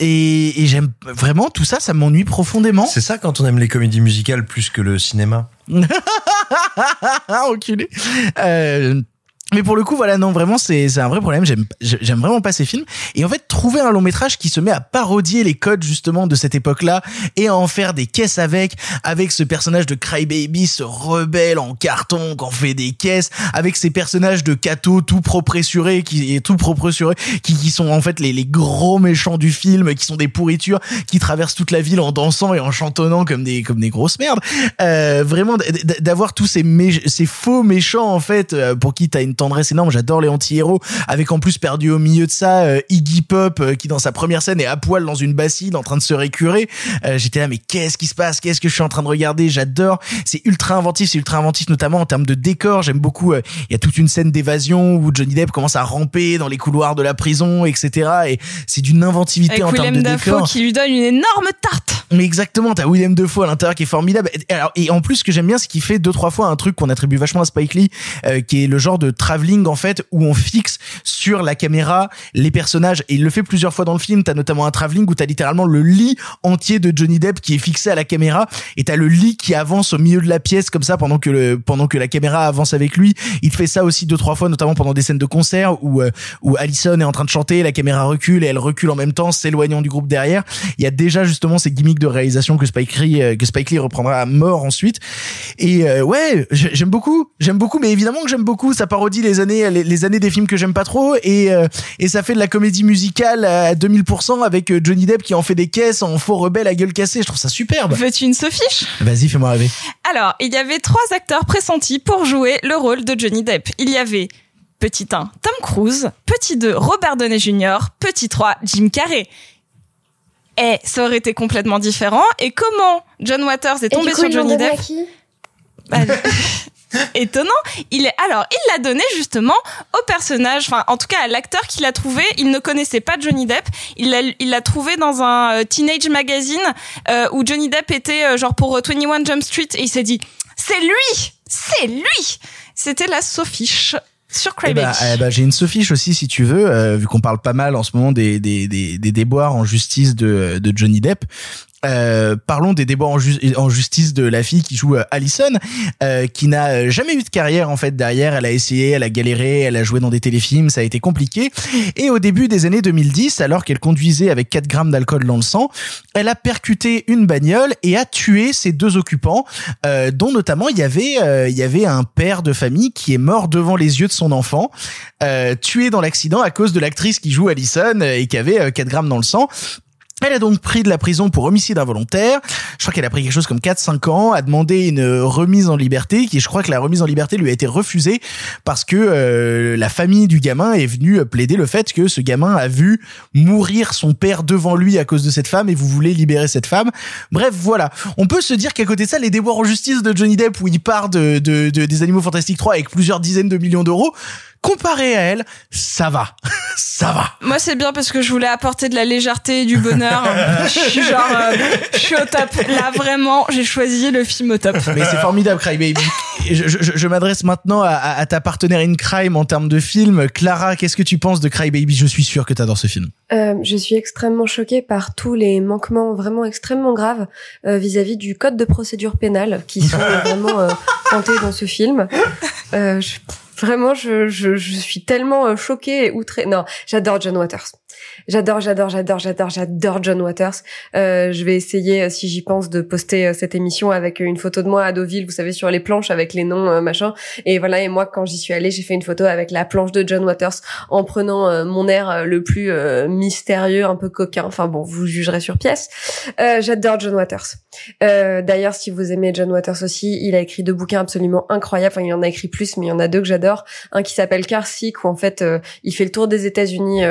Et, et j'aime vraiment tout ça, ça m'ennuie profondément. C'est ça quand on aime les comédies musicales plus que le cinéma. Enculé. Euh, mais pour le coup, voilà, non, vraiment, c'est un vrai problème. J'aime j'aime vraiment pas ces films. Et en fait, trouver un long métrage qui se met à parodier les codes justement de cette époque-là et à en faire des caisses avec, avec ce personnage de Crybaby, ce rebelle en carton qu'on fait des caisses, avec ces personnages de Kato tout propressurés, qui est tout propressurés, qui, qui sont en fait les, les gros méchants du film, qui sont des pourritures, qui traversent toute la ville en dansant et en chantonnant comme des comme des grosses merdes. Euh, vraiment d'avoir tous ces mé- ces faux méchants en fait euh, pour qui t'as une tendresse énorme. J'adore les anti-héros, avec en plus perdu au milieu de ça euh, Iggy Pop euh, qui dans sa première scène est à poil dans une bassine en train de se récurer. Euh, J'étais là, mais qu'est-ce qui se passe? Qu'est-ce que je suis en train de regarder? J'adore. C'est ultra inventif, c'est ultra inventif notamment en termes de décor. J'aime beaucoup. Il y a toute une scène d'évasion où Johnny Depp commence à ramper dans les couloirs de la prison, etc. Et c'est d'une inventivité Avec en termes de Dafoe décor. qui lui donne une énorme tarte. Mais exactement, t'as William Defoe à l'intérieur qui est formidable. Et, alors, et en plus, ce que j'aime bien, c'est qu'il fait deux trois fois un truc qu'on attribue vachement à Spike Lee, euh, qui est le genre de travelling en fait où on fixe sur la caméra les personnages. Et il le fait plusieurs fois dans le film. T'as notamment un travelling où t'as littéralement le lit entier de Johnny Depp qui est fixé à la caméra, et t'as le lit qui avance au milieu de la pièce comme ça pendant que le pendant que la caméra avance avec lui. Il fait ça aussi deux trois fois, notamment pendant des scènes de concert où euh, où Allison est en train de chanter, la caméra recule et elle recule en même temps, s'éloignant du groupe derrière. Il y a déjà justement ces gimmicks de réalisation que Spike Lee euh, que Spike Lee reprendra à mort ensuite. Et euh, ouais, j'ai- j'aime beaucoup, j'aime beaucoup, mais évidemment que j'aime beaucoup. Ça parodie les années les, les années des films que j'aime pas trop et euh, et ça fait de la comédie musicale à 2000% avec euh, Johnny Depp qui en fait des caisses en faux rebelle à gueule cassée. Je trouve ça superbe. Veux-tu une Sophiche Vas-y, fais-moi rêver. Alors, il y avait trois acteurs pressentis pour jouer le rôle de Johnny Depp. Il y avait petit 1, Tom Cruise, petit 2, Robert Downey Jr., petit 3, Jim Carrey. Et ça aurait été complètement différent. Et comment John Waters est Et du tombé coup, sur Johnny Depp qui? Bah, étonnant. Il est alors il l'a donné justement au personnage, enfin en tout cas à l'acteur qu'il a trouvé. Il ne connaissait pas Johnny Depp. Il l'a il l'a trouvé dans un euh, teenage magazine euh, où Johnny Depp était euh, genre pour euh, 21 Jump Street et il s'est dit c'est lui, c'est lui. C'était la Sophiche sur Eh ben, eh ben, j'ai une sophiche aussi si tu veux, euh, vu qu'on parle pas mal en ce moment des des des, des déboires en justice de de Johnny Depp. Euh, parlons des déboires en, ju- en justice de la fille qui joue euh, Allison, euh, qui n'a euh, jamais eu de carrière en fait derrière. Elle a essayé, elle a galéré, elle a joué dans des téléfilms, ça a été compliqué. Et au début des années 2010, alors qu'elle conduisait avec 4 grammes d'alcool dans le sang, elle a percuté une bagnole et a tué ses deux occupants, euh, dont notamment il y avait euh, il y avait un père de famille qui est mort devant les yeux de son enfant, tué dans l'accident à cause de l'actrice qui joue Allison et qui avait euh, 4 grammes dans le sang. Elle a donc pris de la prison pour homicide involontaire. Je crois qu'elle a pris quelque chose comme 4-5 ans, a demandé une remise en liberté, qui je crois que la remise en liberté lui a été refusée parce que euh, la famille du gamin est venue plaider le fait que ce gamin a vu mourir son père devant lui à cause de cette femme et vous voulez libérer cette femme. Bref, voilà. On peut se dire qu'à côté de ça, les déboires en justice de Johnny Depp où il part de, de, de- des Animaux Fantastiques 3 avec plusieurs dizaines de millions d'euros, comparé à elle, ça va. ça va. Moi, c'est bien parce que je voulais apporter de la légèreté et du bonheur. je suis genre, euh, je suis au top. Là, vraiment, j'ai choisi le film au top. Mais c'est formidable, Crybaby. Et Je, je, je m'adresse maintenant à, à- à ta partenaire in crime en termes de film. Clara, qu'est-ce que tu penses de Crybaby Je suis sûr que t'adores ce film. Euh, je suis extrêmement choquée par tous les manquements vraiment extrêmement graves euh, vis-à-vis du code de procédure pénale qui sont vraiment euh, pointés dans ce film. Euh, je- vraiment, je, je, suis tellement euh, choquée et outrée. Non, j'adore John Waters. J'adore, j'adore, j'adore, j'adore, j'adore John Waters. Euh, je vais essayer, euh, si j'y pense, de poster euh, cette émission avec une photo de moi à Deauville, vous savez, sur les planches avec les noms, euh, machin. Et voilà, et moi, quand j'y suis allée, j'ai fait une photo avec la planche de John Waters en prenant mon air le plus mystérieux, un peu coquin. Enfin bon, vous jugerez sur pièce. J'adore John Waters. D'ailleurs, si vous aimez John Waters aussi, il a écrit deux bouquins absolument incroyables. Enfin, il en a écrit plus, mais il y en a deux que j'adore. Un qui s'appelle Car où en fait, il fait le tour des États-Unis.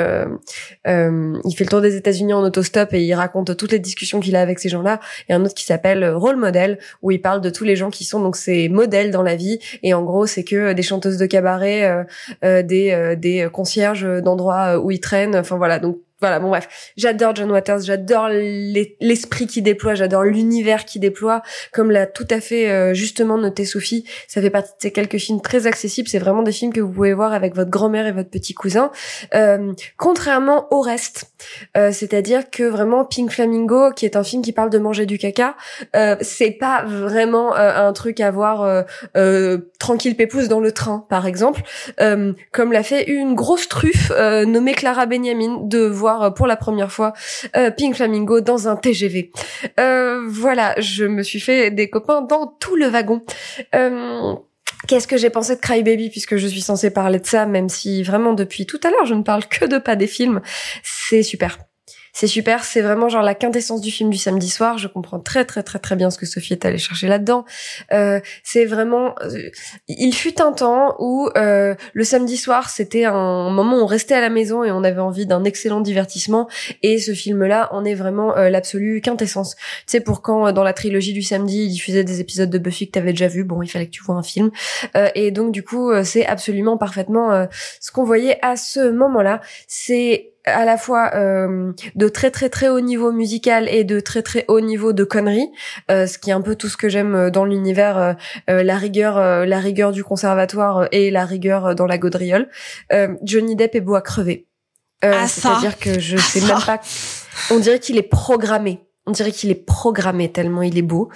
Euh, euh, il fait le tour des États-Unis en autostop et il raconte toutes les discussions qu'il a avec ces gens-là. Et un autre qui s'appelle euh, Role Model, où il parle de tous les gens qui sont donc ses modèles dans la vie. Et en gros, c'est que des chanteuses de cabaret, euh, euh, des euh, des concierges d'endroits où ils traînent. Enfin voilà, donc voilà, bon bref, j'adore John Waters, j'adore l'es- l'esprit qu'il déploie, j'adore l'univers qu'il déploie, comme l'a tout à fait euh, justement noté Sophie, ça fait partie de ces quelques films très accessibles, c'est vraiment des films que vous pouvez voir avec votre grand-mère et votre petit cousin, Euh, contrairement au reste, Euh, c'est-à-dire que vraiment Pink Flamingo, qui est un film qui parle de manger du caca, euh, c'est pas vraiment euh, un truc à voir euh, tranquille pépouze dans le train, par exemple, comme l'a fait une grosse truffe nommée Clara Benjamin de voir euh, pour la première fois euh, Pink Flamingo dans un TGV. Euh, voilà, je me suis fait des copains dans tout le wagon. Qu'est-ce que j'ai pensé de Cry Baby puisque je suis censée parler de ça, même si vraiment depuis tout à l'heure je ne parle que de pas des films. C'est super. C'est super. C'est vraiment genre la quintessence du film du samedi soir. Je comprends très très très très bien ce que Sophie est allée chercher là-dedans. Euh, c'est vraiment. euh, il fut un temps où euh, le samedi soir, c'était un moment où on restait à la maison et on avait envie d'un excellent divertissement. Et ce film-là en est vraiment euh, l'absolue quintessence. Tu sais, pour quand euh, dans la trilogie du samedi, il diffusait des épisodes de Buffy que t'avais déjà vu, bon, il fallait que tu vois un film. Euh, et donc du coup, c'est absolument parfaitement ce qu'on voyait à ce moment-là. C'est à la fois euh, de très très très haut niveau musical et de très très haut niveau de conneries, euh, ce qui est un peu tout ce que j'aime euh, dans l'univers, euh, euh, la rigueur, euh, la rigueur du conservatoire et la rigueur dans la gaudriole. Euh, Johnny Depp est beau à crever. Ah. C'est-à-dire que je Ah, sais ça. même pas. On dirait qu'il est programmé. On dirait qu'il est programmé tellement il est beau.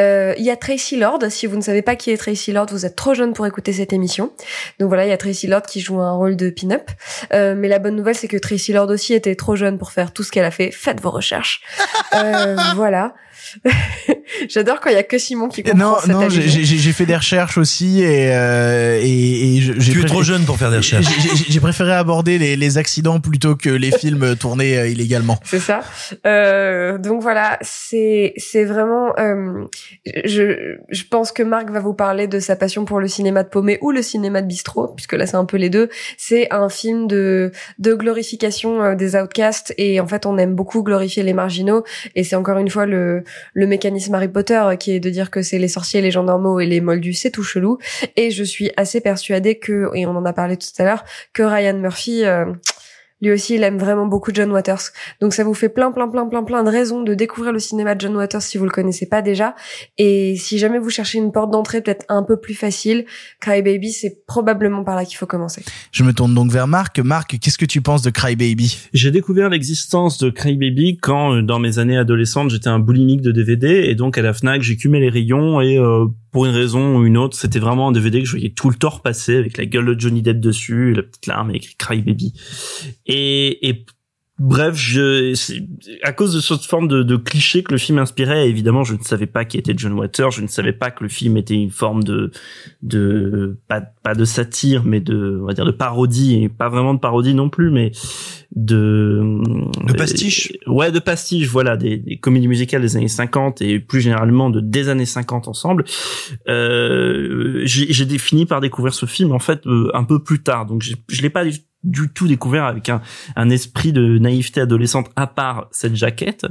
Euh, Il y a Tracy Lord. Si vous ne savez pas qui est Tracy Lord, vous êtes trop jeune pour écouter cette émission. Donc voilà, il y a Tracy Lord qui joue un rôle de pin-up. Euh, mais la bonne nouvelle, c'est que Tracy Lord aussi était trop jeune pour faire tout ce qu'elle a fait. Faites vos recherches. Euh, voilà. J'adore quand il y a que Simon qui comprend Non, cette non, j'ai- allusion. j'ai j'ai fait des recherches aussi et euh, et, et je- j'ai Tu es trop jeune pour faire des recherches. J'ai- J'ai j'ai préféré aborder les, les accidents plutôt que les films tournés euh, illégalement. C'est ça. Euh, donc voilà, c'est c'est vraiment. euh, je je pense que Marc va vous parler de sa passion pour le cinéma de paumé ou le cinéma de bistrot, puisque là c'est un peu les deux. C'est un film de de glorification euh, des outcasts et en fait on aime beaucoup glorifier les marginaux et c'est encore une fois le le mécanisme Harry Potter euh, qui est de dire que c'est les sorciers, les gens normaux et les moldus, c'est tout chelou. Et je suis assez persuadée que et on en a parlé tout à l'heure que Ryan Murphy euh, lui aussi, il aime vraiment beaucoup John Waters. Donc ça vous fait plein, plein, plein, plein, plein de raisons de découvrir le cinéma de John Waters si vous le connaissez pas déjà. Et si jamais vous cherchez une porte d'entrée peut-être un peu plus facile, Cry Baby, c'est probablement par là qu'il faut commencer. Je me tourne donc vers Marc. Marc, qu'est-ce que tu penses de Cry Baby? J'ai découvert l'existence de Crybaby quand, euh, dans mes années adolescentes, j'étais un boulimique de DVD et donc à la Fnac, j'écumais les rayons et euh, pour une raison ou une autre, c'était vraiment un DVD que je voyais tout le temps repasser avec la gueule de Johnny Depp dessus, la petite larme et écrit Crybaby. Et, et bref, je, à cause de cette forme de, de cliché que le film inspirait, évidemment, je ne savais pas qui était John Waters, je ne savais pas que le film était une forme de, de pas, pas de satire, mais de, on va dire de parodie et pas vraiment de parodie non plus, mais de De pastiche. euh, ouais, de pastiche, voilà, des, des comédies musicales des années 50 et plus généralement de des années 50 ensemble. Euh, j'ai fini par découvrir ce film en fait euh, un peu plus tard, donc je l'ai pas du, tout découvert avec un, un esprit de naïveté adolescente à part cette jaquette.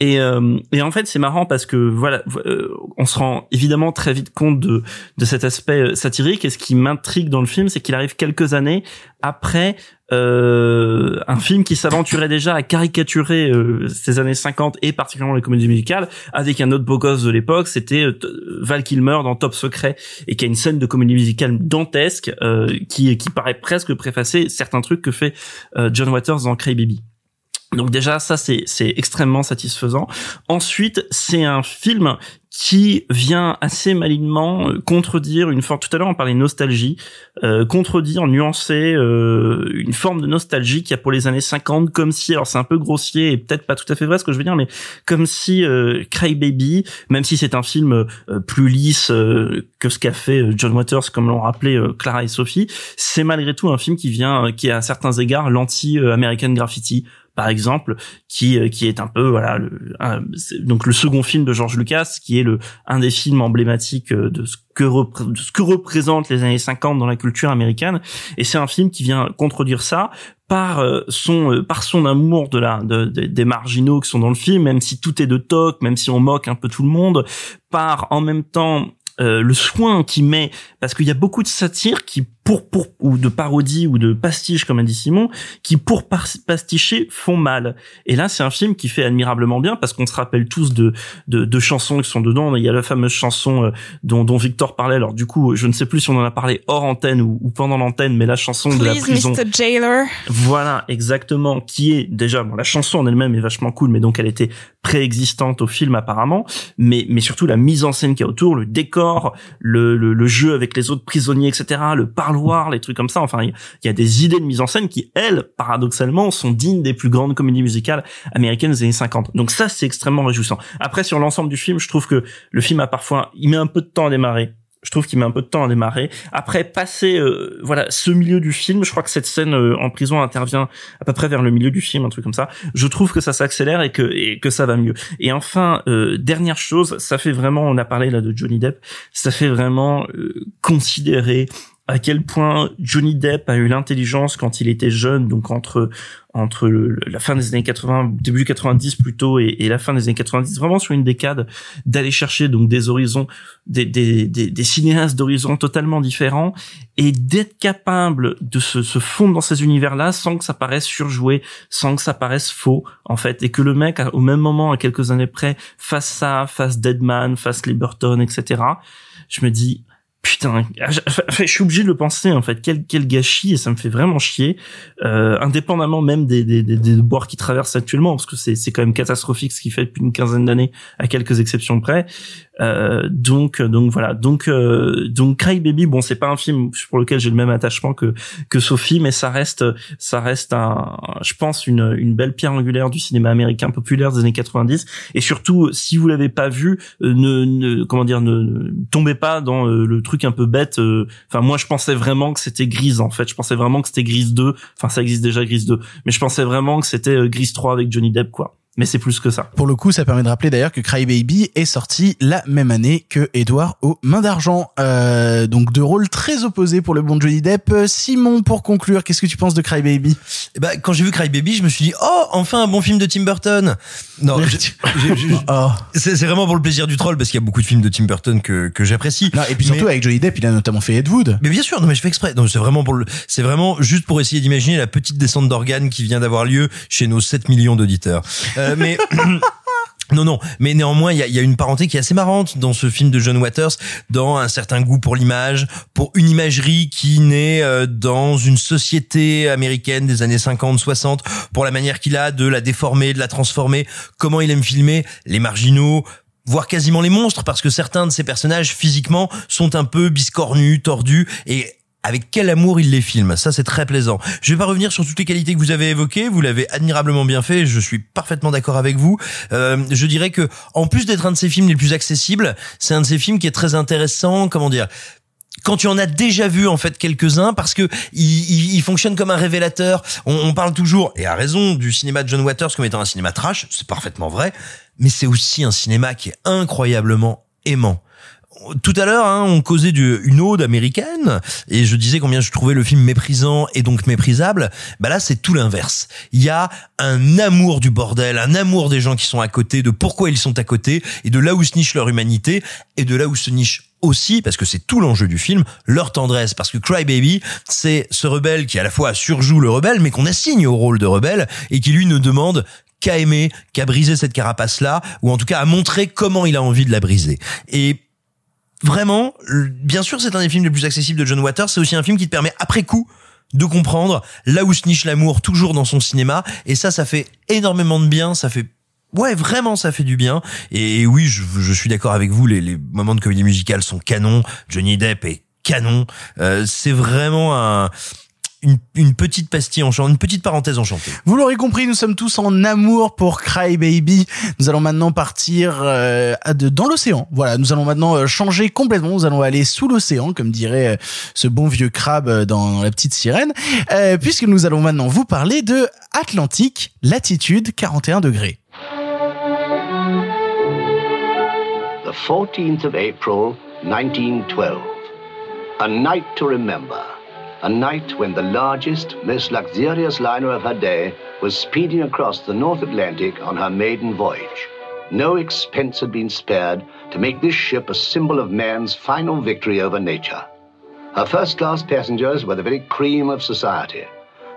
Et, euh, et en fait, c'est marrant parce que voilà, euh, on se rend évidemment très vite compte de de cet aspect euh, satirique. Et ce qui m'intrigue dans le film, c'est qu'il arrive quelques années après euh, un film qui s'aventurait déjà à caricaturer euh, ces années 50 et particulièrement les comédies musicales avec un autre beau gosse de l'époque, c'était euh, Val Kilmer dans Top Secret et qui a une scène de comédie musicale dantesque euh, qui qui paraît presque préfacer certains trucs que fait John Waters dans Cry Baby. Donc déjà ça c'est c'est extrêmement satisfaisant. Ensuite c'est un film qui vient assez malignement euh, contredire une forme. Tout à l'heure on parlait nostalgie, euh, contredire, nuancer euh, une forme de nostalgie qu'il y a pour les années 50, comme si alors c'est un peu grossier et peut-être pas tout à fait vrai ce que je veux dire, mais comme si euh, Cry Baby, même si c'est un film euh, plus lisse euh, que ce qu'a fait John Waters, comme l'ont rappelé Clara et Sophie, c'est malgré tout un film qui vient, qui est à certains égards l'anti-American Graffiti par exemple, qui euh, qui est un peu voilà le, donc le second film de George Lucas, qui est le un des films emblématiques euh, de ce que de ce que représentent les années 50 dans la culture américaine, et c'est un film qui vient contredire ça par euh, son par son amour de la de- de- des marginaux qui sont dans le film, même si tout est de toc, même si on moque un peu tout le monde, par en même temps euh, le soin qu'il met parce qu'il y a beaucoup de satire qui pour pour ou de parodie ou de pastiche comme a dit Simon qui pour pasticher font mal et là c'est un film qui fait admirablement bien parce qu'on se rappelle tous de, de de chansons qui sont dedans il y a la fameuse chanson euh, dont dont Victor parlait alors du coup je ne sais plus si on en a parlé hors antenne ou, ou pendant l'antenne mais la chanson de la prison Mr. Jailer. voilà, exactement, qui est déjà bon, la chanson en elle-même est vachement cool, mais donc elle était préexistante au film apparemment, mais mais surtout la mise en scène qu'il y a autour, le décor, le, le, le jeu avec les autres prisonniers, etc., le parloir, les trucs comme ça. Enfin, il y, a des idées de mise en scène qui, elles, paradoxalement, sont dignes des plus grandes comédies musicales américaines des années 50. Donc ça, c'est extrêmement réjouissant. Après, sur l'ensemble du film, je trouve que le film a parfois, il met un peu de temps à démarrer. je trouve qu'il met un peu de temps à démarrer. Après, passer euh, voilà ce milieu du film, je crois que cette scène euh, en prison intervient à peu près vers le milieu du film, un truc comme ça. Je trouve que ça s'accélère et que et que ça va mieux. Et enfin, euh, dernière chose, ça fait vraiment, on a parlé là de Johnny Depp, ça fait vraiment considérer à quel point Johnny Depp a eu l'intelligence quand il était jeune, donc entre entre le- la fin des années 80, début 90 plutôt, et, et la fin des années 90, vraiment sur une décade, d'aller chercher donc des horizons, des, des, des, des cinéastes d'horizons totalement différents, et d'être capable de se, se fondre dans ces univers-là sans que ça paraisse surjoué, sans que ça paraisse faux, en fait, et que le mec, au même moment, à quelques années près, fasse ça, fasse Deadman, fasse les Burton, etc. Je me dis, Putain, je, je suis obligé de le penser en fait. Quel quel gâchis et ça me fait vraiment chier. Euh, indépendamment même des des des, des boires qui traversent actuellement, parce que c'est c'est quand même catastrophique ce qu'il fait depuis une quinzaine d'années, à quelques exceptions près. Euh, donc donc voilà. Donc euh, donc Cry Baby, bon c'est pas un film pour lequel j'ai le même attachement que que Sophie, mais ça reste ça reste un, je pense une une belle pierre angulaire du cinéma américain populaire des années 90. Et surtout, si vous l'avez pas vu, euh, ne, ne comment dire, ne, ne tombez pas dans euh, le truc un peu bête. euh, Enfin, moi, je pensais vraiment que c'était Grise. En fait, je pensais vraiment que c'était Grise 2. Enfin, ça existe déjà Grise 2, mais je pensais vraiment que c'était euh, Grise 3 avec Johnny Depp, quoi. Mais c'est plus que ça. Pour le coup, ça permet de rappeler d'ailleurs que Cry Baby est sorti la même année que Edouard aux mains d'argent. Euh, donc deux rôles très opposés pour le bon Johnny Depp. Simon, pour conclure, qu'est-ce que tu penses de Cry Baby Eh ben, quand j'ai vu Cry Baby, je me suis dit, oh, enfin un bon film de Tim Burton. Non, j'ai- j'ai- j'ai- Oh. c'est vraiment pour le plaisir du troll parce qu'il y a beaucoup de films de Tim Burton que, que j'apprécie. Non, et puis surtout Mais- avec Johnny Depp, il a notamment fait Ed Wood. Mais bien sûr, non mais je fais exprès. Non, c'est vraiment pour le, c'est vraiment juste pour essayer d'imaginer la petite descente d'organes qui vient d'avoir lieu chez nos 7 millions d'auditeurs. Euh, mais Non, non, mais néanmoins, il y a, il y a une parenté qui est assez marrante dans ce film de John Waters, dans un certain goût pour l'image, pour une imagerie qui naît euh, dans une société américaine des années 50-60, pour la manière qu'il a de la déformer, de la transformer, comment il aime filmer les marginaux, voire quasiment les monstres, parce que certains de ces personnages physiquement sont un peu biscornus, tordus, et avec quel amour il les filme. Ça, c'est très plaisant. Je vais pas revenir sur toutes les qualités que vous avez évoquées. Vous l'avez admirablement bien fait. Je suis parfaitement d'accord avec vous. Euh, je dirais que, en plus d'être un de ces films les plus accessibles, c'est un de ces films qui est très intéressant. Comment dire? Quand tu en as déjà vu en fait quelques-uns parce que il, il- il fonctionne comme un révélateur. On, on parle toujours et à raison du cinéma de John Waters comme étant un cinéma trash, c'est parfaitement vrai, mais c'est aussi un cinéma qui est incroyablement aimant. Tout à l'heure, hein, on causait d'une ode américaine et je disais combien je trouvais le film méprisant et donc méprisable. Bah là, c'est tout l'inverse. Il y a un amour du bordel, un amour des gens qui sont à côté, de pourquoi ils sont à côté et de là où se niche leur humanité et de là où se niche aussi, parce que c'est tout l'enjeu du film, leur tendresse. Parce que Cry Baby, c'est ce rebelle qui à la fois surjoue le rebelle, mais qu'on assigne au rôle de rebelle et qui lui ne demande qu'à aimer, qu'à briser cette carapace-là, ou en tout cas à montrer comment il a envie de la briser. Et vraiment, bien sûr, c'est un des films les plus accessibles de John Waters. C'est aussi un film qui te permet après coup de comprendre là où se niche l'amour toujours dans son cinéma. Et ça, ça fait énormément de bien. Ça fait Ouais, vraiment, ça fait du bien. Et oui, je, suis d'accord avec vous. Les, moments de comédie musicale sont canons. Johnny Depp est canon. Euh, c'est vraiment un, une, une petite pastille enchantée, une petite parenthèse enchantée. Vous l'aurez compris, nous sommes tous en amour pour Cry Baby. Nous allons maintenant partir euh, à de- dans l'océan. Voilà, nous allons maintenant euh, changer complètement. Nous allons aller sous l'océan, comme dirait euh, ce bon vieux crabe euh, dans, dans La Petite Sirène, euh, puisque nous allons maintenant vous parler de Atlantique, latitude 41 degrés. The 14th of April, 1912. A night to remember. A night when the largest, most luxurious liner of her day was speeding across the North Atlantic on her maiden voyage. No expense had been spared to make this ship a symbol of man's final victory over nature. Her first class passengers were the very cream of society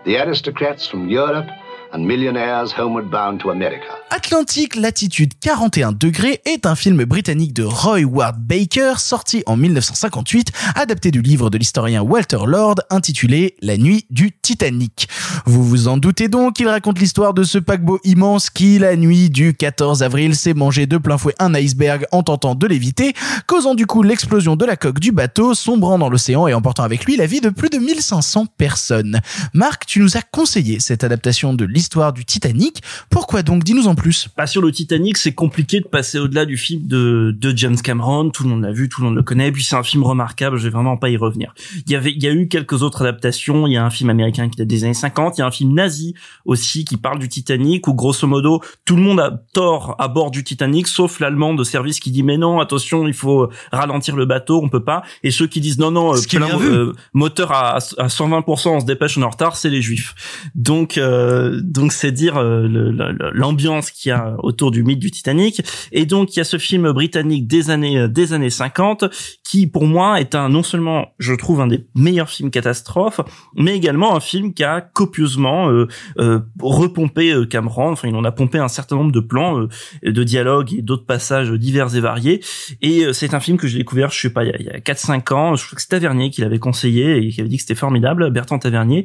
the aristocrats from Europe and millionaires homeward bound to America. Atlantique latitude 41 degrés est un film britannique de Roy Ward Baker sorti en 1958, adapté du livre de l'historien Walter Lord intitulé La nuit du Titanic. Vous vous en doutez donc, il raconte l'histoire de ce paquebot immense qui, la nuit du 14 avril, s'est mangé de plein fouet un iceberg en tentant de l'éviter, causant du coup l'explosion de la coque du bateau, sombrant dans l'océan et emportant avec lui la vie de plus de 1500 personnes. Marc, tu nous as conseillé cette adaptation de l'histoire du Titanic. Pourquoi donc? Dis-nous en plus. Pas sur le Titanic, c'est compliqué de passer au-delà du film de, de James Cameron. Tout le monde l'a vu, tout le monde le connaît. Puis c'est un film remarquable. Je vais vraiment pas y revenir. Il y avait, il y a eu quelques autres adaptations. Il y a un film américain qui date des années 50. Il y a un film nazi aussi qui parle du Titanic où grosso modo tout le monde a tort à bord du Titanic sauf l'allemand de service qui dit mais non attention il faut ralentir le bateau on peut pas et ceux qui disent non non euh, plein, euh, moteur à, à 120% on se dépêche on est en retard c'est les juifs donc euh, donc c'est dire euh, l'ambiance qu'il y a autour du mythe du Titanic. Et donc il y a ce film britannique des années euh, des années 50 qui pour moi est un non seulement je trouve un des meilleurs films catastrophes mais également un film qui a copieusement euh, euh, repompé euh, Cameron. Enfin il en a pompé un certain nombre de plans euh, de dialogues et d'autres passages divers et variés. Et c'est un film que j'ai découvert je sais pas il y a, a 4-5 ans. Je crois que c'est Tavernier qui l'avait conseillé et qui avait dit que c'était formidable Bertrand Tavernier.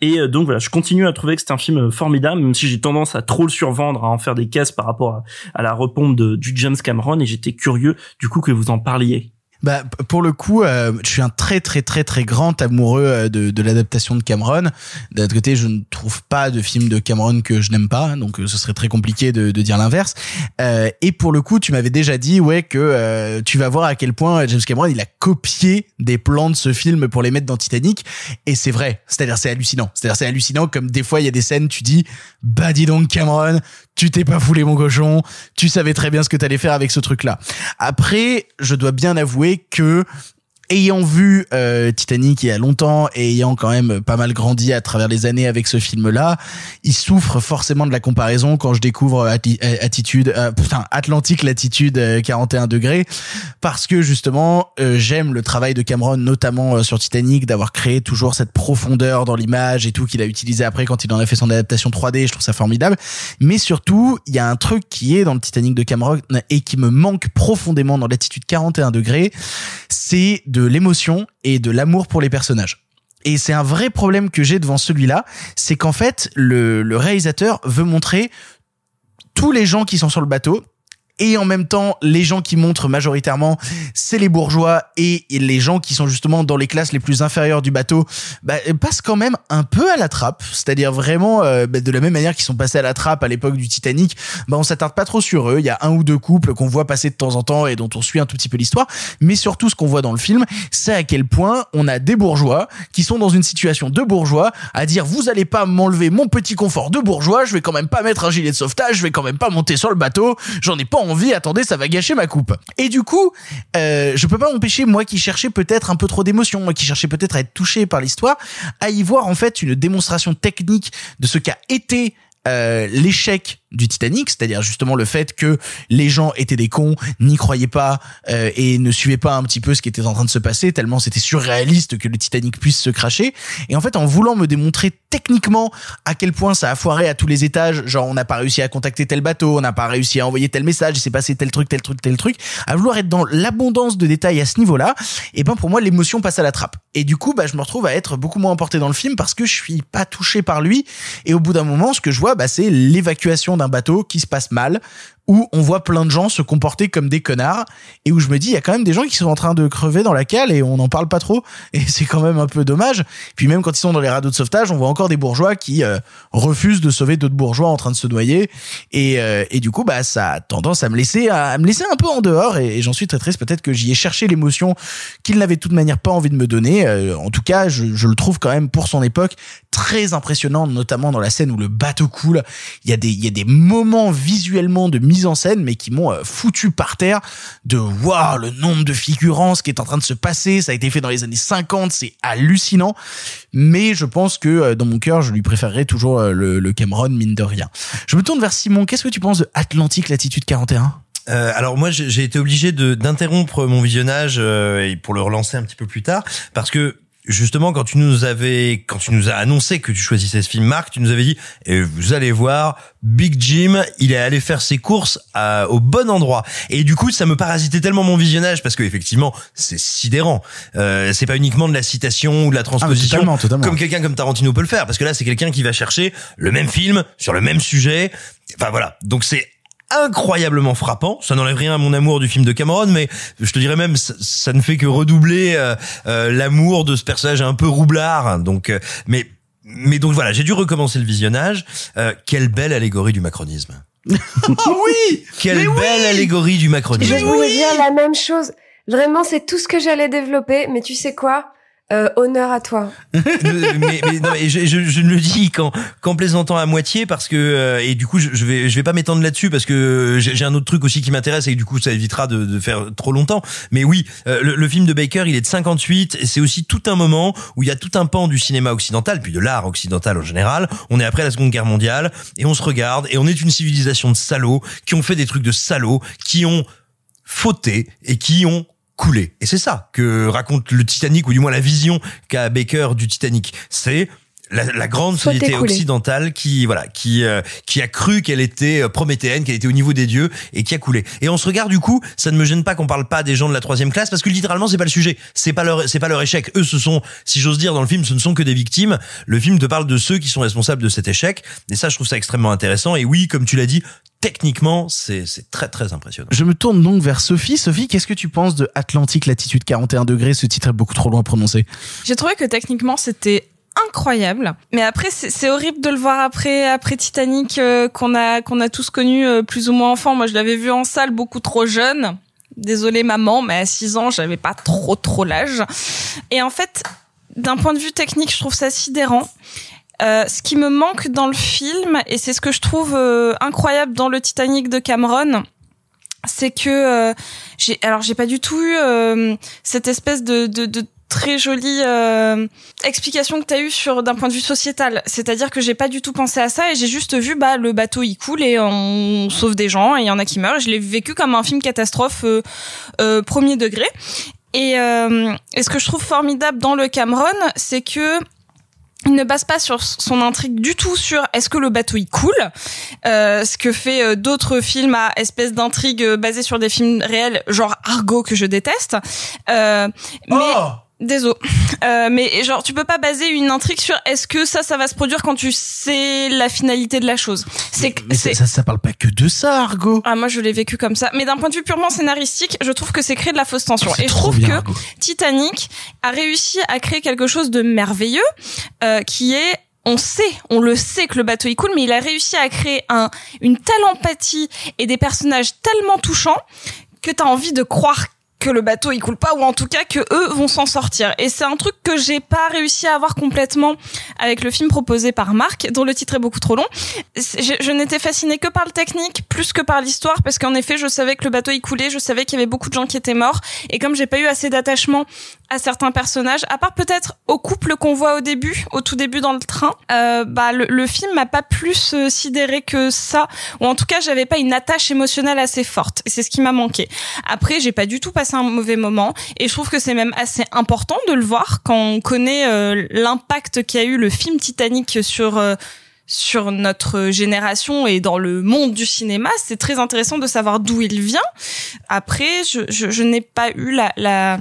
Et donc voilà je continue à trouver que c'est un film formidable même si j'ai tendance à trop le survendre à en faire des caisses par rapport à, la repompe de, du James Cameron et j'étais curieux du coup que vous en parliez Bah, pour le coup, euh, je suis un très très très très grand amoureux euh, de, de l'adaptation de Cameron. D'un autre côté, je ne trouve pas de film de Cameron que je n'aime pas, donc euh, ce serait très compliqué de, de dire l'inverse. Euh, et pour le coup, tu m'avais déjà dit ouais que euh, tu vas voir à quel point euh, James Cameron il a copié des plans de ce film pour les mettre dans Titanic. Et c'est vrai, c'est-à-dire c'est hallucinant. C'est-à-dire c'est hallucinant comme des fois il y a des scènes, tu dis bah dis donc Cameron, tu t'es pas foulé mon cochon, tu savais très bien ce que t'allais faire avec ce truc-là. Après, je dois bien avouer que ayant vu euh, Titanic il y a longtemps et ayant quand même pas mal grandi à travers les années avec ce film-là, il souffre forcément de la comparaison quand je découvre Atti- Attitude, euh, putain, Atlantique latitude euh, 41 degrés, parce que justement euh, j'aime le travail de Cameron, notamment euh, sur Titanic, d'avoir créé toujours cette profondeur dans l'image et tout qu'il a utilisé après quand il en a fait son adaptation 3D. Je trouve ça formidable. Mais surtout, il y a un truc qui est dans le Titanic de Cameron et qui me manque profondément dans l'attitude 41 degrés, c'est de l'émotion et de l'amour pour les personnages. Et c'est un vrai problème que j'ai devant celui-là, c'est qu'en fait, le, le réalisateur veut montrer tous les gens qui sont sur le bateau et en même temps, les gens qui montrent majoritairement, c'est les bourgeois et les gens qui sont justement dans les classes les plus inférieures du bateau, bah, passent quand même un peu à la trappe. C'est-à-dire vraiment, euh, bah, de la même manière qu'ils sont passés à la trappe à l'époque du Titanic, bah, on s'attarde pas trop sur eux. Il y a un ou deux couples qu'on voit passer de temps en temps et dont on suit un tout petit peu l'histoire. Mais surtout, ce qu'on voit dans le film, c'est à quel point on a des bourgeois qui sont dans une situation de bourgeois à dire, vous allez pas m'enlever mon petit confort de bourgeois, je vais quand même pas mettre un gilet de sauvetage, je vais quand même pas monter sur le bateau, j'en ai pas envie, attendez, ça va gâcher ma coupe. Et du coup, euh, je peux pas m'empêcher, moi qui cherchais peut-être un peu trop d'émotion, moi qui cherchais peut-être à être touché par l'histoire, à y voir en fait une démonstration technique de ce qu'a été euh, l'échec du Titanic, c'est-à-dire justement le fait que les gens étaient des cons, n'y croyaient pas euh, et ne suivaient pas un petit peu ce qui était en train de se passer, tellement c'était surréaliste que le Titanic puisse se cracher. Et en fait, en voulant me démontrer techniquement à quel point ça a foiré à tous les étages, genre on n'a pas réussi à contacter tel bateau, on n'a pas réussi à envoyer tel message, il s'est passé tel truc, tel truc, tel truc, à vouloir être dans l'abondance de détails à ce niveau-là, et ben pour moi l'émotion passe à la trappe. Et du coup, bah je me retrouve à être beaucoup moins emporté dans le film parce que je suis pas touché par lui. Et au bout d'un moment, ce que je vois, bah c'est l'évacuation d'un bateau qui se passe mal, où on voit plein de gens se comporter comme des connards et où je me dis il y a quand même des gens qui sont en train de crever dans la cale et on n'en parle pas trop et c'est quand même un peu dommage. Puis même quand ils sont dans les radeaux de sauvetage, on voit encore des bourgeois qui euh, refusent de sauver d'autres bourgeois en train de se noyer et, euh, et du coup bah ça a tendance à me laisser à, me laisser un peu en dehors et, j'en suis très triste. Peut-être que j'y ai cherché l'émotion qu'il n'avait de toute manière pas envie de me donner. Euh, en tout cas, je, je le trouve quand même pour son époque très impressionnant, notamment dans la scène où le bateau coule. Il y a des il y a des moments visuellement de mise en scène mais qui m'ont euh, foutu par terre de waouh le nombre de figurances qui est en train de se passer ça a été fait dans les années 50 c'est hallucinant. Mais je pense que euh, dans mon cœur je lui préférerais toujours euh, le, le Cameron mine de rien. Je me tourne vers Simon. Qu'est-ce que tu penses de Atlantique latitude 41 Euh, alors moi j'ai été obligé d'interrompre mon visionnage euh, et pour le relancer un petit peu plus tard parce que justement quand tu nous avais quand tu nous as annoncé que tu choisissais ce film Marc tu nous avais dit et vous allez voir Big Jim il est allé faire ses courses à- au bon endroit. Et du coup ça me parasitait tellement mon visionnage parce que effectivement c'est sidérant. Euh, c'est pas uniquement de la citation ou de la transposition totalement, totalement. comme quelqu'un comme Tarantino peut le faire parce que là c'est quelqu'un qui va chercher le même film sur le même sujet. Enfin voilà. Donc c'est incroyablement frappant. Ça n'enlève rien à mon amour du film de Cameron, mais je te dirais même ça, ça ne fait que redoubler euh, euh, l'amour de ce personnage un peu roublard. Donc, euh, mais mais donc voilà, j'ai dû recommencer le visionnage. Euh, quelle belle allégorie du macronisme. oh oui Quelle Mais oui belle allégorie du macronisme. Je voulais dire la même chose. Vraiment, c'est tout ce que j'allais développer. Mais tu sais quoi? Euh, Honneur à toi. mais, mais non, et je, je, je ne le dis qu'en qu'en plaisantant à moitié parce que euh, et du coup je, je vais je vais pas m'étendre là-dessus parce que j'ai un autre truc aussi qui m'intéresse et du coup ça évitera de, de faire trop longtemps. Mais oui, euh, le, le film de Baker il est de 58 et c'est aussi tout un moment où il y a tout un pan du cinéma occidental puis de l'art occidental en général. On est après la Seconde Guerre mondiale et on se regarde et on est une civilisation de salauds qui ont fait des trucs de salauds qui ont fauté et qui ont coulé. Et c'est ça que raconte le Titanic, ou du moins la vision qu'a Baker du Titanic. C'est la, la grande Soit société écoulé. occidentale qui voilà qui euh, qui a cru qu'elle était euh, prométhéenne, qu'elle était au niveau des dieux et qui a coulé. Et on se regarde du coup, ça ne me gêne pas qu'on parle pas des gens de la troisième classe parce que littéralement c'est pas le sujet, c'est pas leur c'est pas leur échec. Eux ce sont, si j'ose dire dans le film, ce ne sont que des victimes. Le film te parle de ceux qui sont responsables de cet échec. Et ça je trouve ça extrêmement intéressant. Et oui, comme tu l'as dit, techniquement c'est c'est très très impressionnant. Je me tourne donc vers Sophie. Sophie, qu'est-ce que tu penses de Atlantique latitude 41 degrés? Ce titre est beaucoup trop loin à prononcer. J'ai trouvé que techniquement c'était incroyable mais après c'est c'est horrible de le voir après après Titanic euh, qu'on a qu'on a tous connu euh, plus ou moins enfant moi je l'avais vu en salle beaucoup trop jeune désolée maman mais à 6 ans j'avais pas trop trop l'âge et en fait d'un point de vue technique je trouve ça sidérant euh, ce qui me manque dans le film et c'est ce que je trouve euh, incroyable dans le Titanic de Cameron c'est que euh, j'ai alors j'ai pas du tout eu euh, cette espèce de, de, de très jolie euh, explication que tu as eu sur d'un point de vue sociétal, c'est-à-dire que j'ai pas du tout pensé à ça et j'ai juste vu bah le bateau il coule et on sauve des gens et il y en a qui meurent, je l'ai vécu comme un film catastrophe euh, euh, premier degré. Et, et ce que je trouve formidable dans le Cameron, c'est que il ne base pas sur son intrigue du tout sur est-ce que le bateau il coule, euh, ce que fait euh, d'autres films à espèce d'intrigue euh, basée sur des films réels, genre Argo que je déteste. Euh, mais Désolé. Euh, mais genre, tu peux pas baser une intrigue sur est-ce que ça, ça va se produire quand tu sais la finalité de la chose. C'est ça, ça, ça parle pas que de ça, Argo. ah moi je l'ai vécu comme ça. Mais d'un point de vue purement scénaristique, je trouve que c'est créer de la fausse tension. C'est Et je trouve bien, que Argo. Titanic a réussi à créer quelque chose de merveilleux, euh, qui est on sait, on le sait que le bateau il coule, mais il a réussi à créer un, une telle empathie et des personnages tellement touchants que t'as envie de croire que le bateau il coule pas ou en tout cas que eux vont s'en sortir. Et c'est un truc que j'ai pas réussi à avoir complètement avec le film proposé par Marc dont le titre est beaucoup trop long. Je, je n'étais fascinée que par le technique plus que par l'histoire parce qu'en effet je savais que le bateau il coulait je savais qu'il y avait beaucoup de gens qui étaient morts. Et comme j'ai pas eu assez d'attachement à certains personnages à part peut-être au couple qu'on voit au début au tout début dans le train. Euh, bah le, le film m'a pas plus euh, sidéré que ça. Ou en tout cas j'avais pas une attache émotionnelle assez forte. Et c'est ce qui m'a manqué. Après j'ai pas du tout passé un mauvais moment. Et je trouve que c'est même assez important de le voir quand on connaît euh, l'impact qu'a eu le film Titanic sur euh, sur notre génération et dans le monde du cinéma, c'est très intéressant de savoir d'où il vient. Après, je, je, je n'ai pas eu la, la,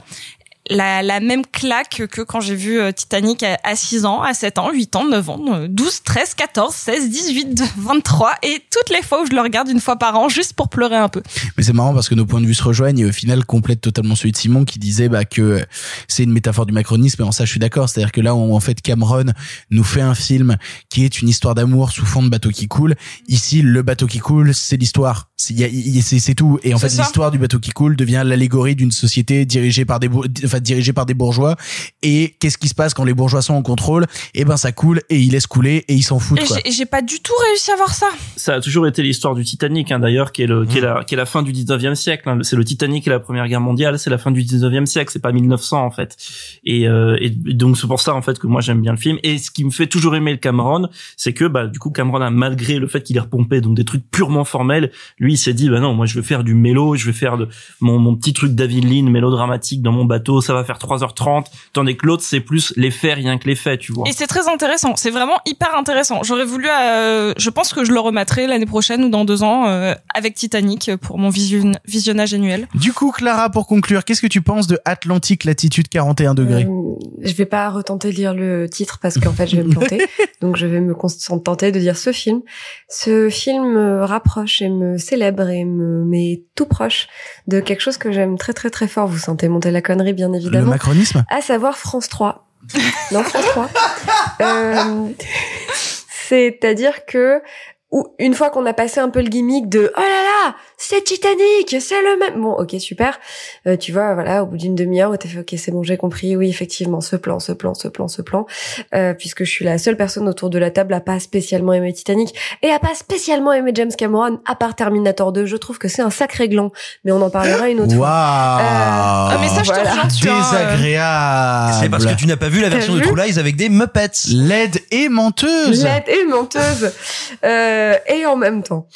la, la même claque que quand j'ai vu euh, Titanic à, à 6 ans, à 7 ans, 8 ans, 9 ans, euh, 12, 13, 14, 16, 18, 23 et toutes les fois où je le regarde une fois par an juste pour pleurer un peu. Mais c'est marrant parce que nos points de vue se rejoignent et au final complètent totalement celui de Simon qui disait bah, que c'est une métaphore du macronisme et en ça je suis d'accord. C'est-à-dire que là on, en fait Cameron nous fait un film qui est une histoire d'amour sous fond de bateau qui coule. Ici le bateau qui coule c'est l'histoire. C'est tout. Et en fait l'histoire du bateau qui coule devient l'allégorie d'une société dirigée par des enfin dirigée par des bourgeois. Et qu'est-ce qui se passe quand les bourgeois sont en contrôle? Eh ben ça coule et ils laissent couler et ils s'en foutent. Et j'ai- j'ai pas du tout réussi à voir ça. Ça a toujours été l'histoire du Titanic, hein, d'ailleurs, qui est le, qui est la, qui est la fin du 19e siècle. hein. C'est le Titanic et la Première Guerre mondiale, c'est la fin du 19e siècle, c'est pas 1900 en fait. Et, euh, et donc c'est pour ça en fait que moi j'aime bien le film. Et ce qui me fait toujours aimer le Cameron, c'est que bah du coup Cameron a malgré le fait qu'il ait repompé donc des trucs purement formels, lui il s'est dit bah non moi je vais faire du mélo, je vais faire de mon, mon petit truc David Lean mélodramatique dans mon bateau, ça va faire 3h30, tandis que l'autre c'est plus l'effet rien que l'effet, tu vois. Et c'est très intéressant. C'est vraiment hyper intéressant. J'aurais voulu, euh, je pense que je le remettrai l'année prochaine ou dans deux ans euh, avec Titanic pour mon vision- visionnage annuel. Du coup Clara pour conclure qu'est-ce que tu penses de Atlantique latitude 41 degrés Euh, je vais pas retenter de lire le titre parce qu'en fait je vais me planter. Donc je vais me contenter de dire ce film. Ce film me rapproche et me célèbre et me met tout proche de quelque chose que j'aime très très très fort. Vous sentez monter la connerie bien Le évidemment. macronisme? À savoir France 3. Non, France 3. Euh, C'est-à-dire que ou une fois qu'on a passé un peu le gimmick de oh là là c'est Titanic c'est le même. Bon ok super. Euh, tu vois voilà au bout d'une demi-heure t'as fait ok c'est bon j'ai compris. Oui effectivement ce plan ce plan ce plan ce plan. Euh, puisque je suis la seule personne autour de la table à pas spécialement aimer Titanic et à pas spécialement aimer James Cameron à part Terminator 2 je trouve que c'est un sacré gland. Mais on en parlera une autre Waouh. Fois Euh, mais ça, je te voilà. Désagréable. C'est parce que tu n'as pas vu la version de True Lies avec des Muppets. Laide et menteuse. laide et menteuse. Euh, et en même temps.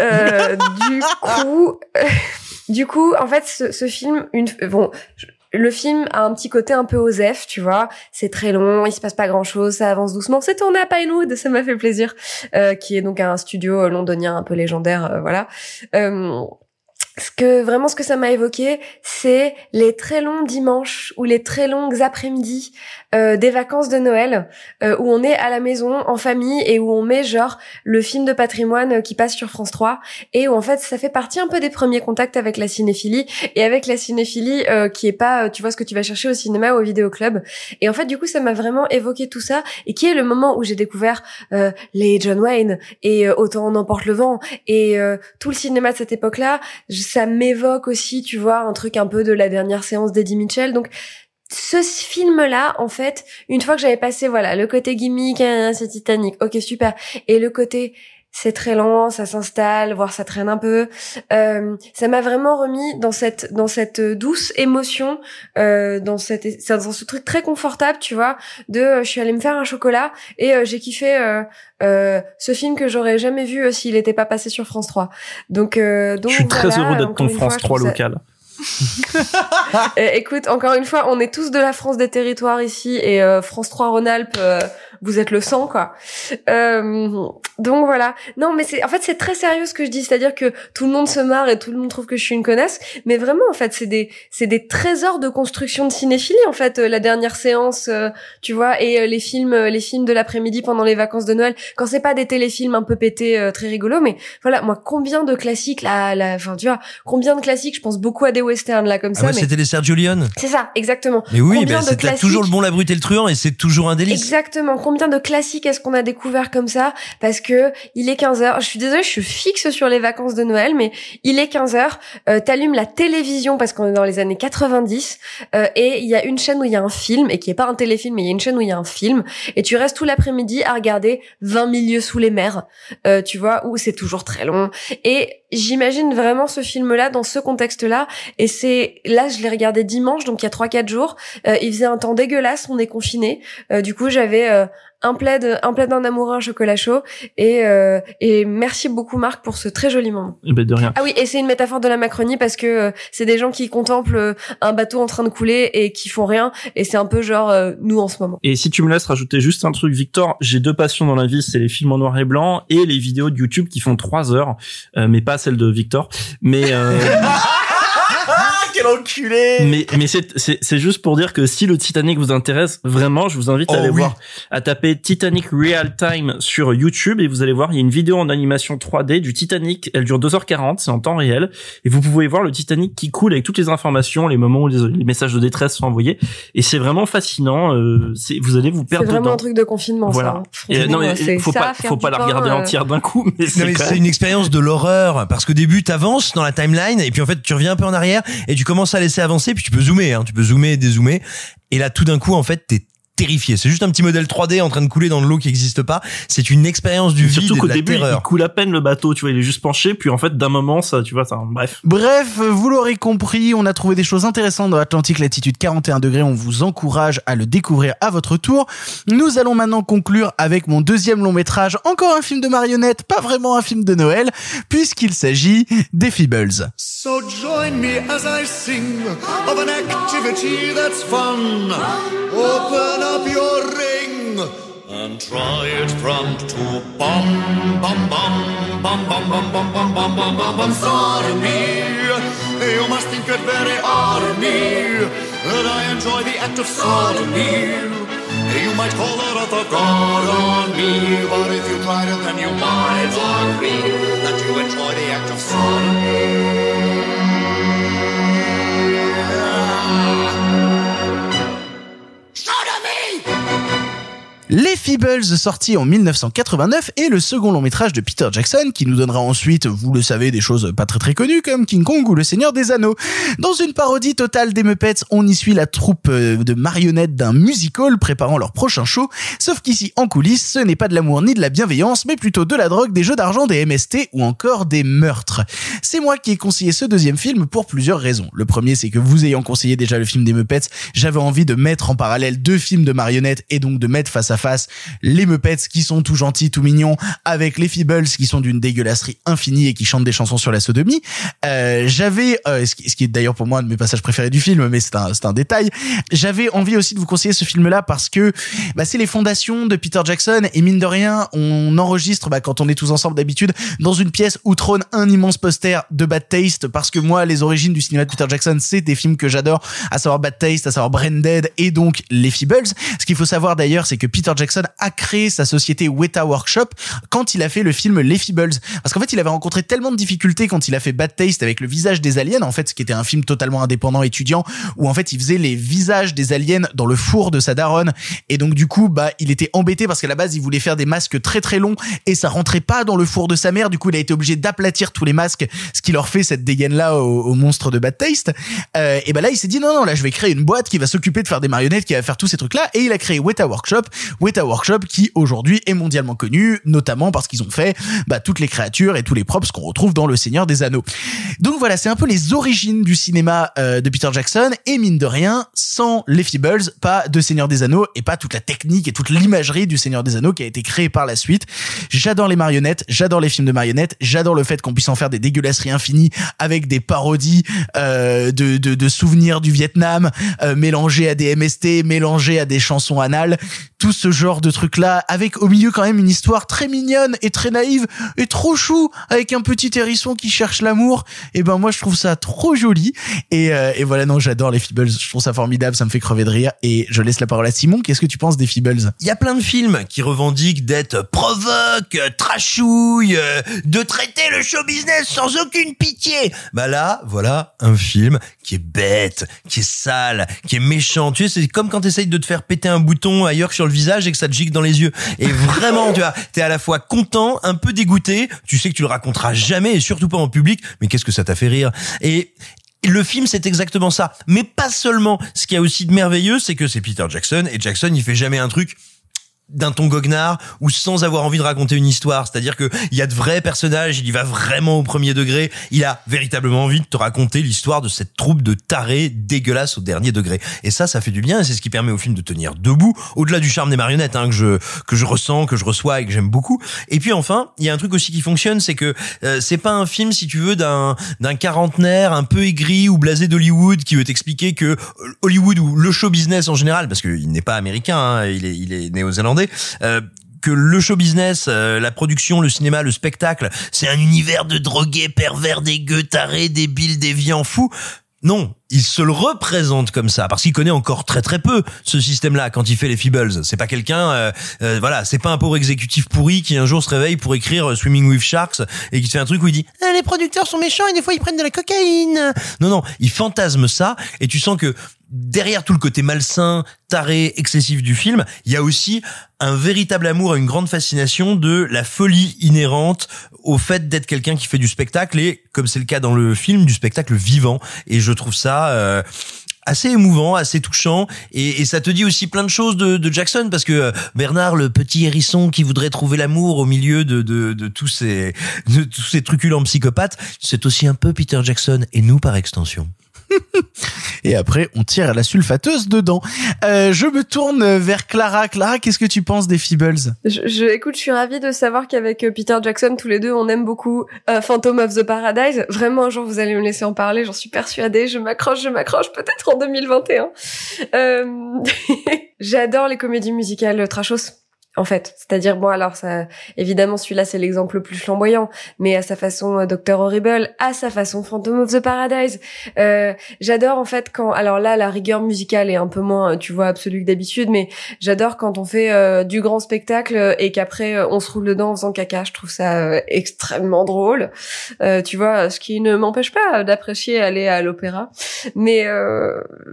Euh, du coup du coup en fait ce, ce film une bon le film a un petit côté un peu osef, tu vois. C'est très long, il se passe pas grand chose, ça avance doucement. C'est tourné à Pinewood, ça m'a fait plaisir, euh, qui est donc un studio londonien un peu légendaire, euh, voilà. Euh, ce que vraiment ce que ça m'a évoqué, c'est les très longs dimanches ou les très longues après-midi euh, des vacances de Noël euh, où on est à la maison en famille et où on met genre le film de patrimoine euh, qui passe sur France 3 et où en fait ça fait partie un peu des premiers contacts avec la cinéphilie et avec la cinéphilie euh, qui est pas euh, tu vois ce que tu vas chercher au cinéma ou au vidéoclub. Et en fait du coup ça m'a vraiment évoqué tout ça et qui est le moment où j'ai découvert euh, les John Wayne et autant on emporte le vent et tout le cinéma de cette époque-là. Je- ça m'évoque aussi tu vois un truc un peu de la dernière séance d'Eddie Mitchell. Donc ce film-là, en fait, une fois que j'avais passé, voilà, le côté gimmick, c'est Titanic, ok, super, et le côté c'est très lent, ça s'installe, voire ça traîne un peu. Euh, ça m'a vraiment remis dans cette dans cette douce émotion, euh, dans cette dans ce truc très confortable, tu vois. De, euh, je suis allée me faire un chocolat et euh, j'ai kiffé euh, euh, ce film que j'aurais jamais vu euh, s'il n'était pas passé sur France 3. Donc, euh, donc Je suis très heureux d'être ton fois, France je 3 trouve ça- local. euh, écoute, encore une fois, on est tous de la France des territoires ici et euh, France 3 Rhône-Alpes, euh, vous êtes le sang quoi. Euh, donc voilà. Non, mais c'est en fait c'est très sérieux ce que je dis, c'est-à-dire que tout le monde se marre et tout le monde trouve que je suis une connasse, mais vraiment en fait c'est des c'est des trésors de construction de cinéphilie en fait. euh, la dernière séance, euh, tu vois, et euh, les films les films de l'après-midi pendant les vacances de Noël, quand c'est pas des téléfilms un peu pétés euh, très rigolos, mais voilà, moi combien de classiques là, là, enfin tu vois, combien de classiques, je pense beaucoup à des westerns là comme Ah ça. ouais, mais... c'était les Sergio Leone? C'est ça, exactement. Mais oui, Combien bah, de classiques- toujours le bon, la brute et le truand et c'est toujours un délice. Exactement. Combien de classiques est-ce qu'on a découvert comme ça? Parce que il est 15 heures. Je suis désolée, je suis fixe sur les vacances de Noël, mais il est 15 heures. Euh, T'allumes la télévision parce qu'on est dans les années 90 euh, et il y a une chaîne où il y a un film et qui est pas un téléfilm, mais il y a une chaîne où il y a un film et tu restes tout l'après-midi à regarder 20 milieux sous les mers. Euh, tu vois où c'est toujours très long et j'imagine vraiment ce film-là dans ce contexte-là et c'est là je l'ai regardé dimanche donc il y a trois quatre jours. Euh, il faisait un temps dégueulasse, on est confiné. Euh, du coup, j'avais euh, un plaid, un plaid d'un amoureux, un chocolat chaud. Et, euh, et merci beaucoup Marc pour ce très joli moment. Eh ben, de rien. Ah oui, et c'est une métaphore de la Macronie parce que euh, c'est des gens qui contemplent euh, un bateau en train de couler et qui font rien. Et c'est un peu genre euh, nous en ce moment. Et si tu me laisses rajouter juste un truc, Victor, j'ai deux passions dans la vie, c'est les films en noir et blanc et les vidéos de YouTube qui font trois heures, euh, mais pas celles de Victor. Mais euh, Quel enculé mais mais c'est c'est c'est juste pour dire que si le Titanic vous intéresse vraiment, je vous invite à Oh aller oui. voir, à taper Titanic Real Time sur YouTube et vous allez voir, il y a une vidéo en animation 3D du Titanic. Elle dure 2h40, c'est en temps réel et vous pouvez voir le Titanic qui coule avec toutes les informations, les moments où les, les messages de détresse sont envoyés et c'est vraiment fascinant. Euh, c'est vous allez vous C'est perdre vraiment dedans. un truc de confinement, Voilà. ça. hein. Et, euh, non mais c'est faut ça, pas faut la regarder euh, entière d'un coup, mais Non, c'est c'est une expérience de l'horreur parce qu'au début t'avances dans la timeline et puis en fait tu reviens un peu en arrière et tu commences à laisser avancer puis tu peux zoomer hein, tu peux zoomer et dézoomer. Et là tout d'un coup en fait t'es terrifié c'est juste un petit modèle 3D en train de couler dans de l'eau qui n'existe pas c'est une expérience du Et vide Surtout et qu'au de la début, il terreur coule à peine le bateau, tu vois, il est juste penché, puis en fait, d'un moment, ça, tu vois, ça, bref. Bref, vous l'aurez compris, on a trouvé des choses intéressantes dans Atlantique latitude 41 degrés. On vous encourage à le découvrir à votre tour. Nous allons maintenant conclure avec mon deuxième long métrage, encore un film de marionnette, pas vraiment un film de Noël, puisqu'il s'agit des Feebles. So join me as I sing of an activity that's fun. Open up your ring and try it from to bum bum bum bum bum bum bum bum bum bum bum bum sodomy. You must think it very odd of me that I enjoy the act of sodomy. You might call it a god on me, but if you tried it, then you might agree that you enjoy the act of sodomy show to me! Les Feebles, sorti en 1989, est le second long métrage de Peter Jackson qui nous donnera ensuite, vous le savez, des choses pas très très connues comme King Kong ou Le Seigneur des Anneaux. Dans une parodie totale des Muppets, on y suit la troupe euh, de marionnettes d'un musical préparant leur prochain show, sauf qu'ici en coulisses, ce n'est pas de l'amour ni de la bienveillance, mais plutôt de la drogue, des jeux d'argent, des MST ou encore des meurtres. C'est moi qui ai conseillé ce deuxième film pour plusieurs raisons. Le premier, c'est que vous ayant conseillé déjà le film des Muppets, j'avais envie de mettre en parallèle deux films de marionnettes et donc de mettre face à face les Muppets qui sont tout gentils, tout mignons, avec les Feebles qui sont d'une dégueulasserie infinie et qui chantent des chansons sur la sodomie. Euh, j'avais, euh, ce qui est d'ailleurs pour moi un de mes passages préférés du film, mais c'est un, c'est un détail. J'avais envie aussi de vous conseiller ce film-là parce que bah, c'est les fondations de Peter Jackson et mine de rien, on enregistre bah, quand on est tous ensemble d'habitude dans une pièce où trône un immense poster de Bad Taste parce que moi, les origines du cinéma de Peter Jackson, c'est des films que j'adore, à savoir Bad Taste, à savoir Branded et donc les Feebles. Ce qu'il faut savoir d'ailleurs, c'est que Peter Jackson a créé sa société Weta Workshop quand il a fait le film Les Feebles. Parce qu'en fait, il avait rencontré tellement de difficultés quand il a fait Bad Taste avec le visage des aliens, en fait, ce qui était un film totalement indépendant étudiant, où en fait, il faisait les visages des aliens dans le four de sa daronne. Et donc, du coup, bah, il était embêté parce qu'à la base, il voulait faire des masques très très longs et ça rentrait pas dans le four de sa mère. Du coup, il a été obligé d'aplatir tous les masques, ce qui leur fait cette dégaine là au, au monstre de Bad Taste. Euh, et ben là, il s'est dit non non, là, je vais créer une boîte qui va s'occuper de faire des marionnettes, qui va faire tous ces trucs là. Et il a créé Weta Workshop, Weta Workshop qui aujourd'hui est mondialement connu, notamment parce qu'ils ont fait bah, toutes les créatures et tous les props qu'on retrouve dans Le Seigneur des Anneaux. Donc voilà, c'est un peu les origines du cinéma euh, de Peter Jackson. Et mine de rien, sans les Feebles, pas de Seigneur des Anneaux et pas toute la technique et toute l'imagerie du Seigneur des Anneaux qui a été créée par la suite. J'adore les marionnettes, j'adore les films de marionnettes, j'adore le fait qu'on puisse en faire des dégueulasseries infinies avec des parodies euh, de, de, de souvenirs du Vietnam euh, mélangées à des MST, mélangées à des chansons anales, tout ce genre de trucs là, avec au milieu quand même une histoire très mignonne et très naïve et trop chou avec un petit hérisson qui cherche l'amour. Et ben moi je trouve ça trop joli et, euh, et voilà non j'adore les Feebles, je trouve ça formidable, ça me fait crever de rire et je laisse la parole à Simon. Qu'est-ce que tu penses des Feebles? Il y a plein de films qui revendiquent d'être provoque, trashouille, euh, de traiter le show business sans aucune pitié. Bah là, voilà un film qui est bête, qui est sale, qui est méchant. Tu sais, c'est comme quand t'essayes de te faire péter un bouton ailleurs que sur le visage et que ça te gicle dans les yeux. Et vraiment, tu vois, t'es à la fois content, un peu dégoûté. Tu sais que tu le raconteras jamais et surtout pas en public. Mais qu'est-ce que ça t'a fait rire? Et le film, c'est exactement ça. Mais pas seulement. Ce qu'il y a aussi de merveilleux, c'est que c'est Peter Jackson et Jackson, il fait jamais un truc d'un ton goguenard ou sans avoir envie de raconter une histoire. C'est-à-dire que il y a de vrais personnages, il y va vraiment au premier degré. Il a véritablement envie de te raconter l'histoire de cette troupe de tarés dégueulasses au dernier degré. Et ça, ça fait du bien et c'est ce qui permet au film de tenir debout, au-delà du charme des marionnettes hein, que je que je ressens, que je reçois et que j'aime beaucoup. Et puis enfin, il y a un truc aussi qui fonctionne, c'est que euh, c'est pas un film, si tu veux, d'un d'un quarantenaire un peu aigri ou blasé d'Hollywood qui veut t'expliquer que euh, Hollywood ou le show business en général, parce qu'il n'est pas américain, hein, il est il est néo-zélandais euh, que le show business, euh, la production, le cinéma, le spectacle, c'est un univers de drogués, pervers, dégueux, tarés, débiles, déviants, fous. Non, il se le représente comme ça parce qu'il connaît encore très très peu ce système-là quand il fait les Feebles. C'est pas quelqu'un, euh, euh, voilà, c'est pas un pauvre exécutif pourri qui un jour se réveille pour écrire euh, Swimming with Sharks et qui fait un truc où il dit Ah, les producteurs sont méchants et des fois ils prennent de la cocaïne. Non non, il fantasme ça et tu sens que derrière tout le côté malsain, taré, excessif du film, il y a aussi un véritable amour une grande fascination de la folie inhérente au fait d'être quelqu'un qui fait du spectacle et, comme c'est le cas dans le film, du spectacle vivant. Et je trouve ça... euh, assez émouvant, assez touchant, et, ça te dit aussi plein de choses de, Jackson parce que euh, Bernard, le petit hérisson qui voudrait trouver l'amour au milieu de, de tous ces de tous ces truculents psychopathes, c'est aussi un peu Peter Jackson et nous par extension. Et après, on tire la sulfateuse dedans. Euh, je me tourne vers Clara. Clara, qu'est-ce que tu penses des Feebles? Je, je, écoute, je suis ravie de savoir qu'avec euh, Peter Jackson, tous les deux, on aime beaucoup euh, Phantom of the Paradise. Vraiment, un jour, vous allez me laisser en parler, j'en suis persuadée. Je m'accroche, je m'accroche, peut-être en 2021. Euh... J'adore les comédies musicales trashos. En fait. C'est-à-dire, bon, alors, ça, évidemment, celui-là, c'est l'exemple le plus flamboyant, mais à sa façon, euh, Doctor Horrible, à sa façon, Phantom of the Paradise. Euh, j'adore, en fait, quand, alors là, la rigueur musicale est un peu moins, tu vois, absolue que d'habitude, mais j'adore quand on fait euh, du grand spectacle et qu'après, euh, on se roule dedans en faisant caca. Je trouve ça euh, extrêmement drôle. Euh, tu vois, ce qui ne m'empêche pas d'apprécier aller à l'opéra. Mais,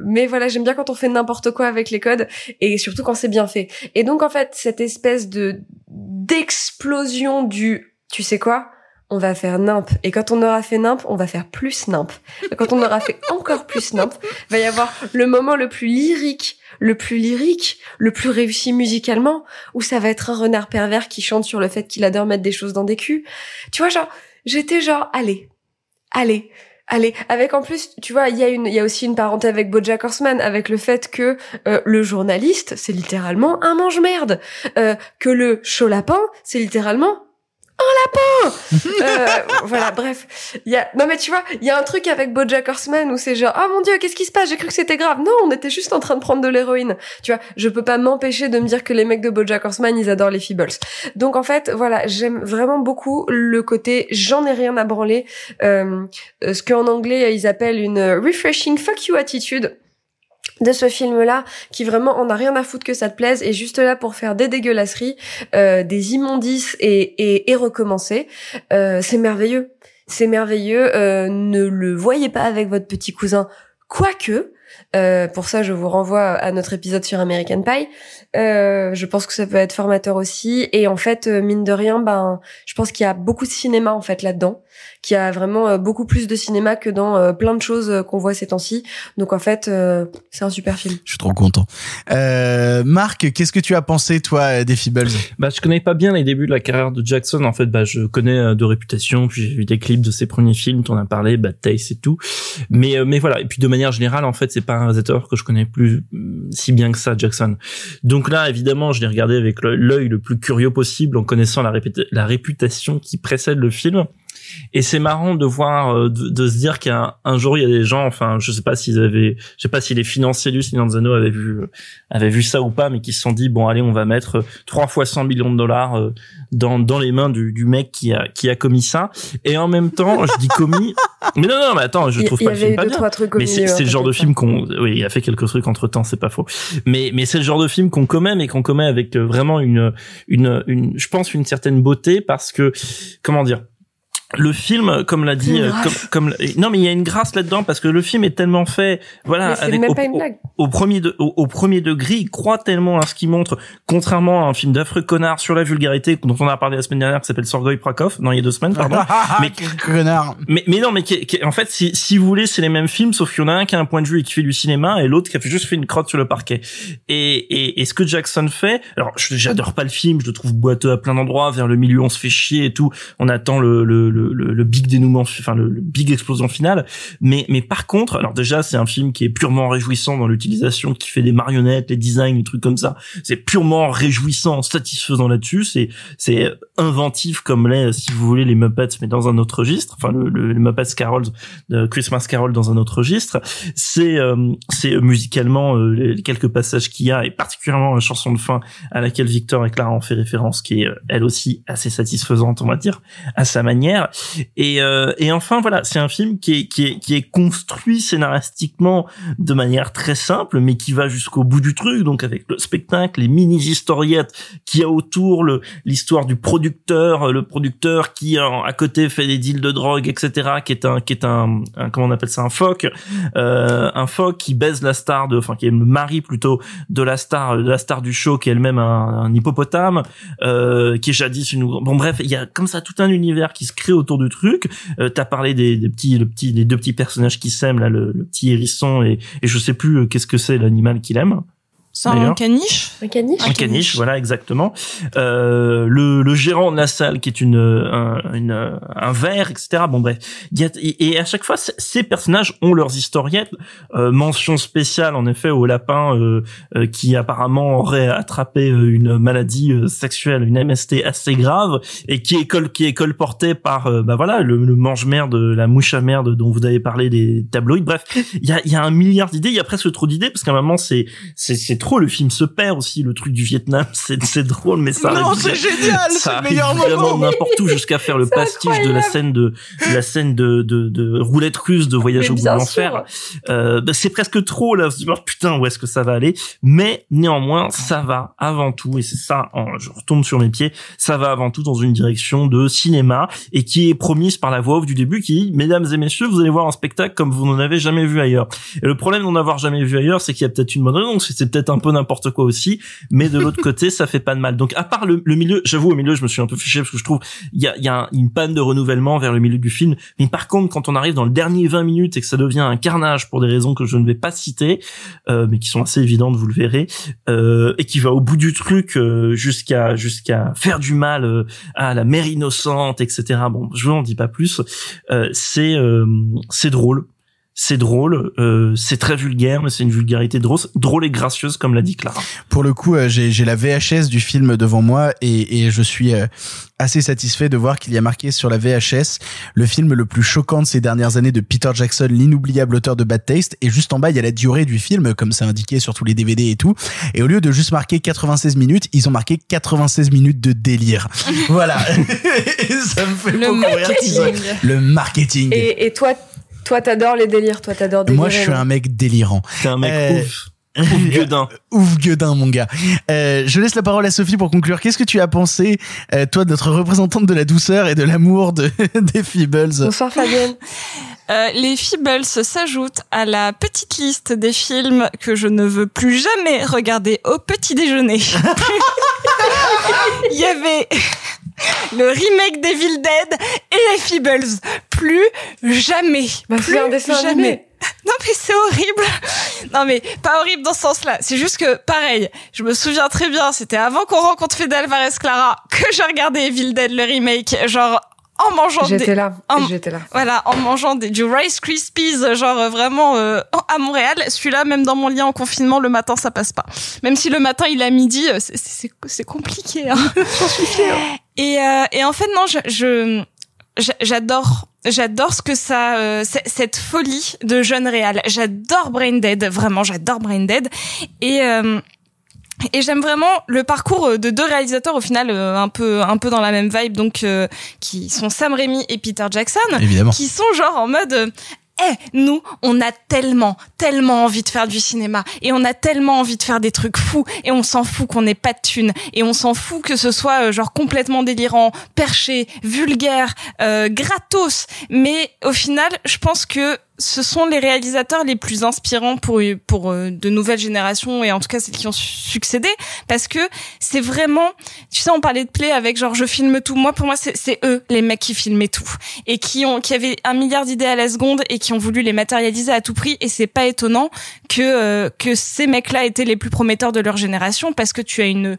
mais voilà, j'aime bien quand on fait n'importe quoi avec les codes et surtout quand c'est bien fait. Et donc, en fait, cette espèce de d'explosion du tu sais quoi? On va faire nimp. Et quand on aura fait nimp on va faire plus nimp. Quand on aura fait encore plus nimp va y avoir le moment le plus lyrique le plus lyrique le plus réussi musicalement où ça va être un renard pervers qui chante sur le fait qu'il adore mettre des choses dans des culs. Tu vois genre j'étais genre allez allez Allez, avec en plus, tu vois, il y a une, il y a aussi une parenté avec BoJack Horseman, avec le fait que euh, le journaliste, c'est littéralement un mange-merde, euh, que le chaud lapin, c'est littéralement un lapin. Euh, voilà, bref, y a, non mais tu vois, il y a un truc avec BoJack Horseman où c'est genre, oh mon dieu, qu'est-ce qui se passe? J'ai cru que c'était grave. Non, on était juste en train de prendre de l'héroïne. Tu vois, je peux pas m'empêcher de me dire que les mecs de BoJack Horseman, ils adorent les Feebles. Donc en fait, voilà, j'aime vraiment beaucoup le côté, j'en ai rien à branler, euh, ce qu'en anglais ils appellent une refreshing fuck you attitude de ce film-là, qui vraiment en a rien à foutre que ça te plaise, et juste là pour faire des dégueulasseries, euh, des immondices et, et, et recommencer. Euh, c'est merveilleux. C'est merveilleux. Euh, ne le voyez pas avec votre petit cousin, quoique. Euh, pour ça, je vous renvoie à notre épisode sur American Pie. Euh, je pense que ça peut être formateur aussi. Et en fait, euh, mine de rien, ben, je pense qu'il y a beaucoup de cinéma en fait là-dedans, qu'il y a vraiment euh, beaucoup plus de cinéma que dans euh, plein de choses euh, qu'on voit ces temps-ci. Donc en fait, euh, c'est un super film. Je suis trop content. Euh, Marc, qu'est-ce que tu as pensé toi des Feebles? Bah, je connais pas bien les débuts de la carrière de Jackson. En fait, bah, je connais euh, de réputation, puis j'ai vu des clips de ses premiers films, t'en as parlé, Bad Taste et tout. Mais, euh, mais voilà. Et puis de manière générale, en fait, c'est pas un réalisateur que je connais plus mm, si bien que ça, Jackson. Donc là, évidemment, je l'ai regardé avec l'œil le plus curieux possible, en connaissant la, la réputation qui précède le film. Et c'est marrant de voir, euh, de, de se dire qu'un un jour il y a des gens, enfin, je sais pas s'ils avaient, je sais pas si les financiers du Zano avaient vu, avaient vu ça ou pas, mais qui se sont dit bon allez, on va mettre euh, trois fois 100 millions de dollars euh, dans dans les mains du, du mec qui a qui a commis ça. Et en même temps, je dis commis, mais non non, mais attends, je Il- trouve il pas le avait film pas deux, bien. trois trucs mais c'est le genre de film qu'on, oui, il a fait quelques trucs entre temps, c'est pas faux. Mais mais c'est le genre de film qu'on commet, mais qu'on commet avec euh, vraiment une une une, je pense une certaine beauté parce que comment dire le film, comme l'a dit, euh, comme, comme non mais il y a une grâce là-dedans parce que le film est tellement fait, voilà, avec même au, pas une au- blague. au premier de, au, au premier degré, il croit tellement à ce qu'il montre, contrairement à un film d'affreux connard sur la vulgarité dont on a parlé la semaine dernière qui s'appelle Sorgoy Prakov, non il y a deux semaines pardon, mais connard. mais mais non mais qui, qui- en fait si si vous voulez c'est les mêmes films sauf qu'il y en a un qui a un point de vue et qui fait du cinéma et l'autre qui a fait juste fait une crotte sur le parquet et et, et ce que Jackson fait alors je- j'adore pas le film je le trouve boiteux à plein d'endroits vers le milieu on se fait chier et tout on attend le le le, le, le big dénouement enfin le, le big explosion finale mais mais par contre alors déjà c'est un film qui est purement réjouissant dans l'utilisation qui fait des marionnettes les designs les trucs comme ça. C'est purement réjouissant satisfaisant là-dessus. C'est c'est inventif comme l'est si vous voulez les Muppets mais dans un autre registre. Enfin le, le, les Muppets Carols de Christmas Carol dans un autre registre. C'est euh, c'est musicalement euh, les, les quelques passages qu'il y a et particulièrement la chanson de fin à laquelle Victor et Clara ont fait référence qui est euh, elle aussi assez satisfaisante on va dire à sa manière et euh, et enfin voilà c'est un film qui est qui est qui est construit scénaristiquement de manière très simple mais qui va jusqu'au bout du truc. Donc avec le spectacle les mini historiettes qu'il y a autour le l'histoire du producteur le producteur qui à côté fait des deals de drogue etc qui est un qui est un, un- comment on appelle ça un phoque euh, un phoque qui baise la star de enfin qui est le mari plutôt de la star de la star du show qui est elle-même un, un hippopotame euh, qui est jadis une bon bref il y a comme ça tout un univers qui se crée autour du truc. Euh, t'as parlé des, des petits le petit les deux petits personnages qui s'aiment là le, le petit hérisson et, et je sais plus euh, qu'est-ce que c'est l'animal qu'il aime C'est un caniche Un caniche un caniche, voilà exactement. Euh, le, le gérant de la salle qui est une un, une, un verre, etc. Bon bref, il y a, et, et à chaque fois, ces personnages ont leurs historiettes. Euh, mention spéciale en effet au lapin euh, euh, qui apparemment aurait attrapé euh, une maladie euh, sexuelle, une MST assez grave et qui est col qui est colporté par euh, bah voilà le, le mange merde, la mouche à merde dont vous avez parlé des tabloïds. Bref, il y a il y a un milliard d'idées, il y a presque trop d'idées parce qu'à un moment c'est c'est c'est trop. Le film se perd aussi. Le truc du Vietnam, c'est drôle, mais ça Non, c'est génial, c'est ça le arrive meilleur vraiment n'importe où jusqu'à faire le pastiche de la scène de la scène de de, de roulette russe de voyage Mais au bout de l'enfer. Euh, bah, c'est presque trop là. Oh, putain, où est-ce que ça va aller? Mais néanmoins, ça va avant tout, et c'est ça. en- je retombe sur mes pieds. Ça va avant tout dans une direction de cinéma et qui est promise par la voix off du début, qui dit, mesdames et messieurs, vous allez voir un spectacle comme vous n'en avez jamais vu ailleurs. Et le problème d'en avoir jamais vu ailleurs, c'est qu'il y a peut-être une bonne raison, c'est c'est peut-être un peu n'importe quoi aussi, mais de l'autre côté, ça fait pas de mal. Donc à part le, le milieu, j'avoue au milieu, je me suis un peu fiché parce que je trouve il y a, y a un- une panne de renouvellement vers le milieu du film. Mais par contre, quand on arrive dans le dernier 20 minutes et que ça devient un carnage pour des raisons que je ne vais pas citer, euh, mais qui sont assez évidentes, vous le verrez, euh, et qui va au bout du truc euh, jusqu'à jusqu'à faire du mal euh, à la mère innocente, etc. Bon, je vous en dis pas plus. Euh, c'est euh, c'est drôle. C'est drôle, euh, c'est très vulgaire, mais c'est une vulgarité drôle, drôle et gracieuse, comme l'a dit Clara. Pour le coup, euh, j'ai j'ai la VHS du film devant moi et, et je suis euh, assez satisfait de voir qu'il y a marqué sur la VHS le film le plus choquant de ces dernières années de Peter Jackson, l'inoubliable auteur de Bad Taste. Et juste en bas, il y a la durée du film, comme c'est indiqué sur tous les DVD et tout. Et au lieu de juste marquer 96 minutes, ils ont marqué 96 minutes de délire. voilà. Et ça me fait Le beaucoup rire marketing. Le marketing. Et, et toi, toi, t'adores les délires. Toi, t'adores délirer. Moi, je suis un mec délirant. T'es un mec ouf. Ouf gueudin. Ouf gueudin, mon gars. Euh, je laisse la parole à Sophie pour conclure. Qu'est-ce que tu as pensé, euh, toi, de notre représentante de la douceur et de l'amour de, des Feebles? Bonsoir, Fabienne. Euh, les Feebles s'ajoutent à la petite liste des films que je ne veux plus jamais regarder au petit déjeuner. Il y avait le remake d'Evil Dead et les Feebles. Plus jamais. Bah, plus un dessin jamais. animé. Non mais c'est horrible. Non mais pas horrible dans ce sens-là. C'est juste que pareil, je me souviens très bien, c'était avant qu'on rencontre Fede Alvarez Clara que j'ai regardé Evil Dead le remake, genre en mangeant J'étais des- là. en- J'étais là. voilà, en mangeant des, du Rice Krispies, genre euh, vraiment euh, à Montréal. Celui-là, même dans mon lit en confinement, le matin, ça passe pas. Même si le matin, il est à midi, euh, c'est- c'est c'est compliqué. Hein. Et, euh, et en fait, non, je... je j'a- J'adore, j'adore ce que ça, euh, cette folie de jeune réal. J'adore Brain Dead, vraiment, j'adore Brain Dead. Et euh, et j'aime vraiment le parcours euh, de deux réalisateurs au final euh, un peu un peu dans la même vibe donc euh, qui sont Sam Raimi et Peter Jackson Évidemment. qui sont genre en mode eh, nous, on a tellement, tellement envie de faire du cinéma et on a tellement envie de faire des trucs fous et on s'en fout qu'on n'ait pas de thunes et on s'en fout que ce soit euh, genre complètement délirant, perché, vulgaire, euh, gratos. Mais au final, je pense que ce sont les réalisateurs les plus inspirants pour pour euh, de nouvelles générations et en tout cas celles qui ont su- succédé parce que c'est vraiment tu sais on parlait de play avec genre je filme tout. Moi pour moi c'est eux les mecs qui filmaient tout et qui ont qui avaient un milliard d'idées à la seconde et qui ont voulu les matérialiser à tout prix et c'est pas étonnant que euh, que ces mecs-là étaient les plus prometteurs de leur génération parce que tu as une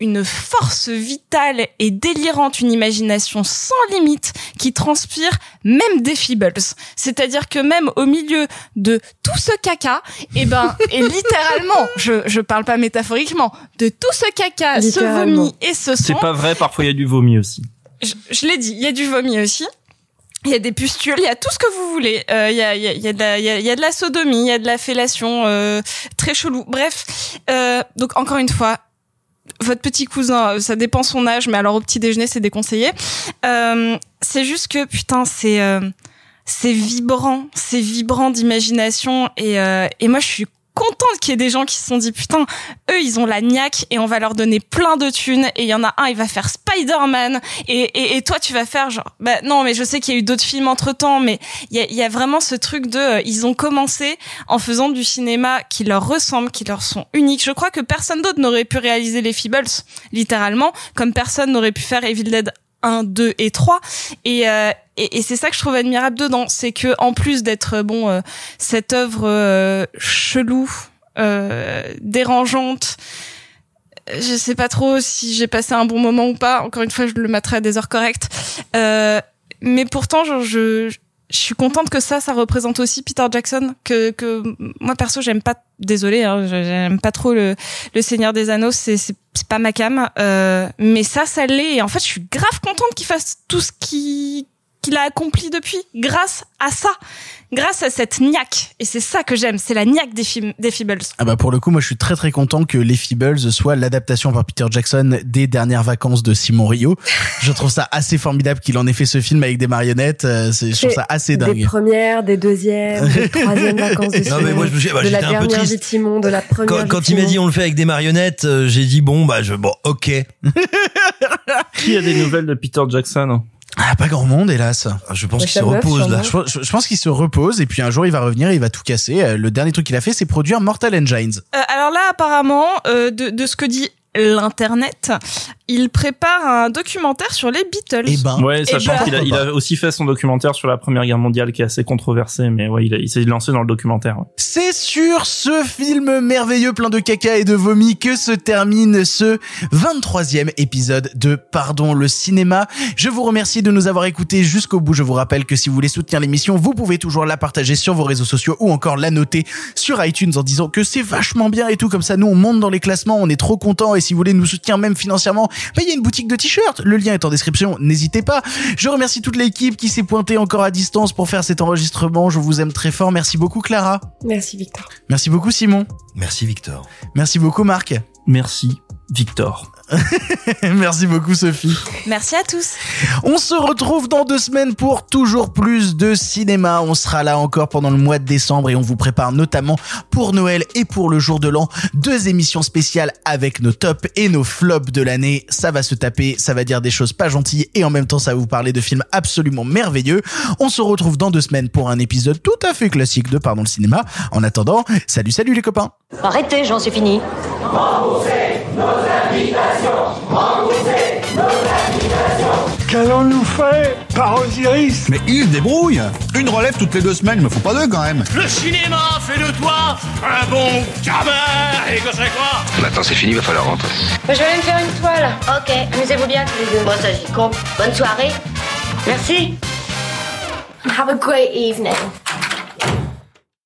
une force vitale et délirante, une imagination sans limite qui transpire même des Feebles. C'est-à-dire que même au milieu de tout ce caca, et ben, et littéralement, je, je parle pas métaphoriquement, de tout ce caca, ce vomi et ce sang, C'est pas vrai, parfois il y a du vomi aussi. je, je l'ai dit, il y a du vomi aussi. Il y a des pustules, il y a tout ce que vous voulez. Euh, Il y, a, il y, a, il y, a de la- il y, a, il y a de la sodomie, il y a de la fellation, euh, très chelou. Bref, euh, donc encore une fois, votre petit cousin, euh, ça dépend son âge, mais alors au petit déjeuner, c'est déconseillé. Euh, c'est juste que putain, c'est euh, c'est vibrant, c'est vibrant d'imagination et euh, et moi je suis contente qu'il y ait des gens qui se sont dit putain eux ils ont la niaque et on va leur donner plein de thunes et il y en a un il va faire Spider-Man et, et, et toi tu vas faire genre bah non mais je sais qu'il y a eu d'autres films entre temps mais il y a, y a vraiment ce truc de euh, ils ont commencé en faisant du cinéma qui leur ressemble qui leur sont uniques. Je crois que personne d'autre n'aurait pu réaliser les Feebles littéralement comme personne n'aurait pu faire Evil Dead 1, 2 et 3 et, euh, et, et c'est ça que je trouve admirable dedans. C'est que en plus d'être euh, bon euh, cette œuvre euh, chelou euh, dérangeante je sais pas trop si j'ai passé un bon moment ou pas. Encore une fois je le mettrai à des heures correctes. Euh, mais pourtant genre, je je suis contente que ça, ça représente aussi Peter Jackson, que, que moi perso j'aime pas, désolé, hein, j'aime pas trop le, le Seigneur des Anneaux, c'est c'est pas ma cam, euh, mais ça, ça l'est. Et en fait, je suis grave contente qu'il fasse tout ce qui qu'il a accompli depuis grâce à ça, grâce à cette niaque. Et c'est ça que j'aime, c'est la niaque des, film- des Feebles. Ah bah pour le coup, moi je suis très très content que Les Feebles soit l'adaptation par Peter Jackson des dernières vacances de Simon Rio. Je trouve ça assez formidable qu'il en ait fait ce film avec des marionnettes. euh, Je trouve ça assez Des dingue. premières, des deuxièmes, des troisièmes vacances de Non, mais moi, je me suis- bah, de la un peu dernière triste. vie de Simon, de la première Quand, quand il m'a Simon. dit on le fait avec des marionnettes, euh, j'ai dit bon bah je bon ok. Qui a des nouvelles de Peter Jackson Ah, pas grand monde, hélas. Je pense qu'il se repose, là. Je, pense- je- je pense qu'il se repose et puis un jour il va revenir et il va tout casser. Euh, Le dernier truc qu'il a fait, c'est produire Mortal Engines. Euh, alors là, apparemment, euh, de, de ce que dit l'internet, il prépare un documentaire sur les Beatles. Eh ben, Ouais, sachant ben, qu'il a, il a aussi fait son documentaire sur la Première Guerre mondiale qui est assez controversé, mais ouais, il, a- il s'est lancé dans le documentaire. ouais. C'est sur ce film merveilleux plein de caca et de vomi que se termine ce 23e épisode de Pardon le cinéma. Je vous remercie de nous avoir écoutés jusqu'au bout. Je vous rappelle que si vous voulez soutenir l'émission, vous pouvez toujours la partager sur vos réseaux sociaux ou encore la noter sur iTunes en disant que c'est vachement bien et tout. Comme ça, nous, on monte dans les classements, on est trop contents et si vous voulez nous soutenir même financièrement, bah, il y a une boutique de t-shirts. Le lien est en description. N'hésitez pas. Je remercie toute l'équipe qui s'est pointée encore à distance pour faire cet enregistrement. Je vous aime très fort. Merci beaucoup, Clara. Merci Victor. Merci beaucoup Simon. Merci Victor. Merci beaucoup Marc. Merci, Victor. Merci beaucoup Sophie. Merci à tous. On se retrouve dans deux semaines pour toujours plus de cinéma. On sera là encore pendant le mois de décembre et on vous prépare notamment pour Noël et pour le jour de l'an deux émissions spéciales avec nos tops et nos flops de l'année. Ça va se taper, ça va dire des choses pas gentilles et en même temps ça va vous parler de films absolument merveilleux. On se retrouve dans deux semaines pour un épisode tout à fait classique de Pardon le cinéma. En attendant, salut salut les copains. Arrêtez, j'en suis fini. Qu'allons-nous faire par Osiris Mais il se débrouille Une relève toutes les deux semaines, me faut pas deux quand même Le cinéma fait de toi un bon gamin Et que c'est quoi? Maintenant c'est fini, va falloir rentrer. Je vais aller me faire une toile. Ok, amusez-vous bien tous les deux. Bon, ça j'y compte. Bonne soirée. Merci. Have a great evening.